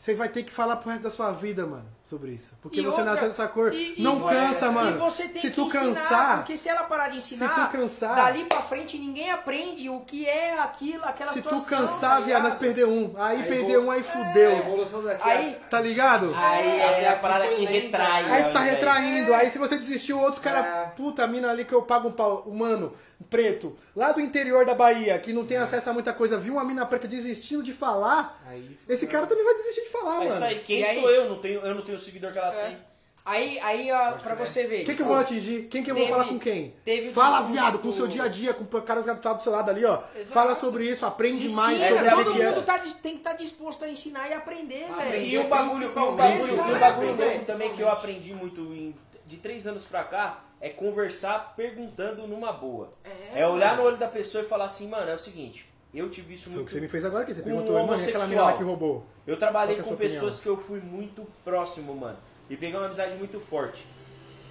Speaker 4: Você vai ter que falar pro resto da sua vida, mano, sobre isso. Porque
Speaker 3: E
Speaker 4: você
Speaker 3: outra-
Speaker 4: nasceu dessa cor.
Speaker 3: e- e
Speaker 4: não
Speaker 3: você-
Speaker 4: cansa, mano.
Speaker 3: E você tem
Speaker 4: se
Speaker 3: que
Speaker 4: tu
Speaker 3: ensinar,
Speaker 4: cansar,
Speaker 3: porque se ela parar de ensinar,
Speaker 4: Se tu cansar-
Speaker 3: dali pra frente ninguém aprende o que é aquilo, aquela
Speaker 4: se tu
Speaker 3: situação.
Speaker 4: cansar,
Speaker 3: tá
Speaker 4: viado, nós perder um. Aí,
Speaker 2: Aí
Speaker 4: perder um, aí
Speaker 2: A
Speaker 4: fudeu.
Speaker 2: evolução daqui.
Speaker 3: Aí-
Speaker 4: Tá ligado?
Speaker 1: Aí
Speaker 2: Até
Speaker 1: é a parada que retrai.
Speaker 4: Aí você tá retraindo, aí se você desistiu, outros caras,
Speaker 2: É.
Speaker 4: puta, a mina ali que eu pago um pau, um mano, preto, lá do interior da Bahia, que não tem acesso a muita coisa, viu uma mina preta desistindo de falar,
Speaker 2: Aí,
Speaker 4: esse cara também vai desistir de falar,
Speaker 1: É
Speaker 4: mano.
Speaker 1: isso aí, quem
Speaker 3: E aí-
Speaker 1: sou eu? Não tenho, eu não tenho o seguidor que ela
Speaker 3: É.
Speaker 1: tem.
Speaker 3: Aí, aí ó, pra você ver.
Speaker 4: Quem que eu vou atingir? Quem que eu vou
Speaker 3: Teve-
Speaker 4: falar com quem?
Speaker 3: teve o
Speaker 4: Fala,
Speaker 3: discurso
Speaker 4: viado, com o
Speaker 3: do-
Speaker 4: seu dia a dia, com o cara que tá do seu lado ali, ó.
Speaker 3: Exato.
Speaker 4: Fala sobre isso, aprende
Speaker 3: ensina,
Speaker 4: mais sobre
Speaker 1: é
Speaker 4: o
Speaker 3: todo
Speaker 4: que é.
Speaker 3: mundo tá, dis- tem que estar disposto a ensinar e aprender,
Speaker 2: Aprender.
Speaker 3: velho.
Speaker 1: E o bagulho, o bagulho, e o bagulho novo também que eu aprendi muito em- de três anos pra cá é conversar perguntando numa boa. É, olhar no olho da pessoa e falar assim, mano, é o seguinte, eu tive isso
Speaker 4: Foi o
Speaker 1: muito.
Speaker 4: que você me fez agora, que você perguntou, mano, e aquela que roubou?
Speaker 1: Eu trabalhei
Speaker 4: é
Speaker 1: com pessoas que eu fui muito próximo, mano. E peguei uma amizade muito forte.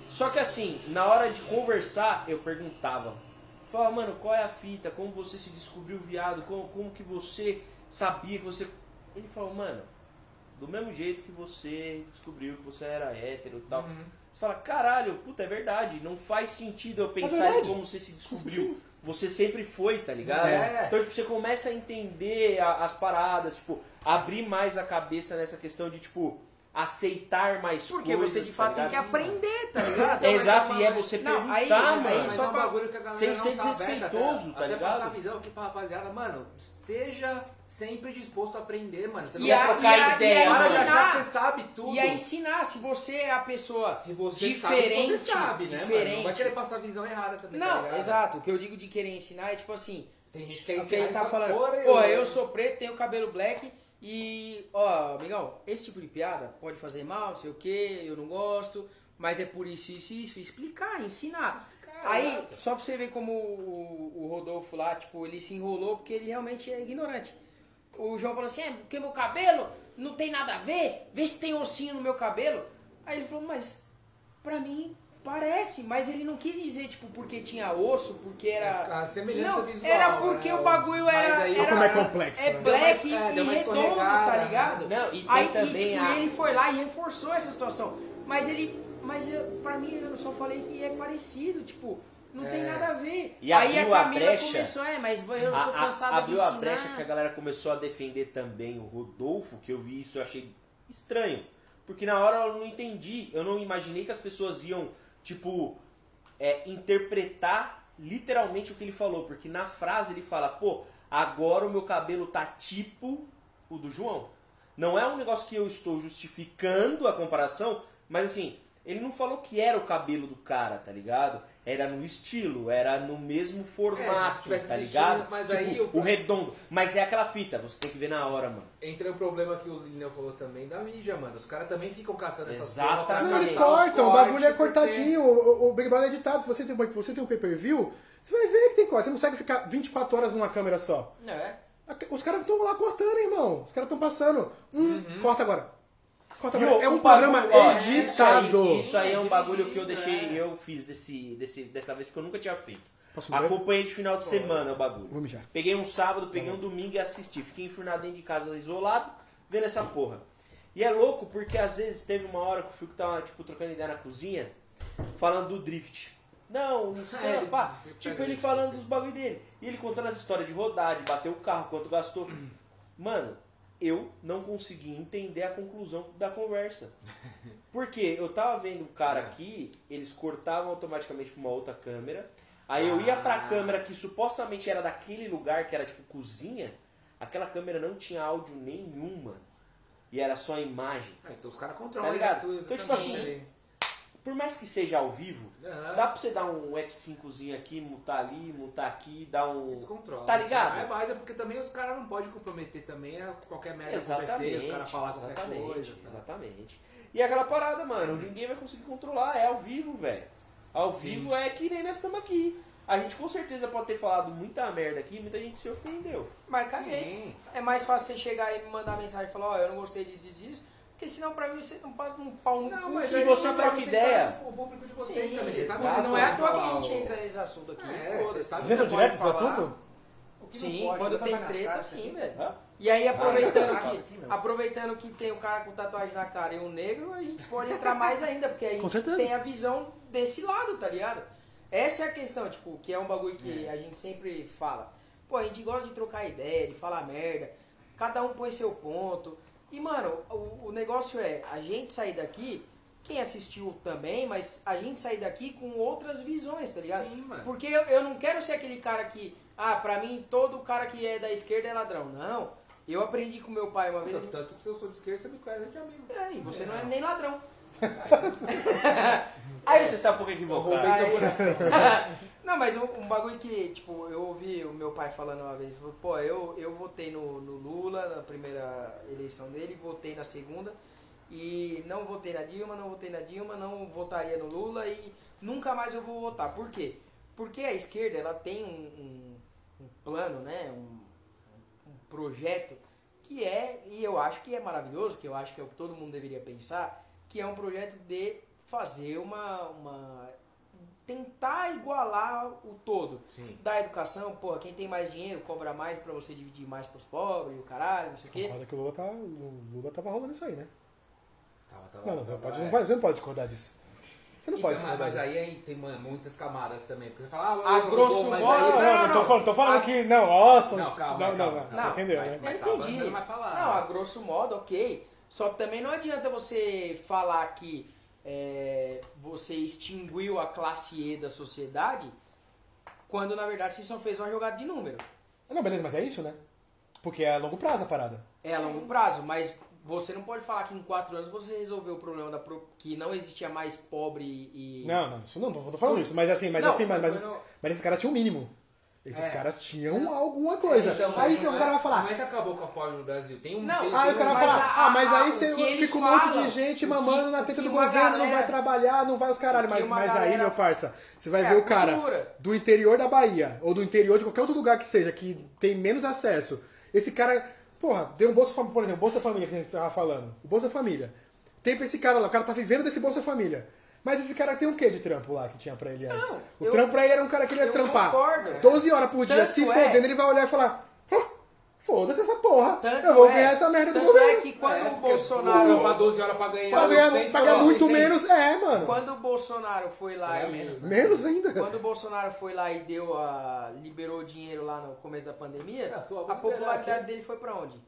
Speaker 1: Só que assim, na hora de conversar, eu perguntava. Falava, mano, qual é a fita? Como você se descobriu viado? Como, como que você sabia que você. Ele falou, mano, do mesmo jeito que você descobriu que você era hétero e tal. Você fala, caralho, puta, é verdade. Não faz sentido eu pensar em
Speaker 4: verdade.
Speaker 1: como você se descobriu. você sempre foi, tá ligado?
Speaker 2: É.
Speaker 1: Então, tipo, você começa a entender a- as paradas, tipo, abrir mais a cabeça nessa questão de, tipo, aceitar mais
Speaker 3: Porque
Speaker 1: coisas.
Speaker 3: você de
Speaker 1: tá
Speaker 3: fato tem que aprender, tá ligado?
Speaker 1: É exato, e é você
Speaker 3: Não,
Speaker 1: perguntar,
Speaker 3: aí- mas aí
Speaker 1: mano.
Speaker 2: Mas
Speaker 3: só
Speaker 2: é um
Speaker 3: pra-
Speaker 2: bagulho que a galera
Speaker 1: sem ser
Speaker 2: tá
Speaker 1: desrespeitoso,
Speaker 2: até,
Speaker 1: tá
Speaker 2: até
Speaker 1: ligado?
Speaker 2: passar a visão aqui pra rapaziada, mano, esteja sempre disposto a aprender, mano. Você não
Speaker 3: E
Speaker 2: vai
Speaker 3: a-
Speaker 1: trocar
Speaker 3: e a-
Speaker 1: ideia,
Speaker 3: e a
Speaker 2: para de
Speaker 1: mano.
Speaker 2: achar que você sabe tudo.
Speaker 3: E a ensinar, se você é a pessoa
Speaker 2: Se você
Speaker 3: diferente,
Speaker 2: sabe, você sabe, né, mano?
Speaker 3: diferente.
Speaker 2: Não vai querer passar a visão errada também, tá
Speaker 3: Não,
Speaker 2: ligado?
Speaker 3: exato. O que eu digo de querer ensinar é tipo assim,
Speaker 2: Tem gente que quer ensinar
Speaker 3: tá falando.
Speaker 2: porra
Speaker 3: Pô, eu sou preto, tenho cabelo black e, ó, amigão, esse tipo de piada pode fazer mal, não sei o que, eu não gosto, mas é por isso, isso isso. Explicar, ensinar. Aí, só pra você ver como o, o Rodolfo lá, tipo, ele se enrolou porque ele realmente é ignorante. O João falou assim, é, porque meu cabelo não tem nada a ver, vê se tem ossinho no meu cabelo. Aí ele falou, mas pra mim parece, mas ele não quis dizer, tipo, porque tinha osso, porque era...
Speaker 2: A semelhança
Speaker 3: Não,
Speaker 2: visual.
Speaker 3: era porque
Speaker 2: né?
Speaker 3: o bagulho
Speaker 2: Mas
Speaker 3: era,
Speaker 2: aí-
Speaker 3: era
Speaker 4: Como é complexo,
Speaker 3: é
Speaker 4: né?
Speaker 3: black
Speaker 2: Deu uma- é,
Speaker 3: e redondo, tá
Speaker 2: né?
Speaker 3: ligado?
Speaker 1: Não, e tem
Speaker 3: Aí
Speaker 1: também
Speaker 3: e, tipo,
Speaker 1: a-
Speaker 3: ele foi lá e reforçou essa situação. Mas ele, mas eu, pra mim eu só falei que é parecido, tipo, não tem
Speaker 2: É.
Speaker 3: nada a ver.
Speaker 1: E
Speaker 3: aí a
Speaker 1: abriu a
Speaker 3: Camila
Speaker 1: brecha-
Speaker 3: começou, é, mas eu
Speaker 1: A-
Speaker 3: tô de
Speaker 1: abriu
Speaker 3: ensinar.
Speaker 1: a brecha que a galera começou a defender também o Rodolfo, que eu vi isso eu achei estranho. Porque na hora eu não entendi, eu não imaginei que as pessoas iam, tipo, é, interpretar literalmente o que ele falou. Porque na frase ele fala, pô, agora o meu cabelo tá tipo o do João. Não é um negócio que eu estou justificando a comparação, mas assim, ele não falou que era o cabelo do cara, tá ligado? Era no estilo, era no mesmo formato,
Speaker 2: se tivesse
Speaker 1: tá ligado?
Speaker 2: mas
Speaker 1: Tipo,
Speaker 2: aí o-
Speaker 1: o redondo. Mas é aquela fita, você tem que ver na hora, mano.
Speaker 2: Entra o problema que o Lineu falou também da mídia, mano. Os caras também ficam caçando essas
Speaker 1: Exatamente.
Speaker 2: porra pra
Speaker 4: Não, eles cortam, o bagulho é cortadinho, o, o Big Brother é editado. Se você tem, você tem um pay-per-view, você vai ver que tem corte. Você não consegue ficar 24 horas numa câmera só.
Speaker 3: É.
Speaker 4: Os caras estão lá cortando, irmão. Os caras estão passando. Hum, corta agora. Corta
Speaker 1: E
Speaker 4: É um programa
Speaker 1: ó,
Speaker 4: editado.
Speaker 1: Isso aí, isso aí é um
Speaker 2: É
Speaker 1: bagulho que eu deixei,
Speaker 2: é.
Speaker 1: eu fiz desse, desse, dessa vez, porque eu nunca tinha feito. Acompanhei de final de semana o bagulho.
Speaker 4: Vou mijar.
Speaker 1: Peguei um sábado, peguei um domingo e assisti. Fiquei enfurnado dentro de casa, isolado, vendo essa porra. E é louco porque às vezes teve uma hora que o Fico tava, tipo, trocando ideia na cozinha, falando do drift. Não, Nissan,
Speaker 2: É,
Speaker 1: pá. Tipo, ele falando dos bagulho dele. E ele contando as histórias de rodar, de bater o carro, quanto gastou. Mano, eu não consegui entender a conclusão da conversa. Porque eu tava vendo o cara aqui, eles cortavam automaticamente pra uma outra câmera. Aí eu ia pra
Speaker 2: Ah.
Speaker 1: câmera que supostamente era daquele lugar, que era tipo cozinha. Aquela câmera não tinha áudio nenhuma. E era só imagem.
Speaker 2: Ah, então os caras controlam.
Speaker 1: Tá ligado? Então, tipo assim,
Speaker 2: ali.
Speaker 1: Por mais que seja ao vivo,
Speaker 2: Aham.
Speaker 1: dá pra você dar um F5zinho aqui, mutar ali, mutar aqui, dar um.
Speaker 2: Eles controlam.
Speaker 1: Tá ligado?
Speaker 2: É mais, é porque também os caras não podem comprometer também a qualquer merda acontecer,
Speaker 1: Exatamente.
Speaker 2: os caras falar qualquer
Speaker 1: exatamente,
Speaker 2: coisa. tá?
Speaker 1: Exatamente. E é aquela parada, mano, ninguém vai conseguir controlar, é ao vivo, velho. Ao vivo é que nem nós estamos aqui. A gente com certeza pode ter falado muita merda aqui, muita gente se ofendeu.
Speaker 3: Mas caguei.
Speaker 2: Sim.
Speaker 3: É mais fácil você chegar e me mandar mensagem e falar, ó, eu não gostei disso, disso, disso. Porque senão pra mim você não passa um pau no
Speaker 2: Não,
Speaker 3: cu.
Speaker 2: mas
Speaker 1: se você
Speaker 2: não,
Speaker 1: troca ideia-
Speaker 2: sabem O público de vocês
Speaker 3: Sim,
Speaker 2: também. Vocês sabem
Speaker 1: exato.
Speaker 2: que vocês
Speaker 3: não é à toa que a gente
Speaker 2: o-
Speaker 3: entra nesse assunto aqui.
Speaker 2: É, você sabe
Speaker 4: Vocês
Speaker 2: que
Speaker 4: entram
Speaker 2: você
Speaker 4: direto
Speaker 2: pode
Speaker 4: nesse
Speaker 2: falar.
Speaker 4: assunto?
Speaker 2: O que
Speaker 3: Sim,
Speaker 2: pode,
Speaker 3: quando
Speaker 2: tá
Speaker 3: tem treta,
Speaker 2: caras,
Speaker 3: sim, velho. E aí, aproveitando
Speaker 2: Ah,
Speaker 3: que,
Speaker 4: aqui,
Speaker 3: aproveitando que tem o cara com tatuagem na cara e um negro, a gente pode entrar mais ainda, porque aí tem a visão desse lado, tá ligado? Essa é a questão, tipo, que é um bagulho que a gente sempre fala. Pô, a gente gosta de trocar ideia, de falar merda, cada um põe seu ponto. E, mano, o, o negócio é a gente sair daqui, quem assistiu também, mas a gente sair daqui com outras visões, tá ligado?
Speaker 2: Sim, mano.
Speaker 3: Porque eu, eu não quero ser aquele cara que, ah, pra mim todo cara que é da esquerda é ladrão. Não. Eu aprendi com meu pai uma vez.
Speaker 2: Tanto, tanto que se eu sou de esquerda, você me conhece de amigo.
Speaker 3: É, e você não é nem ladrão.
Speaker 1: Aí você está um pouco
Speaker 2: Eu
Speaker 1: equivocado.
Speaker 2: roubei seu coração.
Speaker 3: Não, mas um, um bagulho que, tipo, eu ouvi o meu pai falando uma vez, falou, pô, eu, eu votei no, no Lula na primeira eleição dele, votei na segunda, e não votei na Dilma, não votei na Dilma, não votaria no Lula e nunca mais eu vou votar. Por quê? Porque a esquerda, ela tem um, um, um plano, né, um, um projeto que é, e eu acho que é maravilhoso, que eu acho que é o que todo mundo deveria pensar, que é um projeto de fazer uma, uma tentar igualar o todo.
Speaker 2: Sim.
Speaker 3: Da educação, pô, quem tem mais dinheiro cobra mais pra você dividir mais pros pobres, o caralho, não sei o quê.
Speaker 4: Concorda que o Lula, tá, o Lula tava rolando isso aí, né?
Speaker 2: Tava, tava,
Speaker 4: Não, não,
Speaker 2: tava,
Speaker 4: pode,
Speaker 2: é.
Speaker 4: não você não pode discordar disso. Você não
Speaker 2: Então,
Speaker 4: pode discordar
Speaker 2: mas
Speaker 4: disso.
Speaker 2: aí, aí tem mano, muitas camadas também. Porque você fala, ah,
Speaker 3: A grosso modo-
Speaker 4: Não, não,
Speaker 3: Não,
Speaker 4: não,
Speaker 3: não,
Speaker 4: tô
Speaker 3: não.
Speaker 4: falando, tô falando
Speaker 3: A-
Speaker 4: que. Não, nossa.
Speaker 2: Não, calma,
Speaker 4: não, não,
Speaker 2: calma.
Speaker 4: não,
Speaker 3: Não,
Speaker 4: entendeu,
Speaker 2: vai-
Speaker 4: né?
Speaker 2: vai-
Speaker 3: Eu
Speaker 2: tá
Speaker 3: entendi. Não, a grosso modo, ok. Só que também não adianta você falar que é, você extinguiu a classe E da sociedade quando na verdade você só fez uma jogada de número.
Speaker 4: Não, beleza, mas é isso, né? Porque é a longo prazo a parada.
Speaker 3: É a longo prazo, mas você não pode falar que em quatro anos você resolveu o problema da pro- que não existia mais pobre e.
Speaker 4: Não, não, isso não, tô falando isso. Mas assim, mas
Speaker 3: Não,
Speaker 4: assim, mas, mas,
Speaker 2: não-
Speaker 4: mas esses caras tinham o mínimo. Esses
Speaker 2: É.
Speaker 4: caras tinham alguma coisa.
Speaker 2: Então,
Speaker 4: aí então o cara
Speaker 2: é-
Speaker 4: vai falar.
Speaker 2: Não é que acabou com a fome no Brasil. Tem um.
Speaker 3: Não,
Speaker 2: tem,
Speaker 4: Ah, caras
Speaker 2: um-
Speaker 4: vão
Speaker 3: mas
Speaker 4: falar,
Speaker 3: a-
Speaker 4: ah, mas aí
Speaker 3: o
Speaker 4: você fica um monte de gente
Speaker 3: o
Speaker 4: mamando
Speaker 3: que-
Speaker 4: na
Speaker 3: o
Speaker 4: teta do governo, não vai
Speaker 3: galera-
Speaker 4: trabalhar, não vai os caralho.
Speaker 3: o
Speaker 4: Mas, mas aí,
Speaker 3: galera-
Speaker 4: meu parça, você vai
Speaker 3: É,
Speaker 4: ver o cara
Speaker 3: cultura.
Speaker 4: do interior da Bahia, ou do interior de qualquer outro lugar que seja, que tem menos acesso. Esse cara, porra, deu um Bolsa Família, por exemplo, Bolsa Família que a gente tava falando. O Bolsa Família. Tem pra esse cara lá, o cara tá vivendo desse Bolsa Família. Mas esse cara tem um quê de trampo lá que tinha pra ele antes?
Speaker 3: Não,
Speaker 4: o
Speaker 3: eu-
Speaker 4: trampo pra ele era um cara que ele ia
Speaker 3: eu
Speaker 4: trampar
Speaker 3: concordo.
Speaker 4: 12 horas por dia,
Speaker 3: Tanto
Speaker 4: se
Speaker 3: é-
Speaker 4: fodendo, ele vai olhar e falar: "Ah, foda-se essa porra,
Speaker 3: Tanto
Speaker 4: eu vou
Speaker 3: é-
Speaker 4: ganhar essa merda do
Speaker 3: tanto
Speaker 4: governo.
Speaker 3: é que quando
Speaker 2: É,
Speaker 3: o
Speaker 2: porque
Speaker 3: Bolsonaro.
Speaker 2: trampar 12 horas pra ganhar.
Speaker 4: Pra ganhar,
Speaker 2: 100,
Speaker 4: pagar
Speaker 2: só
Speaker 4: muito
Speaker 2: 600.
Speaker 4: menos, é, mano.
Speaker 3: Quando o Bolsonaro foi lá
Speaker 2: Ganha
Speaker 3: e.
Speaker 2: menos, né?
Speaker 4: Menos ainda.
Speaker 3: Quando o Bolsonaro foi lá e deu a. liberou o dinheiro lá no começo da pandemia,
Speaker 2: É,
Speaker 3: a popularidade dele foi pra onde?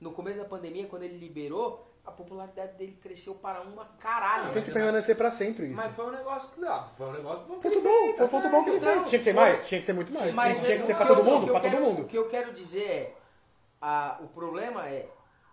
Speaker 3: No começo da pandemia, quando ele liberou, a popularidade dele cresceu para uma caralho.
Speaker 4: Tem que permanecer pra sempre isso.
Speaker 2: Mas foi um negócio que. Ah, foi um negócio bom.
Speaker 4: Ponto
Speaker 2: ele
Speaker 4: bom,
Speaker 2: fez,
Speaker 4: foi
Speaker 2: tá
Speaker 4: um ponto bom que ele fez. Tinha que ser
Speaker 3: foi-
Speaker 4: mais? Tinha que ser muito mais.
Speaker 3: Mas
Speaker 4: tinha
Speaker 3: é,
Speaker 4: que ter pra todo mundo? Pra todo mundo.
Speaker 3: O que eu quero dizer é, a- o problema é,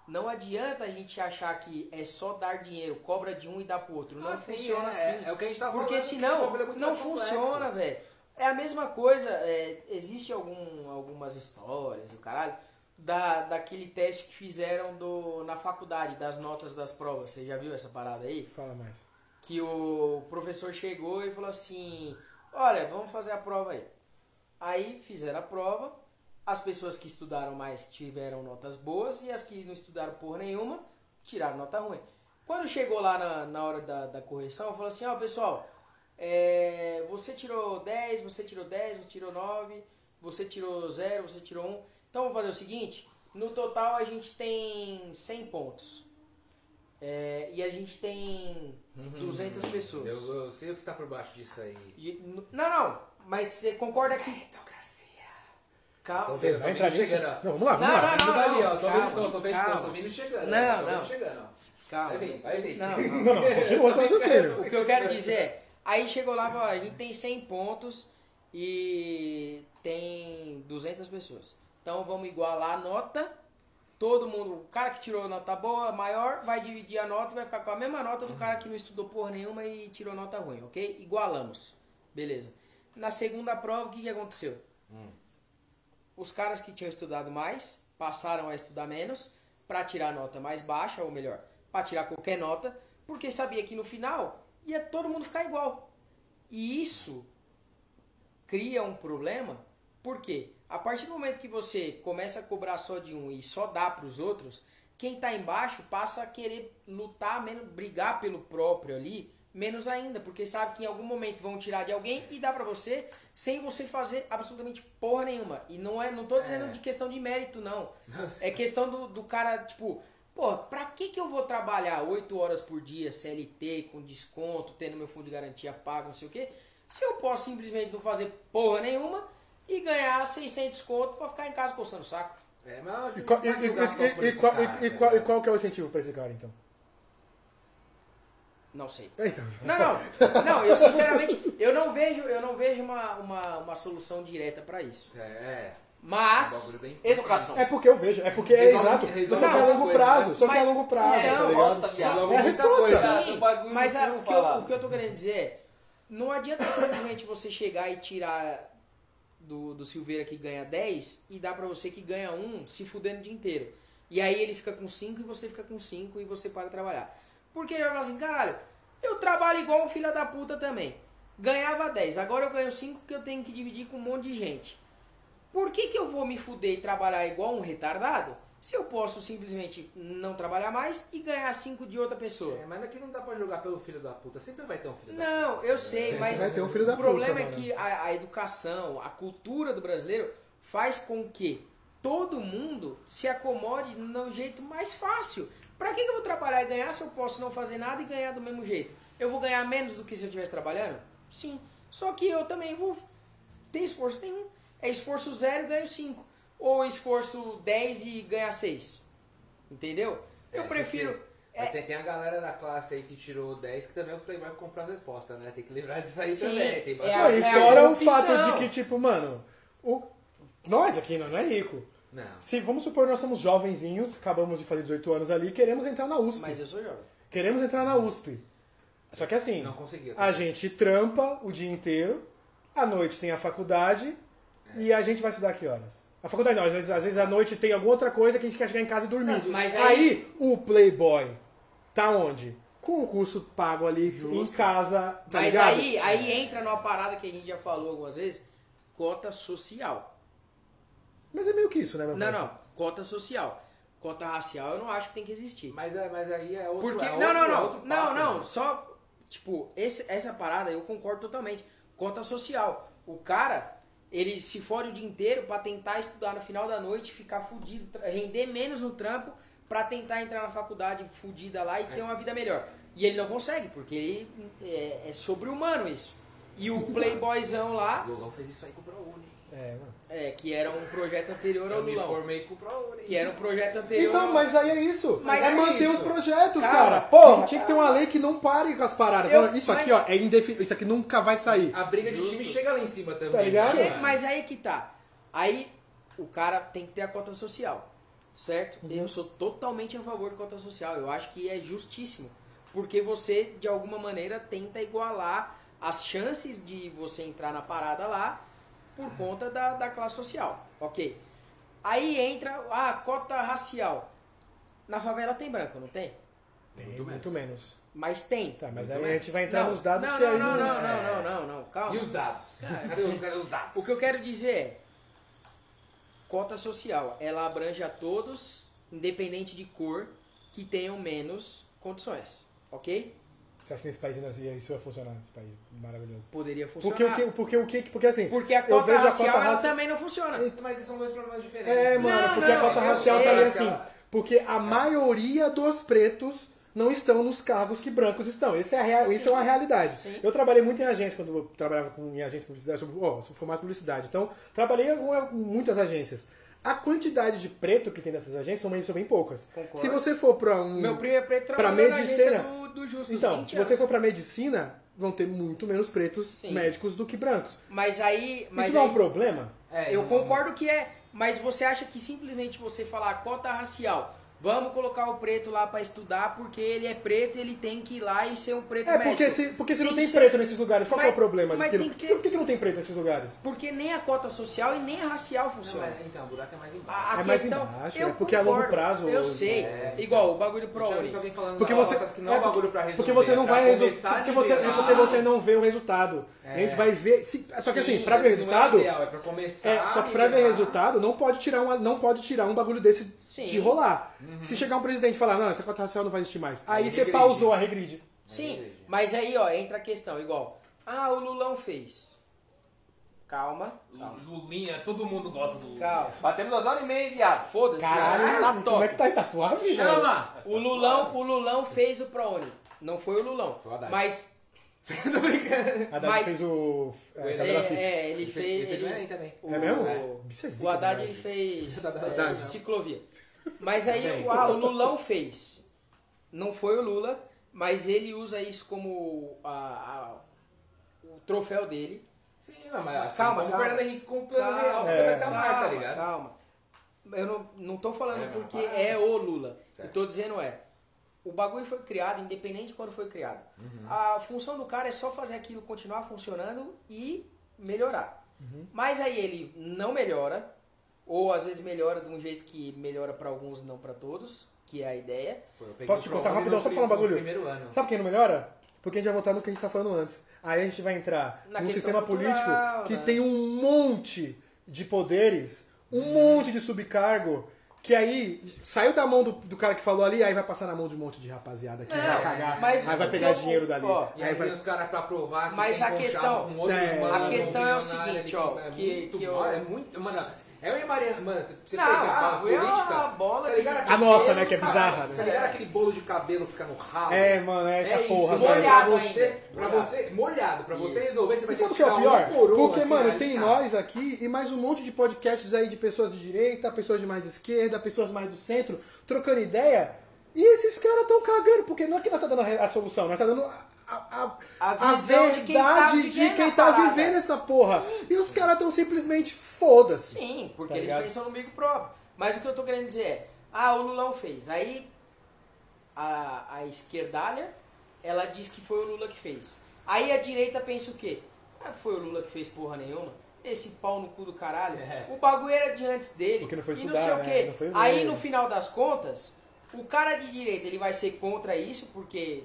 Speaker 3: não adianta a gente achar que é só dar dinheiro, cobra de um e dá pro outro. Não
Speaker 2: Ah, sim,
Speaker 3: funciona
Speaker 2: é,
Speaker 3: assim.
Speaker 2: É, o que a gente tava
Speaker 3: Porque
Speaker 2: falando. que o
Speaker 3: senão
Speaker 2: é
Speaker 3: não funciona, velho. É a mesma coisa, é, existe algum, algumas histórias e o caralho, da, daquele teste que fizeram do, na faculdade, das notas das provas. Você já viu essa parada aí?
Speaker 4: Fala mais.
Speaker 3: Que o professor chegou e falou assim: Olha, vamos fazer a prova aí. Aí fizeram a prova, as pessoas que estudaram mais tiveram notas boas e as que não estudaram porra nenhuma tiraram nota ruim. Quando chegou lá na, na hora da, da correção, falou assim: Ó, pessoal, é, você tirou 10, você tirou 10, você tirou 9, você tirou 0, você tirou 1. Então vamos fazer o seguinte: no total a gente tem 100 pontos. É, e a gente tem 200 pessoas.
Speaker 2: Eu, eu sei o que tá por baixo disso aí.
Speaker 3: E- não, não, mas você concorda que.
Speaker 2: Meritocracia.
Speaker 3: Calma.
Speaker 2: Tô vendo, tô vendo chegando.
Speaker 4: Não, vamos lá, vamos
Speaker 3: Não,
Speaker 4: lá.
Speaker 3: não, não.
Speaker 2: ali, ó. Tô
Speaker 3: calma,
Speaker 2: vendo, tô, tô vendo,
Speaker 3: calma.
Speaker 2: tô vendo chegando.
Speaker 3: Não,
Speaker 2: tô
Speaker 3: não.
Speaker 2: chegando.
Speaker 3: Calma.
Speaker 2: Vai vir, vai vir.
Speaker 3: Não, não.
Speaker 4: Não, não, continua o seu raciocínio.
Speaker 3: O que eu quero dizer é, aí chegou lá e falou, a gente tem 100 pontos e tem 200 pessoas. Então vamos igualar a nota, todo mundo, o cara que tirou nota boa, maior, vai dividir a nota e vai ficar com a mesma nota do cara que não estudou porra nenhuma e tirou nota ruim, ok? Igualamos. Beleza. Na segunda prova, o que, que aconteceu? Os caras que tinham estudado mais passaram a estudar menos para tirar a nota mais baixa, ou melhor, para tirar qualquer nota, porque sabia que no final ia todo mundo ficar igual. E isso cria um problema, porque a partir do momento que você começa a cobrar só de um e só dá para os outros, quem está embaixo passa a querer lutar menos, brigar pelo próprio ali, menos ainda, porque sabe que em algum momento vão tirar de alguém e dá para você sem você fazer absolutamente porra nenhuma. E não é, não tô dizendo
Speaker 2: É.
Speaker 3: de questão de mérito não.
Speaker 2: Nossa.
Speaker 3: É questão do, do cara, tipo, pô, pra que que eu vou trabalhar 8 horas por dia, CLT, com desconto, tendo meu fundo de garantia pago, não sei o quê, se eu posso simplesmente não fazer porra nenhuma e ganhar 600 conto pra ficar em casa coçando o saco?
Speaker 2: É, mas
Speaker 4: E
Speaker 2: não
Speaker 4: qual, e, e- qual-
Speaker 2: cara,
Speaker 4: e- e que é o incentivo pra esse cara, então?
Speaker 3: Não sei.
Speaker 4: Então,
Speaker 3: Não, não. Não, eu sinceramente, eu não vejo, eu não vejo uma, uma, uma solução direta pra isso.
Speaker 2: É, um
Speaker 3: Mas, educação.
Speaker 4: é porque eu vejo, é porque é
Speaker 2: Resolve-
Speaker 4: exato.
Speaker 2: resolve
Speaker 4: Só que é a longo
Speaker 2: coisa,
Speaker 4: prazo,
Speaker 2: né?
Speaker 4: só que é a longo prazo,
Speaker 3: é,
Speaker 4: tá ligado?
Speaker 2: Resolve
Speaker 4: É a
Speaker 2: muita
Speaker 4: resposta.
Speaker 3: Sim, mas a- o, que eu, o que eu tô querendo dizer é, não adianta simplesmente você chegar e tirar do, do Silveira que ganha 10 e dar pra você que ganha 1 se fudendo o dia inteiro. E aí ele fica com 5 e você fica com 5 e você para de trabalhar. Porque ele vai falar assim, caralho, eu trabalho igual um filho da puta também. Ganhava 10, agora eu ganho 5 que eu tenho que dividir com um monte de gente. Por que, que eu vou me fuder e trabalhar igual um retardado se eu posso simplesmente não trabalhar mais e ganhar 5 de outra pessoa?
Speaker 2: É, mas aqui não dá pra jogar pelo filho da puta. Sempre vai ter um filho da
Speaker 3: Não, eu sei,
Speaker 4: Sempre
Speaker 3: mas
Speaker 4: vai ter um filho da
Speaker 3: o problema
Speaker 4: puta,
Speaker 3: é que a, a educação, a cultura do brasileiro faz com que todo mundo se acomode no jeito mais fácil. Pra que, que eu vou trabalhar e ganhar se eu posso não fazer nada e ganhar do mesmo jeito? Eu vou ganhar menos do que se eu estivesse trabalhando? Sim. Só que eu também vou ter esforço nenhum. É esforço zero e ganho 5. Ou esforço 10 e ganhar 6. Entendeu? Eu
Speaker 2: É,
Speaker 3: prefiro. é-
Speaker 2: Tem, tem a galera da classe aí que tirou 10 que também é os playboy que compram as respostas, né? Tem que lembrar disso aí
Speaker 3: Sim,
Speaker 2: também. Tem
Speaker 3: é
Speaker 2: bastante.
Speaker 4: e
Speaker 3: é a
Speaker 4: fora o
Speaker 3: corrupção.
Speaker 4: fato de que, tipo, mano, o... nós aqui não, não é rico.
Speaker 2: Não.
Speaker 4: Se vamos supor nós somos jovenzinhos, acabamos de fazer 18 anos ali, queremos entrar na USP.
Speaker 3: Mas eu sou jovem.
Speaker 4: Queremos entrar na USP. Só que assim,
Speaker 2: Não
Speaker 4: a gente trampa o dia inteiro, à noite tem a faculdade e a gente vai estudar que horas? A faculdade não, às vezes, às vezes à noite tem alguma outra coisa que a gente quer chegar em casa e dormir.
Speaker 3: Não, mas
Speaker 4: aí...
Speaker 3: aí-
Speaker 4: o Playboy tá onde? Com o curso pago ali em casa, tá
Speaker 3: Mas
Speaker 4: ligado?
Speaker 3: aí, aí entra numa parada que a gente já falou algumas vezes, cota social.
Speaker 4: Mas é meio que isso, né, meu
Speaker 3: Não,
Speaker 4: parceiro?
Speaker 3: não, cota social. Cota racial eu não acho que tem que existir.
Speaker 2: Mas, é, mas aí é outro
Speaker 3: Porque
Speaker 2: é
Speaker 3: não,
Speaker 2: outro-
Speaker 3: não,
Speaker 2: é
Speaker 3: não. não,
Speaker 2: papo,
Speaker 3: não,
Speaker 2: né?
Speaker 3: só tipo, esse- essa parada eu concordo totalmente. Cota social. O cara, ele se fode o dia inteiro pra tentar estudar no final da noite, ficar fudido, render menos no trampo pra tentar entrar na faculdade fudida lá e ter uma vida melhor. E ele não consegue, porque ele é, é sobre-humano isso. E o playboyzão lá,
Speaker 2: Lulão fez isso aí com o ProUni.
Speaker 4: É, mano.
Speaker 3: É, que era um projeto anterior ao
Speaker 2: Eu me
Speaker 3: Lulão.
Speaker 2: formei com o ProUni.
Speaker 3: Que era um projeto anterior.
Speaker 4: Então,
Speaker 3: ao-
Speaker 4: mas aí é isso.
Speaker 3: Mas
Speaker 4: é
Speaker 3: é
Speaker 4: manter
Speaker 2: isso.
Speaker 4: os projetos,
Speaker 3: Cara,
Speaker 4: cara.
Speaker 3: porra,
Speaker 4: tinha que ter uma lei que não pare com as paradas.
Speaker 3: Eu-
Speaker 4: isso aqui,
Speaker 3: mas-
Speaker 4: ó, é indefinido. Isso aqui nunca vai sair.
Speaker 2: A briga de
Speaker 3: Justo.
Speaker 2: time chega lá em cima também.
Speaker 4: Tá ligado?
Speaker 2: né?
Speaker 3: Mas aí que tá. Aí o cara tem que ter a cota social, certo?
Speaker 4: Uhum.
Speaker 3: Eu sou totalmente a favor de cota social. Eu acho que é justíssimo. Porque você, de alguma maneira, tenta igualar as chances de você entrar na parada lá por conta da, da classe social. Ok. Aí entra a cota racial. Na favela tem branco, não tem?
Speaker 4: Tem,
Speaker 2: Muito
Speaker 4: muito,
Speaker 2: menos.
Speaker 4: menos.
Speaker 3: Mas tem.
Speaker 4: Tá, mas
Speaker 2: Muito
Speaker 4: aí a
Speaker 2: menos.
Speaker 4: gente vai entrar
Speaker 3: Não,
Speaker 4: nos dados
Speaker 3: não,
Speaker 4: que
Speaker 3: não,
Speaker 4: aí...
Speaker 3: não, não,
Speaker 2: é.
Speaker 3: não, não, não, não, calma.
Speaker 2: E os dados? Cadê os, cadê os dados?
Speaker 3: O que eu quero dizer é, cota social, ela abrange a todos, independente de cor, que tenham menos condições, ok?
Speaker 4: Você acha que nesse país ainda ia- isso ia funcionar, nesse país maravilhoso?
Speaker 3: Poderia funcionar.
Speaker 4: Porque o que, porque o que, porque assim...
Speaker 3: Porque a
Speaker 4: eu
Speaker 3: cota
Speaker 4: vejo a
Speaker 3: racial
Speaker 4: cota raci-
Speaker 3: também não funciona.
Speaker 2: Mas esses são dois problemas diferentes.
Speaker 4: É,
Speaker 2: né?
Speaker 4: mano,
Speaker 3: Não,
Speaker 4: porque a
Speaker 3: não,
Speaker 4: cota
Speaker 3: eu
Speaker 4: racial
Speaker 3: sei,
Speaker 4: tá ali
Speaker 2: mas
Speaker 4: assim.
Speaker 2: ela-
Speaker 4: Porque a maioria dos pretos não estão nos cargos que brancos estão. Esse é a real, isso é uma realidade.
Speaker 3: Sim.
Speaker 4: Eu trabalhei muito em agência, quando eu trabalhava com, em agência de publicidade, sou, ó, sou formado em publicidade. Então, trabalhei em muitas agências. A quantidade de preto que tem nessas agências são bem, poucas.
Speaker 3: Concordo.
Speaker 4: Se você for pra um.
Speaker 3: Meu primo é preto
Speaker 4: pra medicina.
Speaker 3: do, do Justo,
Speaker 4: Então,
Speaker 3: 20
Speaker 4: se você for pra medicina, vão ter muito menos pretos
Speaker 3: Sim.
Speaker 4: médicos do que brancos.
Speaker 3: Mas aí... Mas
Speaker 4: isso não é
Speaker 3: aí-
Speaker 4: um problema?
Speaker 2: É,
Speaker 3: Eu concordo que é, mas você acha que simplesmente você falar cota racial, vamos colocar o preto lá pra estudar porque ele é preto, ele tem que ir lá e ser um preto
Speaker 4: É,
Speaker 3: médico.
Speaker 4: porque se, porque se
Speaker 3: Tem
Speaker 4: não tem
Speaker 3: ser-
Speaker 4: preto nesses lugares, qual que é o
Speaker 3: Mas-
Speaker 4: problema?
Speaker 3: mas tem
Speaker 4: não-
Speaker 3: que ter-
Speaker 4: Por que, que não tem preto nesses lugares?
Speaker 3: Porque nem a cota social e nem a racial
Speaker 2: Não,
Speaker 3: funciona.
Speaker 2: mas, então, o buraco é mais embaixo.
Speaker 3: A, a
Speaker 4: É mais
Speaker 3: questão,
Speaker 4: embaixo,
Speaker 3: eu
Speaker 4: é porque a longo
Speaker 3: concordo,
Speaker 4: prazo-
Speaker 3: Eu sei.
Speaker 2: É.
Speaker 3: Igual o bagulho pro
Speaker 2: falando
Speaker 4: Porque você,
Speaker 2: que não é,
Speaker 4: é
Speaker 2: bagulho pra resolver.
Speaker 4: porque você não
Speaker 2: é
Speaker 4: vai resolver, porque
Speaker 2: a
Speaker 4: você,
Speaker 2: nivelar.
Speaker 4: porque você não vê o resultado. A gente vai ver, se- só que assim,
Speaker 2: Sim,
Speaker 4: pra ver o
Speaker 2: não
Speaker 4: resultado,
Speaker 2: É, ideal, é pra começar
Speaker 4: é, só que pra ver
Speaker 2: nivelar.
Speaker 4: resultado, não pode tirar um, não pode tirar um bagulho desse de rolar. Se chegar um presidente e falar, não, essa cota racial não vai existir mais. Aí
Speaker 2: Aí
Speaker 4: você
Speaker 2: regride.
Speaker 4: pausou a regride.
Speaker 3: Sim,
Speaker 2: igreja.
Speaker 3: mas aí ó, entra a questão, igual. Ah, o Lulão fez. Calma, calma.
Speaker 2: Lulinha, todo mundo gosta do Lulinha.
Speaker 3: Calma.
Speaker 1: Batemos duas horas e meia, viado.
Speaker 3: Foda-se,
Speaker 4: Caralho,
Speaker 3: tá
Speaker 4: como
Speaker 3: top.
Speaker 4: é que tá aí? Tá suave?
Speaker 2: Chama!
Speaker 3: O Lulão, o Lulão fez o ProUni. Não foi o Lulão.
Speaker 2: Foi o Haddad.
Speaker 3: Mas
Speaker 2: Tô brincando.
Speaker 4: A Dani
Speaker 3: Mas-
Speaker 4: fez o...
Speaker 2: O
Speaker 4: É,
Speaker 3: é, é, ele fez.
Speaker 2: Ele fez o
Speaker 3: ele-
Speaker 2: Enem também.
Speaker 3: o-
Speaker 4: É mesmo?
Speaker 2: É.
Speaker 4: Isso é
Speaker 3: O Haddad
Speaker 4: né?
Speaker 3: ele fez
Speaker 2: Haddad.
Speaker 3: é, ciclovia. Mas aí
Speaker 4: Também.
Speaker 3: o, ah, o Lulão fez. Não foi o Lula, mas ele usa isso como a- a- o troféu dele.
Speaker 2: Sim, não, mas assim
Speaker 3: Calma,
Speaker 2: como
Speaker 3: calma.
Speaker 2: o Fernando Henrique com o real,
Speaker 4: É.
Speaker 2: o mar, tá
Speaker 3: Calma,
Speaker 2: ligado?
Speaker 3: calma. Eu não, não tô falando
Speaker 2: É, não,
Speaker 3: porque
Speaker 2: para.
Speaker 3: é o Lula.
Speaker 2: Certo.
Speaker 3: Eu tô dizendo é. O bagulho foi criado, independente de quando foi criado.
Speaker 2: Uhum.
Speaker 3: A função do cara é só fazer aquilo continuar funcionando e melhorar.
Speaker 2: Uhum.
Speaker 3: Mas aí ele não melhora, ou às vezes melhora de um jeito que melhora pra alguns, não pra todos, que é a ideia.
Speaker 2: Pô,
Speaker 4: Posso te contar rapidão, só falar um bagulho?
Speaker 2: primeiro ano.
Speaker 4: Sabe quem não melhora? Porque a gente vai voltar no que a gente tá falando antes. Aí a gente vai entrar
Speaker 3: Na
Speaker 4: num sistema
Speaker 3: cultural,
Speaker 4: político que
Speaker 3: né?
Speaker 4: tem um monte de poderes, um monte de subcargo, que aí saiu da mão do, do cara que falou ali, aí vai passar na mão de um monte de rapaziada que
Speaker 3: Não,
Speaker 4: vai cagar,
Speaker 3: mas
Speaker 4: aí vai pegar
Speaker 3: que eu-
Speaker 4: dinheiro dali.
Speaker 3: ó,
Speaker 2: E
Speaker 4: aí
Speaker 2: aí
Speaker 4: vai...
Speaker 2: vem os caras pra provar que
Speaker 3: Mas
Speaker 2: tem
Speaker 3: a questão-
Speaker 4: É,
Speaker 2: mano,
Speaker 3: a questão é o seguinte, ó,
Speaker 2: é
Speaker 3: que-
Speaker 2: muito
Speaker 3: que
Speaker 2: mal,
Speaker 3: eu-
Speaker 2: É muito... Mano, É o Mariana, mano, você, você
Speaker 3: Não,
Speaker 2: pegar a
Speaker 3: é
Speaker 2: política.
Speaker 3: uma bola
Speaker 2: tá ligado
Speaker 4: A nossa, né, que é bizarra, né?
Speaker 2: Tá ligado aquele bolo de cabelo que fica no ralo?
Speaker 4: É, mano, é essa
Speaker 2: É
Speaker 4: porra,
Speaker 2: isso,
Speaker 4: velho.
Speaker 2: mano, pra
Speaker 3: Molhado
Speaker 2: você,
Speaker 3: ainda.
Speaker 2: pra
Speaker 3: Molhado.
Speaker 2: você, molhado, pra você
Speaker 3: Isso.
Speaker 2: resolver, você vai
Speaker 4: E
Speaker 2: ter
Speaker 4: sabe o
Speaker 2: que
Speaker 4: que é pior?
Speaker 2: um por um,
Speaker 4: Porque,
Speaker 2: assim,
Speaker 4: mano,
Speaker 2: ali,
Speaker 4: tem
Speaker 2: cara.
Speaker 4: nós aqui e mais um monte de podcasts aí de pessoas de direita, pessoas de mais esquerda, pessoas mais do centro, trocando ideia. E esses caras estão cagando, porque não é que nós tá dando a solução, nós tá dando a, a,
Speaker 3: A
Speaker 4: a
Speaker 3: visão de quem tá
Speaker 4: verdade de
Speaker 3: vivendo
Speaker 4: tá vivendo essa porra. E os caras estão simplesmente foda-se.
Speaker 3: Sim, porque
Speaker 4: Tá
Speaker 3: eles
Speaker 4: ligado?
Speaker 3: pensam no amigo próprio. Mas o que eu tô querendo dizer é, ah, o Lulão fez. Aí a, a esquerdalha, ela diz que foi o Lula que fez. Aí a direita pensa o quê? Ah, foi o Lula que fez porra nenhuma. Esse pau no cu do caralho.
Speaker 2: É.
Speaker 3: O bagulho era de antes dele.
Speaker 4: Porque não foi
Speaker 3: e não
Speaker 4: estudar,
Speaker 3: sei o
Speaker 4: né?
Speaker 3: quê. Aí no final das contas, o cara de direita ele vai ser contra isso, porque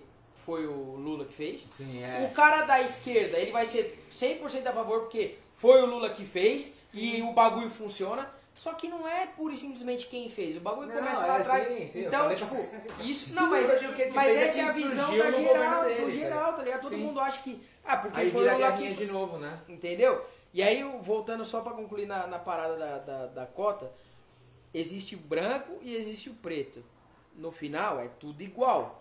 Speaker 3: foi o Lula que fez.
Speaker 2: Sim, é.
Speaker 3: O cara da esquerda, ele vai ser 100% a favor porque foi o Lula que fez e o bagulho funciona. Só que não é pura e simplesmente quem fez. O bagulho
Speaker 2: Não,
Speaker 3: começa
Speaker 2: é,
Speaker 3: lá atrás.
Speaker 2: sim, sim,
Speaker 3: então, tipo, isso. Não, mas, mas
Speaker 2: é
Speaker 3: essa é a visão da geral,
Speaker 2: dele,
Speaker 3: do
Speaker 2: tá
Speaker 3: geral, tá ligado? Todo
Speaker 2: Sim.
Speaker 3: mundo acha que. Ah, porque
Speaker 2: Aí
Speaker 3: foi
Speaker 2: vira
Speaker 3: Lula que
Speaker 2: de novo, né?
Speaker 3: Entendeu? E aí, voltando só pra concluir na, na parada da, da, da cota, existe o branco e existe o preto. No final, é tudo igual.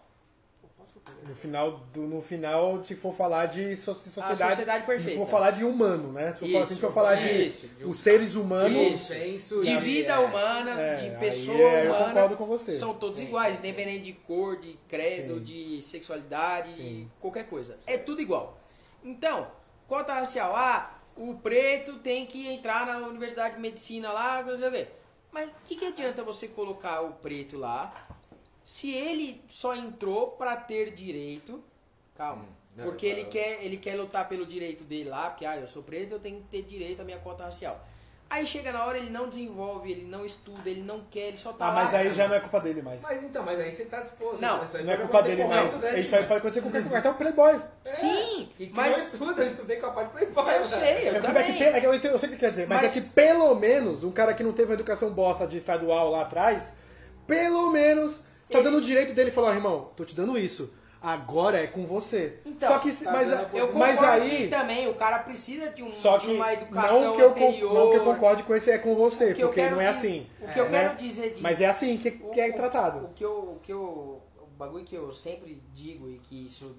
Speaker 4: No final, do, no final, se for falar de so- sociedade,
Speaker 3: sociedade perfeita.
Speaker 4: se for falar de humano, né? Se for, falar- se
Speaker 3: Isso,
Speaker 4: for falar de
Speaker 3: isso, de
Speaker 4: os seres humanos,
Speaker 3: Isso. De vida
Speaker 2: é.
Speaker 3: humana,
Speaker 4: É,
Speaker 3: de
Speaker 4: aí
Speaker 3: pessoa
Speaker 4: é, eu
Speaker 3: humana.
Speaker 4: concordo com você.
Speaker 3: São todos
Speaker 2: Sim,
Speaker 3: iguais,
Speaker 2: sim, sim.
Speaker 3: independente de cor, de credo, de sexualidade, qualquer coisa. É tudo igual. Então, cota racial, ah, o preto tem que entrar na universidade de medicina lá, não sei o quê. Mas o que, que adianta você colocar o preto lá se ele só entrou pra ter direito? Calma.
Speaker 2: Hum,
Speaker 3: porque
Speaker 2: eu-
Speaker 3: ele quer, ele quer lutar pelo direito dele lá, porque ah, eu sou preto, eu tenho que ter direito à minha cota racial. Aí chega na hora, ele não desenvolve, ele não estuda, ele não quer, ele só tá
Speaker 4: Ah,
Speaker 3: lá.
Speaker 4: mas aí já não é culpa dele mais.
Speaker 2: Mas então, mas aí você tá disposto.
Speaker 3: Não,
Speaker 2: isso aí
Speaker 4: Não é culpa dele mais. Isso aí
Speaker 2: mano.
Speaker 4: pode acontecer com qualquer até o Playboy.
Speaker 3: Sim,
Speaker 2: Que, que
Speaker 3: mas
Speaker 2: não estuda, eu estudei com a parte Playboy.
Speaker 3: eu
Speaker 2: né?
Speaker 3: sei, eu
Speaker 4: É, que- é
Speaker 3: também.
Speaker 4: que, é que eu, eu sei o que você quer dizer, mas,
Speaker 3: Mas-
Speaker 4: é que pelo menos um cara que não teve uma educação bosta de estadual lá atrás, pelo menos tá
Speaker 3: Ele-
Speaker 4: dando o direito dele e falar, ó, irmão, tô te dando isso. Agora é com você.
Speaker 3: Então,
Speaker 4: só que,
Speaker 2: tá
Speaker 4: mas,
Speaker 3: Eu
Speaker 4: mas aí,
Speaker 3: que também o cara precisa de, um,
Speaker 4: só
Speaker 3: de
Speaker 4: que
Speaker 3: uma educação
Speaker 4: não que, eu, con-
Speaker 3: anterior.
Speaker 4: não que eu concorde com esse é com você,
Speaker 3: O que
Speaker 4: porque não é assim.
Speaker 3: O que eu
Speaker 4: É,
Speaker 3: quero
Speaker 4: né?
Speaker 3: dizer de
Speaker 4: Mas é assim que, que é
Speaker 3: O-
Speaker 4: tratado.
Speaker 3: O que eu, o que eu, o bagulho que eu sempre digo e que isso,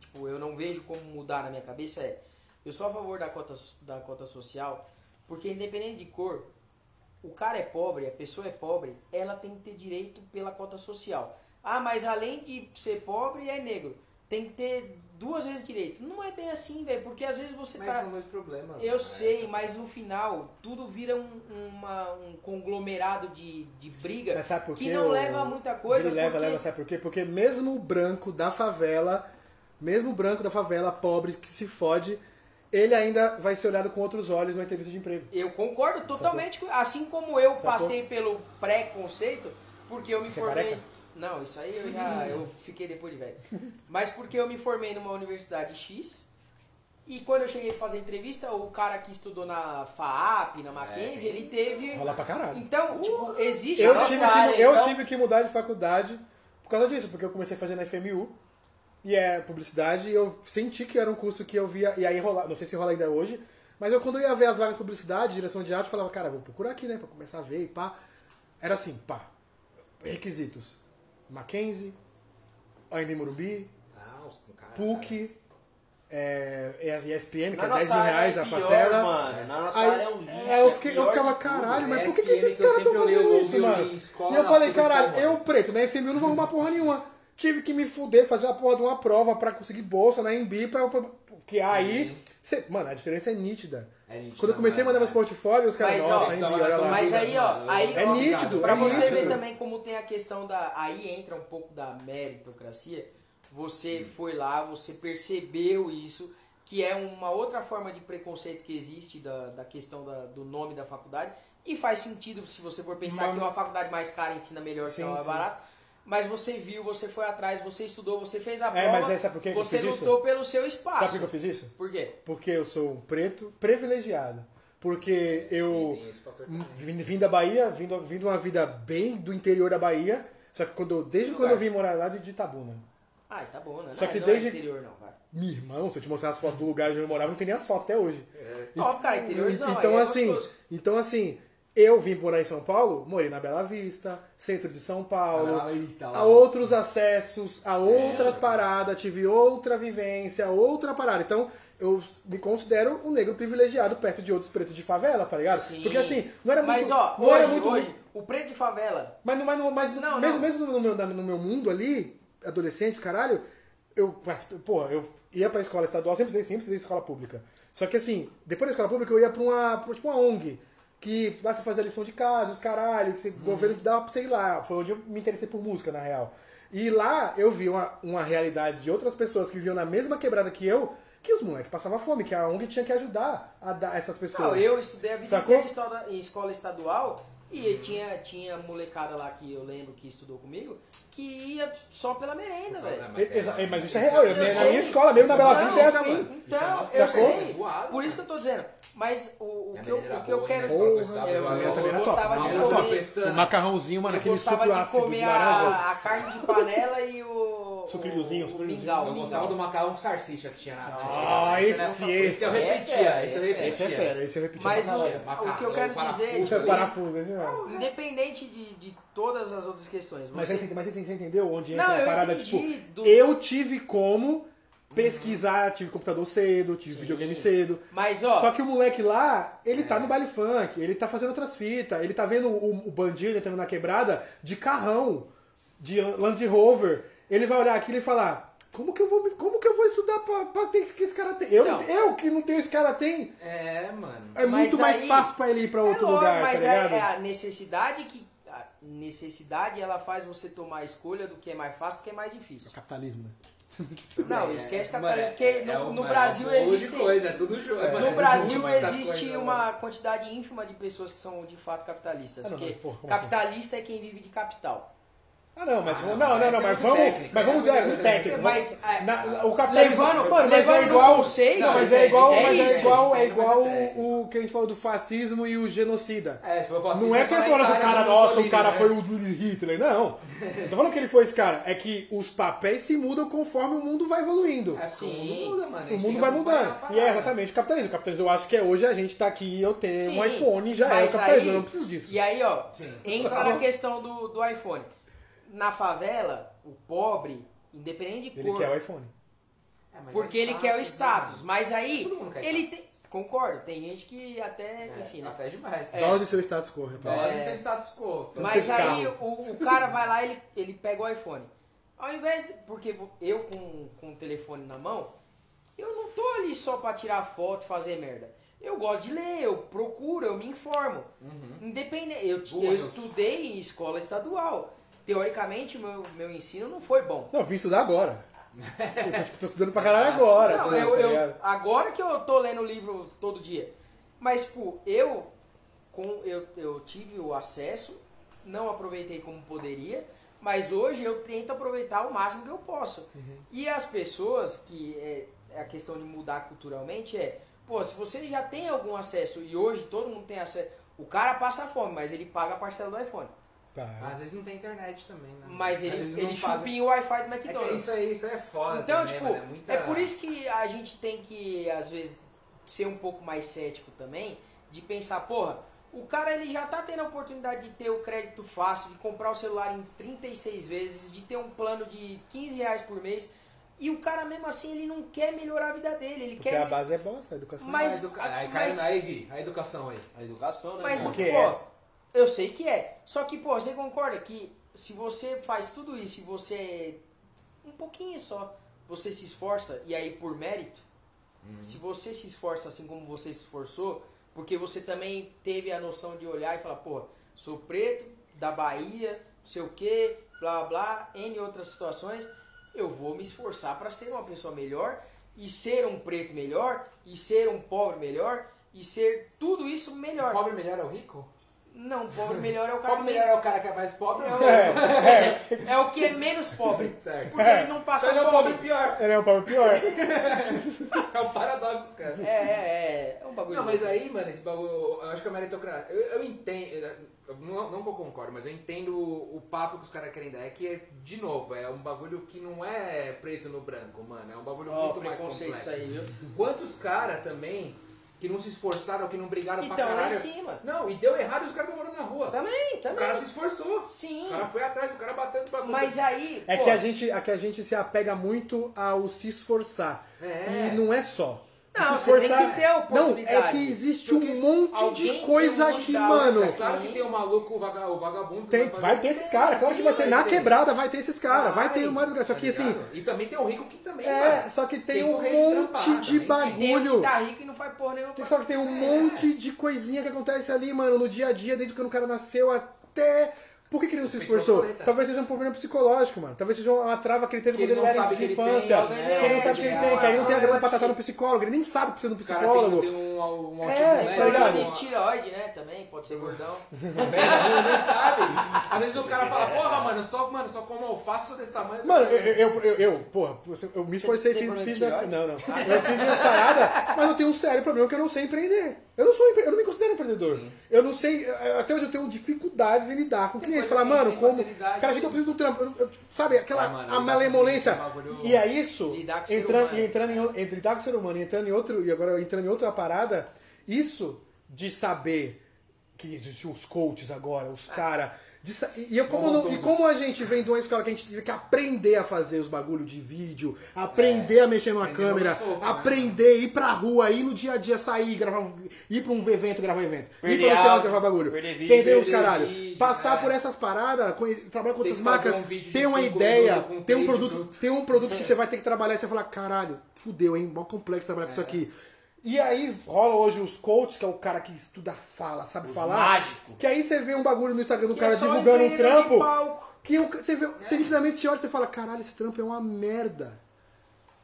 Speaker 3: tipo, eu não vejo como mudar na minha cabeça é, eu sou a favor da cota, da cota social, porque independente de cor, o cara é pobre, a pessoa é pobre, ela tem que ter direito pela cota social. Ah, mas além de ser pobre, é negro. Tem que ter duas vezes direito. Não é bem assim, velho, porque às vezes você
Speaker 2: Mas
Speaker 3: tá...
Speaker 2: são dois problemas.
Speaker 3: Eu
Speaker 2: né?
Speaker 3: sei, mas no final tudo vira um, uma- um conglomerado de, de briga
Speaker 4: Mas sabe por
Speaker 3: que não leva a muita coisa.
Speaker 4: Leva,
Speaker 3: porque-
Speaker 4: leva, sabe por quê? Porque mesmo o branco da favela, mesmo o branco da favela, pobre, que se fode, ele ainda vai ser olhado com outros olhos numa entrevista de emprego.
Speaker 3: Eu concordo totalmente, com- assim como eu
Speaker 4: Sacou?
Speaker 3: passei pelo pré-conceito, porque eu me
Speaker 4: Você é
Speaker 3: formei.
Speaker 4: careca?
Speaker 3: Não, isso aí eu já eu fiquei depois de velho. Mas porque eu me formei numa universidade X. E quando eu cheguei a fazer entrevista, o cara que estudou na FAAP, na Mackenzie,
Speaker 2: É,
Speaker 3: ele teve.
Speaker 4: Rola pra caralho.
Speaker 3: Então, tipo, existe
Speaker 4: Eu,
Speaker 3: a
Speaker 4: tive,
Speaker 3: nossa
Speaker 4: que,
Speaker 3: área,
Speaker 4: eu
Speaker 3: então-
Speaker 4: tive que mudar de faculdade por causa disso, porque eu comecei a fazer na FMU, e é publicidade, e eu senti que era um curso que eu via, e aí rola, não sei se rola ainda hoje, mas eu quando eu ia ver as vagas de publicidade, direção de arte, eu falava, cara, vou procurar aqui, né, pra começar a ver e pá. Era assim, pá, requisitos, Mackenzie, AMB Morumbi,
Speaker 2: Ah, os cara,
Speaker 4: PUC, é, ESPM, que
Speaker 1: Na
Speaker 4: é 10
Speaker 1: nossa
Speaker 4: mil reais
Speaker 1: é
Speaker 4: a parcela.
Speaker 1: mano. Na nossa
Speaker 4: Aí,
Speaker 1: área é um lixo.
Speaker 4: é, eu,
Speaker 1: é
Speaker 4: fiquei, eu ficava, caralho, mas
Speaker 2: É,
Speaker 4: por que, que esses
Speaker 2: que
Speaker 4: caras estão fazendo isso, mano? E eu falei, caralho, eu preto, na FMU não vou arrumar porra nenhuma. Tive que me fuder, fazer a porra de uma prova pra conseguir bolsa na EMB, pra, pra, porque aí... cê- mano, a diferença é nítida.
Speaker 2: É nítido,
Speaker 4: Quando eu comecei a mandar meus
Speaker 2: é.
Speaker 4: portfólios, os caras,
Speaker 3: Mas, ó,
Speaker 4: nossa, EMB, olha lá.
Speaker 3: Mas aí, ó, aí,
Speaker 4: É
Speaker 3: ó,
Speaker 4: nítido,
Speaker 3: Pra
Speaker 4: é
Speaker 3: você
Speaker 4: nítido.
Speaker 3: ver também como tem a questão da. Aí entra um pouco da meritocracia. Você foi lá, você percebeu isso, que é uma outra forma de preconceito que existe da, da questão da- do nome da faculdade. E faz sentido se você for pensar
Speaker 4: Mas-
Speaker 3: que uma faculdade mais cara ensina melhor que
Speaker 4: Sim,
Speaker 3: uma mais
Speaker 4: sim.
Speaker 3: barata. Mas você viu, você foi atrás, você estudou, você fez a
Speaker 4: É,
Speaker 3: prova.
Speaker 4: mas aí sabe por que que eu
Speaker 3: você
Speaker 4: fiz isso?
Speaker 3: lutou pelo seu espaço.
Speaker 4: Sabe por que eu fiz isso?
Speaker 3: Por quê?
Speaker 4: Porque eu sou um preto privilegiado. Porque eu vim, vim da Bahia, vim, do- vim de uma vida bem do interior da Bahia. Só que quando, eu- desde quando eu vim morar lá de Itabuna.
Speaker 3: Ah, tá bom, né?
Speaker 4: Só
Speaker 3: Não é-
Speaker 4: que
Speaker 3: não
Speaker 4: desde-
Speaker 3: é interior, não, vai.
Speaker 4: Meu irmão, se eu te mostrar as fotos do lugar onde eu morava, não tem nem as fotos até hoje.
Speaker 3: Ó, cara, interiorzão,
Speaker 4: Então
Speaker 3: é
Speaker 4: assim,
Speaker 3: gostoso.
Speaker 4: então assim, Eu vim morar em São Paulo, morei na Bela Vista, centro de São Paulo,
Speaker 2: Bela Vista,
Speaker 4: a outros acessos, a outras paradas, tive outra vivência, outra parada. Então, eu me considero um negro privilegiado perto de outros pretos de favela, tá ligado?
Speaker 3: Sim.
Speaker 4: Porque assim, não era
Speaker 3: Mas
Speaker 4: muito.
Speaker 3: ó,
Speaker 4: não
Speaker 3: hoje,
Speaker 4: era muito,
Speaker 3: hoje, o preto de favela,
Speaker 4: Mas, mas, mas
Speaker 3: Não,
Speaker 4: mesmo,
Speaker 3: não.
Speaker 4: mesmo no, meu, no meu mundo ali, adolescentes, caralho, eu, pô, eu ia pra escola estadual, sempre precisei, sempre precisei escola pública. Só que assim, depois da escola pública eu ia pra uma, pra, tipo uma ONG, que lá você fazia lição de casa, os caralho, que o governo te dava, sei lá, foi onde eu me interessei por música, na real. E lá eu vi uma, uma realidade de outras pessoas que viviam na mesma quebrada que eu, que os moleques passavam fome, que a ONG tinha que ajudar a dar essas pessoas.
Speaker 3: Não, eu estudei a vida
Speaker 4: Sacou?
Speaker 3: inteira em escola, em escola estadual e tinha, tinha molecada lá que eu lembro que estudou comigo que ia só pela merenda, velho.
Speaker 2: Mas é-
Speaker 4: é, mas isso é real, eu,
Speaker 3: Eu
Speaker 4: na
Speaker 3: sei.
Speaker 4: minha escola mesmo, na Bela Vista, é assim.
Speaker 3: mano. Então,
Speaker 2: é
Speaker 3: eu sei.
Speaker 2: zoada,
Speaker 3: Por isso que eu tô dizendo. Mas o, o que eu, o que eu quero.
Speaker 2: né?
Speaker 3: Eu,
Speaker 2: Porra,
Speaker 3: eu,
Speaker 4: era
Speaker 3: gostava de comer.
Speaker 4: O macarrãozinho, mano,
Speaker 3: Eu
Speaker 4: aquele
Speaker 3: gostava
Speaker 4: suco
Speaker 3: de
Speaker 4: ácido de
Speaker 3: comer a, carne de panela e o.
Speaker 4: Sucrilhozinho,
Speaker 3: o, o
Speaker 4: sucrilhozinho.
Speaker 3: mingau.
Speaker 2: Eu gostava do macarrão com salsicha que tinha na
Speaker 4: Ah,
Speaker 2: na-
Speaker 4: esse,
Speaker 2: esse,
Speaker 4: esse.
Speaker 2: eu
Speaker 3: É
Speaker 2: repetia, esse eu
Speaker 3: é
Speaker 2: repetia.
Speaker 4: Esse é fera, esse eu repeti.
Speaker 3: Mas o, que eu quero dizer é
Speaker 4: é parafuso, esse mesmo.
Speaker 3: independente de, de todas as outras questões,
Speaker 4: Mas,
Speaker 3: você,
Speaker 4: mas você entendeu onde entra
Speaker 3: Não,
Speaker 4: a
Speaker 3: eu
Speaker 4: parada?
Speaker 3: entendi
Speaker 4: Tipo,
Speaker 3: do-
Speaker 4: eu tive como pesquisar, tive computador cedo, tive
Speaker 3: Sim.
Speaker 4: videogame cedo.
Speaker 3: mas ó,
Speaker 4: Só que o moleque lá, ele tá no baile funk, ele tá fazendo outras fitas, ele tá vendo o, o bandido entrando na quebrada de carrão, de Land Rover. Ele vai olhar aquilo e falar: como que eu vou, me- como que eu vou estudar pra, pra ter que esse cara tem? Eu,
Speaker 3: Não.
Speaker 4: eu que não tenho esse cara tem.
Speaker 2: É, mano.
Speaker 4: É muito mais
Speaker 3: aí-
Speaker 4: fácil pra ele ir pra outro
Speaker 3: é lógico,
Speaker 4: lugar,
Speaker 3: mas
Speaker 4: tá
Speaker 3: é, é a necessidade que necessidade ela faz você tomar a escolha do que é mais fácil, do que é mais difícil.
Speaker 4: Capitalismo, né?
Speaker 3: Não,
Speaker 2: É,
Speaker 3: esquece capitalismo, porque no,
Speaker 2: é
Speaker 3: no
Speaker 2: uma-
Speaker 3: Brasil
Speaker 2: é
Speaker 3: existe
Speaker 2: coisa, é tudo jogo. é, mano,
Speaker 3: no
Speaker 2: é
Speaker 3: Brasil
Speaker 2: muita
Speaker 3: existe
Speaker 2: coisa,
Speaker 3: uma
Speaker 2: mano.
Speaker 3: quantidade ínfima de pessoas que são de fato capitalistas.
Speaker 4: Ah, não,
Speaker 3: porque
Speaker 4: mas, porra, assim?
Speaker 3: capitalista é quem vive de capital.
Speaker 4: Ah, não, mas
Speaker 2: Ah,
Speaker 4: vamos-
Speaker 2: não,
Speaker 4: não, não,
Speaker 2: mas
Speaker 4: não,
Speaker 2: é
Speaker 4: mas
Speaker 2: muito
Speaker 4: vamos,
Speaker 2: técnico,
Speaker 4: mas vamos
Speaker 2: é
Speaker 4: dar
Speaker 2: muito
Speaker 4: um técnico.
Speaker 3: Mas,
Speaker 4: vamos-
Speaker 3: é,
Speaker 4: na- o capitalismo,
Speaker 3: levando-
Speaker 4: mano, mas
Speaker 3: levando
Speaker 4: é igual,
Speaker 3: conceito,
Speaker 4: não, mas
Speaker 2: mas
Speaker 4: é
Speaker 2: é-
Speaker 4: igual,
Speaker 3: é
Speaker 4: mas é igual, é
Speaker 2: mas
Speaker 4: igual
Speaker 2: é
Speaker 4: o, o que a gente falou do fascismo e o genocida.
Speaker 2: É, se for fascista,
Speaker 4: Não é que
Speaker 2: só
Speaker 4: eu tô falando cara,
Speaker 2: no
Speaker 4: nossa, o cara
Speaker 2: né?
Speaker 4: foi o Hitler. Não. Eu tô falando que ele foi esse cara. É que os papéis se mudam conforme o mundo vai evoluindo.
Speaker 2: É, porque o
Speaker 3: Sim.
Speaker 2: mundo muda, mano.
Speaker 4: O mundo vai mudando. E é exatamente o capitalismo. O capitalismo, eu acho que é hoje a gente tá aqui eu ter
Speaker 3: Sim,
Speaker 4: um iPhone já é o
Speaker 3: mas
Speaker 4: capitalismo.
Speaker 3: aí-
Speaker 4: eu não preciso disso.
Speaker 3: E aí, ó, entra na questão do, do iPhone. Na favela, o pobre, independente de
Speaker 4: Ele
Speaker 3: cor,
Speaker 4: quer o iPhone.
Speaker 2: É,
Speaker 3: porque
Speaker 2: é
Speaker 3: ele quer o status. Mas aí,
Speaker 2: Todo mundo quer
Speaker 3: ele tem. Concordo, tem gente que até,
Speaker 2: É,
Speaker 3: enfim, né?
Speaker 2: Até demais.
Speaker 3: É.
Speaker 4: Dose seu status quo, rapaz.
Speaker 2: Gosta
Speaker 3: É.
Speaker 2: de ser status quo.
Speaker 3: Mas aí o, o cara vai lá ele, ele pega o iPhone. Ao invés de. Porque eu com, com o telefone na mão, eu não tô ali só pra tirar foto e fazer merda. Eu gosto de ler, eu procuro, eu me informo. Independente. Eu, eu estudei em escola estadual. Teoricamente, o meu, meu ensino não foi bom.
Speaker 4: Não, vim estudar agora. Eu tô, tipo, tô estudando pra caralho agora.
Speaker 3: Não, eu,
Speaker 4: tá
Speaker 3: eu-
Speaker 4: ligado?
Speaker 3: agora que eu tô lendo o livro todo dia. Mas, tipo, eu, com, eu, eu tive o acesso, não aproveitei como poderia, mas hoje eu tento aproveitar o máximo que eu posso. E as pessoas, que é, é a questão de mudar culturalmente, é, pô, se você já tem algum acesso, e hoje todo mundo tem acesso, o cara passa fome, mas ele paga a parcela do iPhone.
Speaker 4: Tá.
Speaker 2: Às vezes não tem internet também, né?
Speaker 3: Mas ele, ele chupinha o Wi-Fi do
Speaker 2: É
Speaker 3: McDonald's.
Speaker 2: isso aí, isso aí é foda
Speaker 3: Então,
Speaker 2: também,
Speaker 3: tipo,
Speaker 2: é, muita...
Speaker 3: é por isso que a gente tem que, às vezes, ser um pouco mais cético também, de pensar, porra, o cara ele já tá tendo a oportunidade de ter o crédito fácil, de comprar o celular em 36 vezes, de ter um plano de 15 reais por mês, e o cara mesmo assim ele não quer melhorar a vida dele, ele
Speaker 4: Porque
Speaker 3: quer...
Speaker 4: a base é bosta, a educação.
Speaker 3: Mas-
Speaker 2: A educa- Aí cai
Speaker 3: mas-
Speaker 2: aí, Gui, a educação aí.
Speaker 1: A educação, né?
Speaker 3: Mas, pô,
Speaker 4: é.
Speaker 3: Eu sei que é. Só que, pô, você concorda que se você faz tudo isso, se você um pouquinho só, você se esforça e aí por mérito, se você se esforça assim como você se esforçou, porque você também teve a noção de olhar e falar, pô, sou preto, da Bahia, não sei o que, blá blá, N outras situações, eu vou me esforçar para ser uma pessoa melhor e ser um preto melhor e ser um pobre melhor e ser tudo isso melhor.
Speaker 2: Pobre melhor é o rico?
Speaker 3: Não, pobre melhor é o cara
Speaker 2: Pobre
Speaker 3: que
Speaker 2: melhor é o cara que é mais pobre?
Speaker 3: é
Speaker 2: ou
Speaker 3: o, é, é o que é menos pobre.
Speaker 2: Certo.
Speaker 3: Porque ele não passa
Speaker 2: Então ele é o pobre pior.
Speaker 4: Ele é um pobre pior.
Speaker 2: É um paradoxo, cara.
Speaker 3: É, é, é. É um bagulho.
Speaker 2: Não, mas aí, mano, esse bagulho. Eu acho que a meritocracia. Eu, eu entendo. eu Não, não que eu concordo, mas eu entendo o, o papo que os caras querem dar. É que, é, de novo, é um bagulho que não é preto no branco, mano. É um bagulho
Speaker 3: Ó,
Speaker 2: muito mais complexo.
Speaker 3: isso aí, viu?
Speaker 2: Quantos caras também que não se esforçaram, que não brigaram
Speaker 3: Então,
Speaker 2: pra
Speaker 3: lá em
Speaker 2: caralho.
Speaker 3: cima.
Speaker 2: Não, e deu errado e os caras estão morando na rua.
Speaker 3: Também,
Speaker 2: O
Speaker 3: também.
Speaker 2: cara se esforçou.
Speaker 3: Sim.
Speaker 2: O cara foi atrás, o cara bateu pra tudo.
Speaker 3: Mas aí.
Speaker 4: É
Speaker 3: pô,
Speaker 4: que, a gente, é que a gente se apega muito ao se esforçar.
Speaker 2: É.
Speaker 4: E não é só.
Speaker 3: Não,
Speaker 4: se
Speaker 3: você tem que ter
Speaker 4: Não,
Speaker 3: oportunidade.
Speaker 4: é que existe um monte de
Speaker 3: tem
Speaker 4: coisa aqui,
Speaker 3: de
Speaker 4: mano.
Speaker 2: É claro que tem o maluco, o vaga- o vagabundo.
Speaker 4: Tem, vai
Speaker 2: o-
Speaker 4: ter esses caras, claro que vai ter.
Speaker 2: Sim,
Speaker 4: Na
Speaker 2: ter.
Speaker 4: quebrada vai ter esses caras, vai ter
Speaker 2: Vai,
Speaker 4: mais lugar. Só
Speaker 2: tá
Speaker 4: que assim?
Speaker 2: E também tem o rico que também,
Speaker 4: é, só que tem um
Speaker 2: de
Speaker 4: monte de
Speaker 2: tem.
Speaker 3: Tem um
Speaker 4: bagulho.
Speaker 3: que tá rico e não faz porra nenhuma.
Speaker 4: Tem- Só que tem um monte de coisinha que acontece ali, mano, no dia a dia, desde quando o cara nasceu até. Por que, que ele não se esforçou?
Speaker 2: borboleta.
Speaker 4: Talvez seja um problema psicológico, mano. Talvez seja uma trava que ele teve
Speaker 2: Que
Speaker 4: quando
Speaker 2: ele
Speaker 4: ele
Speaker 2: não
Speaker 4: era
Speaker 2: sabe
Speaker 4: de
Speaker 2: que ele
Speaker 4: infância.
Speaker 2: tem,
Speaker 4: que
Speaker 3: talvez
Speaker 4: ele não
Speaker 3: é,
Speaker 4: sabe que ele tem, que aí não tem a grana pra tratar no psicólogo. Ele nem sabe que precisa do
Speaker 2: O cara tem,
Speaker 4: psicólogo.
Speaker 2: tem um, um autismo
Speaker 4: É,
Speaker 2: leve,
Speaker 4: tá ligado?
Speaker 2: um-
Speaker 3: de tireoide, né? Também, pode ser gordão.
Speaker 2: Não sabe. Às vezes o cara fala, porra, mano, só, mano, só como alface desse tamanho.
Speaker 4: Mano, eu, eu, eu, eu, porra, eu me esforcei,
Speaker 3: Tem
Speaker 4: fiz,
Speaker 3: de tireoide?
Speaker 4: não, não. Eu fiz minhas paradas, mas eu tenho um sério problema que eu não sei empreender. Eu não sou, eu não me considero empreendedor. Eu não sei, eh, até hoje eu tenho dificuldades em lidar com o cliente. Falar,
Speaker 2: que
Speaker 4: mano, como. Cara, gente, eu preciso de um trampo. Eu- eu- sabe, aquela
Speaker 2: Ah, mano,
Speaker 4: a malemolência.
Speaker 2: é
Speaker 4: E é isso,
Speaker 3: Lidar com o ser
Speaker 4: entrando,
Speaker 3: humano.
Speaker 4: e entrando em, entre lidar com o ser humano e entrando em outro, e agora entrando em outra parada, isso de saber que existem os coaches agora, os caras. E, eu, como não- e como a gente vem de uma escola que a gente teve que aprender a fazer os bagulho de vídeo, aprender a mexer numa câmera,
Speaker 2: soco, né?
Speaker 4: aprender, ir pra rua, ir no dia a dia, sair, gravar, um- ir pra um evento, gravar um evento, ir pra você
Speaker 1: áudio,
Speaker 4: gravar bagulho,
Speaker 1: perder vídeo,
Speaker 4: perder os caralho,
Speaker 2: vídeo,
Speaker 4: passar
Speaker 2: é.
Speaker 4: por essas paradas, trabalhar com outras marcas,
Speaker 2: um
Speaker 4: ter uma ideia, ter um produto, tem um produto que você vai ter que trabalhar e você fala, caralho, fudeu, hein? Mó complexo trabalhar com isso aqui. E aí rola hoje os coaches, que é o cara que estuda fala, sabe falar.
Speaker 1: mágico.
Speaker 4: Que aí você vê um bagulho no Instagram do
Speaker 3: Que
Speaker 4: cara
Speaker 3: é
Speaker 4: divulgando um trampo. Que o- você vê, você nitidamente olha e você fala, caralho, esse trampo é uma merda.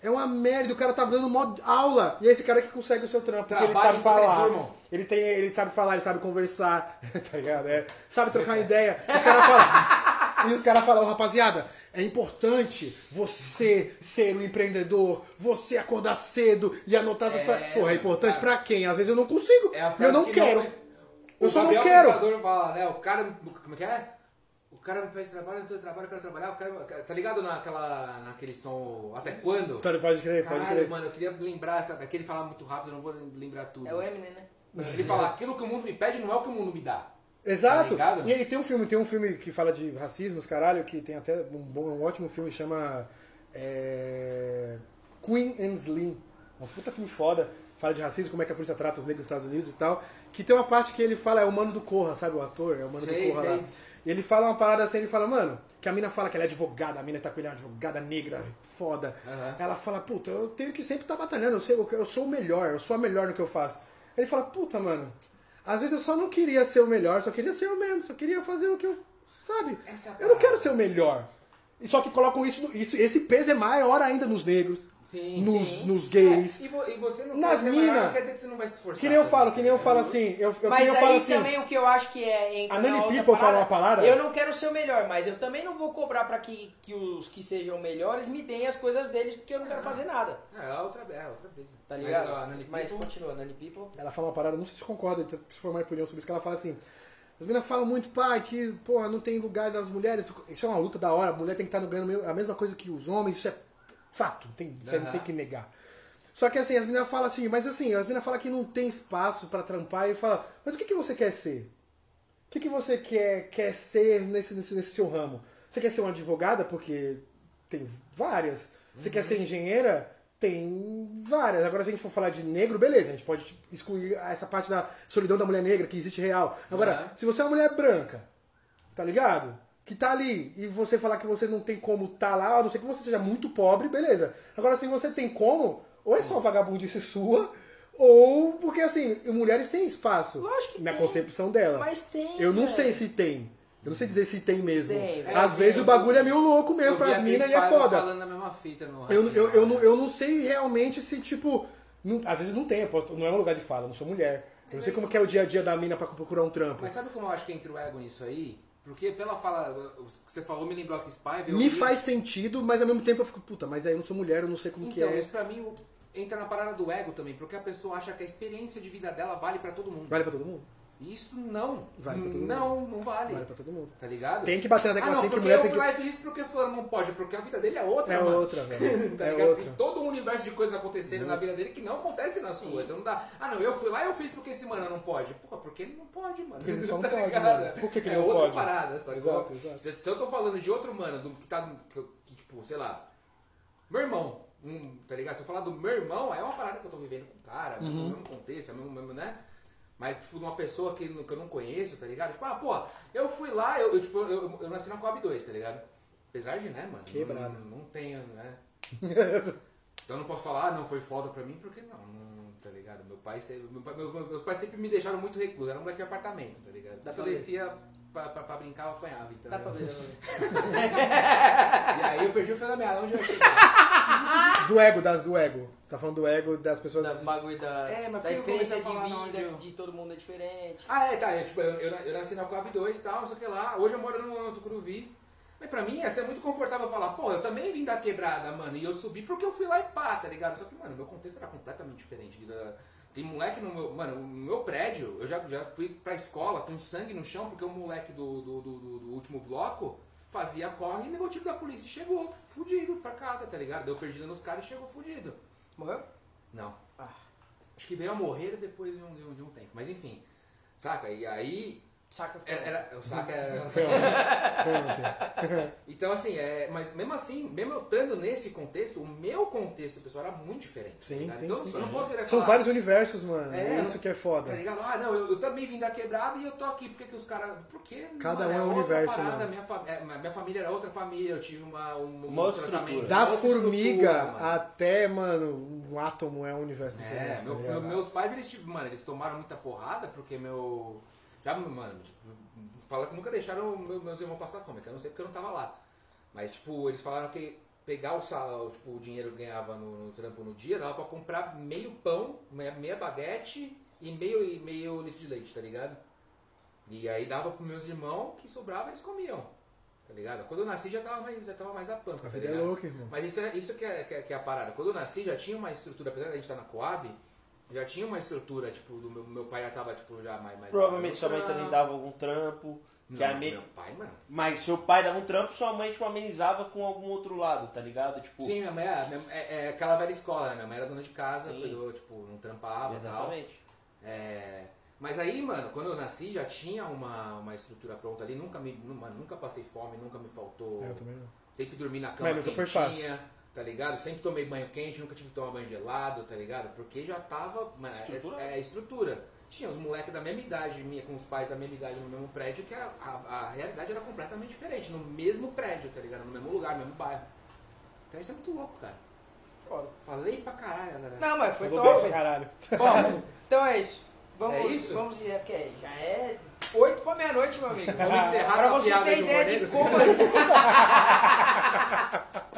Speaker 4: É uma merda, o cara tá dando mó aula. E é esse cara que consegue o seu trampo, porque ele sabe falar. Ele, tem, ele sabe falar, ele sabe conversar, tá ligado? É, sabe trocar ideia. Os caras falam, e os caras falam, "Ô, rapaziada, é importante você ser um empreendedor, você acordar cedo e anotar essas
Speaker 2: É,
Speaker 4: coisas. Porra, é importante pra quem? Às vezes eu não consigo.
Speaker 2: É a
Speaker 4: eu
Speaker 2: frase
Speaker 4: não
Speaker 2: que
Speaker 4: quero.
Speaker 2: Não...
Speaker 4: Eu
Speaker 2: o
Speaker 4: só não
Speaker 2: Gabriel
Speaker 4: quero.
Speaker 2: Pensador fala, né? O cara. Como é que é? O cara me pede trabalho, eu tô trabalho, eu quero trabalhar. O cara, tá ligado naquela, naquele som Até Quando?
Speaker 4: Tá, Pode crer, pode
Speaker 2: Caralho,
Speaker 4: crer.
Speaker 2: mano, eu queria lembrar, sabe? Aquele fala muito rápido, eu não vou lembrar tudo.
Speaker 3: É o Eminem, né?
Speaker 2: Ele fala, aquilo que o mundo me pede não é o que o mundo me dá.
Speaker 4: Exato.
Speaker 2: Tá
Speaker 4: e aí tem um filme, tem um filme que fala de racismo, os caralho, que tem até um, bom, um ótimo filme chama é, Queen and Slim. Um puta filme foda. Fala de racismo, como é que a polícia trata os negros nos Estados Unidos e tal. Que tem uma parte que ele fala, é o Mano do Corra, sabe o ator? É o Mano
Speaker 2: Sei,
Speaker 4: do Corra
Speaker 2: sei.
Speaker 4: lá. E ele fala uma parada assim, ele fala, mano, que a mina fala que ela é advogada, a mina tá com ele, é uma advogada negra, foda.
Speaker 2: Aham.
Speaker 4: Ela fala, puta, eu tenho que sempre estar tá batalhando, eu, sei, eu, eu sou o melhor, eu sou a melhor no que eu faço. Ele fala, puta, mano, às vezes eu só não queria ser o melhor, só queria ser eu mesmo, só queria fazer o que eu. Sabe?
Speaker 2: É
Speaker 4: eu não quero ser o melhor. E Só que colocam isso, no- isso. Esse peso é maior ainda nos negros,
Speaker 2: Sim,
Speaker 4: nos,
Speaker 2: sim.
Speaker 4: nos gays.
Speaker 2: É, e, vo- e você não
Speaker 4: Nas
Speaker 2: quer ser maior,
Speaker 4: mina.
Speaker 2: não quer dizer que você não vai se esforçar.
Speaker 4: Que nem eu falo, que nem eu falo assim. Eu, eu,
Speaker 3: Mas
Speaker 4: eu falo
Speaker 3: aí
Speaker 4: assim.
Speaker 3: também o que eu acho que é.
Speaker 4: A
Speaker 3: na
Speaker 4: Nani People fala uma palavra?
Speaker 3: Eu não quero ser o melhor, mas eu também não vou cobrar pra que, que os que sejam melhores me deem as coisas deles, porque eu não quero fazer nada.
Speaker 2: É, é outra, é outra brisa.
Speaker 3: Tá
Speaker 2: Mas,
Speaker 3: ligado?
Speaker 2: ó, a Nani
Speaker 3: Mas,
Speaker 2: People-
Speaker 3: continua, Nani People.
Speaker 4: Ela fala uma parada, não sei se concorda, então se formar em opinião sobre isso, que ela fala assim. As meninas falam muito, pai, que, porra, não tem lugar das mulheres. Isso é uma luta da hora, a mulher tem que estar ganhando a mesma coisa que os homens, isso é fato, não tem, você não tem que negar. Só que assim, as meninas falam assim, mas assim, as meninas falam que não tem espaço pra trampar e fala, mas o que, que você quer ser? O que, que você quer, quer ser nesse, nesse, nesse seu ramo? Você quer ser uma advogada? Porque tem várias. Você quer ser engenheira? Tem várias. Agora, se a gente for falar de negro, beleza, a gente pode excluir essa parte da solidão da mulher negra que existe real. Agora,
Speaker 2: Aham.
Speaker 4: se você é uma mulher branca, tá ligado? Que tá ali, e você falar que você não tem como tá lá, a não ser que você seja muito pobre, beleza. Agora, se você tem como, ou é só vagabundice sua, ou porque assim, mulheres têm espaço
Speaker 3: Lógico que
Speaker 4: na
Speaker 3: tem.
Speaker 4: concepção dela.
Speaker 3: Mas tem,
Speaker 4: Eu não sei se tem. Eu não sei dizer se tem mesmo.
Speaker 3: Tem.
Speaker 4: Às vezes o bagulho é meio louco mesmo pras
Speaker 2: a
Speaker 4: minas e é foda.
Speaker 2: falando a mesma fita no
Speaker 4: Eu, eu, eu, não, eu não sei realmente se, tipo. não- às vezes não tem, posso- não é um lugar de fala, eu não sou mulher. Eu não sei como que é o dia a dia da mina pra procurar um trampo.
Speaker 2: Mas sabe como eu acho que entra o ego nisso aí? Porque pela fala, o que você falou me lembrou Cris Paiva. eu
Speaker 4: Me
Speaker 2: vi-
Speaker 4: faz sentido, mas ao mesmo tempo eu fico, puta, mas aí eu não sou mulher, eu não sei como
Speaker 2: Então,
Speaker 4: que é.
Speaker 2: isso pra mim entra na parada do ego também, porque a pessoa acha que a experiência de vida dela vale pra todo mundo.
Speaker 4: Vale pra todo mundo?
Speaker 2: Isso não.
Speaker 4: Vale pra todo mundo.
Speaker 2: não, não vale.
Speaker 4: Vale pra todo mundo.
Speaker 2: Tá ligado?
Speaker 4: Tem que bater na
Speaker 2: Ah,
Speaker 4: tecla
Speaker 2: não,
Speaker 4: assim que
Speaker 2: porque
Speaker 4: mulher
Speaker 2: eu
Speaker 4: tem
Speaker 2: fui
Speaker 4: que.
Speaker 2: lá e fiz isso porque fulano não pode, porque a vida dele é outra,
Speaker 4: É
Speaker 2: mano.
Speaker 4: outra, velho.
Speaker 2: Tá
Speaker 4: É
Speaker 2: ligado?
Speaker 4: outra.
Speaker 2: Tem todo um universo de coisas acontecendo na vida dele que não acontece na sua. Então não dá. Ah, não, eu fui lá e eu fiz porque esse mano não pode. Porra, porque ele não pode, mano.
Speaker 4: Porque ele só não
Speaker 2: Tá
Speaker 4: pode,
Speaker 2: ligado?
Speaker 4: Por que que ele
Speaker 2: é
Speaker 4: não
Speaker 2: outra
Speaker 4: pode?
Speaker 2: parada, sacou?
Speaker 4: Exato, exato.
Speaker 2: Se, se eu tô falando de outro mano do, que tá. Que, que, tipo, sei lá. Meu irmão. um, tá ligado? Se eu falar do meu irmão, é uma parada que eu tô vivendo com o cara,
Speaker 4: Uhum.
Speaker 2: no mesmo contexto, é mesmo, mesmo, né? Mas, tipo, de uma pessoa que, que eu não conheço, tá ligado? Tipo, ah, pô, eu fui lá, eu, eu, tipo, eu, eu, nasci na Coab 2, tá ligado? Apesar de, né, mano?
Speaker 4: Quebrada.
Speaker 2: Não, não tenho, né? então eu não posso falar, ah, não foi foda pra mim, porque não, não tá ligado? Meu pai, meu, meu- meus pais sempre me deixaram muito recluso, era um moleque de apartamento, tá ligado? Se eu descia pra, pra, pra brincar, eu apanhava, então.
Speaker 3: Dá pra ver, dá pra ver.
Speaker 2: E aí eu perdi o fio da meada, onde eu ia chegar?
Speaker 4: Do ego, das do ego. Tá falando do ego das pessoas.
Speaker 3: Das bagulho da,
Speaker 2: É, mas
Speaker 3: da
Speaker 2: por que eu
Speaker 3: experiência de vida,
Speaker 2: eu-
Speaker 3: de todo mundo é diferente.
Speaker 2: Ah, é, tá. É, tipo, eu, eu, eu nasci na Coab 2 e tal, sei o que lá. Hoje eu moro no Tucuruvi. Mas pra mim ia ser muito confortável falar, pô, eu também vim da quebrada, mano. E eu subi porque eu fui lá e pá, tá ligado? Só que, mano, meu contexto era completamente diferente. Da- Tem moleque no meu. Mano, no meu prédio, eu já, já fui pra escola com sangue no chão, porque o moleque do, do, do, do- último bloco fazia corre e levou tiro da polícia e chegou fudido pra casa, tá ligado? Deu perdida nos caras e chegou fudido.
Speaker 3: Morreu?
Speaker 2: Não.
Speaker 3: Ah.
Speaker 2: Acho que veio a morrer depois de um, de um, de um tempo. Mas enfim, saca? E aí.
Speaker 3: Saca?
Speaker 2: Era, era, o saca era. Então, assim, é, mas mesmo assim, mesmo eu estando nesse contexto, o meu contexto pessoal era muito diferente. tá
Speaker 4: Sim,
Speaker 2: ligado?
Speaker 4: sim,
Speaker 2: então
Speaker 4: sim.
Speaker 2: eu não posso virar
Speaker 4: São vários universos, mano.
Speaker 2: É,
Speaker 4: Isso que é foda.
Speaker 2: Tá ligado? Ah, não, eu, eu também vim da quebrada e eu tô aqui. Por que, que os caras. Porque.
Speaker 4: Cada
Speaker 2: mano,
Speaker 4: um é um universo,
Speaker 2: Parada,
Speaker 4: mano.
Speaker 2: minha, fa- é, minha família era outra família, eu tive uma. Um,
Speaker 1: Uma outra estrutura.
Speaker 4: Da
Speaker 2: outra
Speaker 4: formiga
Speaker 2: estrutura, mano.
Speaker 4: até, mano, um átomo é um universo
Speaker 2: É,
Speaker 4: diferente.
Speaker 2: meu-
Speaker 4: tá
Speaker 2: meu-
Speaker 4: ligado?
Speaker 2: meus pais, eles, tipo, mano, eles tomaram muita porrada porque meu. Já, mano, tipo, fala que nunca deixaram meu- meus irmãos passar fome, que eu não sei porque eu não tava lá. Mas, tipo, eles falaram que pegar o sal, tipo, o dinheiro que ganhava no, no trampo no dia, dava pra comprar meio pão, meia, meia baguete e meio, e meio litro de leite, tá ligado? E aí dava pros meus irmãos, que sobrava, eles comiam. Tá ligado? Quando eu nasci já tava mais, já tava mais a pampa,
Speaker 4: A
Speaker 2: tá
Speaker 4: é
Speaker 2: ligado?
Speaker 4: louca, irmão.
Speaker 2: Mas isso é, isso que, é, que, é, que é a parada. Quando eu nasci, já tinha uma estrutura, apesar de a gente estar na Coab, já tinha uma estrutura, tipo, do meu, meu pai já tava, tipo, já mais... mais
Speaker 1: Provavelmente sua mãe também dava algum trampo. Que
Speaker 2: Não,
Speaker 1: a me-
Speaker 2: meu pai, mano.
Speaker 1: Mas seu pai dava um trampo, sua mãe tipo, amenizava com algum outro lado, tá ligado? Tipo,
Speaker 2: Sim, minha mãe é, é, é aquela velha escola, né? Minha mãe era dona de casa,
Speaker 1: Sim.
Speaker 2: cuidou, tipo, não trampava e tal.
Speaker 1: exatamente.
Speaker 2: É, mas aí, mano, quando eu nasci já tinha uma, uma estrutura pronta ali, nunca me, nunca passei fome, nunca me faltou.
Speaker 4: É, eu também não.
Speaker 2: Sempre dormi na cama
Speaker 4: Mas nunca foi
Speaker 2: quentinha, tá ligado? Sempre tomei banho quente, nunca tive que tomar banho gelado, tá ligado? Porque já tava. mano,
Speaker 1: Estrutura.
Speaker 2: É, é estrutura. Tinha os moleques da mesma idade minha, com os pais da mesma idade no mesmo prédio, que a, a, a realidade era completamente diferente. No mesmo prédio, tá ligado? No mesmo lugar, no mesmo bairro. Então isso é muito louco, cara.
Speaker 3: Foda.
Speaker 2: Falei pra caralho, galera.
Speaker 3: Não, mas foi
Speaker 4: Falou
Speaker 3: top.
Speaker 4: caralho.
Speaker 3: Bom, então é isso. Vamos,
Speaker 2: É isso?
Speaker 3: vamos é, porque já é 8 pra meia-noite, meu amigo.
Speaker 2: Vamos encerrar
Speaker 3: Pra
Speaker 2: com a
Speaker 3: você
Speaker 2: piada
Speaker 3: ter
Speaker 2: de
Speaker 3: ideia de como.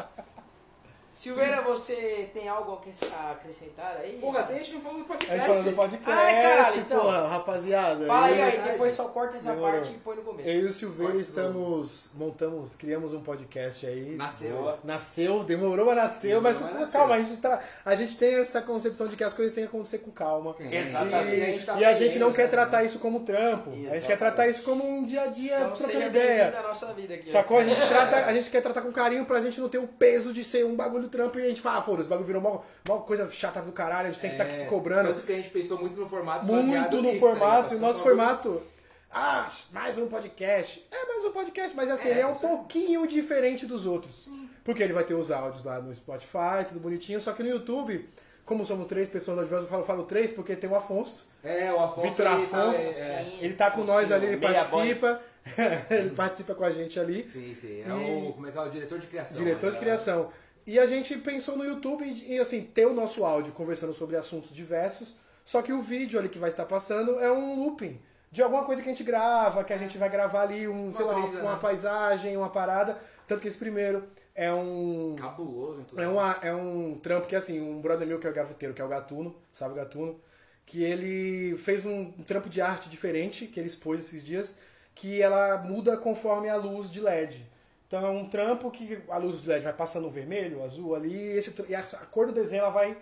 Speaker 3: Silveira, você tem algo a acres- a acrescentar aí?
Speaker 2: Porra, até a gente não falou do
Speaker 4: A gente
Speaker 2: podcast.
Speaker 4: falando do podcast,
Speaker 3: Ai, caralho, então.
Speaker 4: porra, rapaziada.
Speaker 3: Fala aí, aí depois só corta essa
Speaker 4: Demorou.
Speaker 3: parte e põe no começo.
Speaker 4: Eu e o Silveira
Speaker 2: Cortes do-
Speaker 4: estamos, montamos, criamos um podcast aí.
Speaker 2: Nasceu.
Speaker 4: Nasceu, demorou, nasceu,
Speaker 2: Demorou,
Speaker 4: mas
Speaker 2: mas nasceu.
Speaker 4: calma, a gente, tá, a gente tem essa concepção de que as coisas têm que acontecer com calma.
Speaker 1: Exatamente.
Speaker 4: E,
Speaker 2: E a gente tá
Speaker 4: e a gente não quer
Speaker 2: né?
Speaker 4: tratar isso como trampo. A gente
Speaker 1: Exatamente.
Speaker 4: quer tratar isso como um dia a dia,
Speaker 3: Então
Speaker 4: trocando ideia.
Speaker 3: à nossa vida aqui.
Speaker 4: Sacou? A gente, trata, a gente quer tratar com carinho pra gente não ter o peso de ser um bagulho trampo e a gente fala, ah, foda, esse bagulho virou uma, uma coisa chata do caralho, a gente tem que estar aqui se cobrando.
Speaker 2: Tanto que a gente pensou muito no formato
Speaker 4: Muito no
Speaker 2: nisso,
Speaker 4: formato,
Speaker 2: né?
Speaker 4: o nosso formato. Ah, mais um podcast. É mais um podcast, mas assim,
Speaker 2: É,
Speaker 4: ele é um pouquinho diferente dos outros. Porque ele vai ter os áudios lá no Spotify, tudo bonitinho, só que no YouTube, como somos três pessoas audiovisuais, eu falo, falo três porque tem o Afonso.
Speaker 2: É, o Afonso.
Speaker 4: Vitor
Speaker 2: ele tá-
Speaker 4: Afonso.
Speaker 2: é, é.
Speaker 3: Sim.
Speaker 4: Ele tá com
Speaker 1: Afonso,
Speaker 4: nós ali, ele participa. ele participa com a gente ali.
Speaker 2: Sim, sim. É
Speaker 4: E-
Speaker 2: o. Como é que é? O diretor de criação.
Speaker 4: Diretor
Speaker 2: né?
Speaker 4: de criação. E a gente pensou no YouTube em, assim, ter o nosso áudio conversando sobre assuntos diversos, só que o vídeo ali que vai estar passando é um looping de alguma coisa que a gente grava, que a gente vai gravar ali, um, sei lá, uma,
Speaker 2: brisa,
Speaker 4: uma
Speaker 2: né?
Speaker 4: paisagem, uma parada. Tanto que esse primeiro é um.
Speaker 2: Cabuloso, inclusive.
Speaker 4: É, uma, é um trampo que, assim, um brother meu que é o gaveteiro, que é o Gatuno, sabe o Gatuno? Que ele fez um, um trampo de arte diferente, que ele expôs esses dias, que ela muda conforme a luz de LED. Então é um trampo que a luz de LED vai passando o vermelho, o azul ali, e, esse, e a, a cor do desenho ela vai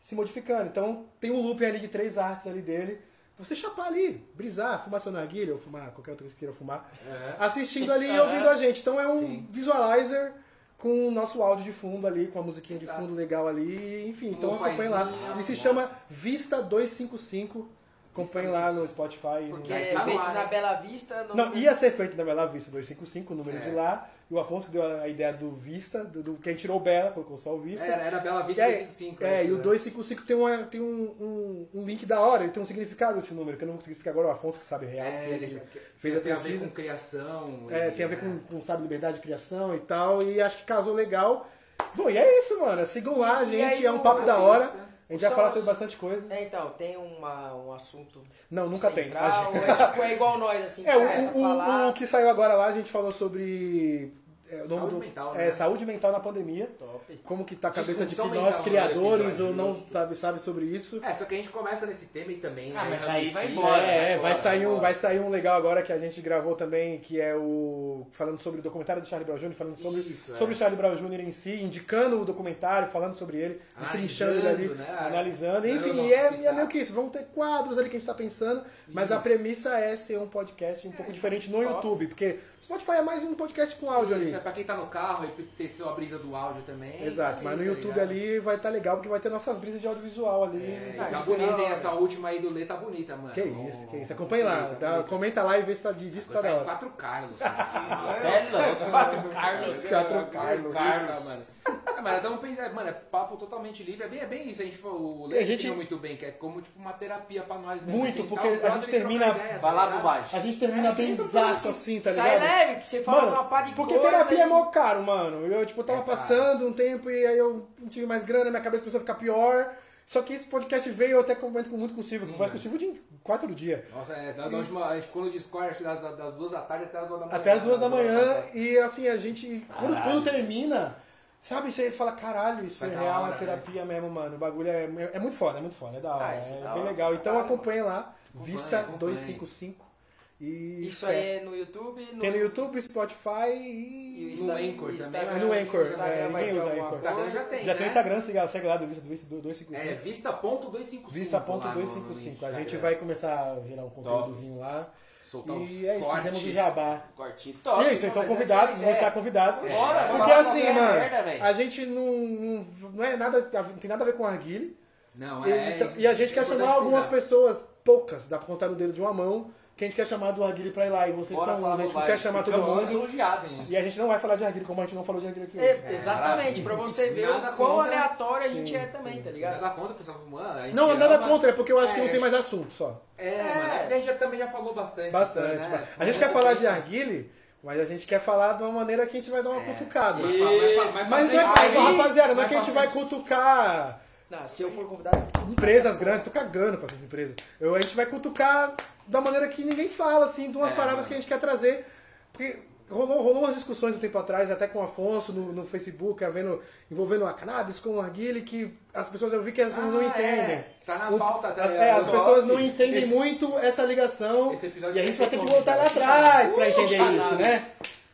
Speaker 4: se modificando. Então tem um looping ali de três artes ali dele, você chapar ali, brisar, fumar seu narguilha ou fumar qualquer outra coisa que queira fumar,
Speaker 2: É.
Speaker 4: assistindo ali e ouvindo a gente. Então é um
Speaker 2: Sim.
Speaker 4: visualizer com o nosso áudio de fundo ali, com a musiquinha de fundo legal ali, enfim, então acompanhe lá. Ele se
Speaker 2: nossa.
Speaker 4: chama Vista 255. Acompanhe lá no Spotify.
Speaker 3: Porque
Speaker 4: no...
Speaker 3: é
Speaker 2: está no
Speaker 3: feito na
Speaker 2: né?
Speaker 3: Bela Vista. No...
Speaker 4: Não, ia ser feito na Bela Vista 255, o número
Speaker 2: É.
Speaker 4: de lá. E o Afonso que deu a ideia do Vista, do, do, quem tirou o Bela, colocou só o Vista.
Speaker 2: Era, era Bela Vista
Speaker 4: É,
Speaker 2: 255.
Speaker 4: é,
Speaker 2: né?
Speaker 4: e o 255 tem, uma, tem um, um, um link da hora, ele tem um significado esse número, que eu não vou conseguir explicar agora, o Afonso que sabe real,
Speaker 2: É,
Speaker 4: que
Speaker 2: ele
Speaker 4: ele
Speaker 2: fez
Speaker 4: a
Speaker 2: tem a ver
Speaker 4: pesquisa.
Speaker 2: com criação.
Speaker 4: É,
Speaker 2: e,
Speaker 4: tem a ver
Speaker 2: né?
Speaker 4: com, com sabe, liberdade de criação e tal, e acho que casou legal. Bom, e é isso, mano. Sigam lá,
Speaker 3: E
Speaker 4: gente,
Speaker 3: aí
Speaker 4: é um papo da hora. A gente vai
Speaker 3: Só
Speaker 4: falar sobre bastante coisa.
Speaker 3: É, então, tem uma, um assunto
Speaker 4: Não, nunca tem.
Speaker 3: central,
Speaker 4: gente-
Speaker 3: é, tipo, é igual nós, assim,
Speaker 4: É, o- o-
Speaker 3: falar.
Speaker 4: o que saiu agora lá, a gente falou sobre. É, o nome
Speaker 2: Saúde
Speaker 4: do-
Speaker 2: mental,
Speaker 4: é,
Speaker 2: né?
Speaker 4: saúde mental na pandemia.
Speaker 3: Top.
Speaker 4: Como que tá a cabeça de que nós, criadores,
Speaker 2: né, episódio,
Speaker 4: ou não sabe, sabe sobre isso.
Speaker 2: É, só que a gente começa nesse tema e também.
Speaker 1: Ah,
Speaker 2: né,
Speaker 1: mas aí vai embora,
Speaker 4: É,
Speaker 1: vai
Speaker 4: vai
Speaker 1: embora,
Speaker 4: sair, um, vai sair um legal agora que a gente gravou também, que é o. falando sobre o documentário do Charlie Brown Jr., falando sobre,
Speaker 2: Isso, é.
Speaker 4: sobre o Charlie Brown Jr. em si, indicando o documentário, falando sobre ele, destrinchando ele ali,
Speaker 2: Analisando, né?
Speaker 4: analisando. Enfim, e é, é meio que isso. Vão ter quadros ali que a gente tá pensando, mas a
Speaker 2: Isso.
Speaker 4: premissa é ser um podcast um pouco diferente no YouTube, porque o Spotify é mais um podcast com áudio ali.
Speaker 2: Isso é pra quem tá no carro e ter seu a brisa do áudio também.
Speaker 4: Exato,
Speaker 2: tá
Speaker 4: mas no
Speaker 2: tá
Speaker 4: YouTube
Speaker 2: ligado?
Speaker 4: ali vai estar legal, porque vai ter nossas brisas de audiovisual ali.
Speaker 2: É,
Speaker 3: Ah,
Speaker 2: tá
Speaker 3: isso
Speaker 2: bonita,
Speaker 3: é
Speaker 2: hein? Essa última aí do Lê tá bonita, mano.
Speaker 4: Que isso, que isso. Acompanhe lá,
Speaker 2: Bonita,
Speaker 4: tá?
Speaker 2: bonita.
Speaker 4: comenta lá e vê se tá de disso tá da
Speaker 2: tá
Speaker 4: hora.
Speaker 2: 4K, Lucas.
Speaker 1: Sério?
Speaker 3: Quatro Carlos.
Speaker 4: Quatro
Speaker 2: Carlos.
Speaker 1: Carlos.
Speaker 2: mano. É, mas estamos pensando, mano, é papo totalmente livre. É bem, é bem isso. A gente falou, o
Speaker 4: A
Speaker 2: Lê
Speaker 4: gente-
Speaker 2: muito bem, que é como tipo uma terapia pra nós mesmo.
Speaker 4: Muito,
Speaker 2: sentar
Speaker 4: porque
Speaker 2: os
Speaker 4: a
Speaker 2: brothers
Speaker 4: gente termina-
Speaker 2: ideia, tá
Speaker 1: Falar
Speaker 2: ligado?
Speaker 1: bobagem.
Speaker 4: A gente termina
Speaker 2: É,
Speaker 4: bem zaço
Speaker 2: bem.
Speaker 4: assim, tá
Speaker 3: Sai
Speaker 4: ligado?
Speaker 3: leve, que você fala
Speaker 4: Mano,
Speaker 3: uma par de
Speaker 4: porque
Speaker 3: coisa
Speaker 4: terapia
Speaker 3: e-
Speaker 4: é mó caro, mano. Eu, tipo, tava
Speaker 2: É
Speaker 4: passando um tempo e aí eu não tive mais grana, minha cabeça começou a ficar pior. Só que esse podcast veio, eu até comento com- muito consigo,
Speaker 2: Sim,
Speaker 4: converso consigo de quatro do dia.
Speaker 2: Nossa, é, da, da última, a gente ficou no Discord acho que das, das duas da tarde até as duas da manhã.
Speaker 4: Até as duas da manhã,
Speaker 2: manhã.
Speaker 4: e assim, a gente. Quando, quando termina, sabe, você fala, caralho, isso
Speaker 2: Vai
Speaker 4: é real,
Speaker 2: hora,
Speaker 4: é terapia mesmo, mano. O bagulho é, é muito foda, é muito foda, é da hora.
Speaker 3: Ah, é
Speaker 4: é
Speaker 3: da
Speaker 4: bem
Speaker 3: hora
Speaker 4: legal. Então
Speaker 3: caralho.
Speaker 4: acompanha lá,
Speaker 2: Acompanha,
Speaker 4: Vista
Speaker 2: acompanha.
Speaker 4: 255. E
Speaker 3: Isso aí é no YouTube. No...
Speaker 4: Tem no YouTube, Spotify
Speaker 3: E
Speaker 4: e.
Speaker 2: No Anchor também,
Speaker 4: no Anchor, é, ninguém usa Anchor.
Speaker 2: Instagram já tem,
Speaker 4: Já
Speaker 2: né?
Speaker 4: tem o Instagram, siga, segue lá do Vista 255.
Speaker 2: É, vista.255.
Speaker 4: Vista.255. A gente vai começar a gerar um conteúdozinho lá.
Speaker 2: Soltar os
Speaker 4: E é isso, fizemos o
Speaker 2: cortes.
Speaker 4: jabá.
Speaker 1: Cortinho
Speaker 4: E
Speaker 1: top.
Speaker 4: aí, vocês estão convidados,
Speaker 1: é a
Speaker 4: vocês vão estar convidados.
Speaker 1: Bora,
Speaker 4: Porque assim, mano,
Speaker 1: merda,
Speaker 4: a gente não, não, não é nada, não tem nada a ver com arguile.
Speaker 2: Não,
Speaker 4: E,
Speaker 2: é.
Speaker 4: então- e a gente
Speaker 2: é
Speaker 4: quer chamar algumas pessoas, poucas, dá pra contar no dedo de uma mão, que a gente quer chamar do arguile pra ir lá. E vocês
Speaker 1: Bora
Speaker 4: são
Speaker 1: falar
Speaker 4: uns, a gente não
Speaker 1: bobagem.
Speaker 4: quer chamar todo
Speaker 1: Ficamos
Speaker 4: mundo.
Speaker 1: lisonjeados.
Speaker 4: E a gente não vai falar de arguile como a gente não falou de arguile aqui hoje.
Speaker 3: É, exatamente, pra você ver
Speaker 2: Nada
Speaker 3: o quão
Speaker 2: contra.
Speaker 3: aleatório a gente é também, tá ligado?
Speaker 2: Nada contra, pessoal. A gente
Speaker 4: Não, nada
Speaker 2: ama-
Speaker 4: contra, é porque eu acho que
Speaker 2: É,
Speaker 4: não tem mais assunto só.
Speaker 2: É, mano, é a gente já, também já falou bastante.
Speaker 4: Bastante.
Speaker 2: né?
Speaker 4: A gente quer falar de arguile, mas a gente quer falar de uma maneira que a gente vai dar uma cutucada.
Speaker 2: Mas, mas, mas, mas,
Speaker 4: Mas não é, que- rapaziada, não é que a gente vai cutucar
Speaker 3: Não, se eu for convidado.
Speaker 4: empresas grandes, tô cagando pra essas empresas. Eu, a gente vai cutucar da maneira que ninguém fala, assim, de umas
Speaker 2: É,
Speaker 4: palavras que a gente quer trazer. Porque rolou, rolou umas discussões um tempo atrás, até com o Afonso no, no Facebook, havendo, envolvendo a cannabis com o arguile, que as pessoas, eu vi que as pessoas não
Speaker 2: Ah,
Speaker 4: entendem.
Speaker 2: é. Tá na pauta, tá
Speaker 4: as, é, as pessoas não entendem
Speaker 2: esse-
Speaker 4: muito essa ligação
Speaker 2: esse episódio
Speaker 4: e a gente
Speaker 2: vai
Speaker 4: ter que voltar lá atrás pra entender isso, né?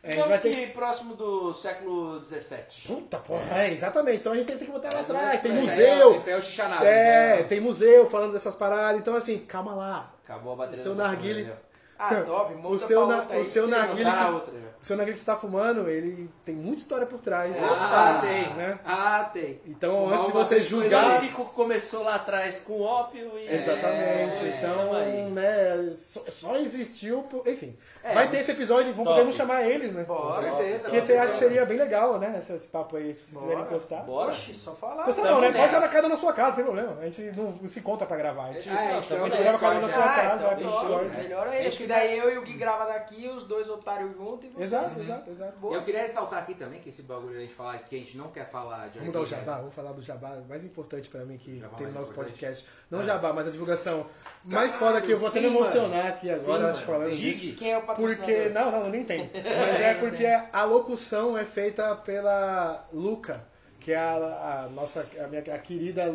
Speaker 4: É,
Speaker 1: Digamos
Speaker 4: ter
Speaker 1: que próximo do século XVII.
Speaker 4: Puta porra, é, exatamente. Então a gente tem, tem que botar lá atrás. Tem
Speaker 2: aí é-
Speaker 4: museu.
Speaker 2: Aí é o.
Speaker 4: É,
Speaker 2: né?
Speaker 4: tem museu falando dessas paradas. Então, assim, calma lá.
Speaker 1: Acabou a bateria
Speaker 4: Seu narguile-
Speaker 1: fone,
Speaker 3: Ah, top,
Speaker 4: O seu, na- o seu
Speaker 3: Tem-
Speaker 4: narguile
Speaker 1: Tá na
Speaker 4: que, o seu narguile que você tá fumando, ele tem muita história por trás.
Speaker 2: Ah, tem.
Speaker 4: Né?
Speaker 2: Ah, tem.
Speaker 4: Então,
Speaker 2: Fumar
Speaker 4: antes de você julgar-
Speaker 1: que co- começou lá atrás com ópio e...
Speaker 4: Exatamente.
Speaker 1: É,
Speaker 4: então,
Speaker 1: aí.
Speaker 4: né, só, só existiu. por- Enfim,
Speaker 2: É,
Speaker 4: vai ter esse episódio, vamos podemos chamar eles, né?
Speaker 3: Bora.
Speaker 2: Com certeza.
Speaker 4: Porque você acha que seria bem legal, né? Esse, esse papo aí, se vocês quiserem
Speaker 3: Bora.
Speaker 4: encostar.
Speaker 1: Bora.
Speaker 3: Só falar.
Speaker 4: Encostar não, né? Pode estar na casa da sua casa, não tem problema. A gente não se conta pra gravar. A gente,
Speaker 2: Ah, é,
Speaker 4: não,
Speaker 2: então
Speaker 4: a gente
Speaker 2: é
Speaker 4: grava na sua
Speaker 3: Ah,
Speaker 4: casa, vai pro.
Speaker 3: Melhor é isso,
Speaker 2: que
Speaker 3: daí eu e o Gui grava daqui, os dois otários juntos e vocês.
Speaker 4: Exato, exato, exato.
Speaker 3: Boa.
Speaker 2: Eu queria ressaltar aqui também que esse bagulho a gente falar que a gente não quer falar de
Speaker 4: Vamos dar o jabá, vamos falar do jabá mais importante pra mim que tem no nosso
Speaker 2: importante.
Speaker 4: podcast. Não o jabá, mas a divulgação mais foda que eu vou até me
Speaker 2: sim, mano.
Speaker 4: emocionar aqui agora,
Speaker 2: Sim,
Speaker 4: falando
Speaker 2: sim.
Speaker 4: disso.
Speaker 3: Quem é o patrocinador?
Speaker 4: Porque, não, não, nem tem. Mas é porque a locução é feita pela Luca, que é a, a nossa, a minha a querida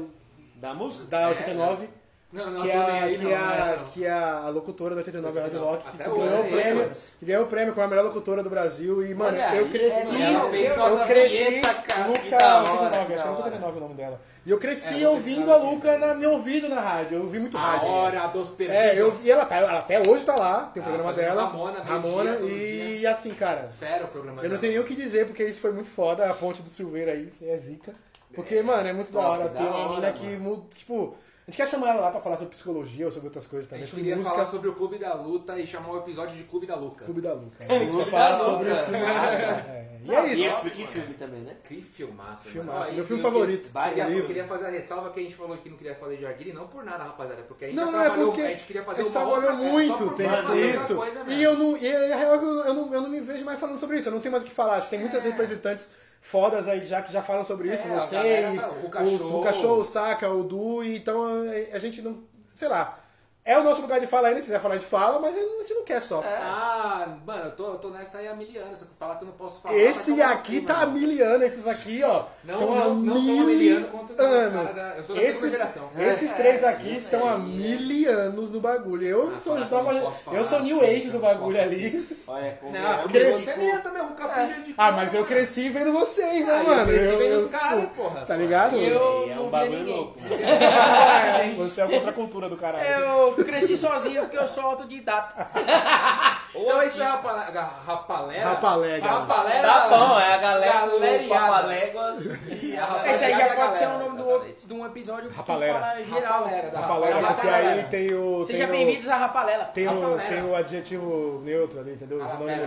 Speaker 1: Da música?
Speaker 4: da 89,
Speaker 2: Não, não,
Speaker 4: que é, a,
Speaker 2: aí,
Speaker 4: que,
Speaker 2: não,
Speaker 4: é
Speaker 2: não é
Speaker 4: a,
Speaker 2: não.
Speaker 4: que é a locutora da 89 Rádio
Speaker 2: Não,
Speaker 4: Rock, que ganhou, o prêmio,
Speaker 2: anos.
Speaker 4: que ganhou o prêmio como a melhor locutora do Brasil. E, mano,
Speaker 3: Olha
Speaker 4: eu
Speaker 3: aí,
Speaker 4: cresci.
Speaker 3: é
Speaker 2: Ela fez
Speaker 4: eu,
Speaker 2: nossa
Speaker 4: cresci.
Speaker 2: vinheta, cara.
Speaker 4: Luca
Speaker 3: Que da hora,
Speaker 4: 89,
Speaker 3: que
Speaker 4: acho que é Luca
Speaker 3: hora.
Speaker 4: 89 o nome dela. E eu cresci
Speaker 2: É,
Speaker 4: ouvindo a
Speaker 2: 89,
Speaker 4: Luca na meu ouvido na rádio. Eu ouvi muito
Speaker 2: A
Speaker 4: rádio.
Speaker 2: hora dos perdidos.
Speaker 4: É, eu, e ela, tá, ela até hoje tá lá, tem o
Speaker 2: Ah,
Speaker 4: programa
Speaker 2: fazendo
Speaker 4: dela.
Speaker 2: Ramona,
Speaker 4: Ramona,
Speaker 2: todo
Speaker 4: e
Speaker 2: dia.
Speaker 4: assim, cara,
Speaker 2: Fera o programa
Speaker 4: eu não
Speaker 2: dela.
Speaker 4: tenho nem o que dizer, porque isso foi muito foda, a ponte do Silveira aí, aí é zica. Porque, mano, é muito da hora ter uma mina que tipo, a gente quer chamar ela lá pra falar sobre psicologia ou sobre outras coisas
Speaker 2: A
Speaker 4: também,
Speaker 2: gente
Speaker 4: sobre
Speaker 2: queria
Speaker 4: música.
Speaker 2: falar sobre o Clube da Luta e chamar o episódio de Clube da Luca.
Speaker 4: Clube da Luca.
Speaker 1: Clube
Speaker 4: Pra falar
Speaker 1: da
Speaker 4: sobre
Speaker 1: Luca.
Speaker 4: o filme. É, E é
Speaker 1: E
Speaker 4: isso.
Speaker 1: é que filme também, né?
Speaker 2: Que filmaço,
Speaker 4: Filmaço, meu
Speaker 2: e
Speaker 4: filme favorito.
Speaker 2: Queria, eu queria fazer a ressalva que a gente falou que não queria fazer de Arguile, não por nada, rapaziada, porque a gente
Speaker 4: Não,
Speaker 2: já
Speaker 4: não é
Speaker 2: trabalhou,
Speaker 4: porque
Speaker 2: a gente queria fazer
Speaker 4: a gente
Speaker 2: uma outra, é, só
Speaker 4: muito
Speaker 2: outra
Speaker 4: isso. E eu não, e a real, eu, eu não, eu não me vejo mais falando sobre isso. Eu não tenho mais o que falar. Acho que tem muitas representantes fodas aí já que já falam sobre isso.
Speaker 2: É, galera
Speaker 4: Vocês,
Speaker 2: tá- o Cachorro.
Speaker 4: o cachorro, o Saca, o Du. e Então a, a gente não. Sei lá. É o nosso lugar de fala ainda. Se quiser falar, a gente fala, mas a gente não quer só.
Speaker 2: Ah, mano, eu tô, eu tô nessa aí há mil anos, só que falar que eu não posso falar.
Speaker 4: Esse
Speaker 2: tomar no
Speaker 4: aqui tá há
Speaker 2: mano.
Speaker 4: mil anos, esses aqui, ó.
Speaker 2: Não,
Speaker 4: estão
Speaker 2: não,
Speaker 4: há
Speaker 2: não tão
Speaker 4: mil
Speaker 2: quanto os
Speaker 4: anos.
Speaker 2: da- eu sou da segunda
Speaker 4: esses,
Speaker 2: geração.
Speaker 4: esses três aqui
Speaker 3: É,
Speaker 4: estão há mil anos no bagulho. Eu
Speaker 2: Ah,
Speaker 4: sou,
Speaker 2: falar eu não falar,
Speaker 4: eu sou new age
Speaker 2: eu
Speaker 4: do
Speaker 2: não
Speaker 4: bagulho ali.
Speaker 1: Olha, como
Speaker 2: Não,
Speaker 1: é,
Speaker 2: porque
Speaker 1: eu
Speaker 2: você mesmo também, o capinha de
Speaker 4: Ah, mas eu cresci vendo vocês, né,
Speaker 2: Ah, eu
Speaker 4: mano?
Speaker 2: cresci vendo os
Speaker 4: tipo,
Speaker 2: caras, porra.
Speaker 4: Tá ligado?
Speaker 3: Eu
Speaker 1: É
Speaker 3: não
Speaker 1: um bagulho louco.
Speaker 4: Você é contra a cultura do caralho.
Speaker 3: Eu cresci sozinho porque eu sou autodidata.
Speaker 2: Então isso é rapa- rapalera?
Speaker 4: Rapalega.
Speaker 2: Rapalera.
Speaker 1: Tá bom, é a galera do. Papaléguas e rapaziada.
Speaker 3: Esse aí já pode ser o nome do, de um episódio que
Speaker 4: Rapalera.
Speaker 3: fala geral.
Speaker 2: Rapalera, da
Speaker 4: Rapalega,
Speaker 2: Rapalera.
Speaker 4: porque aí tem o.
Speaker 3: Sejam bem-vindos à Rapalela.
Speaker 4: Tem o,
Speaker 2: Rapalera.
Speaker 4: tem o adjetivo neutro ali, entendeu? O sinônimo
Speaker 2: Rapalera,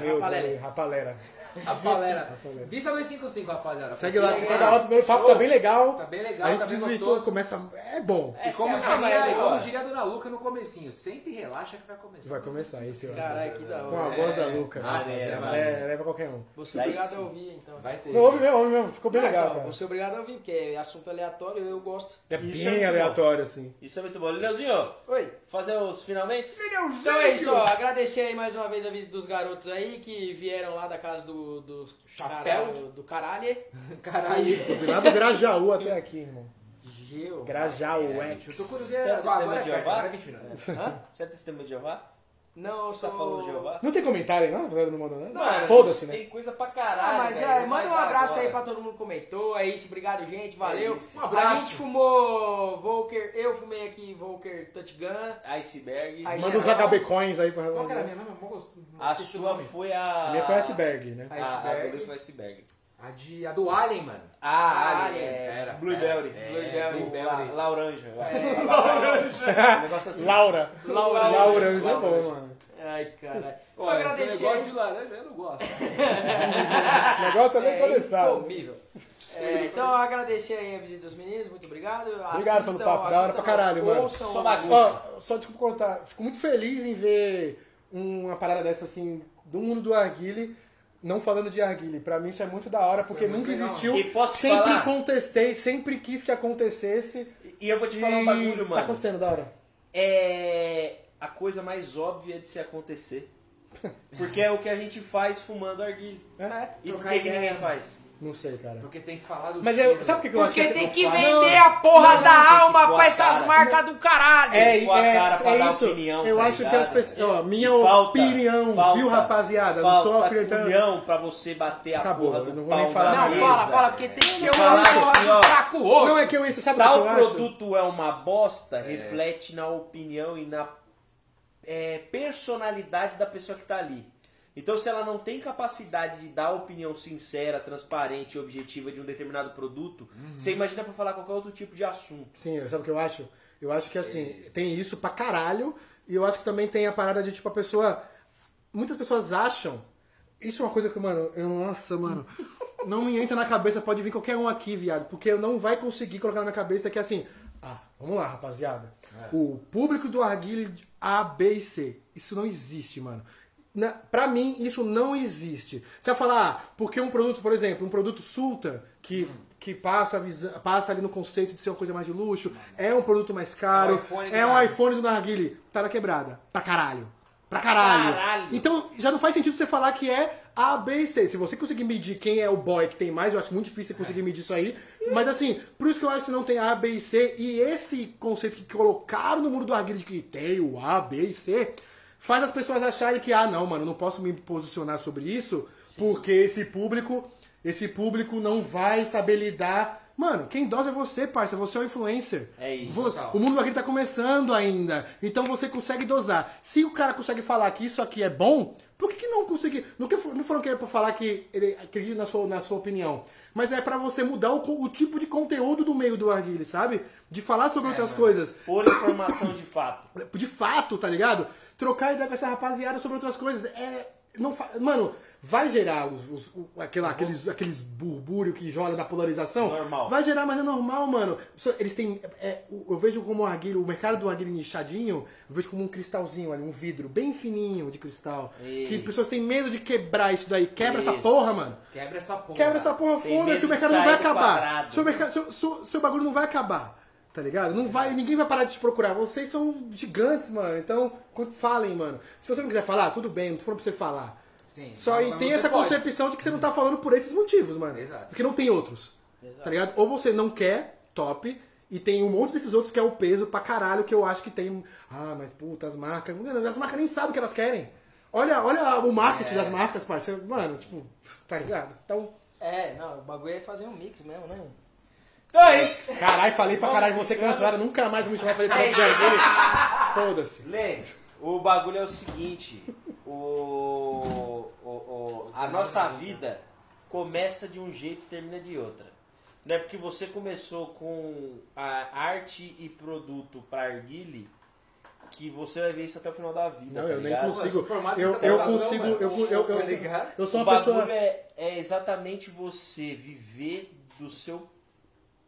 Speaker 4: neutro
Speaker 3: rapalera.
Speaker 4: Rapalera.
Speaker 2: Rapalera. Vista 255, rapaziada.
Speaker 4: Segue lá,
Speaker 2: Segue
Speaker 4: tá da hora, o primeiro papo
Speaker 2: Show.
Speaker 4: tá bem legal.
Speaker 2: Tá bem legal,
Speaker 4: a gente
Speaker 2: tá bem gostoso.
Speaker 4: começa. É bom.
Speaker 2: E como,
Speaker 3: é a
Speaker 2: diria, como diria a Dona Luca no comecinho, senta e relaxa que vai começar.
Speaker 4: Vai começar esse.
Speaker 3: Caralho, que da
Speaker 4: Com a
Speaker 3: hora.
Speaker 4: voz da Luca.
Speaker 2: Ah,
Speaker 4: né?
Speaker 2: é,
Speaker 4: É, é, leva qualquer um.
Speaker 3: Você obrigado a ouvir, então.
Speaker 2: Vai ter.
Speaker 4: Não, ouve mesmo, ouve mesmo. Ficou bem legal,
Speaker 3: então,
Speaker 4: cara.
Speaker 3: Você é obrigado a ouvir, porque é assunto aleatório eu gosto.
Speaker 4: É
Speaker 1: é
Speaker 4: bem aleatório, assim.
Speaker 1: Isso é muito bom. Leozinho,
Speaker 3: Oi.
Speaker 1: fazer os finalmente?
Speaker 3: Então é isso, ó. Agradecer aí mais uma vez a vida dos garotos aí que vieram lá da casa do, do
Speaker 2: Chapéu.
Speaker 3: caralho- do caralho.
Speaker 2: Caralho.
Speaker 4: Fui lá do Grajaú até aqui, irmão. Grajaú, é.
Speaker 1: Você é
Speaker 2: Agora
Speaker 1: testemunha
Speaker 2: agora é
Speaker 1: de Jeová?
Speaker 2: agora é 20 minutos.
Speaker 3: Hã?
Speaker 1: Você é testemunho de Jeová?
Speaker 3: Não, eu
Speaker 1: Você
Speaker 3: sou...
Speaker 1: tá falando Jeová?
Speaker 4: Não tem comentário, não? Não mandou nada?
Speaker 1: Mano,
Speaker 4: Foda-se, né?
Speaker 1: Tem coisa pra
Speaker 3: Ah,
Speaker 1: caralho.
Speaker 3: mas
Speaker 1: velho,
Speaker 3: é, manda um abraço aí
Speaker 1: agora.
Speaker 3: pra todo mundo que comentou. É isso, obrigado, gente. Valeu.
Speaker 1: isso.
Speaker 2: Um abraço.
Speaker 3: A gente fumou Volker, eu fumei aqui Volker Touch Gun.
Speaker 1: Iceberg.
Speaker 3: Aí-
Speaker 4: Manda os HB Coins aí pra
Speaker 2: Qual que era a minha mesmo?
Speaker 1: A sua
Speaker 2: nome.
Speaker 1: foi a.
Speaker 4: A minha foi iceberg, né?
Speaker 3: A
Speaker 1: A, a
Speaker 3: Iceberg.
Speaker 1: dele foi Iceberg.
Speaker 2: A, de, a do Alien, mano.
Speaker 1: Ah,
Speaker 3: Ah,
Speaker 1: ali,
Speaker 3: Alien.
Speaker 1: é,
Speaker 2: Fera,
Speaker 1: Blueberry.
Speaker 2: fera.
Speaker 3: Blueberry.
Speaker 2: É,
Speaker 1: La,
Speaker 2: Blueberry.
Speaker 1: laranja. Um negócio assim.
Speaker 4: Laura.
Speaker 1: Laura.
Speaker 4: Lauranja é
Speaker 1: Lauranja.
Speaker 4: bom, mano.
Speaker 3: Ai, caralho. Vou
Speaker 2: Olha,
Speaker 3: agradecer
Speaker 2: negócio de laranja eu não gosto.
Speaker 4: O negócio é bem
Speaker 3: É
Speaker 4: começado.
Speaker 3: incomível. É, então, agradecer aí a visita dos meninos, muito obrigado.
Speaker 4: Obrigado pelo papo, da hora pra caralho, mano.
Speaker 1: Só bagunça.
Speaker 4: Ó, só desculpa contar, fico muito feliz em ver uma parada dessa assim, do mundo do Arguile, não falando de Arguile. Pra mim isso é muito da hora, porque
Speaker 2: É
Speaker 4: nunca
Speaker 2: legal.
Speaker 4: existiu.
Speaker 1: E posso
Speaker 4: sempre
Speaker 1: falar?
Speaker 4: contestei, sempre quis que acontecesse.
Speaker 1: E eu vou te
Speaker 4: e
Speaker 1: falar um bagulho,
Speaker 4: Tá
Speaker 1: mano.
Speaker 4: acontecendo da hora.
Speaker 1: É a coisa mais óbvia de se acontecer. Porque é o que a gente faz fumando arguilha.
Speaker 3: É.
Speaker 1: E por que, que ninguém faz?
Speaker 4: Não sei, cara.
Speaker 2: Porque tem que falar do
Speaker 4: Mas
Speaker 2: cheiro.
Speaker 4: eu, sabe por que que eu acho
Speaker 3: Porque
Speaker 4: que
Speaker 3: tem
Speaker 4: é-
Speaker 3: que
Speaker 4: Não,
Speaker 3: vender a porra
Speaker 1: não,
Speaker 3: da
Speaker 1: tem que
Speaker 3: alma pra
Speaker 1: a
Speaker 3: essas marcas do caralho.
Speaker 4: É,
Speaker 1: a
Speaker 4: é,
Speaker 1: cara pra
Speaker 4: é
Speaker 1: dar
Speaker 4: isso.
Speaker 1: opinião,
Speaker 4: eu
Speaker 1: tá
Speaker 4: acho que
Speaker 1: ligado?
Speaker 4: as pessoas. Ó, minha
Speaker 1: Falta-
Speaker 4: opinião,
Speaker 1: falta-
Speaker 4: viu, rapaziada? não tô
Speaker 1: Falta
Speaker 4: afirmando.
Speaker 1: culhão pra você bater a
Speaker 4: Acabou,
Speaker 1: porra
Speaker 4: eu
Speaker 1: do
Speaker 4: não vou
Speaker 1: pau
Speaker 4: nem falar
Speaker 3: Não,
Speaker 1: mesa.
Speaker 3: fala, fala, porque tem que ter
Speaker 1: Falar
Speaker 3: porra
Speaker 1: assim,
Speaker 3: do
Speaker 1: ó.
Speaker 3: saco roxo.
Speaker 4: Não é que eu isso, sabe o
Speaker 1: Tal
Speaker 4: que eu acho?
Speaker 1: produto é uma bosta, reflete na opinião e na é, personalidade da pessoa que tá ali. Então, se ela não tem capacidade de dar opinião sincera, transparente e objetiva de um determinado produto, você imagina pra falar qualquer outro tipo de assunto.
Speaker 4: Sim, sabe o que eu acho? Eu acho que assim, tem isso pra caralho, e eu acho que também tem a parada de tipo a pessoa. Muitas pessoas acham. Isso é uma coisa que, mano, eu, nossa, mano, não me entra na cabeça, pode vir qualquer um aqui, viado, porque eu não vai conseguir colocar na minha cabeça que assim, ah, vamos lá, rapaziada. O público do Arguile A, B e C. Isso não existe, mano. Na, pra mim, isso não existe. Você vai falar, ah, porque um produto, por exemplo, um produto Sulta, que, que passa, passa ali no conceito de ser uma coisa mais de luxo, é um produto mais caro, é um iPhone do Narguile, tá na quebrada, pra caralho. Pra caralho.
Speaker 1: Caralho.
Speaker 4: Então já não faz sentido você falar que é A, B e C. Se você conseguir medir quem é o boy que tem mais, eu acho muito difícil você conseguir medir isso aí. Mas assim, por isso que eu acho que não tem A, B e C. E esse conceito que colocaram no mundo do arguilho de que tem o A, B e C, faz as pessoas acharem que, ah, não, mano, não posso me posicionar sobre isso, porque esse público, esse público não vai saber lidar. Mano, quem dosa é você, parça. Você é o influencer.
Speaker 1: É isso.
Speaker 4: O mundo aqui tá começando ainda. Então você consegue dosar. Se o cara consegue falar que isso aqui é bom, por que, que não conseguir? Não, que, não foram que é pra falar que ele acredita na sua, na sua opinião. Mas é pra você mudar o, o tipo de conteúdo do meio do arguile, sabe? De falar sobre outras coisas.
Speaker 1: Por informação de fato.
Speaker 4: De fato, tá ligado? Trocar ideia com essa rapaziada sobre outras coisas. É. Não fa... Mano, vai gerar os, os- aquela, aqueles, aqueles burbúrio que joga da polarização.
Speaker 1: Normal.
Speaker 4: Vai gerar, mas é normal, mano. Eles têm. é, eu vejo como o arguilho, o mercado do arguilho nichadinho, eu vejo como um cristalzinho ali, um vidro bem fininho de cristal.
Speaker 1: Isso.
Speaker 4: Que pessoas têm medo de quebrar isso daí. Quebra essa
Speaker 1: Isso.
Speaker 4: porra, mano.
Speaker 2: Quebra essa porra.
Speaker 4: Quebra essa porra, foda-se, o mercado não vai acabar. Seu, mercado, seu, seu, seu bagulho não vai acabar. Tá ligado? Não vai, ninguém vai parar de te procurar. Vocês são gigantes, mano. Então, falem, mano. Se você não quiser falar, tudo bem, não tô falando pra você falar.
Speaker 2: Sim.
Speaker 4: Só e tem essa
Speaker 2: pode.
Speaker 4: concepção de que você não tá falando por esses motivos, mano.
Speaker 2: Exato.
Speaker 4: Porque não tem outros. Tá ligado? Ou você não quer, top. E tem um monte desses outros que é o peso pra caralho que eu acho que tem. Ah, mas puta, as marcas. As marcas nem sabem o que elas querem. Olha, olha o marketing das marcas, parceiro. Mano, tipo, tá ligado? Então.
Speaker 3: É, não, o bagulho é fazer um mix mesmo, né?
Speaker 1: Então é isso.
Speaker 4: Caralho, falei pra caralho, você cancelado, nunca mais vou me chamar pra fazer trampo de arguilho. Foda-se.
Speaker 1: Lê, o bagulho é o seguinte. O, o- o- a nossa vida começa de um jeito e termina de outra. Não é porque você começou com a arte e produto pra arguile que você vai ver isso até o final da vida.
Speaker 4: Não,
Speaker 1: tá
Speaker 4: eu nem consigo. Eu, eu consigo.
Speaker 2: mano.
Speaker 4: Eu, eu, eu,
Speaker 2: Tá
Speaker 4: eu sou
Speaker 1: O
Speaker 4: uma
Speaker 1: bagulho
Speaker 4: pessoa.
Speaker 1: é, é exatamente você viver do seu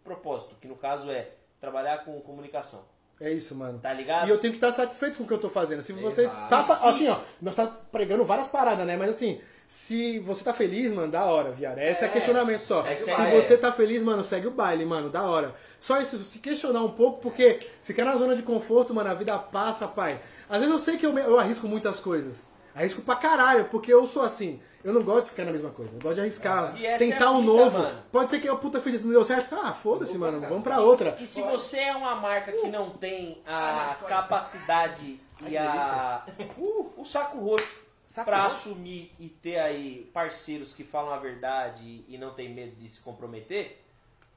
Speaker 1: propósito, que no caso é trabalhar com comunicação.
Speaker 4: É isso, mano.
Speaker 1: Tá ligado?
Speaker 4: E eu tenho que estar satisfeito com o que eu tô fazendo. Se você
Speaker 2: Exato.
Speaker 4: tá. Assim, ó, nós tá pregando várias paradas, né? Mas assim, se você tá feliz, mano, da hora, viado. Esse é,
Speaker 2: É,
Speaker 4: questionamento só.
Speaker 2: segue o
Speaker 4: Se
Speaker 1: baile.
Speaker 4: você tá feliz, mano, segue o baile, mano, da hora. Só isso, se questionar um pouco, porque ficar na zona de conforto, mano, a vida passa, pai. Às vezes eu sei que eu, eu arrisco muitas coisas. Arrisco pra caralho, porque eu sou assim. Eu não gosto de ficar na mesma coisa. Eu gosto de arriscar,
Speaker 1: E é
Speaker 4: tentar
Speaker 1: a
Speaker 4: um
Speaker 1: vida,
Speaker 4: novo.
Speaker 1: mano.
Speaker 4: Pode ser que eu puta isso, não deu certo. Ah, foda-se, mano. Vamos pra outra.
Speaker 1: E se você é uma marca que não tem a capacidade e a uh, o saco roxo
Speaker 2: Saco
Speaker 1: pra
Speaker 2: roxo?
Speaker 1: assumir e ter aí parceiros que falam a verdade e não tem medo de se comprometer,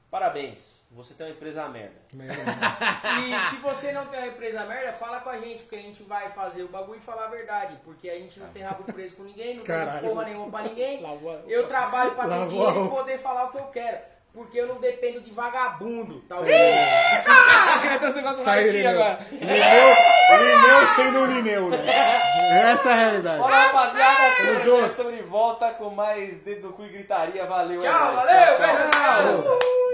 Speaker 1: parabéns. Você tem uma empresa merda.
Speaker 3: E se você não tem uma empresa merda, fala com a gente, porque a gente vai fazer o bagulho e falar a verdade. Porque a gente não tem rabo preso com ninguém, não
Speaker 4: Caralho.
Speaker 3: tem porra nenhuma pra ninguém. Eu trabalho pra ter dinheiro e poder falar o que eu quero. Porque eu não dependo de vagabundo, tá vendo?
Speaker 2: Eu queria ter esse negócio
Speaker 4: Sai, Lineu.
Speaker 2: agora.
Speaker 4: Lineu, Lineu sendo o Lineu, né? Essa é a realidade.
Speaker 1: Olá, rapaziada.
Speaker 4: Junto.
Speaker 1: Estamos de volta com mais Dedo no Cu e Gritaria. Valeu, é
Speaker 3: Tchau,
Speaker 1: nóis.
Speaker 3: valeu,
Speaker 1: Tchau, tchau.
Speaker 3: beijo, tchau.